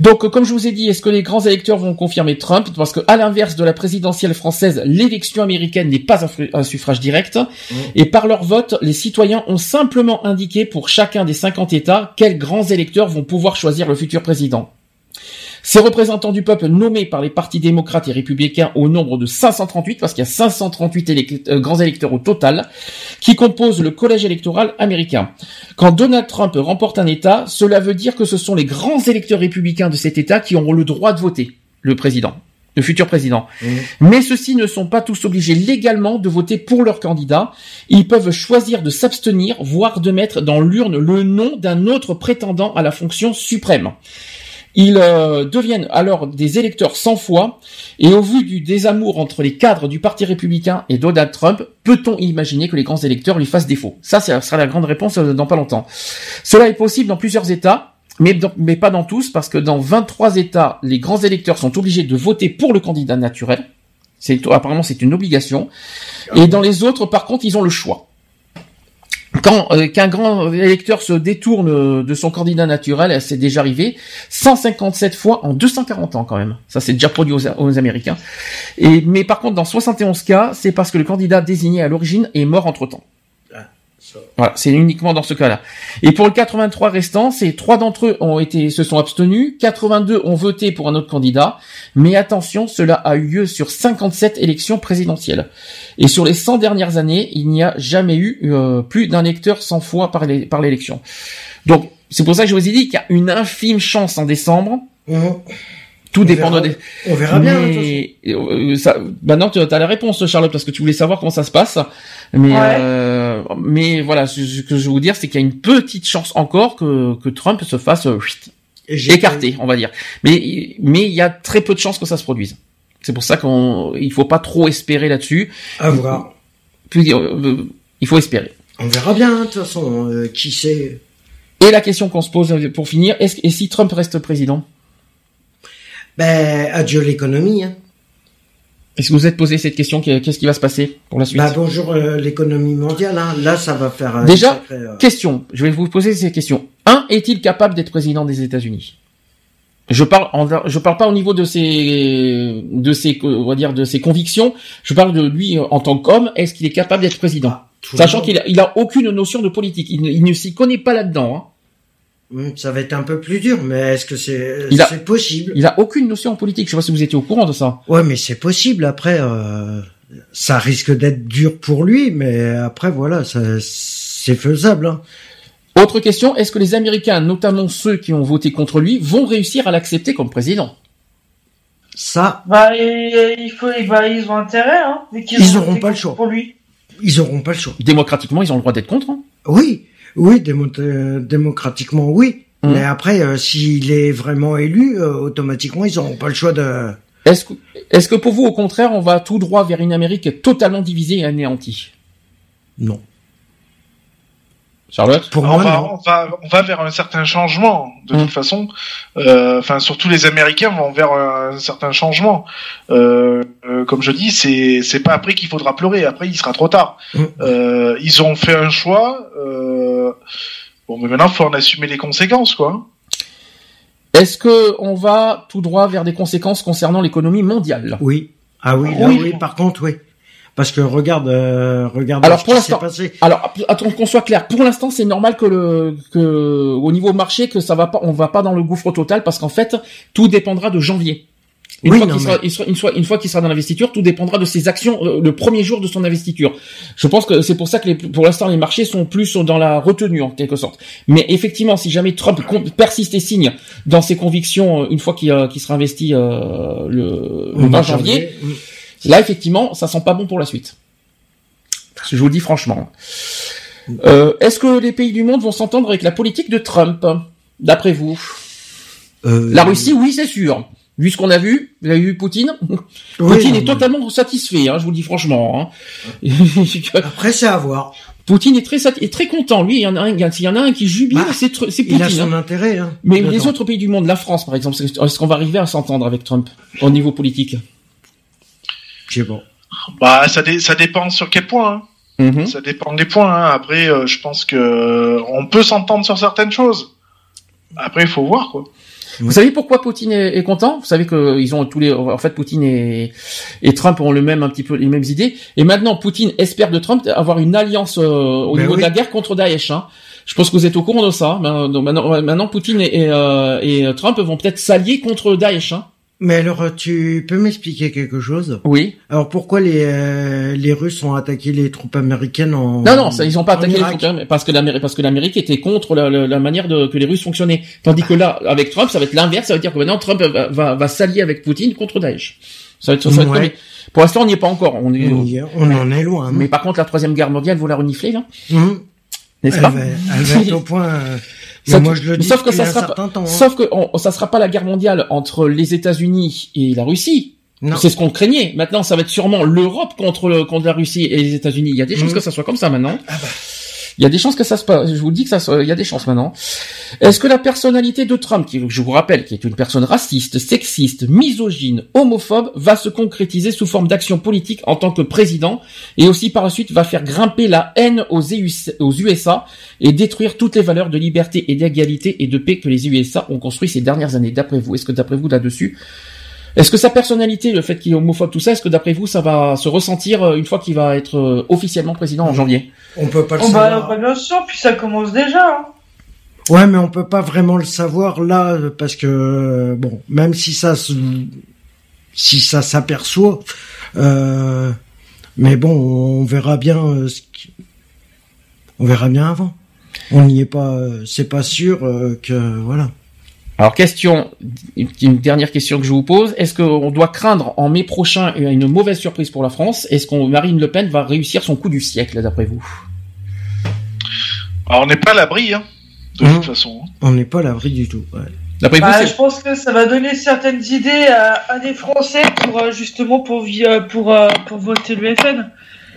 Donc, comme je vous ai dit, est-ce que les grands électeurs vont confirmer Trump? Parce que, à l'inverse de la présidentielle française, l'élection américaine n'est pas un, suffrage direct. Mmh. Et par leur vote, les citoyens ont simplement indiqué pour chacun des 50 États quels grands électeurs vont pouvoir choisir le futur président. Ces représentants du peuple nommés par les partis démocrates et républicains au nombre de 538, parce qu'il y a 538 euh, grands électeurs au total, qui composent le collège électoral américain. Quand Donald Trump remporte un État, cela veut dire que ce sont les grands électeurs républicains de cet État qui auront le droit de voter le président le futur président. Mmh. Mais ceux-ci ne sont pas tous obligés légalement de voter pour leur candidat. Ils peuvent choisir de s'abstenir, voire de mettre dans l'urne le nom d'un autre prétendant à la fonction suprême. Ils euh, deviennent alors des électeurs sans foi, et au vu du désamour entre les cadres du Parti républicain et Donald Trump, peut-on imaginer que les grands électeurs lui fassent défaut? Ça, ce sera la grande réponse euh, dans pas longtemps. Cela est possible dans plusieurs États, mais, mais pas dans tous, parce que dans 23 États, les grands électeurs sont obligés de voter pour le candidat naturel. C'est apparemment c'est une obligation. Et dans les autres, par contre, ils ont le choix quand euh, qu'un grand électeur se détourne de son candidat naturel, c'est déjà arrivé 157 fois en 240 ans quand même. Ça c'est déjà produit aux, Américains. Mais par contre dans 71 cas, c'est parce que le candidat désigné à l'origine est mort entre temps. Ah, Voilà, c'est uniquement dans ce cas-là. Et pour le 83 restant, c'est trois d'entre eux ont été se sont abstenus, 82 ont voté pour un autre candidat, mais attention, cela a eu lieu sur 57 élections présidentielles. Et sur les 100 dernières années, il n'y a jamais eu euh, plus d'un électeur 100 fois par l'élection. Donc, c'est pour ça que je vous ai dit qu'il y a une infime chance en décembre. Mmh. Tout dépend de des... On verra bien. Euh, ça, maintenant, tu as la réponse, Charlotte, parce que tu voulais savoir comment ça se passe. Mais, euh, mais voilà, ce que je veux vous dire, c'est qu'il y a une petite chance encore que, que Trump se fasse euh, écarter, on va dire. Mais, mais il y a très peu de chances que ça se produise. C'est pour ça qu'on, il faut pas trop espérer là-dessus. À voir. Puis, euh, il faut espérer. On verra bien, de toute façon, euh, qui sait. Et la question qu'on se pose pour finir, est-ce, et si Trump reste président? Ben, adieu l'économie. Hein. Est-ce que vous êtes posé cette question Qu'est-ce qui va se passer pour la suite? Bah, Bonjour euh, l'économie mondiale. Hein. Là, ça va faire... Déjà, euh, question. Je vais vous poser ces questions. Un, est-il capable d'être président des États-Unis? Je parle, je parle pas au niveau de ses, de ses, on va dire, de ses convictions. Je parle de lui en tant qu'homme. Est-ce qu'il est capable d'être président? Ah, Sachant qu'il a, il a aucune notion de politique. Il ne, il ne s'y connaît pas là-dedans. Hein. Ça va être un peu plus dur, mais est-ce que c'est c'est possible? Il a aucune notion en politique. Je sais pas si vous étiez au courant de ça. Ouais, mais c'est possible. Après, euh, ça risque d'être dur pour lui, mais après voilà, c'est faisable. Hein. Autre question est-ce que les Américains, notamment ceux qui ont voté contre lui, vont réussir à l'accepter comme président? Ça. Bah, il faut, bah, ils ont intérêt, hein. Ils, auront pas le choix. Pour lui. Ils auront pas le choix. Démocratiquement, ils ont le droit d'être contre. Hein oui. Oui, euh, démocratiquement, oui. Mmh. Mais après, euh, s'il est vraiment élu, euh, automatiquement, ils n'auront pas le choix de... Est-ce que, est-ce que pour vous, au contraire, on va tout droit vers une Amérique totalement divisée et anéantie? Non. Charlotte Pour moi, on, va, on, va, on, va, vers un certain changement, de toute mmh. façon. Enfin, surtout les Américains vont vers un certain changement. comme je dis, c'est c'est pas après qu'il faudra pleurer. Après, il sera trop tard. Mmh. ils ont fait un choix. Bon, mais maintenant, il faut en assumer les conséquences, quoi. Est-ce que on va tout droit vers des conséquences concernant l'économie mondiale? Oui. Ah oui, là, oui. Par contre, oui. Parce que regarde, euh, regarde. Alors pour l'instant, alors attends qu'on soit clair. Pour l'instant, c'est normal que le que au niveau marché que ça va pas, on va pas dans le gouffre total parce qu'en fait, tout dépendra de janvier. Une, fois qu'il sera, une, fois, une fois qu'il sera dans l'investiture, tout dépendra de ses actions euh, le premier jour de son investiture. Je pense que c'est pour ça que les, pour l'instant les marchés sont plus dans la retenue en quelque sorte. Mais effectivement, si jamais Trump persiste et signe dans ses convictions euh, une fois qu'il euh, sera investi euh, le, le 20 janvier, là effectivement, ça sent pas bon pour la suite. Je vous le dis franchement. Euh, Est-ce que les pays du monde vont s'entendre avec la politique de Trump, d'après vous? La Russie, oui, c'est sûr. Vu ce qu'on a vu, vous avez vu Poutine? Poutine est totalement satisfait, hein, je vous le dis franchement. Hein. Après, c'est à voir. Poutine est très est très content. Lui, il y en a un, il y en a un qui jubile, bah, c'est Poutine. Il a son hein. intérêt. Mais les autres pays du monde, la France par exemple, est-ce qu'on va arriver à s'entendre avec Trump au niveau politique? C'est bon. Bah, ça, ça dépend sur quel point. Hein. Mm-hmm. Ça dépend des points. Hein. Après, euh, je pense que euh, on peut s'entendre sur certaines choses. Après, il faut voir quoi. Vous savez pourquoi Poutine est, content? Vous savez que ils ont tous les, en fait, Poutine et, et Trump ont le même un petit peu les mêmes idées. Et maintenant, Poutine espère de Trump avoir une alliance euh, au ben niveau de la guerre contre Daesh. Hein. Je pense que vous êtes au courant de ça. Donc maintenant, maintenant Poutine et, et, euh, et Trump vont peut-être s'allier contre Daesh. Hein. Mais alors, tu peux m'expliquer quelque chose? Oui. Alors, pourquoi les euh, les Russes ont attaqué les troupes américaines en Non, non, ça, ils ont pas attaqué les troupes parce que l'Amérique parce que l'Amérique était contre la, la, manière de que les Russes fonctionnaient. Tandis que là, avec Trump, ça va être l'inverse. Ça veut dire que maintenant Trump va, va, va s'allier avec Poutine contre Daesh. Ça va être, ça va être Pour l'instant, on n'y est pas encore. On, est, on, en est loin. Mais par contre, la troisième guerre mondiale, vous la renifler là? Mmh. N'est-ce pas elle va, être au point. Euh, moi, je le dis sauf que ça sera, pas, hein. sauf que ça sera pas la guerre mondiale entre les États-Unis et la Russie. C'est ce qu'on craignait. Maintenant, ça va être sûrement l'Europe contre le, contre la Russie et les États-Unis. Il y a des chances mmh. que ça soit comme ça maintenant. Ah bah. Il y a des chances que ça se passe. Je vous dis que ça, il y a des chances maintenant. Est-ce que la personnalité de Trump, qui, je vous rappelle, qui est une personne raciste, sexiste, misogyne, homophobe, va se concrétiser sous forme d'action politique en tant que président, et aussi par la suite va faire grimper la haine aux, USA et détruire toutes les valeurs de liberté et d'égalité et de paix que les USA ont construit ces dernières années. D'après vous, est-ce que d'après vous là-dessus, Est-ce que sa personnalité, le fait qu'il est homophobe, tout ça, est-ce que d'après vous, ça va se ressentir euh, une fois qu'il va être euh, officiellement président en janvier? On peut pas le Oh, bah, savoir. bah, bien sûr, puis ça commence déjà. hein. Ouais, mais on peut pas vraiment le savoir là parce que euh, bon, même si ça se, si ça s'aperçoit, euh, mais bon, on verra bien euh, ce qui- on verra bien avant. On n'y est pas, euh, c'est pas sûr que voilà. Alors question, une dernière question que je vous pose, est-ce qu'on doit craindre en mai prochain une mauvaise surprise pour la France? Est-ce qu'on Marine Le Pen va réussir son coup du siècle d'après vous? Alors, on n'est pas à l'abri, hein, de Mhm. toute façon. On n'est pas à l'abri du tout. ouais. D'après vous, Bah, je pense que ça va donner certaines idées à, à des Français pour euh, justement pour euh, pour euh, pour voter le FN.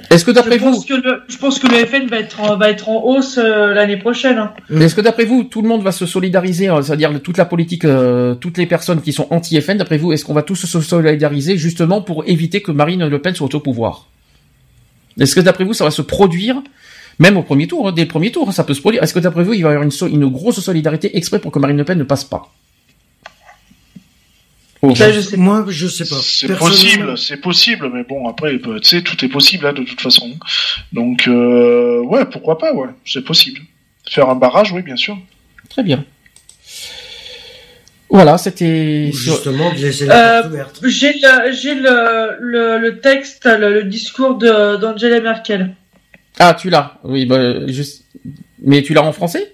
Est-ce que d'après vous, pense que le je pense que le FN va être en, va être en hausse euh, l'année prochaine. hein. est-ce que d'après vous, tout le monde va se solidariser, euh, c'est-à-dire toute la politique, euh, toutes les personnes qui sont anti-FN, d'après vous, est-ce qu'on va tous se solidariser justement pour éviter que Marine Le Pen soit au pouvoir? Est-ce que d'après vous, ça va se produire même au premier tour, hein, dès le premier tour, hein, ça peut se produire. Est-ce que d'après vous, il va y avoir une, so- une grosse solidarité exprès pour que Marine Le Pen ne passe pas? Oh, Ça, je sais. Moi, je sais pas. C'est possible, c'est possible, mais bon, après, euh, tu sais, tout est possible, hein, de toute façon. Donc, euh, ouais, pourquoi pas, ouais, c'est possible. Faire un barrage, oui, bien sûr. Très bien. Voilà, c'était. Justement, de laisser la Euh, ouverte. J'ai le j'ai le, le le texte le, le discours de d'Angela Merkel. Ah, tu l'as. Oui, bah, je... mais tu l'as en français?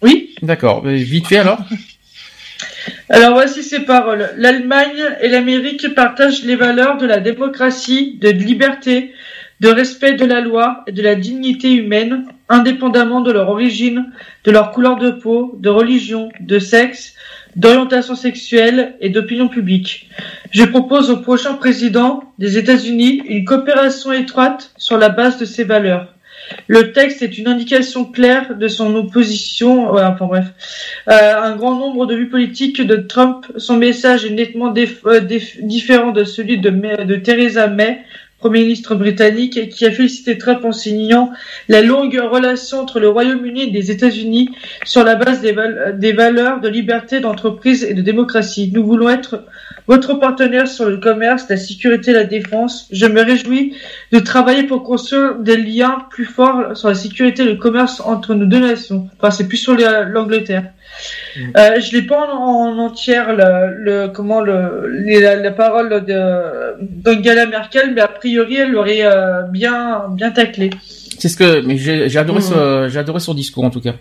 Oui. D'accord. Euh, Vite fait alors. Alors voici ces paroles. L'Allemagne et l'Amérique partagent les valeurs de la démocratie, de liberté, de respect de la loi et de la dignité humaine, indépendamment de leur origine, de leur couleur de peau, de religion, de sexe, d'orientation sexuelle et d'opinion publique. Je propose au prochain président des États-Unis une coopération étroite sur la base de ces valeurs. Le texte est une indication claire de son opposition. Ouais, euh, un grand nombre de vues politiques de Trump. Son message est nettement euh, différent de celui de, Theresa May, Premier ministre britannique, qui a félicité Trump en signant la longue relation entre le Royaume-Uni et les États-Unis sur la base des valeurs de liberté, d'entreprise et de démocratie. Nous voulons être votre partenaire sur le commerce, la sécurité et la défense. Je me réjouis de travailler pour construire des liens plus forts sur la sécurité et le commerce entre nos deux nations. Enfin, c'est plus sur l'Angleterre. Euh, je l'ai pas en, en entière le, le comment le la, la parole de d'Angela Merkel, mais a priori elle l'aurait euh, bien bien taclé. C'est ce que. Mais j'ai j'ai adoré, Mhm. ce- j'ai adoré son discours en tout cas.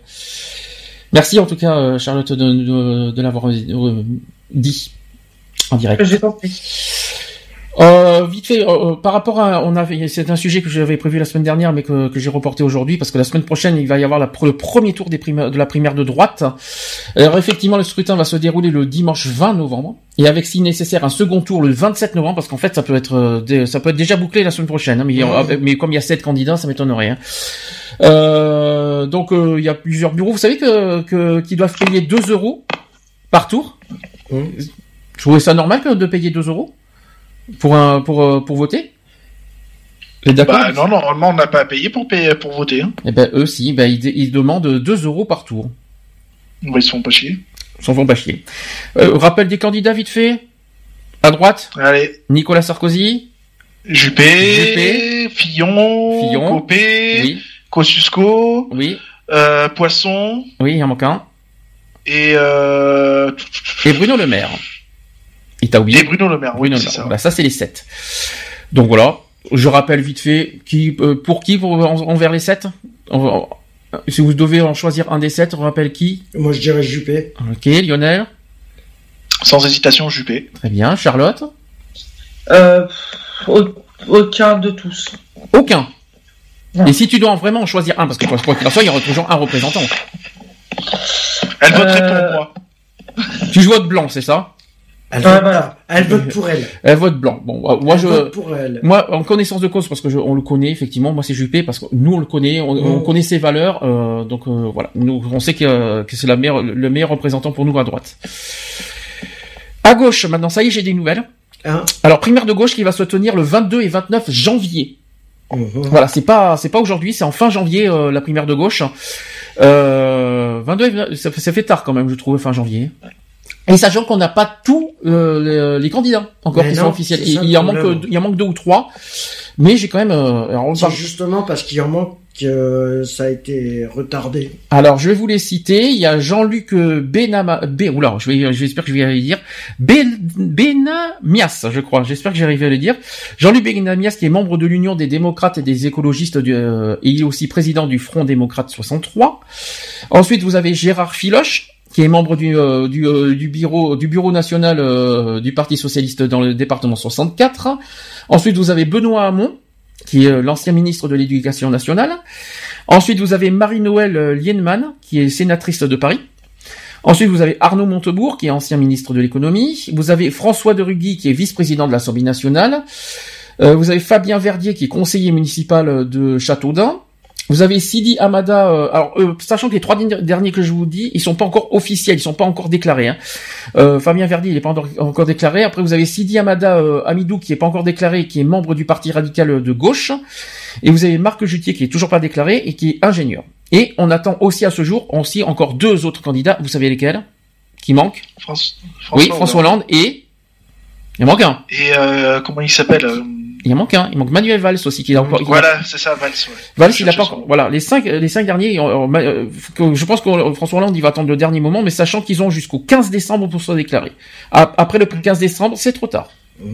Merci en tout cas, euh, Charlotte, de, de, de l'avoir euh, dit en direct. J'ai compris. Euh, vite fait, euh, euh, par rapport à, on avait, c'est un sujet que j'avais prévu la semaine dernière, mais que, que j'ai reporté aujourd'hui, parce que la semaine prochaine, il va y avoir la, le premier tour des primaires, de la primaire de droite. Alors effectivement, le scrutin va se dérouler le dimanche 20 novembre, et avec si nécessaire un second tour le 27 novembre, parce qu'en fait, ça peut être, dé- ça peut être déjà bouclé la semaine prochaine. hein, mais, comme il y a sept candidats, ça m'étonnerait. Hein. Euh, donc euh, il y a plusieurs bureaux. Vous savez que, que qui doivent payer 2 euros par tour? Mmh. Je trouvais ça normal que de payer 2 euros pour un pour euh, pour voter. D'accord Bah, non, normalement, on n'a pas à payer pour, payer, pour voter. Hein. Eh ben eux si, ben ils, ils demandent 2 euros par tour. Bah, ils sont pas chier. Ils s'en font pas chier. Euh, rappel des candidats vite fait. À droite, Allez, Nicolas Sarkozy. Juppé, Juppé. Fillon, Fillon. Copé, Oui, Kosciusko, oui, euh, Poisson, oui, il en manque un. et, euh, Et Bruno Le Maire. Il t'a oublié. et Bruno Le Maire. Oui, Bruno Le c'est Maire. ça. Voilà, ça c'est les 7. Donc voilà, je rappelle vite fait qui euh, pour qui pour, en- envers les 7 Si vous devez en choisir un des 7, on rappelle qui Moi, je dirais Juppé. Ok, Lionel. Sans hésitation, Juppé. Très bien. Charlotte Euh, au- aucun de tous. Aucun. Non. Et si tu dois en vraiment en choisir un, parce que quoi qu'il en soit, il y aura toujours un représentant. Elle voterait Euh, pour moi. Tu joues blanc, c'est ça Elle, vote, voilà. elle vote pour elle. Elle vote blanc. Bon, moi elle je, vote pour elle. moi en connaissance de cause parce que je, on le connaît effectivement. Moi c'est Juppé parce que nous on le connaît, on, on Mm. connaît ses valeurs. euh, donc euh, voilà, nous on sait que, que c'est la meilleure, le meilleur représentant pour nous à droite. À gauche, maintenant ça y est, j'ai des nouvelles. Hein Alors primaire de gauche qui va se tenir le 22 et 29 janvier. Voilà, c'est pas c'est pas aujourd'hui, c'est en fin janvier euh, la primaire de gauche. Euh, 22 et 29, ça, fait- ça fait tard quand même, je trouve fin janvier. Et sachant qu'on n'a pas tous euh, les, candidats encore qui sont officiels. Il, y en manque, il en manque deux ou trois. Mais j'ai quand même. Euh, c'est justement parce qu'il en manque que ça a été retardé. Alors je vais vous les citer. Il y a Jean-Luc Benama, B, oula, je vais, j'espère que je vais y arriver à le dire. Ben, Benamias, je crois. J'espère que j'arrive à le dire. Jean-Luc Benamias, qui est membre de l'Union des démocrates et des écologistes, du, euh, et il est aussi président du Front démocrate 63. Ensuite, vous avez Gérard Filoche qui est membre du, euh, du, euh, du, bureau du bureau national euh, du Parti socialiste dans le département 64. Ensuite, vous avez Benoît Hamon, qui est l'ancien ministre de l'Éducation nationale. Ensuite, vous avez Marie-Noël Lienman, qui est sénatrice de Paris. Ensuite, vous avez Arnaud Montebourg, qui est ancien ministre de l'économie. Vous avez François de Rugy, qui est vice-président de l'Assemblée nationale. vous avez Fabien Verdier, qui est conseiller municipal de Châteaudun. Vous avez Sidi Amada. Euh, alors, euh, sachant que les trois derniers que je vous dis, ils sont pas encore officiels, ils sont pas encore déclarés. Hein. Euh, Fabien Verdi, il est pas encore déclaré. Après, vous avez Sidi Amada Amidou, qui est pas encore déclaré, qui est membre du Parti radical de gauche. Et vous avez Marc Jutier, qui est toujours pas déclaré et qui est ingénieur. Et on attend aussi à ce jour aussi encore deux autres candidats. Vous savez lesquels Qui manquent France, Oui, François Hollande et il manque un. Et comment il s'appelle il manque un, il manque Manuel Valls aussi qui a encore. Voilà, c'est ça, Valls. Ouais. Valls, il a pas encore. Voilà, les cinq, les cinq derniers. Euh, je pense que François Hollande, il va attendre le dernier moment, mais sachant qu'ils ont jusqu'au 15 décembre pour se déclarer. Après le 15 décembre, c'est trop tard. Mais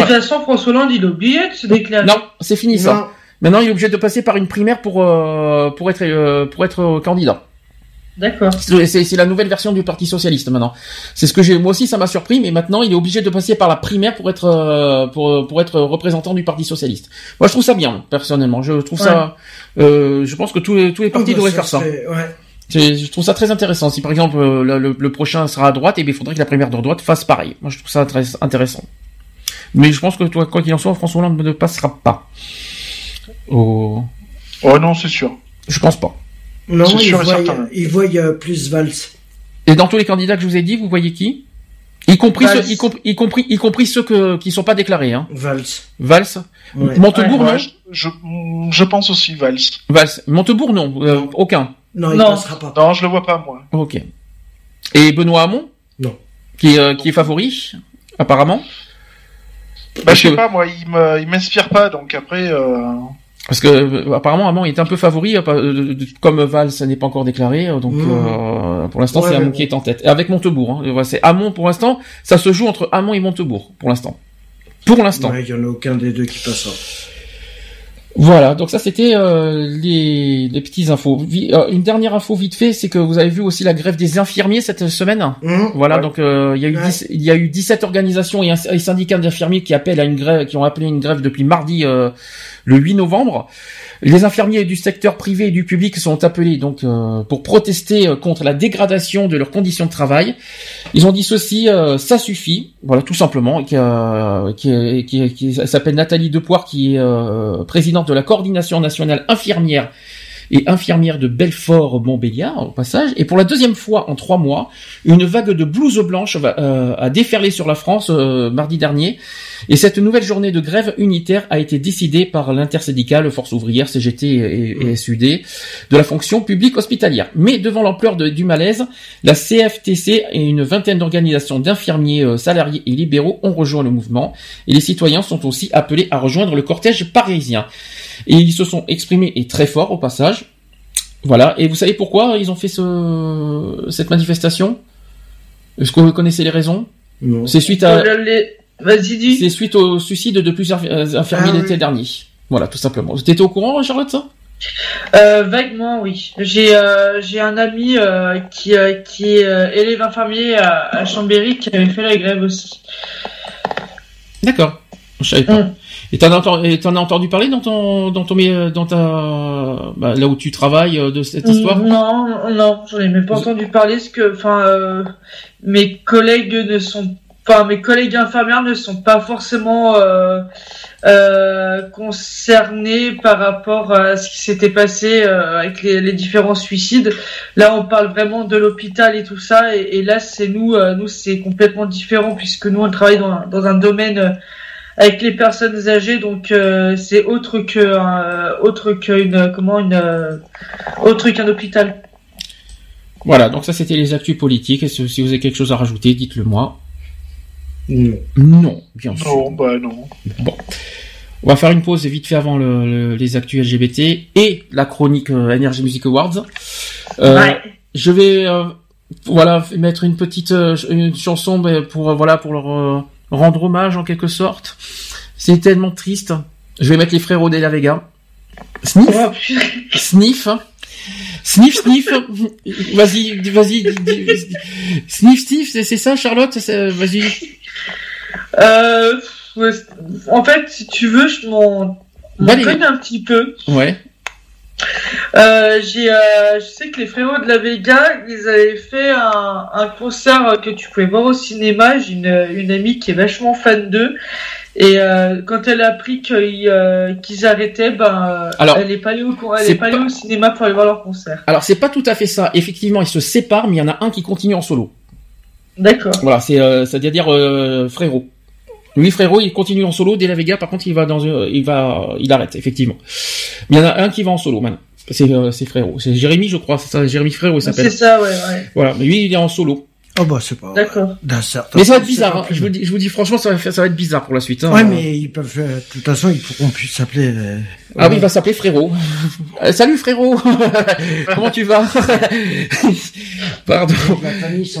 de toute façon, François Hollande, il est obligé de se déclarer. Non, c'est fini ça. Maintenant, il est obligé de passer par une primaire pour euh, pour être euh, pour être candidat. D'accord. C'est la nouvelle version du Parti socialiste maintenant. C'est ce que j'ai. Moi aussi, ça m'a surpris, mais maintenant, il est obligé de passer par la primaire pour être euh, pour pour être représentant du Parti socialiste. Moi, je trouve ça bien, personnellement. Je trouve ça. Euh, je pense que tous les tous les partis oh, bah, devraient faire ça. Ouais. Je trouve ça très intéressant. Si par exemple euh, le, prochain sera à droite, et eh il faudrait que la primaire de droite fasse pareil. Moi, je trouve ça très intéressant. Mais je pense que toi, quoi qu'il en soit, François Hollande ne passera pas. Oh. Oh non, c'est sûr. Je pense pas. Non, il voit, il voit plus Valls. Et dans tous les candidats que je vous ai dit, vous voyez qui? Y compris, ceux, y, compris, y compris, y compris ceux que, qui sont pas déclarés. Hein. Valls. Valls. Montebourg, non je, je, pense aussi Valls. Valls. Montebourg, non. Euh, aucun. Non, il ne passera pas. Non, je le vois pas, moi. Ok. Et Benoît Hamon? Non. Qui, euh, qui est favori, apparemment? Bah, je sais pas, moi, il m'inspire pas, donc après... Euh... Parce que euh, apparemment Amon est un peu favori, euh, comme Val ça n'est pas encore déclaré, euh, donc mmh. pour l'instant c'est Amon qui est en tête. Avec Montebourg, hein. c'est Amon pour l'instant, ça se joue entre Amon et Montebourg pour l'instant. Pour l'instant. Il y en a aucun des deux qui passera. Voilà, donc ça c'était les, les petits infos. une dernière info vite fait, c'est que vous avez vu aussi la grève des infirmiers cette semaine. Mmh. voilà, donc il y a eu il y a eu 17 organisations et un, un syndicat d'infirmiers qui appellent à une grève, qui ont appelé une grève depuis mardi le 8 novembre. Les infirmiers du secteur privé et du public sont appelés donc euh, pour protester euh, contre la dégradation de leurs conditions de travail. Ils ont dit ceci, euh, ça suffit, voilà tout simplement. Qui, qui, qui, qui s'appelle Nathalie Depoire, qui est présidente de la coordination nationale infirmière et infirmière de Belfort-Montbéliard au passage. Et pour la deuxième fois en trois mois, une vague de blouses blanches va, euh, a déferlé sur la France euh, mardi dernier. Et cette nouvelle journée de grève unitaire a été décidée par l'intersyndicale Force ouvrière, CGT et, et, SUD de la fonction publique hospitalière. Mais devant l'ampleur du malaise, la CFTC et une vingtaine d'organisations d'infirmiers euh, salariés et libéraux ont rejoint le mouvement. Et les citoyens sont aussi appelés à rejoindre le cortège parisien. Et ils se sont exprimés et très fort au passage. Voilà. Et vous savez pourquoi ils ont fait ce, cette manifestation? Est-ce que vous connaissez les raisons? C'est suite à. C'est suite au suicide de plusieurs euh, infirmiers ah l'été dernier. Voilà, tout simplement. Vous étiez au courant, Charlotte, ça? Euh, vaguement, oui. J'ai euh, j'ai un ami qui qui est élève infirmier à, à, Chambéry qui avait fait la grève aussi. D'accord. Je savais pas. Mm. Et t'en as, entendu, parler dans ton, dans ton, dans ta, bah, là où tu travailles euh, de cette histoire? Non, non, j'en ai même pas entendu parler, parce que, enfin, euh, mes collègues ne sont, enfin, mes collègues infirmières ne sont pas forcément euh, euh, concernés par rapport à ce qui s'était passé euh, avec les, différents suicides. Là, on parle vraiment de l'hôpital et tout ça, et, et là, c'est nous, nous, c'est complètement différent puisque nous, on travaille dans, dans un domaine avec les personnes âgées, donc euh, c'est autre que euh, autre qu'une comment une euh, autre qu'un hôpital. Voilà, donc ça c'était les actus politiques. Et si vous avez quelque chose à rajouter, dites-le moi. Non. Non, bien sûr. Non, bah non. Bon. On va faire une pause vite fait avant les actus LGBT et la chronique euh, Energy Music Awards. Euh, Je vais euh, voilà mettre une petite euh, une chanson pour voilà pour leur rendre hommage en quelque sorte. C'est tellement triste. Je vais mettre les frérots de la Vega. Sniff. Oh, sniff. Sniff, sniff. Vas-y, vas-y. Sniff, sniff, c'est ça, Charlotte? Vas-y. Euh, en fait, si tu veux, je m'en un petit peu. Ouais. Euh, j'ai, euh, je sais que les frérots de la Vega, ils avaient fait un, un concert que tu pouvais voir au cinéma. J'ai une, une amie qui est vachement fan d'eux. Et euh, quand elle a appris qu'ils euh, qu'ils arrêtaient, ben, alors, elle est pas allée au, elle est pas allée au cinéma pour aller voir leur concert. Alors c'est pas tout à fait ça. Effectivement, ils se séparent, mais il y en a un qui continue en solo. D'accord. Voilà, c'est euh, c'est-à-dire frérot. Lui, frérot, il continue en solo. Dès la Vega, par contre, il va dans, il va, il arrête effectivement. Mais il y en a un qui va en solo maintenant. C'est c'est frérot. C'est Jérémy, je crois. C'est ça, Jérémy frérot, il s'appelle. C'est ça, ouais, ouais. Voilà, mais lui, il est en solo. Oh bah c'est pas. D'accord. Mais ça va être bizarre. Hein. Je, vous dis, je vous dis franchement, ça va, ça va être bizarre pour la suite. Hein. Ouais, mais ils peuvent. de toute façon, ils pourront plus s'appeler. Euh, ah oui, il va s'appeler frérot. Euh, salut frérot. Comment tu vas? Pardon.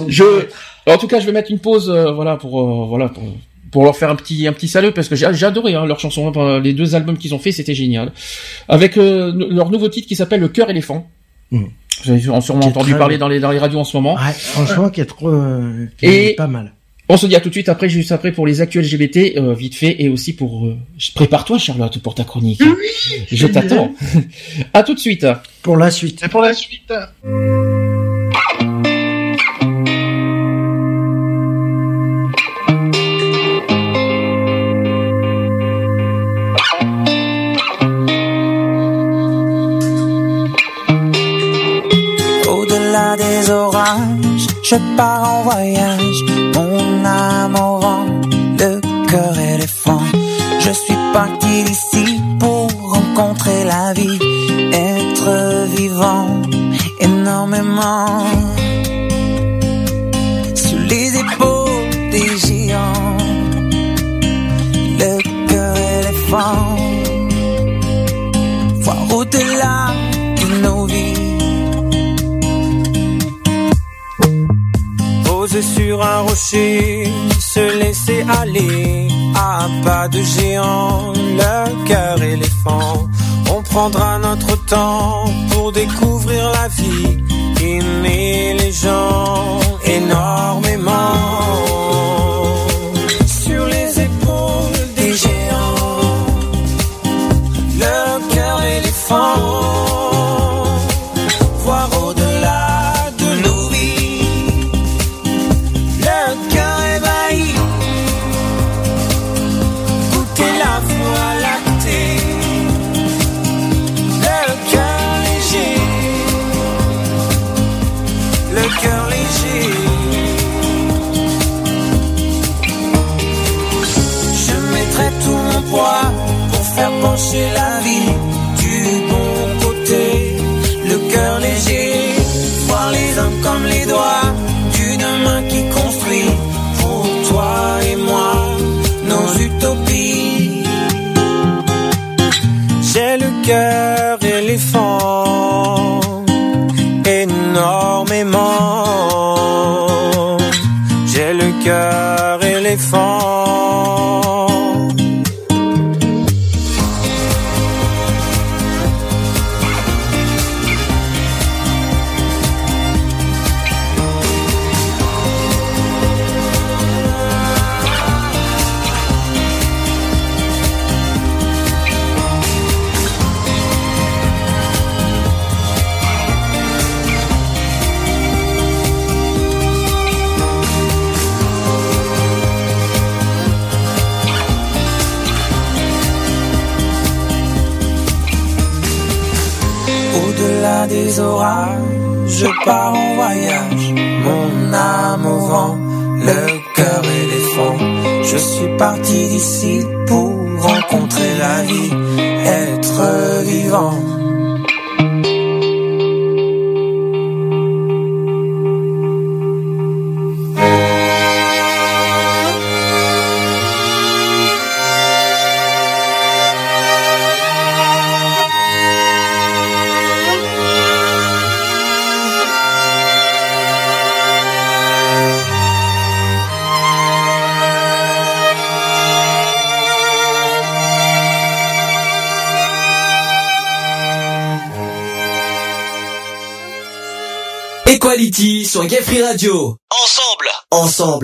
Je. En tout cas, je vais mettre une pause. Euh, voilà pour voilà pour pour leur faire un petit un petit salut parce que j'ai adoré hein, leur chanson. Hein, les deux albums qu'ils ont fait, c'était génial. Avec leur nouveau titre qui s'appelle Le cœur éléphant. Mmh. Vous avez sûrement entendu parler dans les, dans les radios en ce moment. Ouais, franchement, qui est trop, euh, qui est pas mal. On se dit à tout de suite après, juste après pour les actuels LGBT, euh, vite fait, et aussi pour. Euh, prépare-toi, Charlotte, pour ta chronique. Oui, je t'attends. à tout de suite. Pour la suite. Et pour la suite. Je pars en voyage, mon âme au vent, le cœur éléphant. Je suis parti d'ici pour rencontrer la vie, être vivant énormément. Sous les épaules des géants, le cœur éléphant. Voir au-delà sur un rocher, se laisser aller à pas de géant, le cœur éléphant. On prendra notre temps pour découvrir la vie, aimer les gens énormément. La vie du bon côté, le cœur léger, voir les hommes comme les doigts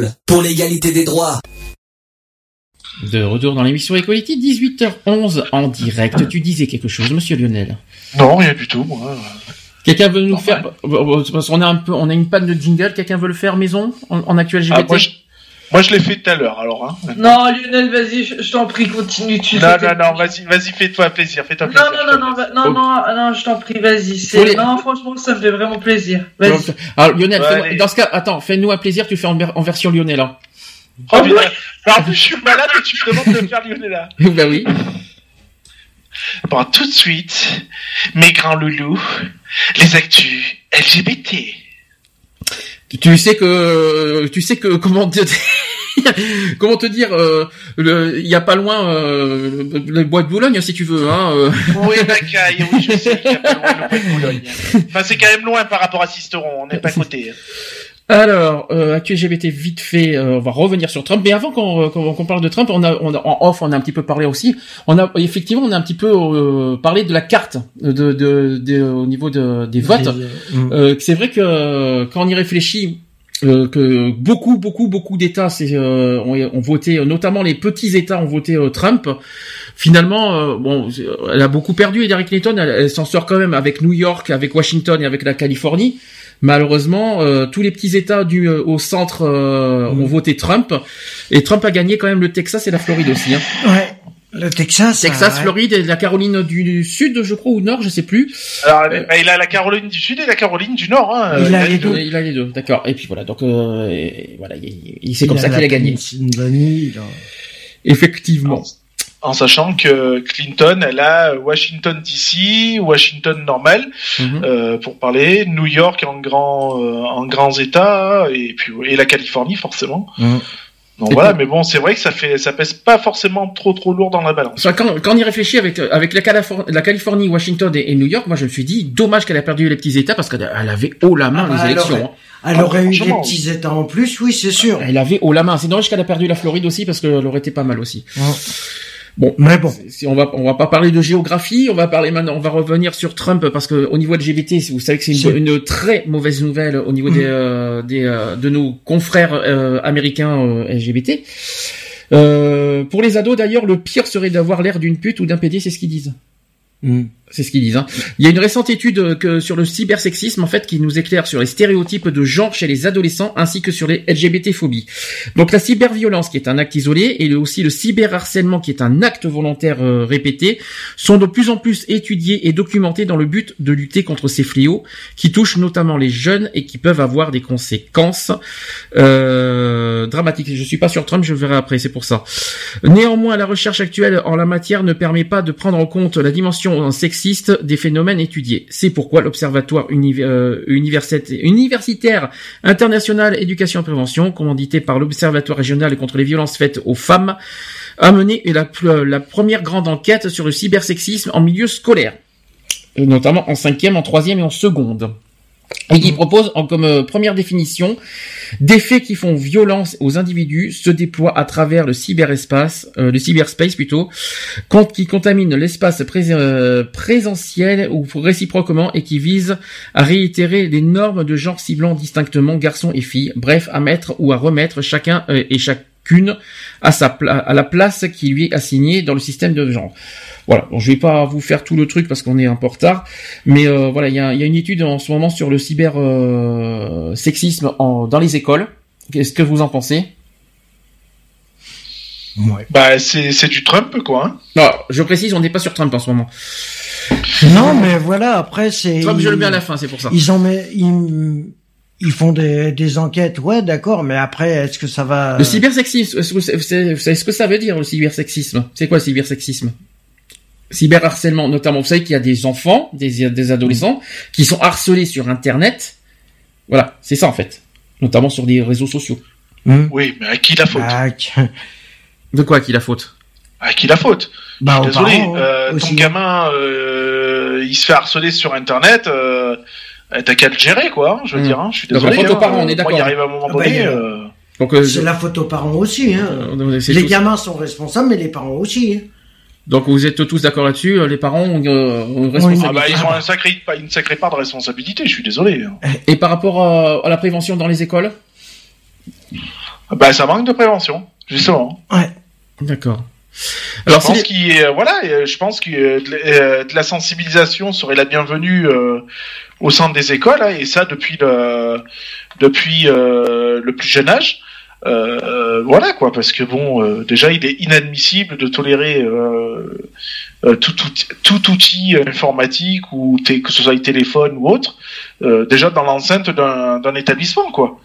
ensemble, pour l'égalité des droits. De retour dans l'émission Equality, 18h11 en direct. Tu disais quelque chose, monsieur Lionel? Non, rien du tout, moi. Quelqu'un veut nous faire, parce qu'on a un peu, on a une panne de jingle, quelqu'un veut le faire maison, en, actuel LGBT? Ah, moi, je, l'ai fait tout à l'heure, alors, hein. Non, Lionel, vas-y, je, t'en prie, continue, tu Non, non, non, vas-y, vas-y, fais-toi plaisir, fais-toi plaisir. Non, non, non, non, non, non, non, je t'en prie, vas-y, c'est, non, franchement, ça me fait vraiment plaisir. Vas-y. Alors, Lionel, dans ce cas, attends, fais-nous un plaisir, tu fais en, version Lionel, hein. Oh, plus, je suis malade et tu me demandes de faire Lionel, bah oui. Bon, tout de suite, mes grands loulous, les actus LGBT. Tu sais que, tu sais que, comment te, comment te dire, euh, il y a pas loin euh, le bois de Boulogne, si tu veux. Hein, euh. Oui, Macaille, oui, je sais qu'il y a pas loin le bois de Boulogne. Enfin, c'est quand même loin par rapport à Sisteron, on n'est pas à côté. Alors, euh, LGBT vite fait, euh, on va revenir sur Trump. Mais avant qu'on qu'on parle de Trump, on a, on a, en off, on a un petit peu parlé aussi. On a effectivement, on a un petit peu euh, parlé de la carte de, de, de au niveau de, des votes. Euh, c'est vrai que quand on y réfléchit, que beaucoup, beaucoup, beaucoup d'États ont, ont, voté, notamment les petits États ont voté Trump. Finalement, bon, elle a beaucoup perdu. Hillary Clinton, elle, elle s'en sort quand même avec New York, avec Washington et avec la Californie. Malheureusement, euh, tous les petits États du euh, au centre euh, ont voté Trump et Trump a gagné quand même le Texas et la Floride aussi. Hein. Ouais. Le Texas. Texas, Floride et la Caroline du Sud, je crois, ou Nord, je sais plus. Alors, bah, il a la Caroline du Sud et la Caroline du Nord. Hein, il, a les deux. Il a les deux, d'accord. Et puis voilà, donc voilà, il, c'est comme ça qu'il a gagné. Effectivement en sachant que Clinton, elle a Washington DC, Washington normal, mhm. euh, pour parler, New York en grand, euh, en grands États, et puis et la Californie forcément. Mhm. Donc voilà, mais bon, c'est vrai que ça fait, ça pèse pas forcément trop trop lourd dans la balance. Quand, quand on y réfléchit avec avec la, la Californie, Washington et, New York, moi je me suis dit dommage qu'elle a perdu les petits États parce qu'elle avait haut la main ah, les bah, élections. Elle aurait, hein. elle aurait eu des petits États en plus, oui, c'est sûr. Elle avait haut la main. C'est dommage qu'elle a perdu la Floride aussi parce qu'elle aurait été pas mal aussi. Bon, mais bon, si on va on va pas parler de géographie, on va parler maintenant, on va revenir sur Trump parce que au niveau LGBT, vous savez que c'est une, très mauvaise nouvelle au niveau des, mm. euh, des euh, de nos confrères euh, américains LGBT. pour les ados d'ailleurs, le pire serait d'avoir l'air d'une pute ou d'un PD, c'est ce qu'ils disent. Mm. C'est ce qu'ils disent. Hein. Il y a une récente étude euh, que sur le cybersexisme en fait qui nous éclaire sur les stéréotypes de genre chez les adolescents ainsi que sur les LGBT-phobies. Donc la cyberviolence qui est un acte isolé et aussi le cyberharcèlement qui est un acte volontaire euh, répété sont de plus en plus étudiés et documentés dans le but de lutter contre ces fléaux qui touchent notamment les jeunes et qui peuvent avoir des conséquences euh, dramatiques. Je suis pas sur Trump, je verrai après, c'est pour ça. Néanmoins, la recherche actuelle en la matière ne permet pas de prendre en compte la dimension des phénomènes étudiés. C'est pourquoi l'Observatoire euh, universitaire international éducation et prévention, commandité par l'Observatoire régional contre les violences faites aux femmes, a mené la, la première grande enquête sur le cybersexisme en milieu scolaire, notamment en cinquième, en troisième et en seconde et qui propose en, comme euh, première définition des faits qui font violence aux individus se déploient à travers le cyberespace, euh, le cyberspace plutôt, qui contamine l'espace euh, présentiel ou réciproquement et qui vise à réitérer les normes de genre ciblant distinctement garçons et filles, bref à mettre ou à remettre chacun et chacune à sa à la place qui lui est assignée dans le système de genre. Voilà, bon, je vais pas vous faire tout le truc parce qu'on est un peu en retard, mais euh, voilà, il y a, y a, une étude en ce moment sur le cyber euh, sexisme en, dans les écoles. Qu'est-ce que vous en pensez? Ouais. Bah c'est du Trump quoi. Hein. non, je précise, on n'est pas sur Trump en ce moment. Non, mais voilà, après c'est. Trump, je le mets à la fin, c'est pour ça. Ils en ils, ils font des, des enquêtes, ouais, d'accord, mais après, est-ce que ça va Le cybersexisme, est-ce que, ce que ça veut dire le cybersexisme? C'est quoi le cybersexisme? Cyberharcèlement, notamment, vous savez qu'il y a des enfants, des, des adolescents, qui sont harcelés sur Internet. Voilà, c'est ça en fait. Notamment sur des réseaux sociaux. Hmm. Oui, mais à qui la faute? Ah, De quoi à qui la faute? À qui la faute? Bah, Désolé, euh, ton gamin, euh, il se fait harceler sur Internet. Euh, T'as qu'à le gérer, quoi. Hein, je veux hmm. dire. Hein, je suis désolé. La faute aux parents, on est d'accord. Il arrive à un moment ah, bah, donné. Euh, euh, c'est la faute aux parents aussi. Hein. les gamins sont responsables, mais les parents aussi. Hein. Donc vous êtes tous d'accord là-dessus, euh, les parents ont euh, une responsabilité. Ah bah, ils ont un sacré, une sacrée part de responsabilité, je suis désolé. hein. Et par rapport à, à la prévention dans les écoles? Ah Bah ça manque de prévention, justement. Ouais. D'accord. Alors, Alors, je pense les- qu'il euh, voilà, euh, je pense que euh, de, la- euh, sensibilisation serait la bienvenue euh, au sein des écoles, hein, et ça depuis le depuis euh, le plus jeune âge. Euh, euh, voilà quoi, parce que bon, euh, déjà il est inadmissible de tolérer euh, euh, tout, outil, tout outil informatique ou que ce soit téléphone ou autre, euh, déjà dans l'enceinte d'un d'un établissement quoi.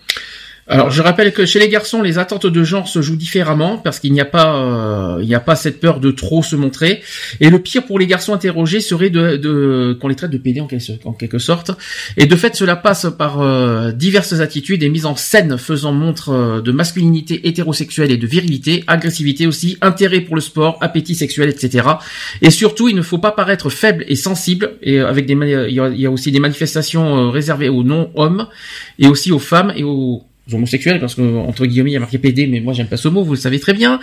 Alors, je rappelle que chez les garçons, les attentes de genre se jouent différemment parce qu'il n'y a pas, euh, il n'y a pas cette peur de trop se montrer. Et le pire pour les garçons interrogés serait de, de qu'on les traite de PD en quelque, sorte. Et de fait, cela passe par euh, diverses attitudes et mises en scène faisant montre euh, de masculinité hétérosexuelle et de virilité, agressivité aussi, intérêt pour le sport, appétit sexuel, etc. Et surtout, il ne faut pas paraître faible et sensible. Et avec des, il y a aussi des manifestations euh, réservées aux non-hommes et aussi aux femmes et aux homosexuels parce que entre guillemets il y a marqué PD mais moi j'aime pas ce mot vous le savez très bien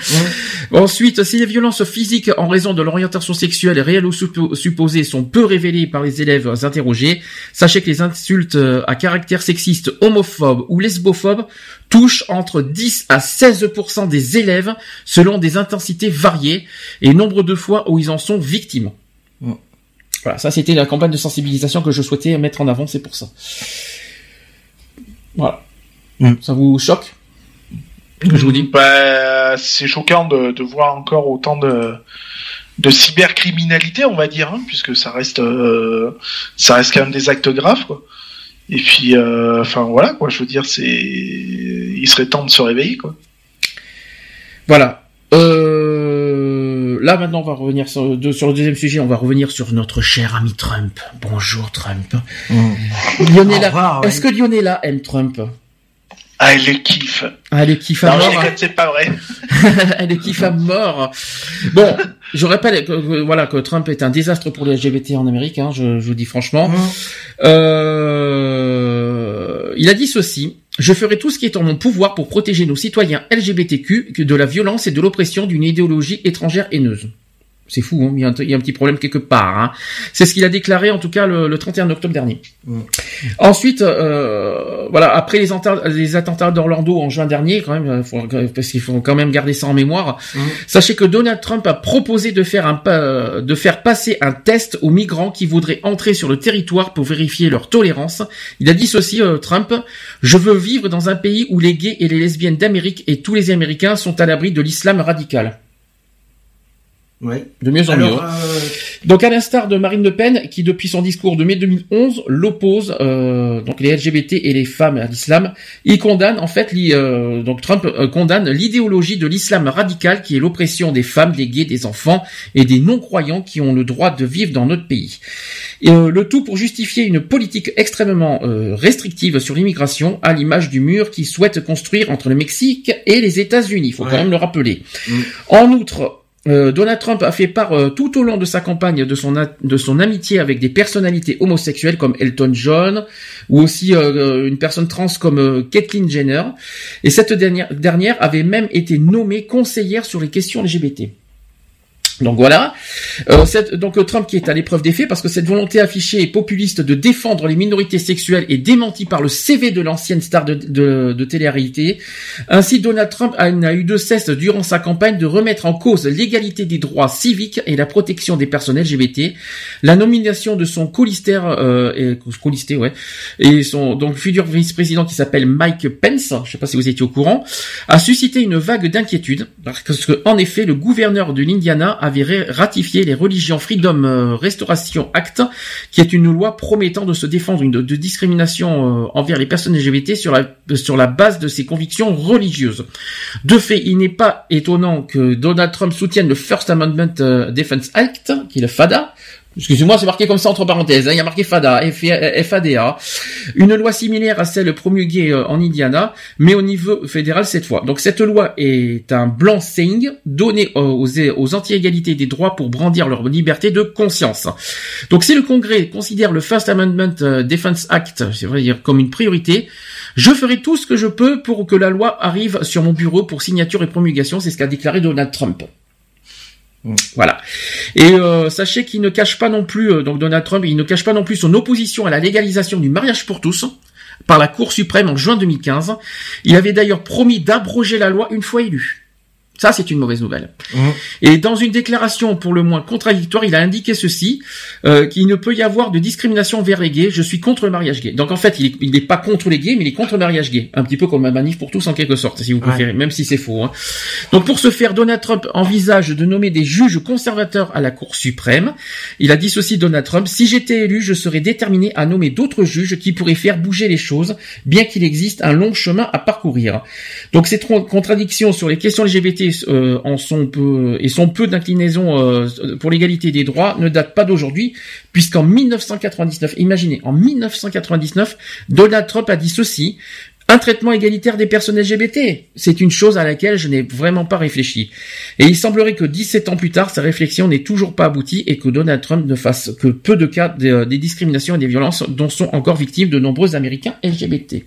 ensuite si les violences physiques en raison de l'orientation sexuelle réelle ou suppo- supposée sont peu révélées par les élèves interrogés sachez que les insultes euh, à caractère sexiste homophobe ou lesbophobe touchent entre 10 à 16% des élèves selon des intensités variées et nombre de fois où ils en sont victimes voilà, ça c'était la campagne de sensibilisation que je souhaitais mettre en avant, c'est pour ça. Voilà. Ça vous choque? Que je vous dis Bah, c'est choquant de, de voir encore autant de, de cybercriminalité, on va dire, hein, puisque ça reste, euh, ça reste quand même des actes graves, quoi. Et puis, euh, enfin voilà, quoi. Je veux dire, c'est, il serait temps de se réveiller, quoi. Voilà. Euh, là maintenant on va revenir sur, de- sur le deuxième sujet, on va revenir sur notre cher ami Trump. Bonjour Trump. Lionella, ouais. est-ce que Lionella aime Trump? Ah, elle le kiffe. Ah, elle est kiffe à Non, je mort. déconne, c'est pas vrai. elle est kiffe à mort. Bon, je rappelle que, que- voilà que Trump est un désastre pour les LGBT en Amérique. Hein, je, je vous dis franchement. Euh, il a dit ceci. Je ferai tout ce qui est en mon pouvoir pour protéger nos citoyens LGBTQ de la violence et de l'oppression d'une idéologie étrangère haineuse. C'est fou, hein, il, y a un, il y a un petit problème quelque part. Hein. C'est ce qu'il a déclaré en tout cas le, le 31 octobre dernier. Ensuite, euh, voilà, après les, attentats- les attentats d'Orlando en juin dernier, quand même, faut- parce qu'il faut quand même garder ça en mémoire. Sachez que Donald Trump a proposé de faire un pa- de faire passer un test aux migrants qui voudraient entrer sur le territoire pour vérifier leur tolérance. Il a dit ceci, euh, Trump je veux vivre dans un pays où les gays et les lesbiennes d'Amérique et tous les Américains sont à l'abri de l'islam radical. Ouais. De mieux en Alors, mieux. euh, Donc à l'instar de Marine Le Pen, qui depuis son discours de mai 2011 l'oppose, euh, donc les LGBT et les femmes à l'islam, il condamne en fait, li- euh, donc Trump euh, condamne l'idéologie de l'islam radical qui est l'oppression des femmes, des gays, des enfants et des non-croyants qui ont le droit de vivre dans notre pays. Et, euh, le tout pour justifier une politique extrêmement euh, restrictive sur l'immigration, à l'image du mur qu'il souhaite construire entre le Mexique et les États-Unis. Il faut quand même le rappeler. Mm. En outre, euh, Donald Trump a fait part euh, tout au long de sa campagne de son, amitié avec des personnalités homosexuelles comme Elton John ou aussi euh, une personne trans comme Caitlyn Jenner. Et cette dernière avait même été nommée conseillère sur les questions LGBT. Donc voilà. Euh, cette- donc euh, Trump qui est à l'épreuve des faits parce que cette volonté affichée et populiste de défendre les minorités sexuelles est démentie par le CV de l'ancienne star de, de, de télé-réalité. Ainsi, Donald Trump a- eu de cesse durant sa campagne de remettre en cause l'égalité des droits civiques et la protection des personnes LGBT. La nomination de son colister, euh, et, ouais, et son donc futur vice-président qui s'appelle Mike Pence, je sais pas si vous étiez au courant, a suscité une vague d'inquiétude parce que en effet le gouverneur de l'Indiana avait ratifié les Religions Freedom euh, Restoration Act, qui est une loi promettant de se défendre de discrimination euh, envers les personnes LGBT sur la sur la base de ses convictions religieuses. De fait, il n'est pas étonnant que Donald Trump soutienne le First Amendment euh, Defense Act, qui est le FADA. Excusez-moi, c'est marqué comme ça entre parenthèses. hein, Il y a marqué FADA, FADA, une loi similaire à celle premier euh, en Indiana, mais au niveau fédéral cette fois. Donc cette loi est un blanc-seing donné aux, aux anti-égalités des droits pour brandir leur liberté de conscience. Donc si le Congrès considère le First Amendment euh, Defense Act, c'est vrai dire comme une priorité, je ferai tout ce que je peux pour que la loi arrive sur mon bureau pour signature et promulgation. C'est ce qu'a déclaré Donald Trump. Mm. Voilà. Et euh, sachez qu'il ne cache pas non plus, euh, donc Donald Trump, il ne cache pas non plus son opposition à la légalisation du mariage pour tous par la Cour suprême en juin 2015. Il avait d'ailleurs promis d'abroger la loi une fois élu. Ça, c'est une mauvaise nouvelle. Mmh. Et dans une déclaration pour le moins contradictoire, il a indiqué ceci, euh, qu'il ne peut y avoir de discrimination envers les gays, je suis contre le mariage gay. Donc en fait, il n'est pas contre les gays, mais il est contre le mariage gay. Un petit peu comme un manif pour tous en quelque sorte, si vous préférez, même si c'est faux. Hein. Donc pour ce faire, Donald Trump envisage de nommer des juges conservateurs à la Cour suprême. Il a dit ceci, Donald Trump, si j'étais élu, je serais déterminé à nommer d'autres juges qui pourraient faire bouger les choses, bien qu'il existe un long chemin à parcourir. Donc ces contradictions sur les questions LGBT euh, et son peu d'inclinaison euh, pour l'égalité des droits ne date pas d'aujourd'hui, puisqu'en 1999, imaginez, en 1999, Donald Trump a dit ceci un traitement égalitaire des personnes LGBT, c'est une chose à laquelle je n'ai vraiment pas réfléchi. Et il semblerait que 17 ans plus tard, sa réflexion n'est toujours pas aboutie et que Donald Trump ne fasse que peu de cas euh, des discriminations et des violences dont sont encore victimes de nombreux Américains LGBT.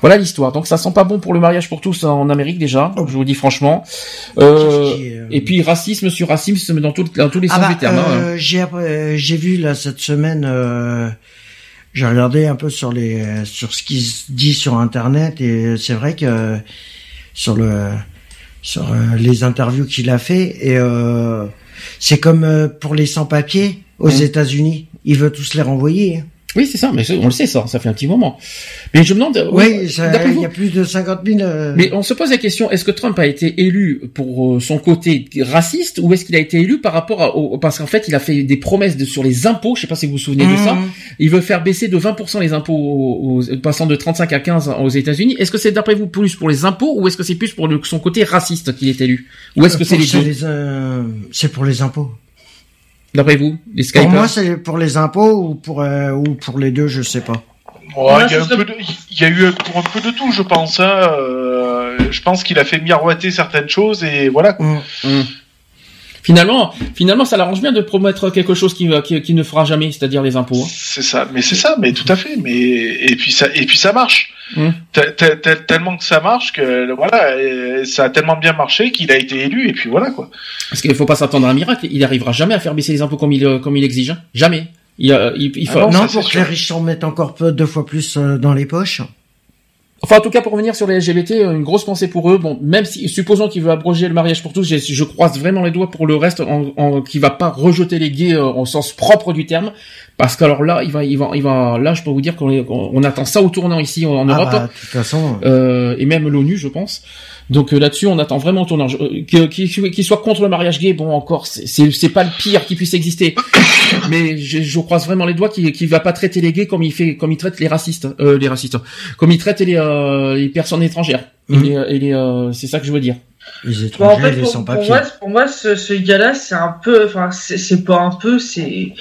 Voilà l'histoire. Donc ça sent pas bon pour le mariage pour tous en Amérique déjà, je vous dis franchement. Euh, euh, et puis racisme sur racisme dans, tous les ah sens bah, du terme. Hein. J'ai vu là cette semaine j'ai regardé un peu sur les sur ce qui se dit sur internet et c'est vrai que sur le sur euh, les interviews qu'il a fait et euh, c'est comme euh, pour les sans-papiers aux mmh. États-Unis, il veut tous les renvoyer. Oui, c'est ça, mais on le sait ça, ça fait un petit moment. Mais je me demande. Oui, il y a plus de 50 000. Euh, mais on se pose la question est-ce que Trump a été élu pour euh, son côté raciste ou est-ce qu'il a été élu par rapport à, au, parce qu'en fait il a fait des promesses de, sur les impôts. Je sais pas si vous vous souvenez de ça. Mmh. Il veut faire baisser de 20% les impôts, aux, passant de 35 à 15 aux États-Unis. Est-ce que c'est d'après vous plus pour les impôts ou est-ce que c'est plus pour son côté raciste qu'il est élu? Ou est-ce que c'est les deux? C'est pour les impôts. D'après vous, les Pour moi, c'est pour les impôts ou pour euh, ou pour les deux, je sais pas. il, y a eu pour un peu de tout, je pense. Hein. Euh, je pense qu'il a fait miroiter certaines choses et voilà. Mmh. Mmh. Finalement, finalement, ça l'arrange bien de promettre quelque chose qui, qui, ne fera jamais, c'est-à-dire les impôts. Hein. C'est ça, mais c'est ça, mais tout à fait. Mais et puis ça, et puis ça marche. Mmh. Tellement que ça marche que voilà, ça a tellement bien marché qu'il a été élu et puis voilà quoi. Parce qu'il faut pas s'attendre à un miracle. Il arrivera jamais à faire baisser les impôts comme il comme il exige. Hein. Jamais. Il, il, il faut... Ah non, pour que les riches s'en mettent encore peu, deux fois plus euh, dans les poches. Enfin, en tout cas, pour revenir sur les LGBT, euh, une grosse pensée pour eux. Bon, même si, supposons qu'il veut abroger le mariage pour tous, je, je croise vraiment les doigts pour le reste, en, en qu'il va pas rejeter les gays euh, au sens propre du terme, parce qu'alors là, il va, il va, il va, là, je peux vous dire qu'on on attend ça au tournant ici en, ah Europe, bah, de toute façon, euh, et même l'ONU, je pense. Donc euh, là-dessus, on attend vraiment ton. Euh, qu'il soit contre le mariage gay, bon encore, c'est pas le pire qui puisse exister. Mais je, je croise vraiment les doigts qu'il ne va pas traiter les gays comme il fait, comme il traite les racistes, euh, les racistes, comme il traite les, euh, les personnes étrangères. Mhm. Et, les, c'est ça que je veux dire. Les étrangers, en fait, les sans papiers. Pour moi, pour moi ce, ce gars-là, c'est un peu, enfin, c'est pas un peu, c'est,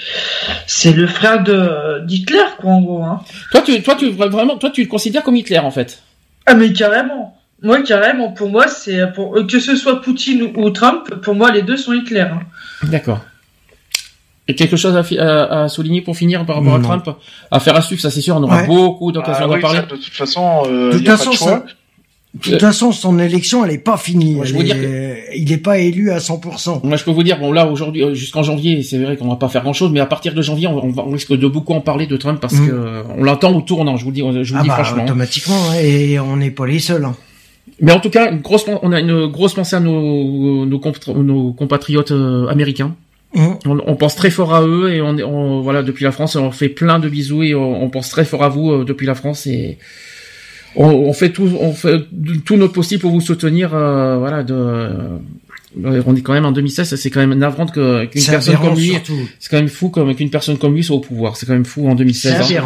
c'est le frère de d'Hitler, quoi, en gros. Hein. Toi, tu, toi, tu vraiment, toi, tu le considères comme Hitler, en fait. Ah mais carrément. Moi, carrément, pour moi, c'est pour que ce soit Poutine ou Trump, pour moi, les deux sont Hitler. Hein. D'accord. Et quelque chose à, à, souligner pour finir par rapport à Trump? À faire à suivre, ça c'est sûr, on aura beaucoup d'occasions ah d'en parler. de toute façon, euh, de toute façon, ça, de toute façon, son élection, elle est pas finie. je dire Il est pas élu à 100%. Moi, je peux vous dire, bon là, aujourd'hui, euh, jusqu'en janvier, c'est vrai qu'on va pas faire grand-chose, mais à partir de janvier, on, on, risque de beaucoup en parler de Trump parce mm. que on l'entend au tournant. Je vous dis, je vous ah dis bah, franchement. Automatiquement, et on n'est pas les seuls. Hein. Mais en tout cas, une grosse, on a une grosse pensée à nos, nos, nos compatriotes euh, américains. Mmh. On, pense très fort à eux et on, voilà depuis la France, on fait plein de bisous et on, pense très fort à vous euh, depuis la France et on, fait tout, on fait tout notre possible pour vous soutenir. Euh, voilà, de, on est quand même en 2016, c'est quand même navrant qu'une personne comme lui, c'est quand même fou comme qu'une personne comme lui soit au pouvoir. C'est quand même fou en 2016. C'est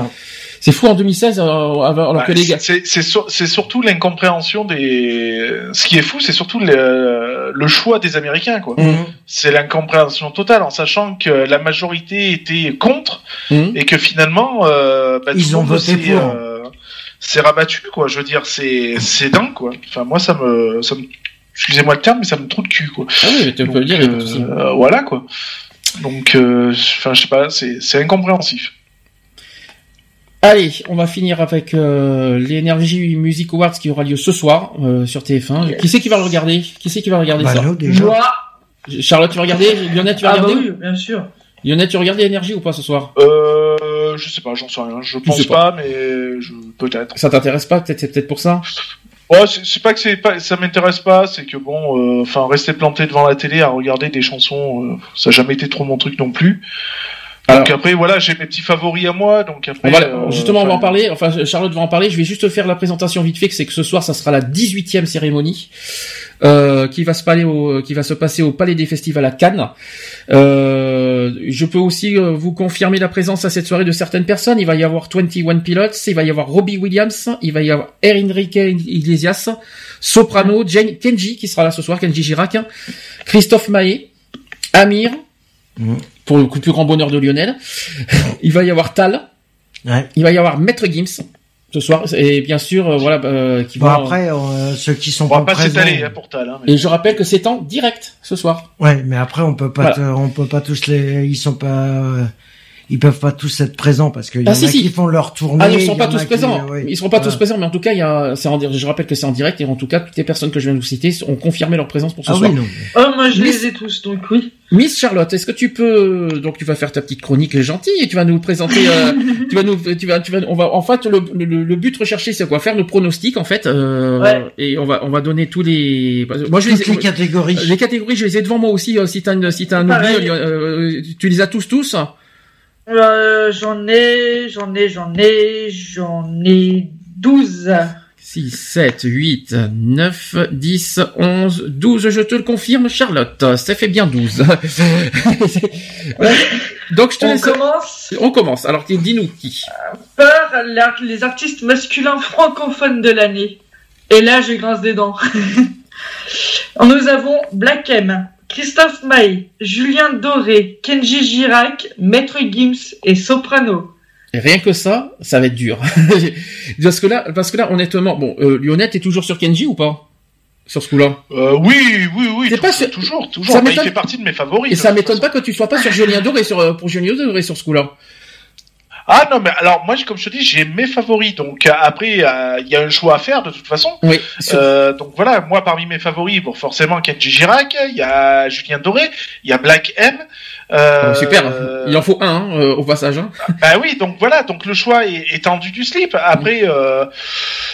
fou en 2016, euh, alors que les gars. C'est surtout l'incompréhension des. Ce qui est fou, c'est surtout le, le, choix des Américains, quoi. Mhm. C'est l'incompréhension totale, en sachant que la majorité était contre mhm. et que finalement, euh, bah, ils ont voté pour. Euh, c'est rabattu, quoi. Je veux dire, c'est c'est dingue, quoi. Enfin, moi, ça me, ça me... excusez-moi le terme, mais ça me trouve de cul, quoi. Ah oui, tu peux le dire. Euh, voilà, quoi. Donc, enfin, je sais pas, c'est incompréhensif. Allez, on va finir avec euh, l'Energy Music Awards qui aura lieu ce soir euh, sur TF1. Qui c'est qui va le regarder? Qui c'est qui va regarder bah, ça? déjà. Charlotte, tu vas regarder? Lionel, tu vas Ah bah regarder? oui, bien sûr. Lionel, tu regardes énergie ou pas ce soir? Euh, je sais pas, j'en sais rien. Je pense sais pas. pas. mais je... peut-être. Ça t'intéresse pas? Peut-être c'est peut-être pour ça? Ouais, c'est pas que c'est pas, ça m'intéresse pas, c'est que bon, euh, enfin, rester planté devant la télé à regarder des chansons, euh, ça a jamais été trop mon truc non plus. Donc après, voilà, j'ai mes petits favoris à moi, donc après. On va, euh, justement, on va en parler. Enfin, Charlotte va en parler. Je vais juste faire la présentation vite fait. que C'est que ce soir, ça sera la 18e cérémonie euh, qui va se passer au qui va se passer au Palais des Festivals à Cannes. Euh, je peux aussi euh, vous confirmer la présence à cette soirée de certaines personnes. Il va y avoir 21 Pilots, il va y avoir Robbie Williams, il va y avoir Enrique Iglesias, Soprano, Jane, Kenji qui sera là ce soir, Kenji Girac, Christophe Maé, Amir, pour le plus grand bonheur de Lionel. il va y avoir Tal. Il va y avoir Maître Gims ce soir et bien sûr euh, voilà euh, qui Bon, vont- après, euh, ceux qui sont On va pas pas présents. s'étaler hein, pour Tal. Hein, mais- et je rappelle que c'est en direct ce soir. Ouais, mais après on peut pas, Voilà. te- on peut pas tous les, ils sont pas, euh, ils peuvent pas tous être présents parce qu'il y Ah, en si, a si. qui font leur tournée. Ah ils il sont y pas tous qui- présents. ouais. Ils seront pas tous présents, mais en tout cas, il y a, c'est en, dir- je rappelle que c'est en direct et en tout cas, toutes les personnes que je viens de vous citer ont confirmé leur présence pour ce Ah soir. oui, non. Oh, moi je Miss- les ai tous, donc oui. Miss Charlotte, est-ce que tu peux donc tu vas faire ta petite chronique gentille et tu vas nous présenter euh, tu vas nous tu vas tu vas on va en fait le, le, le but recherché c'est quoi? Faire nos pronostics en fait euh, Ouais. et on va on va donner tous les moi je les, Toutes les catégories. les catégories je les ai devant moi aussi euh, si t'as une- si t'as un oubli euh, tu les as tous tous Euh, j'en ai, j'en ai, j'en ai, j'en ai 12. 6, 7, 8, 9, 10, 11, 12, je te le confirme, Charlotte. Ça fait bien 12. Donc, je te On laisse. commence On commence. Alors, dis-nous qui. par les artistes masculins francophones de l'année. Et là, je grince des dents. Nous avons Black M, Christophe Maé, Julien Doré, Kenji Girac, Maître Gims et Soprano. Et rien que ça, ça va être dur. parce que là, parce que là, honnêtement, bon, euh, Lionel, t'es toujours sur Kenji ou pas? Sur ce coup-là? Euh, oui, oui, oui. Pas Toujours, toujours. Ça Bah, il fait partie de mes favoris. Et ça m'étonne pas que tu sois pas sur Julien Doré sur, euh, pour Julien Doré sur ce coup-là. Ah non, mais alors moi, comme je te dis, j'ai mes favoris. Donc euh, après, euh, il y a un choix à faire de toute façon. Oui. Euh, donc voilà, moi parmi mes favoris, bon forcément Kenji Girac, il y a Julien Doré, il y a Black M. Euh, Super. Il en faut un, hein, euh, au passage, hein. Bah oui, donc voilà, donc le choix est, est tendu du slip. Après, euh,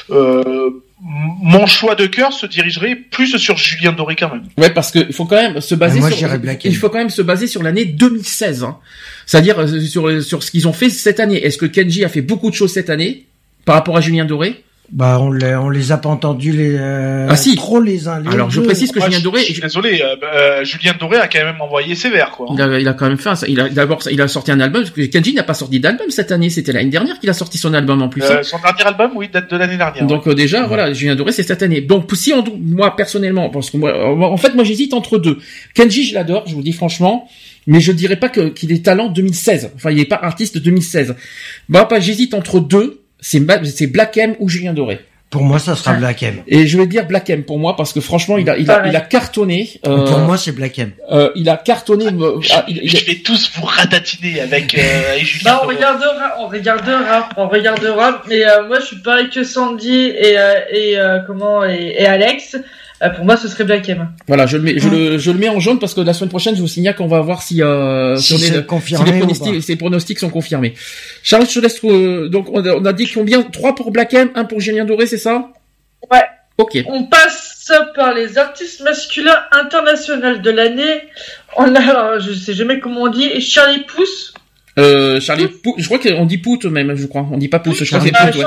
euh, mon choix de cœur se dirigerait plus sur Julien Doré quand même. Ouais, parce que il faut quand même se baser Ah, moi, sur. il faut quand même se baser sur l'année 2016. Hein. C'est-à-dire sur sur ce qu'ils ont fait cette année. Est-ce que Kenji a fait beaucoup de choses cette année par rapport à Julien Doré? Bah, on les, on les a pas entendus les, euh, Ah, si. trop les uns les Alors je précise que Moi, Julien Doré, je suis désolé, euh, euh, Julien Doré a quand même envoyé sévère quoi. il a, il a quand même fait. Un, il a d'abord il a sorti un album. parce que Kenji n'a pas sorti d'album cette année. C'était l'année dernière qu'il a sorti son album en plus. hein. Euh, son dernier album, oui, date de l'année dernière. Donc euh, déjà, voilà, Julien Doré, c'est cette année. Donc si on, moi personnellement, parce que moi, en fait, moi j'hésite entre deux. Kenji, je l'adore, je vous le dis franchement, mais je dirais pas que qu'il est talent 2016. Enfin, il est pas artiste 2016. Bah, pas, j'hésite entre deux. C'est Black M ou Julien Doré. Pour moi, ça sera Black M. Et je vais dire Black M pour moi parce que franchement, il a, il a, Pareil. il a cartonné. euh, Pour moi, c'est Black M. euh, il a cartonné. ah, il- il- Je vais tous vous ratatiner avec, euh, Julien Bah, on Doré. regardera, on regardera, on regardera. Mais euh, moi, je suis pareil que Sandy et, euh, et euh, comment et, et Alex. Euh, pour moi, ce serait Black M. Voilà, je le mets, je le, je le mets en jaune parce que la semaine prochaine, je vous signale qu'on va voir si, euh, Si on est c'est si confirmé les ou pronostics, pas. ces pronostics sont confirmés. Charles, je te laisse, euh, donc, on a, on a dit combien? Trois pour Black M, un pour Julien Doré, c'est ça? Ouais. Ok. On passe par les artistes masculins internationaux de l'année. On a, je sais jamais comment on dit, Charlie Pouce, Euh, Charlie Pout, je crois qu'on dit Pout même, je crois. On dit pas Pouce, je crois que c'est Pout, ouais.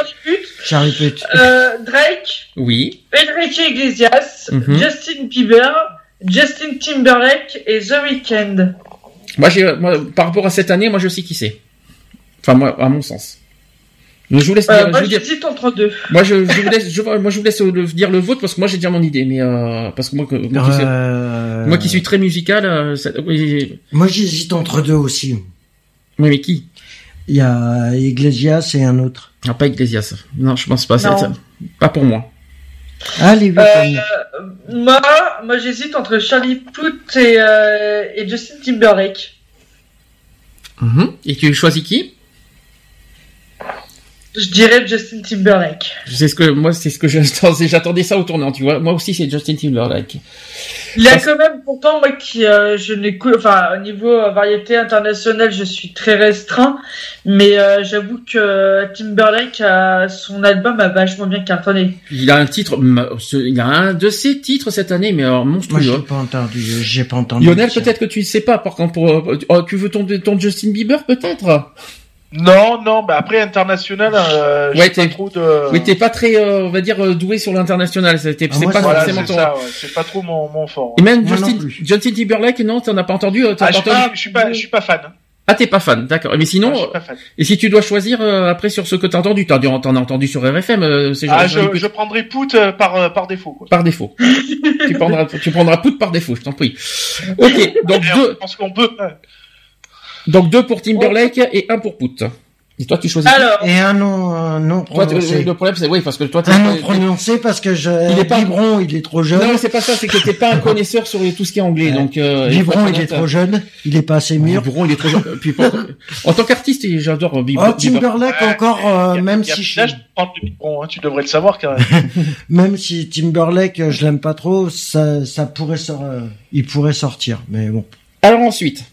Charlie Puth. euh, Drake, Oui. Enrique Iglesias, Mhm. Justin Bieber, Justin Timberlake et The Weeknd. Moi, j'ai, moi, par rapport à cette année, moi, je sais qui c'est. Enfin, moi, à mon sens. Je vous laisse Euh, dire, je moi, vous dire- entre deux. moi, je, je vous laisse, je, moi, je vous laisse le- dire le vôtre parce que moi, j'ai déjà mon idée, mais, euh, parce que moi, que- moi, qui, suis- Euh, moi qui suis très musical, euh, ça- oui, Moi, j'hésite entre deux aussi. oui, mais qui? Il y a Iglesias et un autre. Ah, pas Iglesias. Non, je pense pas. c'est- Non. ça- pas pour moi. Ah, les. Euh, moi, moi j'hésite entre Charlie Puth et, euh, et Justin Timberlake. Mhm. Et tu choisis qui? Je dirais Justin Timberlake. C'est ce que moi, c'est ce que j'attendais. J'attendais ça au tournant. Tu vois, moi aussi, c'est Justin Timberlake. Il y a quand même, pourtant, moi qui, euh, je n'écoute, enfin, au niveau euh, variété internationale, je suis très restreint, mais euh, j'avoue que Timberlake, a, son album a vachement bien cartonné. Il a un titre, il a un de ses titres cette année, mais alors monstrueux. Moi, j'ai pas entendu, j'ai pas entendu. Lionel, peut-être que tu ne sais pas, par contre, pour, oh, tu veux ton, ton Justin Bieber, peut-être? Non, non, mais après international, euh, ouais, t'es trop de. Oui, t'es pas très, euh, on va dire, euh, doué sur l'international. C'était, ah, c'est pas voilà, forcément ton. Ouais, c'est pas trop mon, mon fort. Et même Justin, Justin Timberlake, non, t'en as pas entendu. Ah, je, pas, je suis pas, je suis pas fan. Ah, t'es pas fan, d'accord. Mais sinon, ah, fan. et si tu dois choisir après sur ce que t'as entendu, t'en as entendu sur RFM, c'est Ah, je, je prendrai Pout par par défaut. Quoi. Par défaut. tu prendras, tu prendras Pout par défaut, je t'en prie. Ok, donc deux. Je pense qu'on peut. Donc deux pour Timberlake et un pour Pout. Et toi, tu choisis Alors, et un nom, un nom prononcé. le problème, c'est oui, parce que toi, un nom prononcé parce que je. Il est pas Vibron, il est trop jeune. Non, c'est pas ça, c'est que t'es pas un connaisseur sur tout ce qui est anglais, donc. Euh, Vibron, il est trop jeune, il est pas assez mûr. Vibron, il est trop jeune. Puis en tant qu'artiste, j'adore Vibron. Oh, Timberlake encore, euh, même si je. Vibron, hein, tu devrais le savoir quand même. même si Timberlake, je l'aime pas trop, ça, ça pourrait sortir, il pourrait sortir, mais bon. Alors ensuite.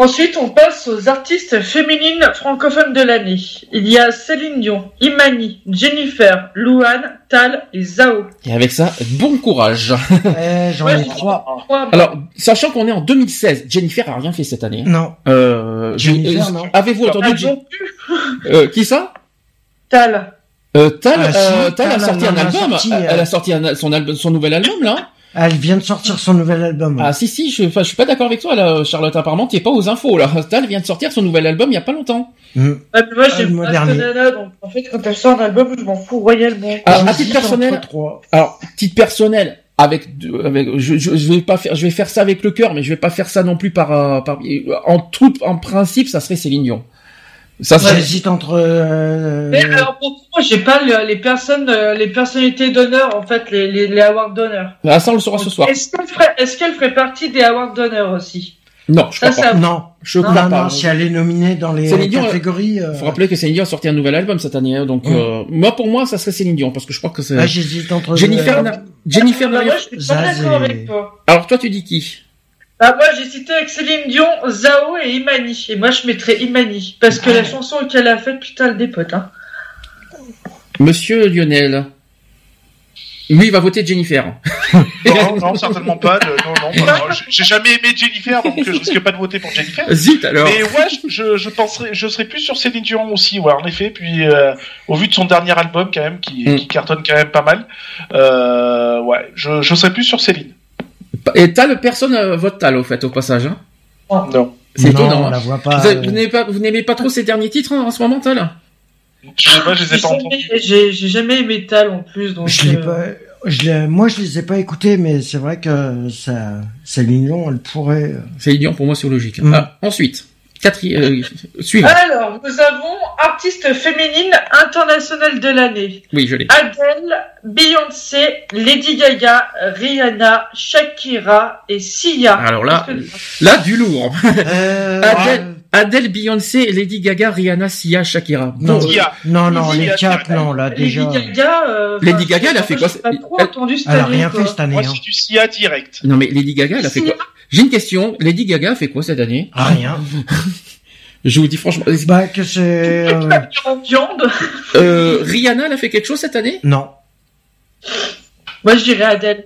Ensuite, on passe aux artistes féminines francophones de l'année. Il y a Céline Dion, Imani, Jennifer, Louane, Tal et Zao. Et avec ça, bon courage. Eh, J'en ai trois. Alors, sachant qu'on est en 2016, Jennifer a rien fait cette année. Hein. Non. Euh, Jennifer, non. Avez-vous entendu euh, Qui ça? Tal. Euh, Tal, ah, euh, Tal, a sorti un album. elle a sorti son, album, son nouvel album là. Elle vient de sortir son nouvel album. Ah si si, je, enfin, je suis pas d'accord avec toi là, Charlotte. Apparemment, t'es pas aux infos là. Elle vient de sortir son nouvel album il y a pas longtemps. Mmh. Ah, moi j'ai ah, Nana, donc en fait quand elle sort un album, je m'en fous royalement. Alors à titre personnel, alors titre personnel, avec, avec je, je, vais pas faire, je vais faire ça avec le cœur, mais je vais pas faire ça non plus par, euh, par en tout, en principe, ça serait Céline Dion. Ça, J'hésite entre. Euh, mais alors pour moi, j'ai pas les personnes, euh, les personnalités d'honneur en fait, les, les, les awards d'honneur. Ah, ça on le saura ce soir. Est-ce qu'elle ferait, est-ce qu'elle ferait partie des awards d'honneur aussi? Non, je crois pas. Non, je crois pas. Non, si elle est nominée dans les Céline Dion, catégories. Euh... Faut rappeler que Céline Dion a sorti un nouvel album cette année, hein, donc mm. euh, moi pour moi ça serait Céline Dion parce que je crois que c'est. Ah, j'hésite entre. Jennifer, Jennifer. Ah, moi, je suis pas d'accord avec toi. Alors toi tu dis qui? Bah, moi, j'ai cité avec Céline Dion, Zao et Imani. Et moi, je mettrais Imani. Parce que la chanson qu'elle a faite, putain, le dépote, hein. Monsieur Lionel. Lui, il va voter Jennifer. non, non, certainement pas. non, non, bah, j'ai jamais aimé Jennifer, donc je risque pas de voter pour Jennifer. Zut alors. Mais ouais, je, je penserais, je serais plus sur Céline Dion aussi, ouais, en effet. Puis euh, au vu de son dernier album, quand même, qui, mm. qui cartonne quand même pas mal, euh, ouais, je, je serais plus sur Céline. Et Tal, personne euh, vote Tal au fait, au passage. Hein non. C'est étonnant. On la voit pas. Vous, n'aimez pas, vous n'aimez pas trop ces derniers titres hein, en ce moment, Tal Je sais pas, je les ai pas entendus. J'ai jamais aimé Tal en plus, donc. Je l'ai euh, pas. Je moi, je les ai pas écoutés, mais c'est vrai que ça, c'est Lyon, elle pourrait. Euh, c'est Lyon pour moi, c'est logique. Mm. Ah, ensuite. Quatrième, euh, suivant. Alors, nous avons artiste féminine internationale de l'année. Oui, je l'ai. Adele, Beyoncé, Lady Gaga, Rihanna, Shakira et Sia. Alors là, là du lourd. Euh, Adele, Adele, Beyoncé, Lady Gaga, Rihanna, Sia, Shakira. Non, non, non, les quatre, non, là, déjà. Lady Gaga, euh, Lady Gaga, elle a fait quoi? Pas trop entendu cette elle a rien fait cette année. Moi, hein. c'est du Sia direct. Non, mais Lady Gaga, elle a fait quoi? J'ai une question. Lady Gaga fait quoi cette année? Ah, Rien. Je vous dis franchement. Bah que c'est. Euh... viande? Euh, Rihanna, elle a fait quelque chose cette année? Non. Moi, je dirais Adèle.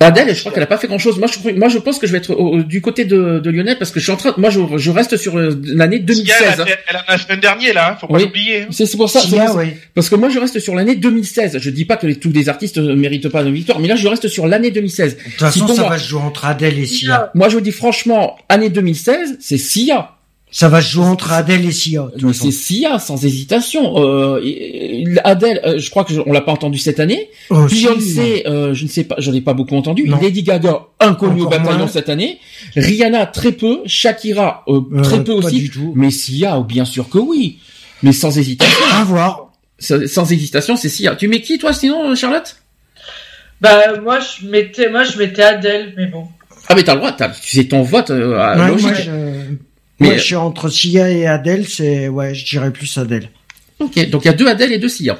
Adèle, je crois qu'elle a pas fait grand chose. Moi, je, moi, je pense que je vais être du côté de, de, Lionel parce que je suis en train, moi, je, je reste sur euh, l'année 2016. Elle a, fait, elle a la semaine dernière, là, hein, faut pas l'oublier. Hein. C'est pour ça. oui. Parce que moi, je reste sur l'année 2016. Je dis pas que les, tous les artistes ne méritent pas de victoire, mais là, je reste sur l'année 2016. De toute façon, ça va se jouer entre Adèle et Sia. Moi, je vous dis franchement, année 2016, c'est Sia. Ça va se jouer entre Adèle et Sia. C'est Sia, sans hésitation. Euh, Adèle, euh, je crois que on l'a pas entendu cette année. Oh, Beyoncé, euh, je ne sais pas, j'en ai pas beaucoup entendu. Lady Gaga, inconnu au bataillon cette année. Rihanna, très peu. Shakira, euh, très peu aussi. Mais Sia, bien sûr que oui. Mais sans hésitation. À voir. Sans, hésitation, c'est Sia. Tu mets qui toi, sinon, Charlotte? Bah moi, je mettais, moi, je mettais Adèle, mais bon. Ah mais t'as le droit, c'est ton vote à logique. Mais je suis entre Sia et Adèle, c'est ouais, je dirais plus Adèle. Ok, donc il y a deux Adèle et deux Sia.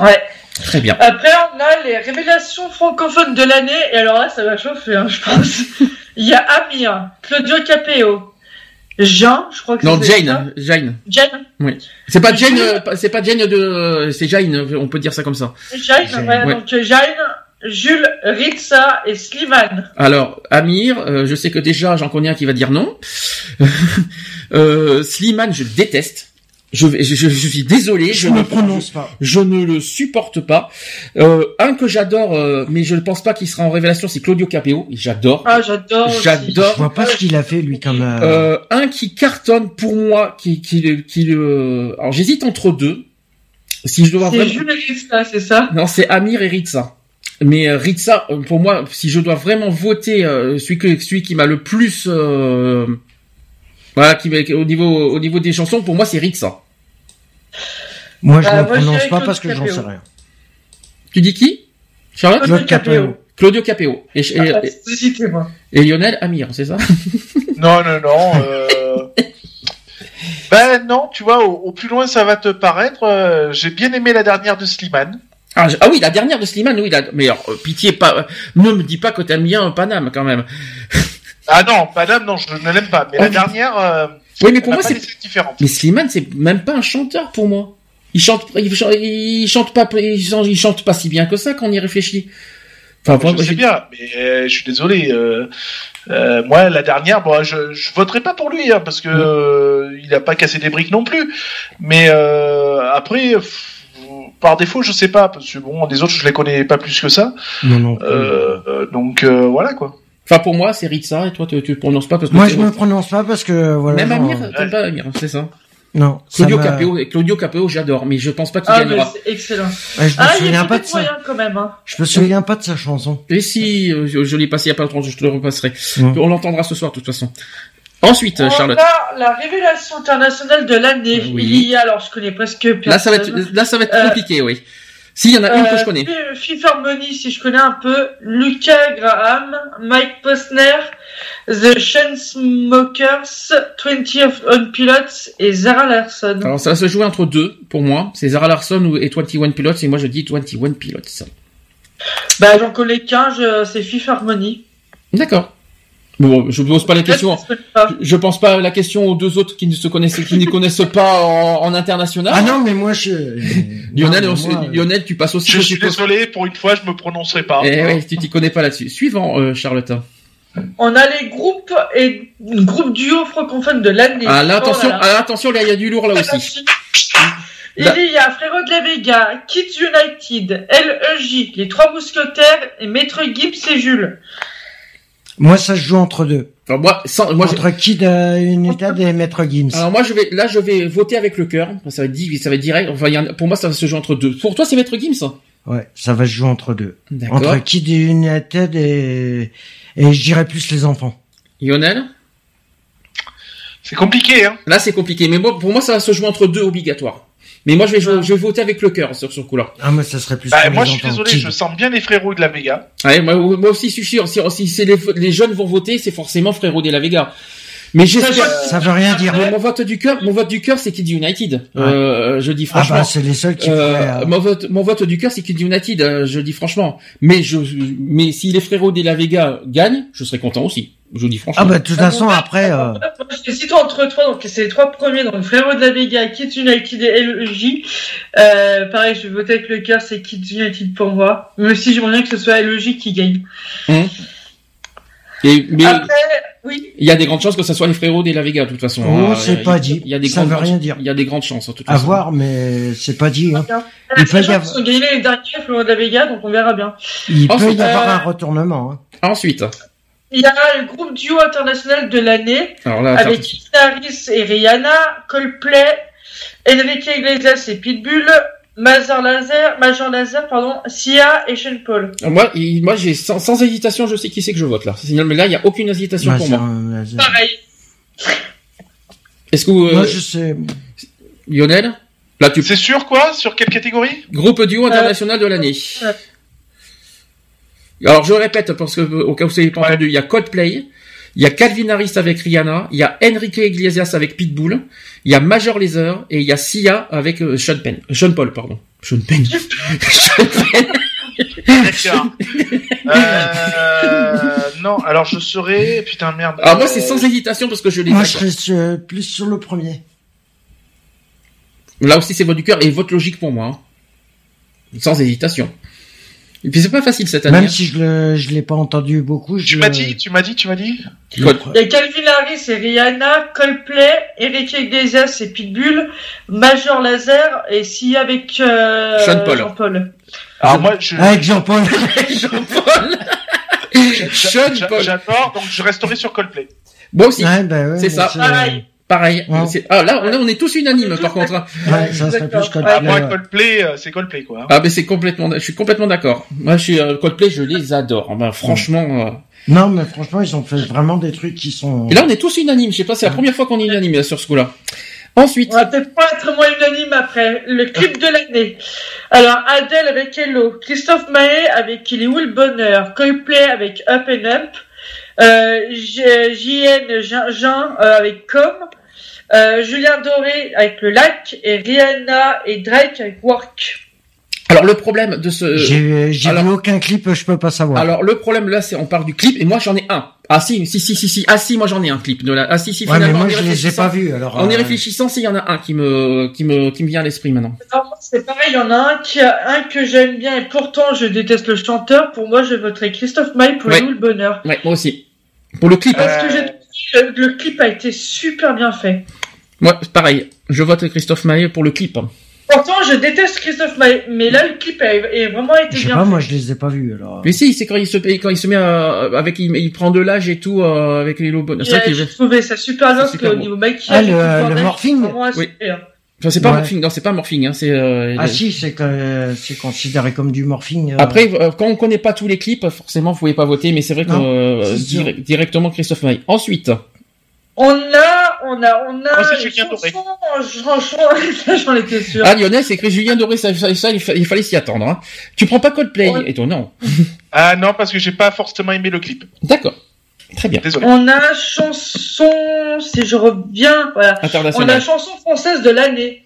Ouais. Très bien. Après, on a les révélations francophones de l'année, et alors là, ça va chauffer, hein, je pense. Il y a Amir, Claudio Capeo, Jean, je crois que Non, c'est Jane, Jane. ça. Jane. Oui. C'est pas Jane, euh, c'est pas Jane de, euh, c'est Jane, on peut dire ça comme ça. Jane, Jane, ouais, ouais. donc Jane, Jules, Ritza et Slimane. Alors, Amir, euh, je sais que déjà j'en connais un qui va dire non. euh, Slimane, je déteste. Je, je, je, je suis désolé, Je je ne prononce pas. Je ne le supporte pas. Euh, un que j'adore, euh, mais je ne pense pas qu'il sera en révélation, c'est Claudio Capeo. Et J'adore. Ah, j'adore. J'adore. Je vois pas ce qu'il a fait lui comme. euh, Euh, un qui cartonne pour moi, qui, qui, qui le. Alors j'hésite entre deux. Si je dois C'est vraiment. Jules et Ritza, c'est ça? Non, c'est Amir et Ritza. Mais euh, Ritza, euh, pour moi, si je dois vraiment voter euh, celui que celui qui m'a le plus, euh, voilà, qui au niveau au niveau des chansons, pour moi c'est Ritza. Moi, je Bah, ne je prononce pas parce que j'en Capéo. sais rien. Tu dis qui? Charlotte? Claude Capéo. Claudio Capeo. Et, et, Ah, et- c'est cité, moi. et Lionel? Amir, c'est ça? Non, non, non. Euh... ben non, tu vois, au, au plus loin ça va te paraître. euh, J'ai bien aimé la dernière de Slimane. Ah, je- ah oui, la dernière de Slimane, oui. La, mais alors, euh, pitié, pas. euh, ne me dis pas que t'aimes bien Paname quand même. Ah non, Madame, non, je ne l'aime pas. Mais Oh. la dernière, euh, Oui, mais pour moi c'est. laissé différente. Mais Slimane, c'est même pas un chanteur pour moi. Il chante, il chante, il chante pas, il chante, il chante pas si bien que ça quand on y réfléchit. Enfin, je moi, sais j'ai- bien, mais euh, je suis désolé. euh, euh, moi, la dernière, bon, je, je voterai pas pour lui, hein, parce que euh, il a pas cassé des briques non plus. Mais euh, après, pff, par défaut, je sais pas, parce que bon, les autres, je les connais pas plus que ça. Non, non. Euh, euh, donc euh, voilà quoi. Enfin, pour moi, c'est Ritza, et toi, tu, prononces pas parce que Moi, je me prononce pas parce que voilà. Même genre, Amir, t'aimes pas Amir, c'est ça? Non. Claudio Capeo, Claudio Capeo, j'adore, mais je pense pas qu'il Ah, gagnera. c'est excellent. Ouais, je me Ah, il y souviens a pas de ça. moyen quand même. Hein. Je me souviens pas de sa chanson. Et si, je, je l'ai passé il y a pas longtemps, je te le repasserai. Ouais. On l'entendra ce soir, de toute façon. Ensuite, On Charlotte. a la révélation internationale de l'année. Oui. Il y a, alors je connais presque personne. Là, ça va être, là, ça va être Euh, compliqué, oui. S'il y en a une que je Euh, connais. Fi- Fifth Harmony, si je connais un peu, Lucas Graham, Mike Posner, The Chainsmokers, 20 of On Pilots et Zara Larson. Alors, ça va se jouer entre deux, pour moi. C'est Zara Larson et 21 Pilots, et moi, je dis 21 Pilots. Bah, j'en connais qu'un, c'est Fifth Harmony. D'accord. Bon, je pose pas la question. Je pense pas la question aux deux autres qui ne se connaissent, qui ne connaissent pas en, en international. Ah non, mais moi, je. Lionel, Non, moi, Lionel, tu passes aussi. Je suis désolé, pour une fois, je me prononcerai pas. Eh ouais, tu t'y connais pas là-dessus. Suivant, euh, Charlotte. On a les groupes et groupes duo francophones de l'année. Ah là, attention, Oh là là. ah, attention, là, il y a du lourd là aussi. Il y a Frérot de la Vega, Kids United, LEJ, les Trois Mousquetaires et Maître Gibbs et Jules. Moi, ça se joue entre deux. Alors, moi, sans, moi, je- Entre Kid United et Maître Gims. alors moi, je vais, là, je vais voter avec le cœur. Ça va être ça va être direct. Enfin, y a- pour moi, ça va se jouer entre deux. Pour toi, c'est Maître Gims. Ouais, ça va se jouer entre deux. D'accord. Entre Kid United et et je dirais plus les enfants. Lionel? C'est compliqué, hein. Là, c'est compliqué. Mais moi, pour moi, ça va se jouer entre deux obligatoires. Mais moi, je vais, jouer- je vais voter avec le cœur sur ce coup-là. Ah, moi, ça serait plus Bah, moi, je suis désolé, je sens bien les frérots de la Vega. Ouais, moi, moi aussi, je suis sûr. Si, si c'est les, les jeunes vont voter, c'est forcément Frérot de la Vega. Mais j'espère. Ça veut rien dire. Mais mon vote du cœur, mon vote du cœur, c'est Kid United. Euh, je dis Ah franchement. bah, c'est les seuls qui Euh, pourraient. euh, mon vote, mon vote du cœur, c'est Kid United. euh, je dis franchement. Mais je, mais si les frérots de la Vega gagnent, je serais content aussi. Je dis franchement. Ah bah, de toute façon, après. euh, Moi, J'hésite entre trois, donc c'est les trois premiers, donc Frérot de la Vega, Kids United et LEJ. Euh, pareil, je vais voter avec le cœur, c'est Kids United pour moi. Même si j'aimerais bien que ce soit LEJ qui gagne. Hum. Et, mais Après, oui. il y a des grandes chances que ce soit les frérots de la Vega, de toute façon. Oh, hein. c'est Il y a- pas dit. Il y a des Ça grandes veut rien chances- dire. Il y a des grandes chances, de toute à façon. voir, mais c'est pas dit. Hein. Il peut y avoir- les derniers, Frérot de la Vega, donc on verra bien. Il peut Ensuite, y avoir euh, un retournement. Hein. Ensuite. Il y a le groupe duo international de l'année, avec Harris et Rihanna, Coldplay, Enrique Iglesias et Pitbull, Major Laser, Major Laser, pardon, Sia et Sean Paul. Moi, il- moi, j'ai sans, sans hésitation, je sais qui c'est que je vote là. Mais là, il y a aucune hésitation pour moi. c'est- Pareil. Est-ce que vous, euh, Moi, je sais. Lionel, là, tu C'est sûr, quoi? Sur quelle catégorie? Groupe duo international de l'année. ouais. Alors, je répète parce que au cas où vous n'avez pas Ouais. entendu, il y a Coldplay, il y a Calvin Harris avec Rihanna, il y a Enrique Iglesias avec Pitbull, il y a Major Lazer et il y a Sia avec euh, Sean Penn, Sean Paul, pardon. Sean Penn. Sean Penn. D'accord. euh, non, alors je serais putain merde. Alors moi c'est sans hésitation parce que je l'ai. Moi je serais sur- plus sur le premier. Là aussi c'est vote du cœur et vote logique pour moi. hein. Sans hésitation. Et puis c'est pas facile cette année. Même si je le, je l'ai pas entendu beaucoup. Je Tu m'as dit, tu m'as dit, tu m'as dit. Il y a Calvin Harris et Rihanna, Coldplay, Eric Iglesias et Pitbull, Major Laser et Sia avec euh, Sean Paul. Jean-Paul. Alors moi, je, Avec Jean-Paul. Jean-Paul. Sean j'a- Paul. j'adore, donc je resterai sur Coldplay. Moi aussi. Ouais, bah ouais, c'est ça. Pareil. Pareil. Ah là, là, on est tous unanimes par contre. hein. Ouais, ça serait plus. Coldplay. Ah, moi, ouais. Coldplay, euh, c'est Coldplay, quoi. Ah mais c'est complètement, je suis complètement d'accord. Moi je suis euh, Coldplay, je les adore. Ben, franchement. euh, Non, mais franchement, ils ont fait vraiment des trucs qui sont. Et là on est tous unanimes. Je sais pas, c'est la première fois qu'on est unanime là, sur ce coup-là. Ensuite. On va peut-être pas être moins unanime après. Le clip de l'année. Alors, Adele avec Hello, Christophe Maé avec Il est où le bonheur, Coldplay avec Up and Up, euh, J- JN Jean, Jean, euh, avec Com, euh, Julien Doré avec Le Lac et Rihanna et Drake avec Work. Alors le problème de ce. J'ai j'ai alors- vu aucun clip, je peux pas savoir. Alors le problème là, c'est on parle du clip et moi j'en ai un. Ah si, si, si, si, si. Ah si, moi j'en ai un clip de la. Ah si, si. ouais, mais Finalement, moi je les ai réfléchissant- pas vus. Alors. En y euh, réfléchissant, s'il y en a un qui me, qui me, qui me vient à l'esprit maintenant. C'est pareil, il y en a un qui a un que j'aime bien et pourtant je déteste le chanteur. Pour moi, je voterai Christophe Maé pour Ouais. Le bonheur. Ouais, moi aussi. Pour le clip. Parce que Euh, j'ai le, le clip a été super bien fait. Moi, pareil. Je vote Christophe Maé pour le clip. Pourtant, je déteste Christophe Maé, mais là, le clip a, vraiment été Je sais bien pas, fait. moi je les ai pas vus. Alors. Mais si, c'est quand il se, quand il se met à- avec, il, il prend de l'âge et tout euh, avec les lots. C'est vrai a- qu'il- J'ai trouvé ça super qu'au beau. niveau maquillage, Ah, le- le morphing Oui. Enfin, c'est pas Ouais. morphing. Non, c'est pas morphing. Hein, c'est. euh, Ah si, c'est que c'est considéré comme du morphing. euh. Après, euh, quand on connaît pas tous les clips, forcément, vous pouvez pas voter, mais c'est vrai que euh, dire- directement Christophe Maé. Ensuite, On a, on a, on a c'est Julien Doré. j'en étais sûr. ah Lionel, c'est écrit Julien Doré, ça, ça, ça, il, fa- il fallait s'y attendre. Hein. Tu prends pas Coldplay, Ouais. étonnant. Ah non, parce que j'ai pas forcément aimé le clip. D'accord, très bien. Désolé. On a chanson, si je reviens, voilà. On a chanson française de l'année.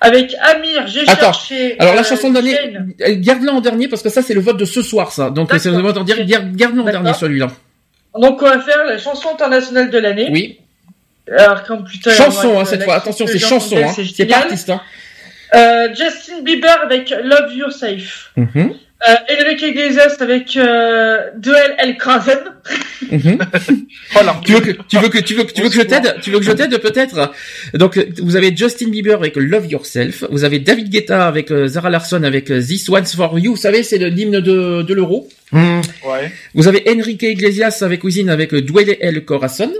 Avec Amir, j'ai Attends. cherché. Alors la euh, chanson d'année, Jane. euh, garde-la en dernier parce que ça c'est le vote de ce soir, ça. Donc c'est le vote en direct. Garde- Garde-le en dernier celui-là. Donc on va faire la chanson internationale de l'année. Oui. Alors comme putain. chanson, hein, cette fois. Attention, c'est chanson, hein. c'est pas artiste, hein. Euh, Justin Bieber avec Love Yourself. Mhm. Euh, Enrique Iglesias avec euh, Duel El Craven. Mhm. Oh, là. tu veux que tu veux que tu veux que tu veux que je t'aide? Tu veux que je t'aide peut-être? Donc vous avez Justin Bieber avec Love Yourself, vous avez David Guetta avec euh, Zara Larsson avec euh, This One's for You, vous savez c'est le- l'hymne de, de l'euro. Hmm. Ouais. Vous avez Enrique Iglesias avec Cuisine avec euh, Duele El Corazon,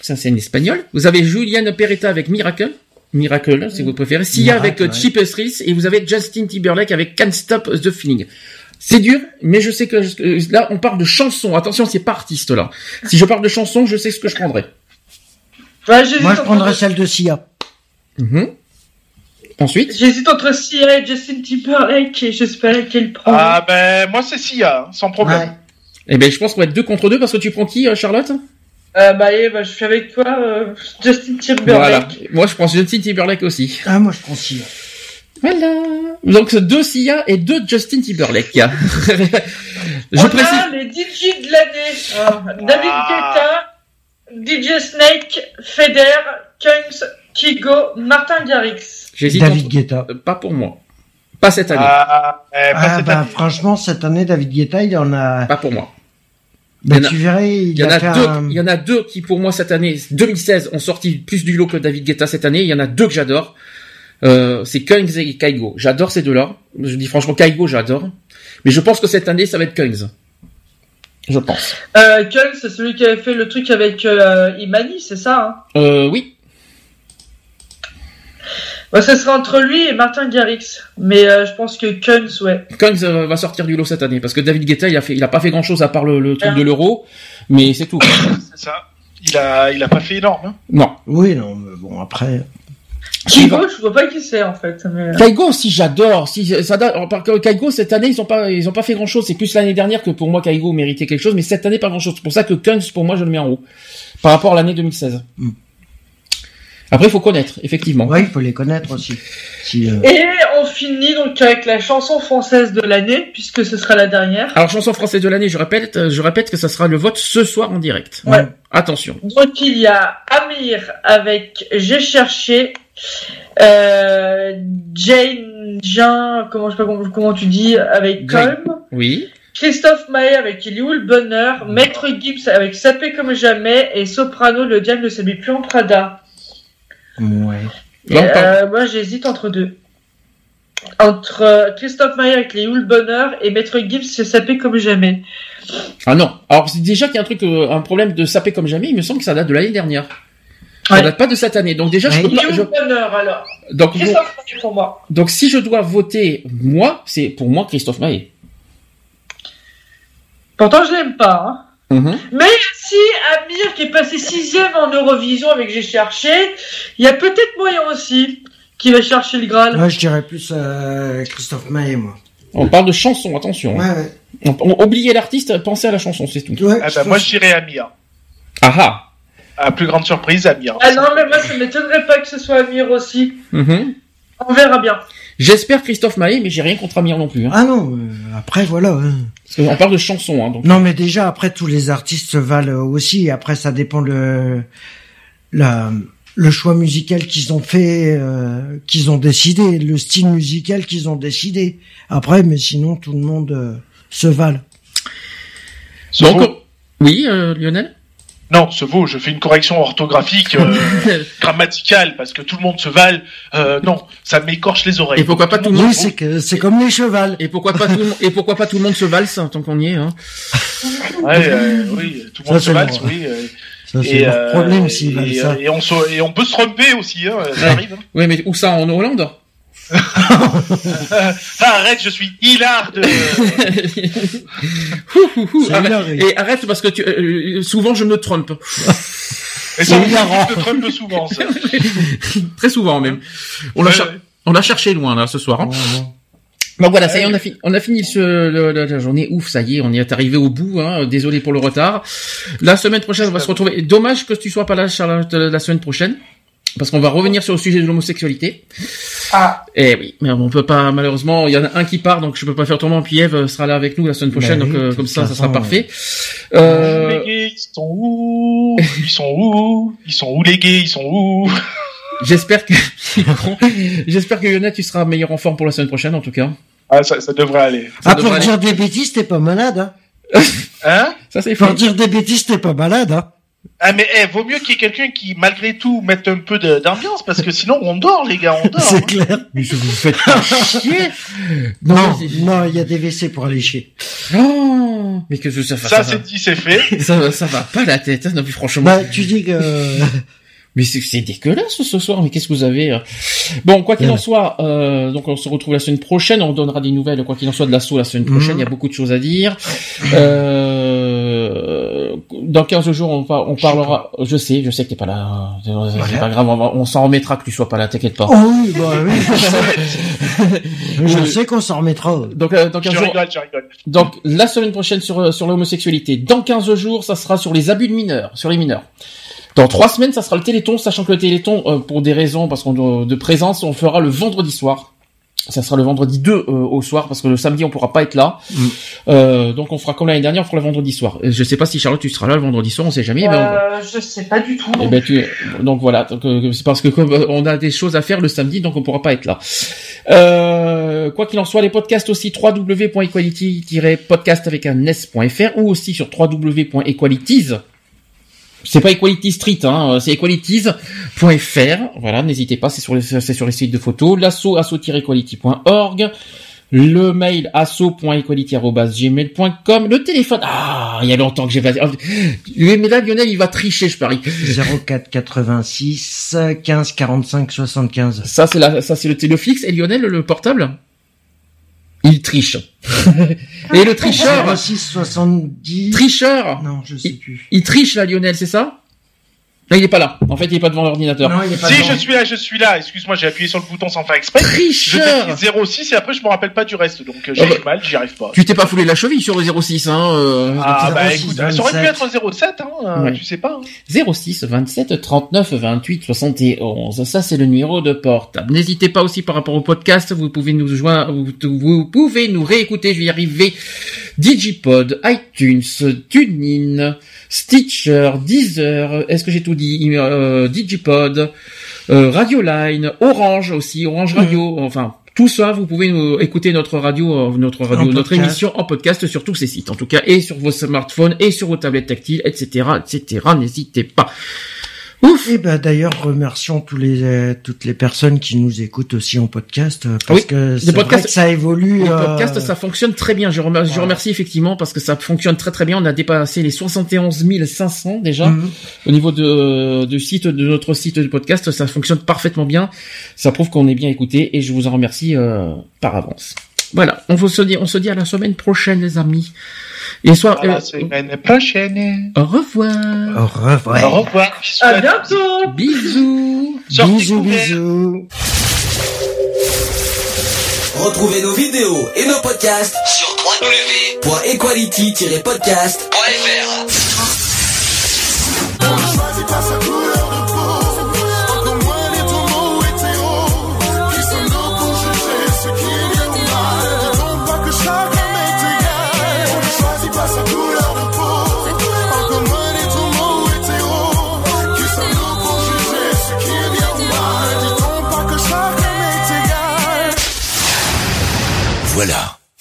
ça c'est en espagnol. Vous avez Julian Peretta avec Miracle. Miracle, si vous préférez. Sia Miracle, avec euh, ouais. Cheap Thrills et vous avez Justin Timberlake avec Can't Stop the Feeling. C'est dur, mais je sais que euh, là on parle de chansons. Attention, c'est pas artiste là. Si je parle de chansons, je sais ce que je prendrai. Ouais, Moi je prendrais celle de Sia. Mhm. Ensuite, J'hésite entre Sia et Justin Timberlake et j'espère qu'elle prend. Ah ben moi c'est Sia, hein, sans problème. Ouais. eh ben je pense qu'on va être deux contre deux parce que tu prends qui, euh, Charlotte? Euh, bah, eh, bah, je suis avec toi, euh, Justin Voilà. Timberlake. Moi, je prends Justin Timberlake aussi. Ah moi je prends Sia. Voilà. Donc deux Sia et deux Justin Timberlake. je On précise. a les DJ de l'année. Ah, David Ah. Guetta, DJ Snake, Feder, Kungs, Kigo, Martin Garrix. J'hésite. David entre- Guetta. Euh, Pas pour moi. Pas cette année. Ah, eh, pas Ah cette bah année. franchement cette année David Guetta il en a. Pas pour moi. Bah, il y en a- tu verrais il, Il y en a, deux. un- Il y en a deux qui pour moi cette année 2016 ont sorti plus du lot que David Guetta cette année. Il y en a deux que j'adore. Euh, c'est Kungs et Kaigo. J'adore ces deux-là. Je dis franchement Kaigo, j'adore. Mais je pense que cette année ça va être Kungs. Je pense. Euh, Kungs, c'est celui qui avait fait le truc avec euh, Imani, c'est ça, hein? Euh, oui. Bah, Ce sera entre lui et Martin Garrix. Mais euh, je pense que Kungs, ouais. Kungs euh, va sortir du lot cette année parce que David Guetta il a fait, il a pas fait grand chose à part le, le truc Ah. de l'euro, mais c'est tout. C'est ça. Il a, il a pas fait énorme. Hein. non. Oui non mais bon après. Kigo, je vois pas qui c'est, en fait. Mais... euh, Kaigo aussi j'adore. Si ça Kaigo cette année ils ont pas ils ont pas fait grand chose. C'est plus l'année dernière que pour moi Kaigo méritait quelque chose, mais cette année pas grand chose. C'est pour ça que Kungs pour moi je le mets en haut par rapport à l'année 2016. Mm. Après, il faut connaître, effectivement. Oui, il faut les connaître aussi. Euh, Et on finit donc avec la chanson française de l'année, puisque ce sera la dernière. Alors, chanson française de l'année, je répète, euh, je répète que ça sera le vote ce soir en direct. Ouais. Attention. Donc il y a Amir avec J'ai cherché, euh, Jane, Jean, comment, je sais pas comment, comment tu dis, avec Colm. Oui. Christophe Maé avec Ilioul Bonheur, Maître Gibbs avec Sapé comme jamais et Soprano, le diable ne s'habille plus en Prada. Ouais. Euh, moi j'hésite entre deux. Entre euh, Christophe Maé avec les Bonheur et Maître Gibbs c'est sapé comme jamais. Ah non. Alors c'est déjà qu'il y a un truc, euh, un problème de sapé comme jamais. Il me semble que ça date de l'année dernière. Ça date pas de cette année. Donc déjà je peux pas. Je... Bonheur alors. Donc Christophe Maé pour moi. Donc si je dois voter moi, c'est pour moi Christophe Maé. Pourtant je l'aime pas. Hein. Mhm. Mais si Amir qui est passé sixième en Eurovision avec J'ai cherché, il y a peut-être moyen aussi qui va chercher le Graal. Moi, je dirais plus euh, Christophe Maé, moi. On parle de chanson, attention. Ouais, hein. ouais. On, on, oubliez l'artiste, pensez à la chanson, c'est tout. Ouais, Ah bah, moi, je dirais Amir. Ah ah. À plus grande surprise, Amir. Ah non, mais moi, ça m'étonnerait pas que ce soit Amir aussi. Mhm. On verra bien. J'espère Christophe Maé, mais j'ai rien contre Amir non plus. Hein. Ah non, euh, après voilà. hein. Parce qu'on parle de chanson, hein, donc. Non, mais déjà après tous les artistes se valent aussi. Après, ça dépend le la le choix musical qu'ils ont fait, euh, qu'ils ont décidé, le style musical qu'ils ont décidé. Après, mais sinon tout le monde euh, se valent. Donc, oui, euh, Lionel? Non, ce vaut, je fais une correction orthographique, euh, grammaticale, parce que tout le monde se vale. Euh, non, ça m'écorche les oreilles. Et pourquoi pas tout le Oui, monde c'est que c'est comme les chevals. Et pourquoi pas tout le monde Et pourquoi pas tout le monde se valse hein, tant qu'on y est hein Ouais, euh, oui, tout le Ça, monde se valse, oui. euh, Ça, c'est et, euh, problème valent et, ça. et on se- et on peut se tromper aussi, hein, ça Ouais. arrive. hein. Oui, mais où ça En Hollande? Arrête, je suis hilar de... Ouh, ouh, ouh, C'est arrête. hilaré. Et arrête parce que tu, euh, souvent je me trompe. Et ça, se trompe souvent, ça. Très souvent même. On l'a Ouais, cher- ouais. on l'a cherché loin là ce soir. hein. Donc voilà, ça y est, on a fini, on a fini ce, le- le- la journée. Ouf, ça y est, on y est arrivé au bout. Hein. Désolé pour le retard. La semaine prochaine, on va se retrouver. Dommage que tu sois pas là, Charlotte, la semaine prochaine, parce qu'on va revenir sur le sujet de l'homosexualité. Ah. Eh oui, mais on peut pas malheureusement. Il y en a un qui part, donc je peux pas faire autrement. Puis Eve sera là avec nous la semaine prochaine, Bah donc oui, euh, comme ça, ça sera parfait. Les Euh, gays, ils sont où? Ils sont où? Ils sont où les gays? Ils sont où? J'espère que j'espère que Yona, tu seras meilleur en forme pour la semaine prochaine, en tout cas. Ah, ça, ça devrait aller. Ça Ah, devrait pour aller. dire des bêtises, t'es pas malade. Hein. Hein? Ça c'est Pour fait. dire des bêtises, t'es pas malade. Hein. Ah mais eh, vaut mieux qu'il y ait quelqu'un qui, malgré tout, mette un peu d'ambiance, parce que sinon on dort, les gars, on dort. C'est hein. clair. Mais je vous faites pas chier. Non, non, il y a des WC pour aller chier. Oh, mais que je ça, Ça, ça, c'est dit, c'est fait. ça, va- ça va pas la tête, hein, non, mais franchement. Bah, tu dis que Mais c'est c'est dégueulasse ce soir. Mais qu'est-ce que vous avez euh Bon, quoi qu'il en soit, euh, donc on se retrouve la semaine prochaine. On donnera des nouvelles, quoi qu'il en soit, de l'assaut la semaine prochaine. Mhm. Il y a beaucoup de choses à dire. Euh, dans 15 jours, on, va- on parlera. Je sais, je sais que t'es pas là. C'est pas grave. On, s'en remettra que tu sois pas là. T'inquiète pas. Oh oui, bah oui. je sais qu'on s'en remettra. Donc, euh, dans Je 15 jours, rigole, je rigole. Donc la semaine prochaine sur euh, sur l'homosexualité. Dans 15 jours, ça sera sur les abus de mineurs, sur les mineurs. Dans trois semaines, ça sera le Téléthon, sachant que le Téléthon, euh, pour des raisons parce qu'on doit- de présence, on fera le vendredi soir. Ça sera le vendredi 2 euh, au soir parce que le samedi on pourra pas être là. Mm. Euh, donc on fera comme l'année dernière, on fera le vendredi soir. Euh, Je sais pas si Charlotte tu seras là le vendredi soir, on sait jamais. mais on- Euh, je sais pas du tout. eh ben, tu... donc voilà, donc, euh, c'est parce que comme euh, on a des choses à faire le samedi, donc on pourra pas être là. Euh, quoi qu'il en soit, les podcasts aussi www.equality-podcast avec un s.fr ou aussi sur www.equalities. C'est pas Equality Street, hein, c'est equalities.fr. Voilà, n'hésitez pas, c'est sur les, c'est sur les sites de photos. L'asso, asso-equality.org. Le mail asso.equality.gmail.com. Le téléphone. Ah, il y a longtemps que j'ai pas. Mais là, Lionel, il va tricher, je parie. 04 86 15 45 75. Ça, c'est la, ça, c'est le téléfixe. Et Lionel, le portable? Il triche. Et le tricheur, 06 70. tricheur, Non, je sais plus. il triche là, Lionel, c'est ça? Là, il est pas là. En fait, il est pas devant l'ordinateur. Non, il est pas si, je suis là, je suis là. Excuse-moi, j'ai appuyé sur le bouton sans faire exprès. Tricheur Je 06 et après, je me rappelle pas du reste. Donc, euh, j'ai oh, mal, j'y arrive pas. Tu t'es pas foulé la cheville sur le 06, hein euh... Ah, bah écoute, ça aurait pu être 07, hein, ouais. tu sais pas. Hein. 06 27 39 28 71. Ça, c'est le numéro de portable. N'hésitez pas aussi par rapport au podcast. Vous pouvez nous joindre, vous, vous pouvez nous réécouter. Je vais y arriver. Digipod, iTunes, TuneIn, Stitcher, Deezer, est-ce que j'ai tout dit? Euh, Digipod, euh, Radioline, Orange aussi, Orange Radio, mhm. enfin tout ça, vous pouvez nous écouter notre radio, euh, notre radio, notre émission en podcast sur tous ces sites, en tout cas, et sur vos smartphones, et sur vos tablettes tactiles, etc., etc. N'hésitez pas. Ouf. Et eh ben d'ailleurs remercions tous les euh, toutes les personnes qui nous écoutent aussi en podcast euh, parce que c'est vrai que ça évolue. Le podcast ça fonctionne très bien. Je remercie, je remercie effectivement parce que ça fonctionne très très bien. On a dépassé les 71 500 déjà mhm. au niveau de du site de notre site de podcast. Ça fonctionne parfaitement bien. Ça prouve qu'on est bien écouté et je vous en remercie euh, par avance. Voilà, on se dit on se dit à la semaine prochaine les amis. Et soit. À la euh, semaine prochaine. Au revoir. Au revoir. Au revoir. À bientôt. Bisous. bisous, bisous. Retrouvez nos vidéos et nos podcasts sur www.equality-podcast.fr.